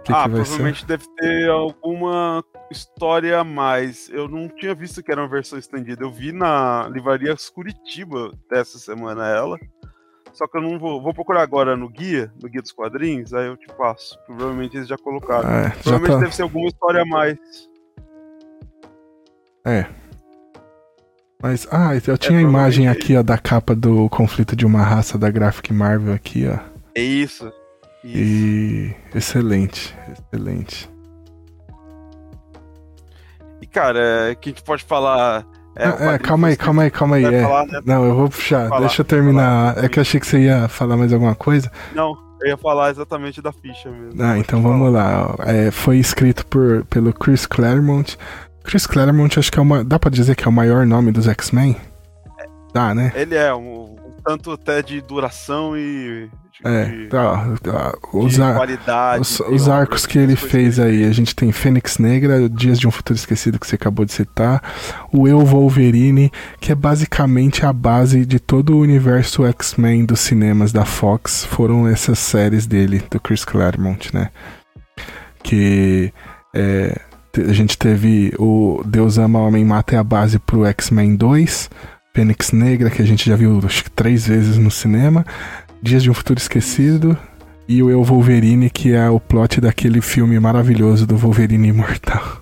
Que ah, que provavelmente ser? deve ter alguma história a mais. Eu não tinha visto que era uma versão estendida. Eu vi na livraria Curitiba dessa semana ela. Só que eu não vou. Vou procurar agora no guia, no guia dos quadrinhos, aí eu te passo. Provavelmente eles já colocaram. É, provavelmente já tá... deve ser alguma história a mais. É. Mas, ah, eu tinha é, a imagem aqui, ó, da capa do conflito de uma raça da Graphic Marvel aqui, ó. É isso. isso. E excelente, excelente. Cara, que a gente pode falar é, é calma aí, calma aí, calma aí. É. Falar, né? Não, eu vou puxar. Falar, Deixa eu terminar. É que eu achei que você ia falar mais alguma coisa. Não, eu ia falar exatamente da ficha mesmo. Ah, então vamos lá. É, foi escrito por, pelo Chris Claremont. Chris Claremont, acho que é uma. Dá pra dizer que é o maior nome dos X-Men? É, Dá, né? Ele é, um, um tanto até de duração e é, de, tá, tá. Os, qualidade, os, os arcos que ele fez aí, a gente tem Fênix Negra, Dias de um Futuro Esquecido que você acabou de citar, o Eu Wolverine, que é basicamente a base de todo o universo X-Men dos cinemas da Fox, foram essas séries dele, do Chris Claremont, né? Que é, a gente teve o Deus Ama, Homem Mata é a base pro X-Men 2, Fênix Negra, que a gente já viu acho que três vezes no cinema. Dias de um Futuro Esquecido e o Eu Wolverine, que é o plot daquele filme maravilhoso do Wolverine Imortal.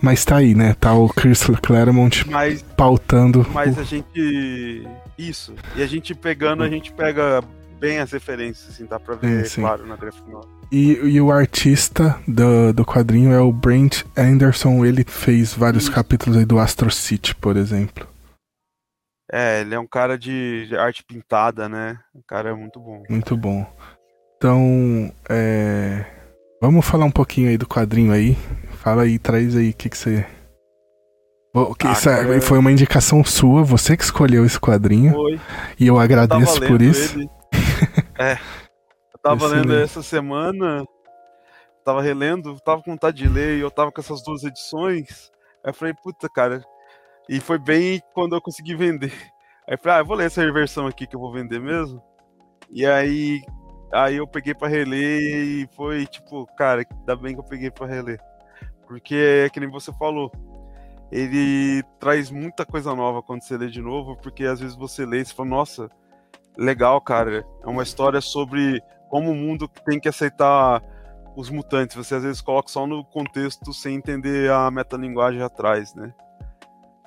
Mas tá aí, né? Tá o Chris Claremont mas, pautando. Mas o... a gente. Isso. E a gente pegando, a gente pega bem as referências, assim, dá pra ver, sim, sim. claro, na graphic E, e o artista do, do quadrinho é o Brent Anderson, ele fez vários Isso. capítulos aí do Astro City, por exemplo. É, ele é um cara de, arte pintada, né? O cara é muito bom. Muito bom. Então, é... vamos falar um pouquinho aí do quadrinho aí. Fala aí, traz aí o que, que você. Que ah, isso é, cara... Foi uma indicação sua, você que escolheu esse quadrinho. Foi. E eu agradeço eu por isso. é. Eu tava Excelente. lendo essa semana, tava relendo, tava com vontade de ler e eu tava com essas duas edições. Aí eu falei, puta, cara, e foi bem quando eu consegui vender. Aí eu falei, ah, vou ler essa versão aqui que eu vou vender mesmo. E aí, aí eu peguei para reler e foi tipo, cara, ainda bem que eu peguei para reler. Porque é que nem você falou, ele traz muita coisa nova quando você lê de novo, porque às vezes você lê e você fala, nossa, legal, cara. É uma história sobre como o mundo tem que aceitar os mutantes. Você às vezes coloca só no contexto sem entender a metalinguagem atrás, né?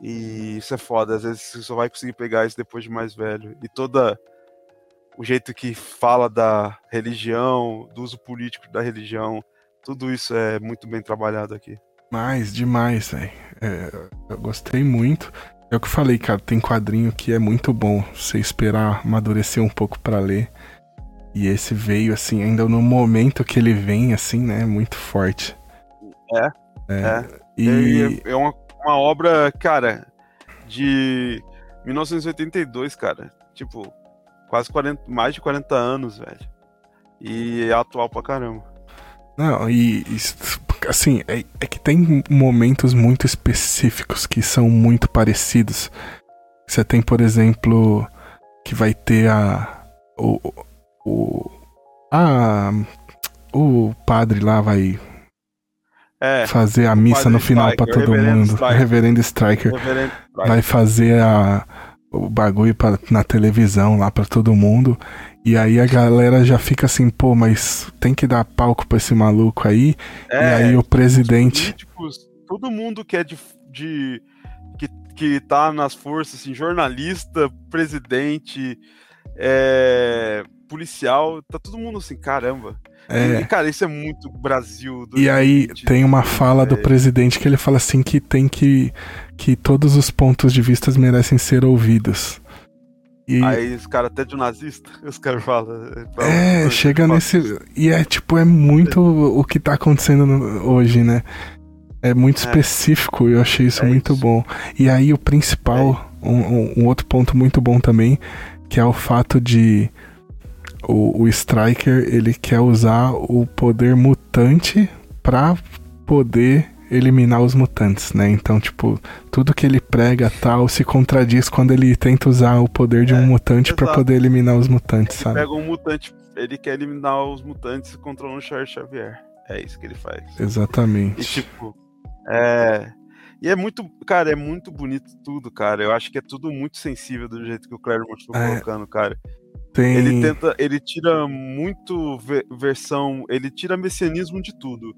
E isso é foda, às vezes você só vai conseguir pegar isso depois de mais velho. E toda o jeito que fala da religião, do uso político da religião, tudo isso é muito bem trabalhado aqui. Mais, demais, velho. É, eu gostei muito. É o que eu falei, cara, tem quadrinho que é muito bom você esperar amadurecer um pouco para ler. E esse veio, assim, ainda no momento que ele vem, assim, né? Muito forte. É. É. é. E... é, é uma uma obra, cara, de 1982, cara. Tipo, quase 40, mais de 40 anos, velho. E é atual pra caramba. Não, e, e assim, é, é, que tem momentos muito específicos que são muito parecidos. Você tem, por exemplo, que vai ter a. O. o a, o padre lá vai é, fazer a missa no final para todo mundo. Striker. Reverendo Striker. Reverendo Striker. Vai fazer a, o bagulho pra, na televisão lá para todo mundo. E aí a galera já fica assim, pô, mas tem que dar palco pra esse maluco aí. É, e aí o presidente. Políticos, todo mundo que é de. de que, que tá nas forças, assim, jornalista, presidente, é, policial, tá todo mundo assim, caramba. É. E, cara, isso é muito Brasil. e aí tem uma fala do presidente que ele fala assim que tem que que todos os pontos de vista merecem ser ouvidos. E... Aí os caras até de nazista, os caras falam. É, chega nesse. E é tipo, é muito o que tá acontecendo hoje, né? É muito é. específico, eu achei isso é muito isso. bom. E aí o principal, é um, um, outro ponto muito bom também, que é o fato de o, o Striker ele quer usar o poder mutante pra poder eliminar os mutantes, né? Então, tipo, tudo que ele prega tal se contradiz quando ele tenta usar o poder de um é, mutante para poder eliminar os mutantes, ele sabe? Pega um mutante, ele quer eliminar os mutantes controlando o Charles Xavier. É isso que ele faz. Exatamente. E tipo, é. E é muito, cara, é muito bonito tudo, cara. Eu acho que é tudo muito sensível do jeito que o Claremont foi é. colocando, cara. Tem... Ele tenta, ele tira muito versão, ele tira messianismo de tudo.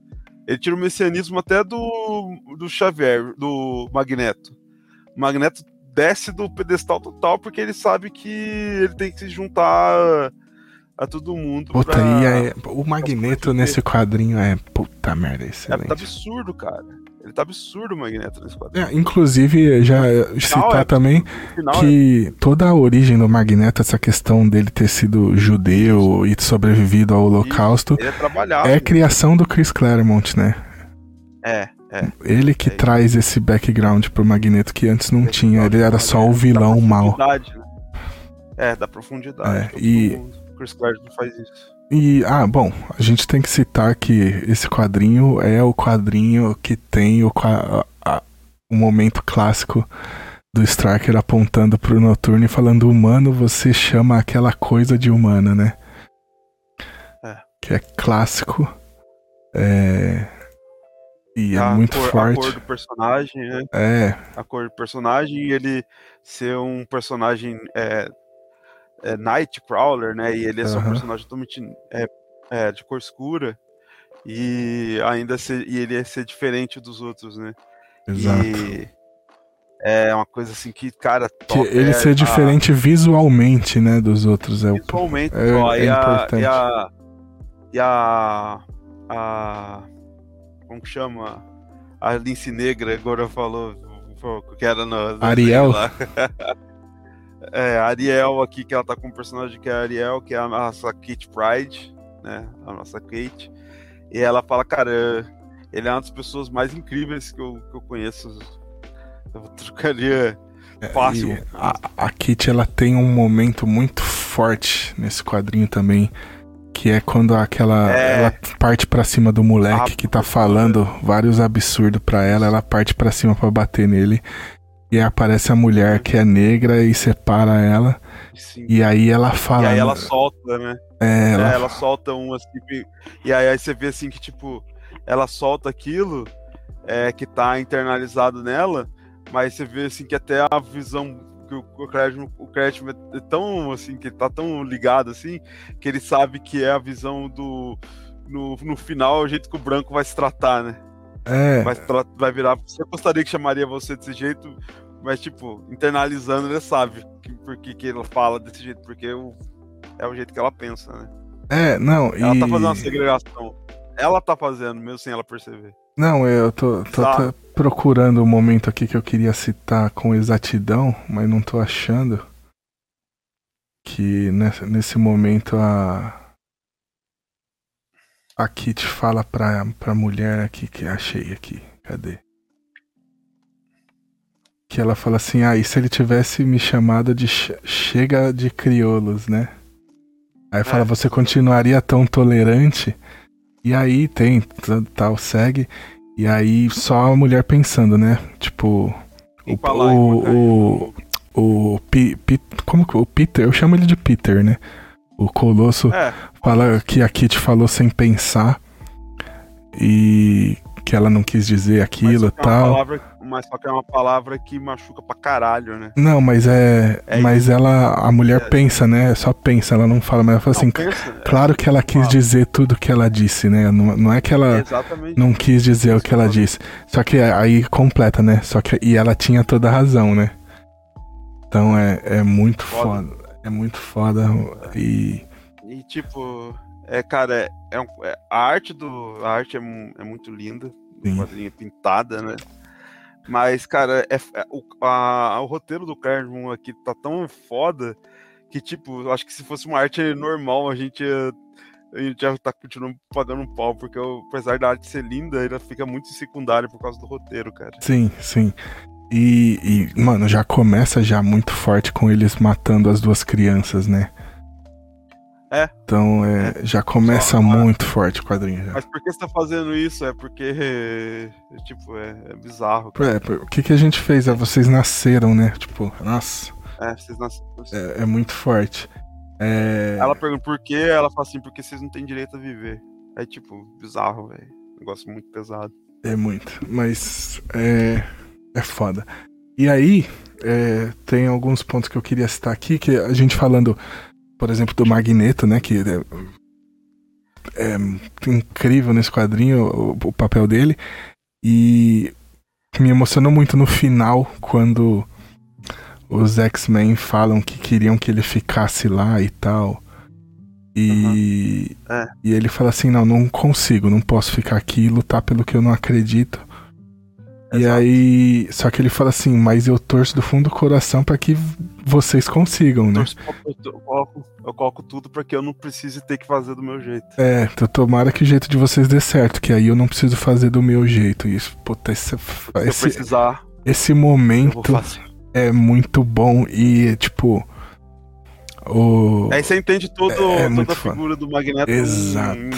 Ele tira o messianismo até do, do Xavier, do Magneto. O Magneto desce do pedestal total porque ele sabe que ele tem que se juntar a todo mundo. Puta, pra... é, o Magneto nesse quadrinho é puta merda, excelente. É, tá absurdo, cara. Ele tá absurdo o Magneto nesse quadrinho. É, inclusive, já citar é, também que é... toda a origem do Magneto, essa questão dele ter sido judeu e sobrevivido ao holocausto, é, é criação do Chris Claremont, né? É, é. Ele que é traz esse background pro Magneto que antes não tinha, ele era só o vilão mal. Né? É, da profundidade. É, e... Chris Claremont faz isso. E, ah, bom, a gente tem que citar que esse quadrinho é o quadrinho que tem o, a, a, o momento clássico do Striker apontando pro Noturno e falando: humano, você chama aquela coisa de humana, né? É. Que é clássico. É. E é a muito cor, forte. A cor do personagem, né? É. A cor do personagem e ele ser um personagem. É, é, Nightcrawler, né? E ele é só um personagem totalmente é, é, de cor escura. E ainda ser, e ele ia ser diferente dos outros, né? Exato. E é uma coisa assim que, cara, que ele ser a... diferente visualmente, né, dos outros é visualmente, é, ó, é e importante. A, e a e a a como que chama? A Lince Negra agora falou que era no, Ariel. é, a Ariel aqui, que ela tá com um personagem que é a Ariel, que é a nossa Kate Pride, né? A nossa Kate. E ela fala, cara, ele é uma das pessoas mais incríveis que eu, que eu conheço. Eu trocaria é, fácil. a, a Kate, ela tem um momento muito forte nesse quadrinho também. Que é quando aquela. É... Ela parte para cima do moleque ah, que tá falando vários absurdos pra ela, ela parte para cima para bater nele. E aparece a mulher que é negra e separa ela. Sim. E aí ela fala. E aí ela solta, né? É, ela... É, ela solta um assim. E aí, aí você vê assim que, tipo, ela solta aquilo é, que tá internalizado nela, mas você vê assim que até a visão que o crédito, o crédito é tão assim, que tá tão ligado assim, que ele sabe que é a visão do. No, no final, o jeito que o branco vai se tratar, né? É. Vai, vai virar. Você gostaria que chamaria você desse jeito, mas, tipo, internalizando, ele sabe por que, que ele fala desse jeito, porque o, é o jeito que ela pensa, né? É, não. Ela e... tá fazendo uma segregação. Ela tá fazendo, mesmo sem ela perceber. Não, eu tô, tô, tô procurando o um momento aqui que eu queria citar com exatidão, mas não tô achando. Que nesse, nesse momento a a Kit fala pra, pra mulher aqui, que achei aqui. Cadê? Que ela fala assim, ah, e se ele tivesse me chamado de chega de crioulos, né? Aí fala, é. você continuaria tão tolerante? E aí tem, tal, segue. E aí só a mulher pensando, né? Tipo, o, o, o, o, como o Peter, eu chamo ele de Peter, né? O Colosso é. fala que a Kit falou sem pensar e que ela não quis dizer aquilo e é tal. Palavra, mas só que é uma palavra que machuca pra caralho, né? Não, mas é. é mas isso. ela. A mulher é. pensa, né? Só pensa, ela não fala, mas ela fala não, assim. Pensa, claro que ela quis dizer tudo que ela disse, né? Não, não é que ela não quis dizer o que ela disse. Só que aí completa, né? Só que. E ela tinha toda a razão, né? Então é, é muito foda. foda. É muito foda. E. E tipo, é, cara, é, um, é a arte do. A arte é, é muito linda. Sim. Quadrinha pintada, né? Mas, cara, é, é o, a, o roteiro do Carmen aqui tá tão foda que, tipo, eu acho que se fosse uma arte normal, a gente ia, a gente já tá continuando pagando um pau, porque apesar da arte ser linda, ela fica muito secundária por causa do roteiro, cara. Sim, sim. E, e, mano, já começa já muito forte com eles matando as duas crianças, né? É. Então é, já começa Só, muito forte o quadrinho. Já. Mas por que você tá fazendo isso? É porque, tipo, é, é bizarro. É, o que, que a gente fez? É, vocês nasceram, né? Tipo, nossa. É, vocês nasceram. É, é muito forte. É... Ela pergunta por quê, ela fala assim, porque vocês não têm direito a viver. É tipo, bizarro, velho. Negócio muito pesado. É muito, mas é, é foda. E aí, é, tem alguns pontos que eu queria citar aqui, que a gente falando por exemplo, do Magneto, né? Que é, é incrível nesse quadrinho o, o, papel dele. E me emocionou muito no final, quando os X-Men falam que queriam que ele ficasse lá e tal. E, uhum. é. e ele fala assim: não, não consigo, não posso ficar aqui e lutar pelo que eu não acredito. Exato. E aí, só que ele fala assim, mas eu torço do fundo do coração para que vocês consigam, né? Eu, coloco, eu coloco tudo para que eu não precise ter que fazer do meu jeito. É, então tomara que o jeito de vocês dê certo, que aí eu não preciso fazer do meu jeito. Isso, puta, esse, esse, precisar, esse momento é muito bom e, tipo. O... Aí você entende todo, é, é toda a figura do Magneto. Exato. Em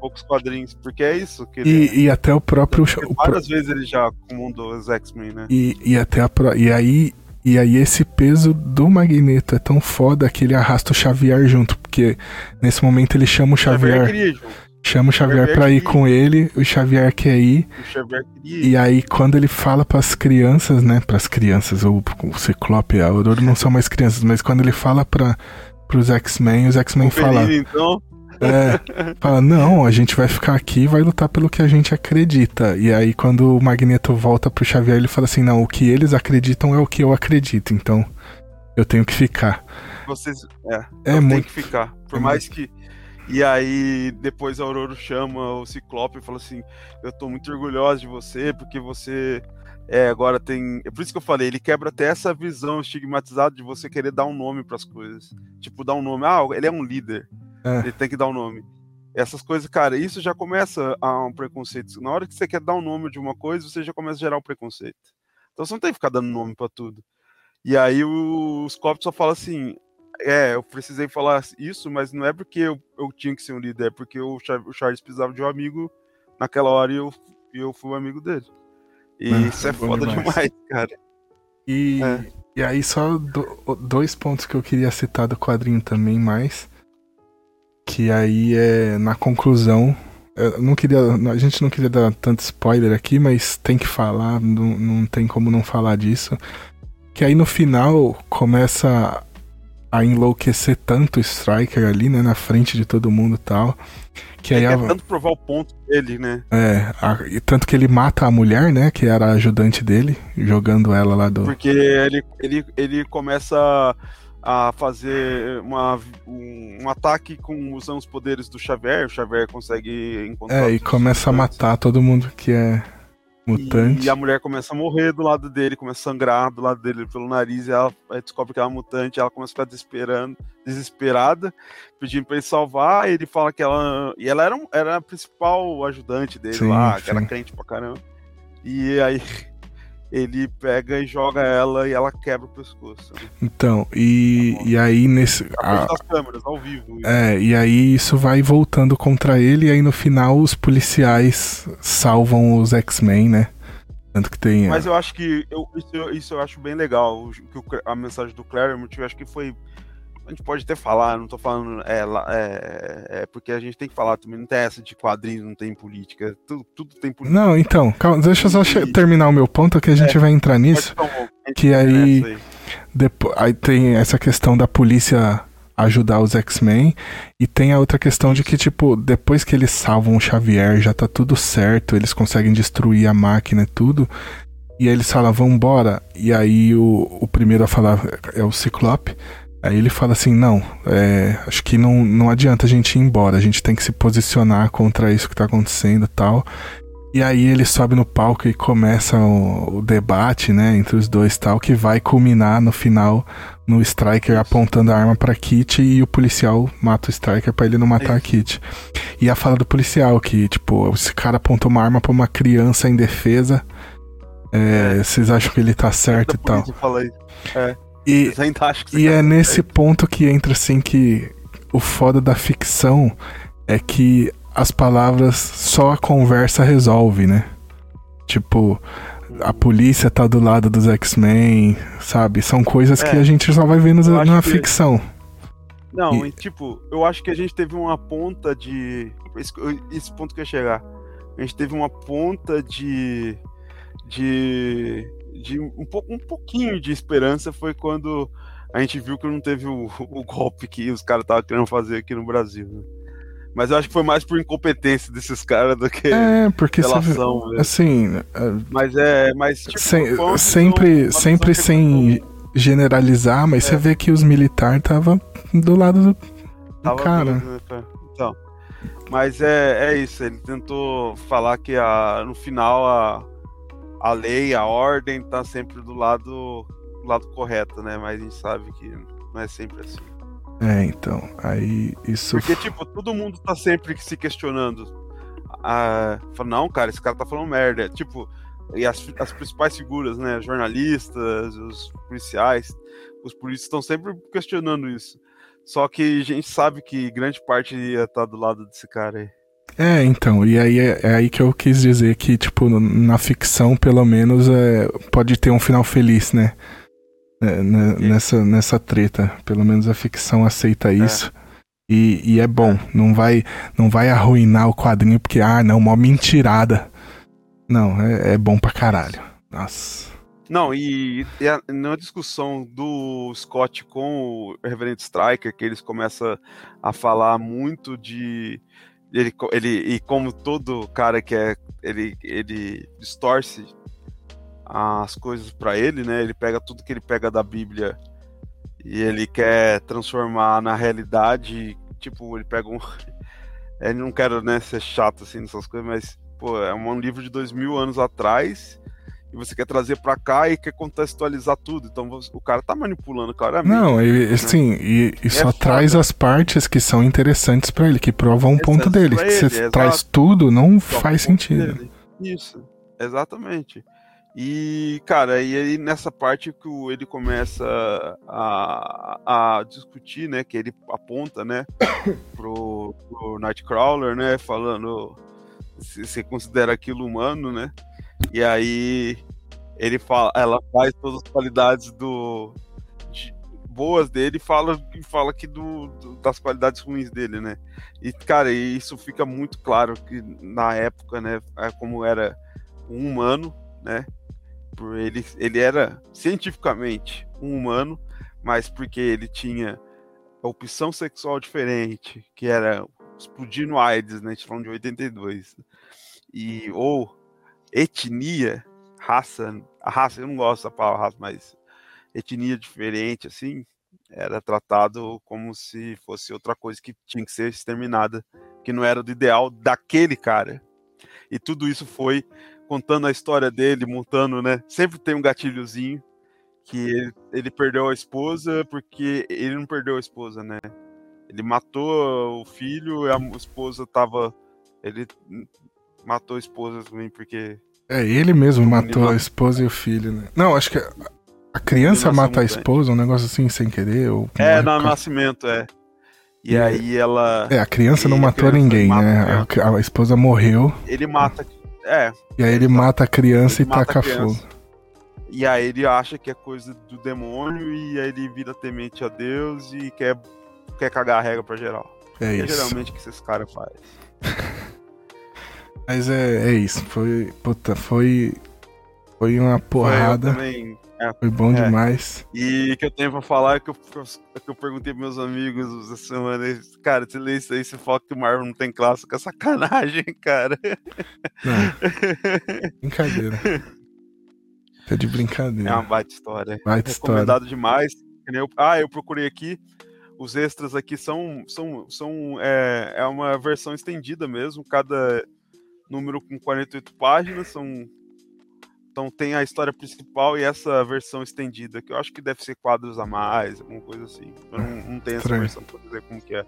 poucos quadrinhos, porque é isso que ele e, é. e até o próprio várias pro... vezes ele já comandou os X-Men, né? E, e até a pro... e aí e aí esse peso do Magneto é tão foda que ele arrasta o Xavier junto, porque nesse momento ele chama o Xavier, Xavier chama o Xavier, Xavier para ir com ele, o Xavier quer Xavier ir. E aí quando ele fala para as crianças, né, para as crianças, o, o Ciclope e a Aurora não são mais crianças, mas quando ele fala para os X-Men, os X-Men falam. Então. É, fala, não, a gente vai ficar aqui e vai lutar pelo que a gente acredita. E aí, quando o Magneto volta pro Xavier, ele fala assim: não, o que eles acreditam é o que eu acredito, então eu tenho que ficar. Vocês. É, é muito... que ficar. Por é mais muito... que. E aí, depois a Aurora chama o Ciclope e fala assim: Eu tô muito orgulhosa de você, porque você. É, agora tem. É por isso que eu falei, ele quebra até essa visão estigmatizada de você querer dar um nome para as coisas. Tipo, dar um nome. Ah, ele é um líder. É. Ele tem que dar um nome. Essas coisas, cara, isso já começa a um preconceito. Na hora que você quer dar um nome de uma coisa, você já começa a gerar um preconceito. Então você não tem que ficar dando nome para tudo. E aí os copos só falam assim: é, eu precisei falar isso, mas não é porque eu, eu tinha que ser um líder, é porque o, o Charles precisava de um amigo naquela hora e eu, eu fui um amigo dele. E isso é foda demais, demais cara. E, é. e aí, só do, dois pontos que eu queria citar do quadrinho também, mais que aí é na conclusão. Eu não queria, a gente não queria dar tanto spoiler aqui, mas tem que falar, não, não tem como não falar disso. Que aí no final começa a enlouquecer tanto o Striker ali, né, na frente de todo mundo e tal. Que aí é, a... tanto provar o ponto dele, né? É, a... tanto que ele mata a mulher, né, que era a ajudante dele, jogando ela lá do. Porque ele, ele, ele começa a fazer uma, um, um, ataque com usando os poderes do Xavier. O Xavier consegue encontrar. É, e começa a matar todo mundo que é mutante. E, a mulher começa a morrer do lado dele, começa a sangrar do lado dele pelo nariz. E ela descobre que ela é mutante. Ela começa a ficar desesperando, desesperada, pedindo pra ele salvar. ele fala que ela. E ela era, era a principal ajudante dele sim, lá, sim. que era crente pra caramba. E aí ele pega e joga ela e ela quebra o pescoço. Né? Então, e, tá e aí nesse. A, das câmeras, ao vivo. É, e aí isso vai voltando contra ele, e aí no final os policiais salvam os X-Men, né? Tanto que tem. Mas eu acho que. Eu, isso, isso eu acho bem legal. Que a mensagem do Claremont eu acho que foi a gente pode até falar, não tô falando, é, é, é, porque a gente tem que falar também, não tem essa de quadrinhos, não tem política, tudo, tudo tem política. Não, então, calma, deixa eu só terminar o meu ponto que a gente é, vai entrar nisso, que aí, aí. Depois, aí tem essa questão da polícia ajudar os X-Men. E tem a outra questão de que, tipo, depois que eles salvam o Xavier, já tá tudo certo, eles conseguem destruir a máquina e tudo. E aí eles falam, vambora. E aí o, o primeiro a falar é o Ciclope Aí ele fala assim: não, é, acho que não, não adianta a gente ir embora, a gente tem que se posicionar contra isso que tá acontecendo e tal. E aí ele sobe no palco e começa o, o debate, né, entre os dois tal, que vai culminar no final no Striker apontando a arma pra Kit e o policial mata o Striker para ele não matar a Kit. E a fala do policial que, tipo, esse cara apontou uma arma pra uma criança indefesa. É, é. Vocês acham que ele tá certo e tal? Fala isso. É. E, e é nesse ponto que entra assim que o foda da ficção é que as palavras só a conversa resolve, né? Tipo, a polícia tá do lado dos X-Men, sabe? São coisas é, que a gente só vai ver no, na que... ficção. Não, e... tipo, eu acho que a gente teve uma ponta de. Esse, esse ponto que eu ia chegar. A gente teve uma ponta de. de de um, um pouquinho de esperança foi quando a gente viu que não teve o, o golpe que os caras estavam querendo fazer aqui no Brasil. Né? Mas eu acho que foi mais por incompetência desses caras do que é, porque relação. Você, assim, é, mas é, mas tipo, sem, sempre, sempre sem generalizar, mas é. você vê que os militares estavam do lado do, do cara. Do, então, mas é, é isso. Ele tentou falar que a, no final a a lei, a ordem tá sempre do lado, do lado correto, né? Mas a gente sabe que não é sempre assim. É, então, aí isso. Porque, tipo, todo mundo tá sempre se questionando. Ah, fala, não, cara, esse cara tá falando merda. Tipo, e as, as principais figuras, né? Jornalistas, os policiais, os polícias estão sempre questionando isso. Só que a gente sabe que grande parte ia estar tá do lado desse cara aí. É, então, e aí é, é, aí que eu quis dizer que, tipo, na ficção, pelo menos, é, pode ter um final feliz, né? É, né nessa, nessa treta. Pelo menos a ficção aceita é. isso. E, e é bom, não vai, não vai arruinar o quadrinho porque, ah, não, uma mentirada. Não, é, é bom pra caralho. Nossa. Não, e, e a, na discussão do Scott com o Reverendo Striker, que eles começam a falar muito de ele, ele, e como todo cara que é. Ele, ele distorce as coisas para ele, né? Ele pega tudo que ele pega da Bíblia e ele quer transformar na realidade. Tipo, ele pega um. Ele não quero né, ser chato assim nessas coisas, mas pô, é um livro de dois mil anos atrás e você quer trazer para cá e quer contextualizar tudo. Então o cara tá manipulando claramente. Não, e, né? sim, e, e é só foda. traz as partes que são interessantes para ele, que provam um ponto dele. Se você traz tudo, não só faz sentido. Dele. Isso, exatamente. E, cara, e aí nessa parte que ele começa a, a discutir, né, que ele aponta, né, pro, pro Nightcrawler, né, falando se você considera aquilo humano, né, e aí ele fala, ela faz todas as qualidades do de, boas dele e fala, fala que do, do, das qualidades ruins dele, né? E cara, isso fica muito claro que na época, né, é como era um humano, né? Ele, ele era cientificamente um humano, mas porque ele tinha opção sexual diferente, que era explodir no AIDS, né? Tá falando de 82. E, ou etnia, raça, raça, eu não gosto da palavra raça, mas etnia diferente, assim, era tratado como se fosse outra coisa que tinha que ser exterminada, que não era do ideal daquele cara. E tudo isso foi contando a história dele, montando, né? Sempre tem um gatilhozinho que ele, ele perdeu a esposa porque ele não perdeu a esposa, né? Ele matou o filho a esposa tava. Ele matou a esposa também, porque. É, ele mesmo matou a esposa e o filho, né? Não, acho que a criança mata a esposa, um negócio assim, sem querer. Ou é, no nascimento, é. E, e aí ela. É, a criança não matou criança ninguém, né? A, a, esposa morreu. Ele mata. É. E aí ele mata a criança e taca fogo. E aí ele acha que é coisa do demônio e aí ele vira temente a Deus e quer, quer cagar a regra pra geral. É, é isso. geralmente o que esses caras fazem. Mas é, é isso. Foi. Puta, foi. Foi uma porrada. Foi, é, foi bom é. demais. E o que eu tenho pra falar é que eu, é que eu perguntei pros meus amigos essa semana. Cara, você lê isso aí, você fala que o Marvel não tem clássico. É sacanagem, cara. Não. Brincadeira. É de brincadeira. É uma baita história. Baita Recomendado história. demais. Ah, eu procurei aqui. Os extras aqui são, são, são é, é uma versão estendida mesmo. Cada número com 48 páginas são então tem a história principal e essa versão estendida, que eu acho que deve ser quadros a mais, alguma coisa assim. Eu não, não tenho essa versão pra dizer como que é.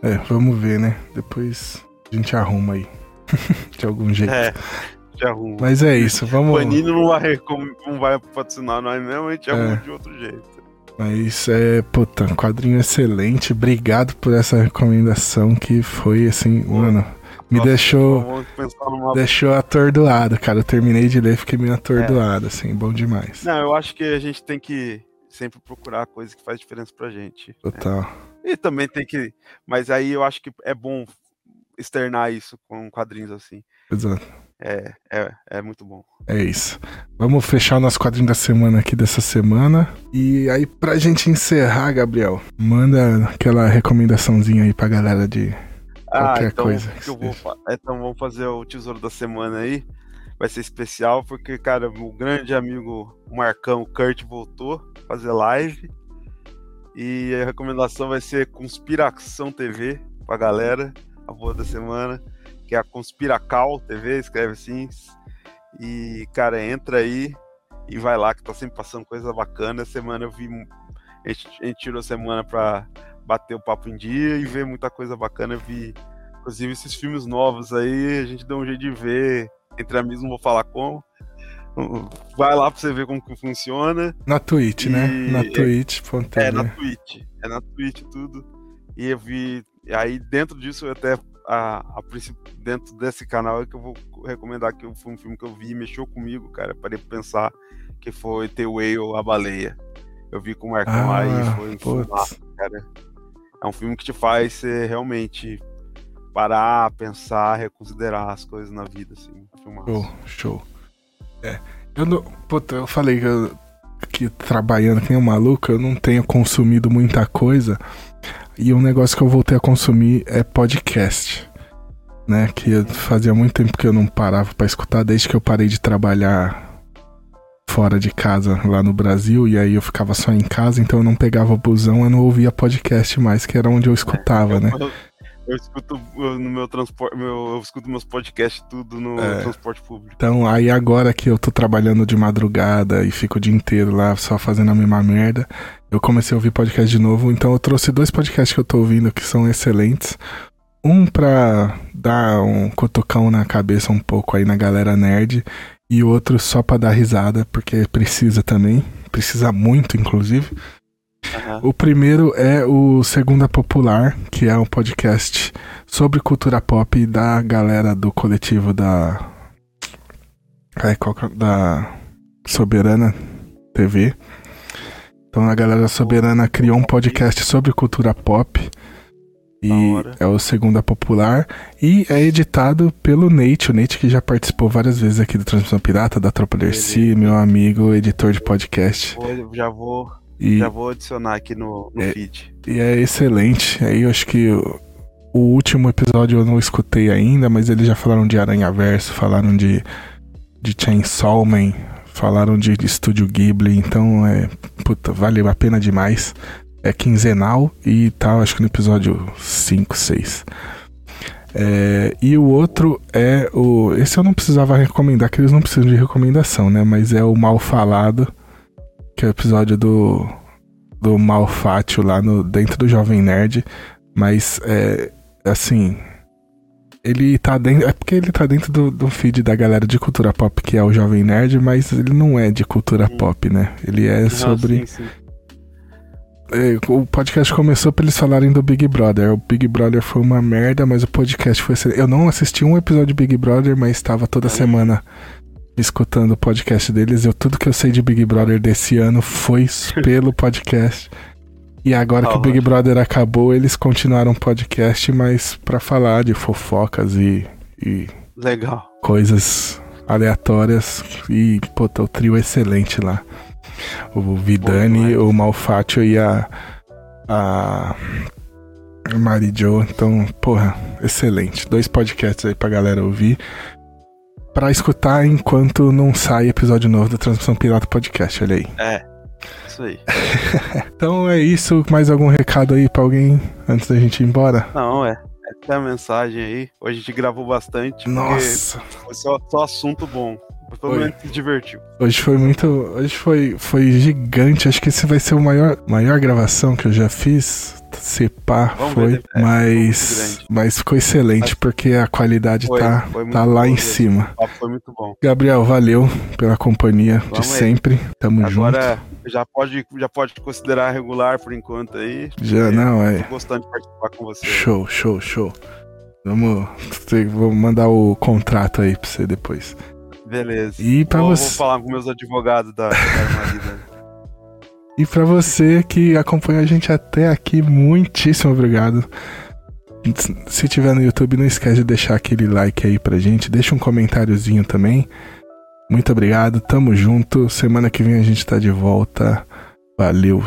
É, vamos ver, né? Depois a gente arruma aí. de algum jeito. É, arruma. Mas é isso, vamos. O Panini não vai, não vai patrocinar nós mesmo, a gente é. arruma de outro jeito. Mas é, puta, um quadrinho excelente. Obrigado por essa recomendação que foi assim, mano me Nossa, deixou numa... deixou atordoado, cara. Eu terminei de ler fiquei meio atordoado, é. assim, bom demais. Não, eu acho que a gente tem que sempre procurar coisa que faz diferença pra gente. Né? Total. Né? E também tem que. Mas aí eu acho que é bom externar isso com quadrinhos assim. Exato. É, é, é muito bom. É isso. Vamos fechar o nosso quadrinho da semana aqui dessa semana. E aí, pra gente encerrar, Gabriel, manda aquela recomendaçãozinha aí pra galera de ah, então, coisa. Que eu vou, então vamos fazer o tesouro da semana aí. Vai ser especial porque, cara, o grande amigo Marcão, Kurt, voltou a fazer live. E a recomendação vai ser Conspiração TV pra galera, a boa da semana, que é a Conspiracal TV, escreve assim. E, cara, entra aí e vai lá que tá sempre passando coisa bacana. Essa semana eu vi. A gente, a gente tirou a semana pra bater o papo em dia e ver muita coisa bacana. Eu vi, inclusive, esses filmes novos aí, a gente deu um jeito de ver. Entre amigos, não vou falar como. Vai lá pra você ver como que funciona. Na Twitch, né? e... né? Na Twitch. É, é, na Twitch. É na Twitch tudo. E eu vi. Aí dentro disso, eu até. A, a, dentro desse canal é que eu vou recomendar que foi um filme que eu vi mexeu comigo, cara. Parei pra pensar que foi The Whale, a baleia. Eu vi com o Marcão ah, aí, foi um filme cara é um filme que te faz ser realmente parar, pensar, reconsiderar as coisas na vida, assim. Show, show. É. Eu não. Puta, eu falei que, eu, que trabalhando que nem um maluco, eu não tenho consumido muita coisa. E um negócio que eu voltei a consumir é podcast. Né? Que fazia muito tempo que eu não parava para escutar, desde que eu parei de trabalhar fora de casa lá no Brasil e aí eu ficava só em casa, então eu não pegava busão, eu não ouvia podcast mais, que era onde eu escutava, é, né? Eu, eu escuto no meu transporte, meu, eu escuto meus podcasts tudo no é, transporte público. Então, aí agora que eu tô trabalhando de madrugada e fico o dia inteiro lá só fazendo a mesma merda, eu comecei a ouvir podcast de novo, então eu trouxe dois podcasts que eu tô ouvindo que são excelentes. Um pra dar um cotocão na cabeça um pouco aí na galera nerd e outro só para dar risada, porque precisa também, precisa muito, inclusive. Uhum. O primeiro é o Segunda Popular, que é um podcast sobre cultura pop da galera do coletivo da. Ai, qual, é da Soberana TV. Então a galera Soberana criou um podcast sobre cultura pop. E é o Segunda Popular. E é editado pelo Nate, o Nate que já participou várias vezes aqui do Transmissão Pirata, da Tropa Dercy, meu amigo, editor de podcast. Já vou, e, já vou adicionar aqui no, no é, feed. E é excelente. Aí eu acho que o, o, último episódio eu não escutei ainda, mas eles já falaram de Aranha Verso, falaram de, de Chainsaw Man, falaram de, de Estúdio Ghibli, então é. Puta, vale a pena demais é quinzenal e tal, tá, acho que no episódio 5, 6. É, e o outro é o. Esse eu não precisava recomendar, que eles não precisam de recomendação, né? Mas é o Mal Falado, que é o episódio do, do Malfátio lá no, dentro do Jovem Nerd. Mas é assim. Ele tá dentro. É porque ele tá dentro do, do feed da galera de cultura pop, que é o Jovem Nerd, mas ele não é de cultura pop, né? Ele é sobre. sim, sim o podcast começou pra eles falarem do Big Brother. O Big Brother foi uma merda, mas o podcast foi excelente. Eu não assisti um episódio de Big Brother, mas estava toda semana escutando o podcast deles. Eu, tudo que eu sei de Big Brother desse ano foi pelo podcast. E agora que o Big Brother acabou, eles continuaram o podcast, mas para falar de fofocas e, e Legal. coisas aleatórias. E, pô, o trio excelente lá o Vidani, o Malfátio e a. A. Mari. Então, porra, excelente. Dois podcasts aí pra galera ouvir. Pra escutar enquanto não sai episódio novo da Transmissão Pirata Podcast, olha aí. É. Isso aí. então é isso. Mais algum recado aí pra alguém antes da gente ir embora? Não, é. Essa é a mensagem aí. Hoje a gente gravou bastante. Nossa. Foi só, só assunto bom. Pelo menos se divertiu. Hoje foi muito. Hoje foi, foi gigante. Acho que esse vai ser o maior, maior gravação que eu já fiz. Se pá, Vamos foi. Ver, é, mas, mas ficou excelente, porque a qualidade foi, tá, foi tá lá em cima. Foi muito bom. Gabriel, valeu pela companhia Vamos de sempre. Tamo Agora, junto. Agora já pode, já pode considerar regular por enquanto aí. Já não, é. Tô gostando de participar com você. Show, show, show. Vamos. Vou mandar o contrato aí pra você depois. Beleza. E para você. Vou falar com meus advogados da, da E para você que acompanhou a gente até aqui, muitíssimo obrigado. Se tiver no YouTube, não esquece de deixar aquele like aí pra gente. Deixa um comentáriozinho também. Muito obrigado, tamo junto. Semana que vem a gente tá de volta. Valeu.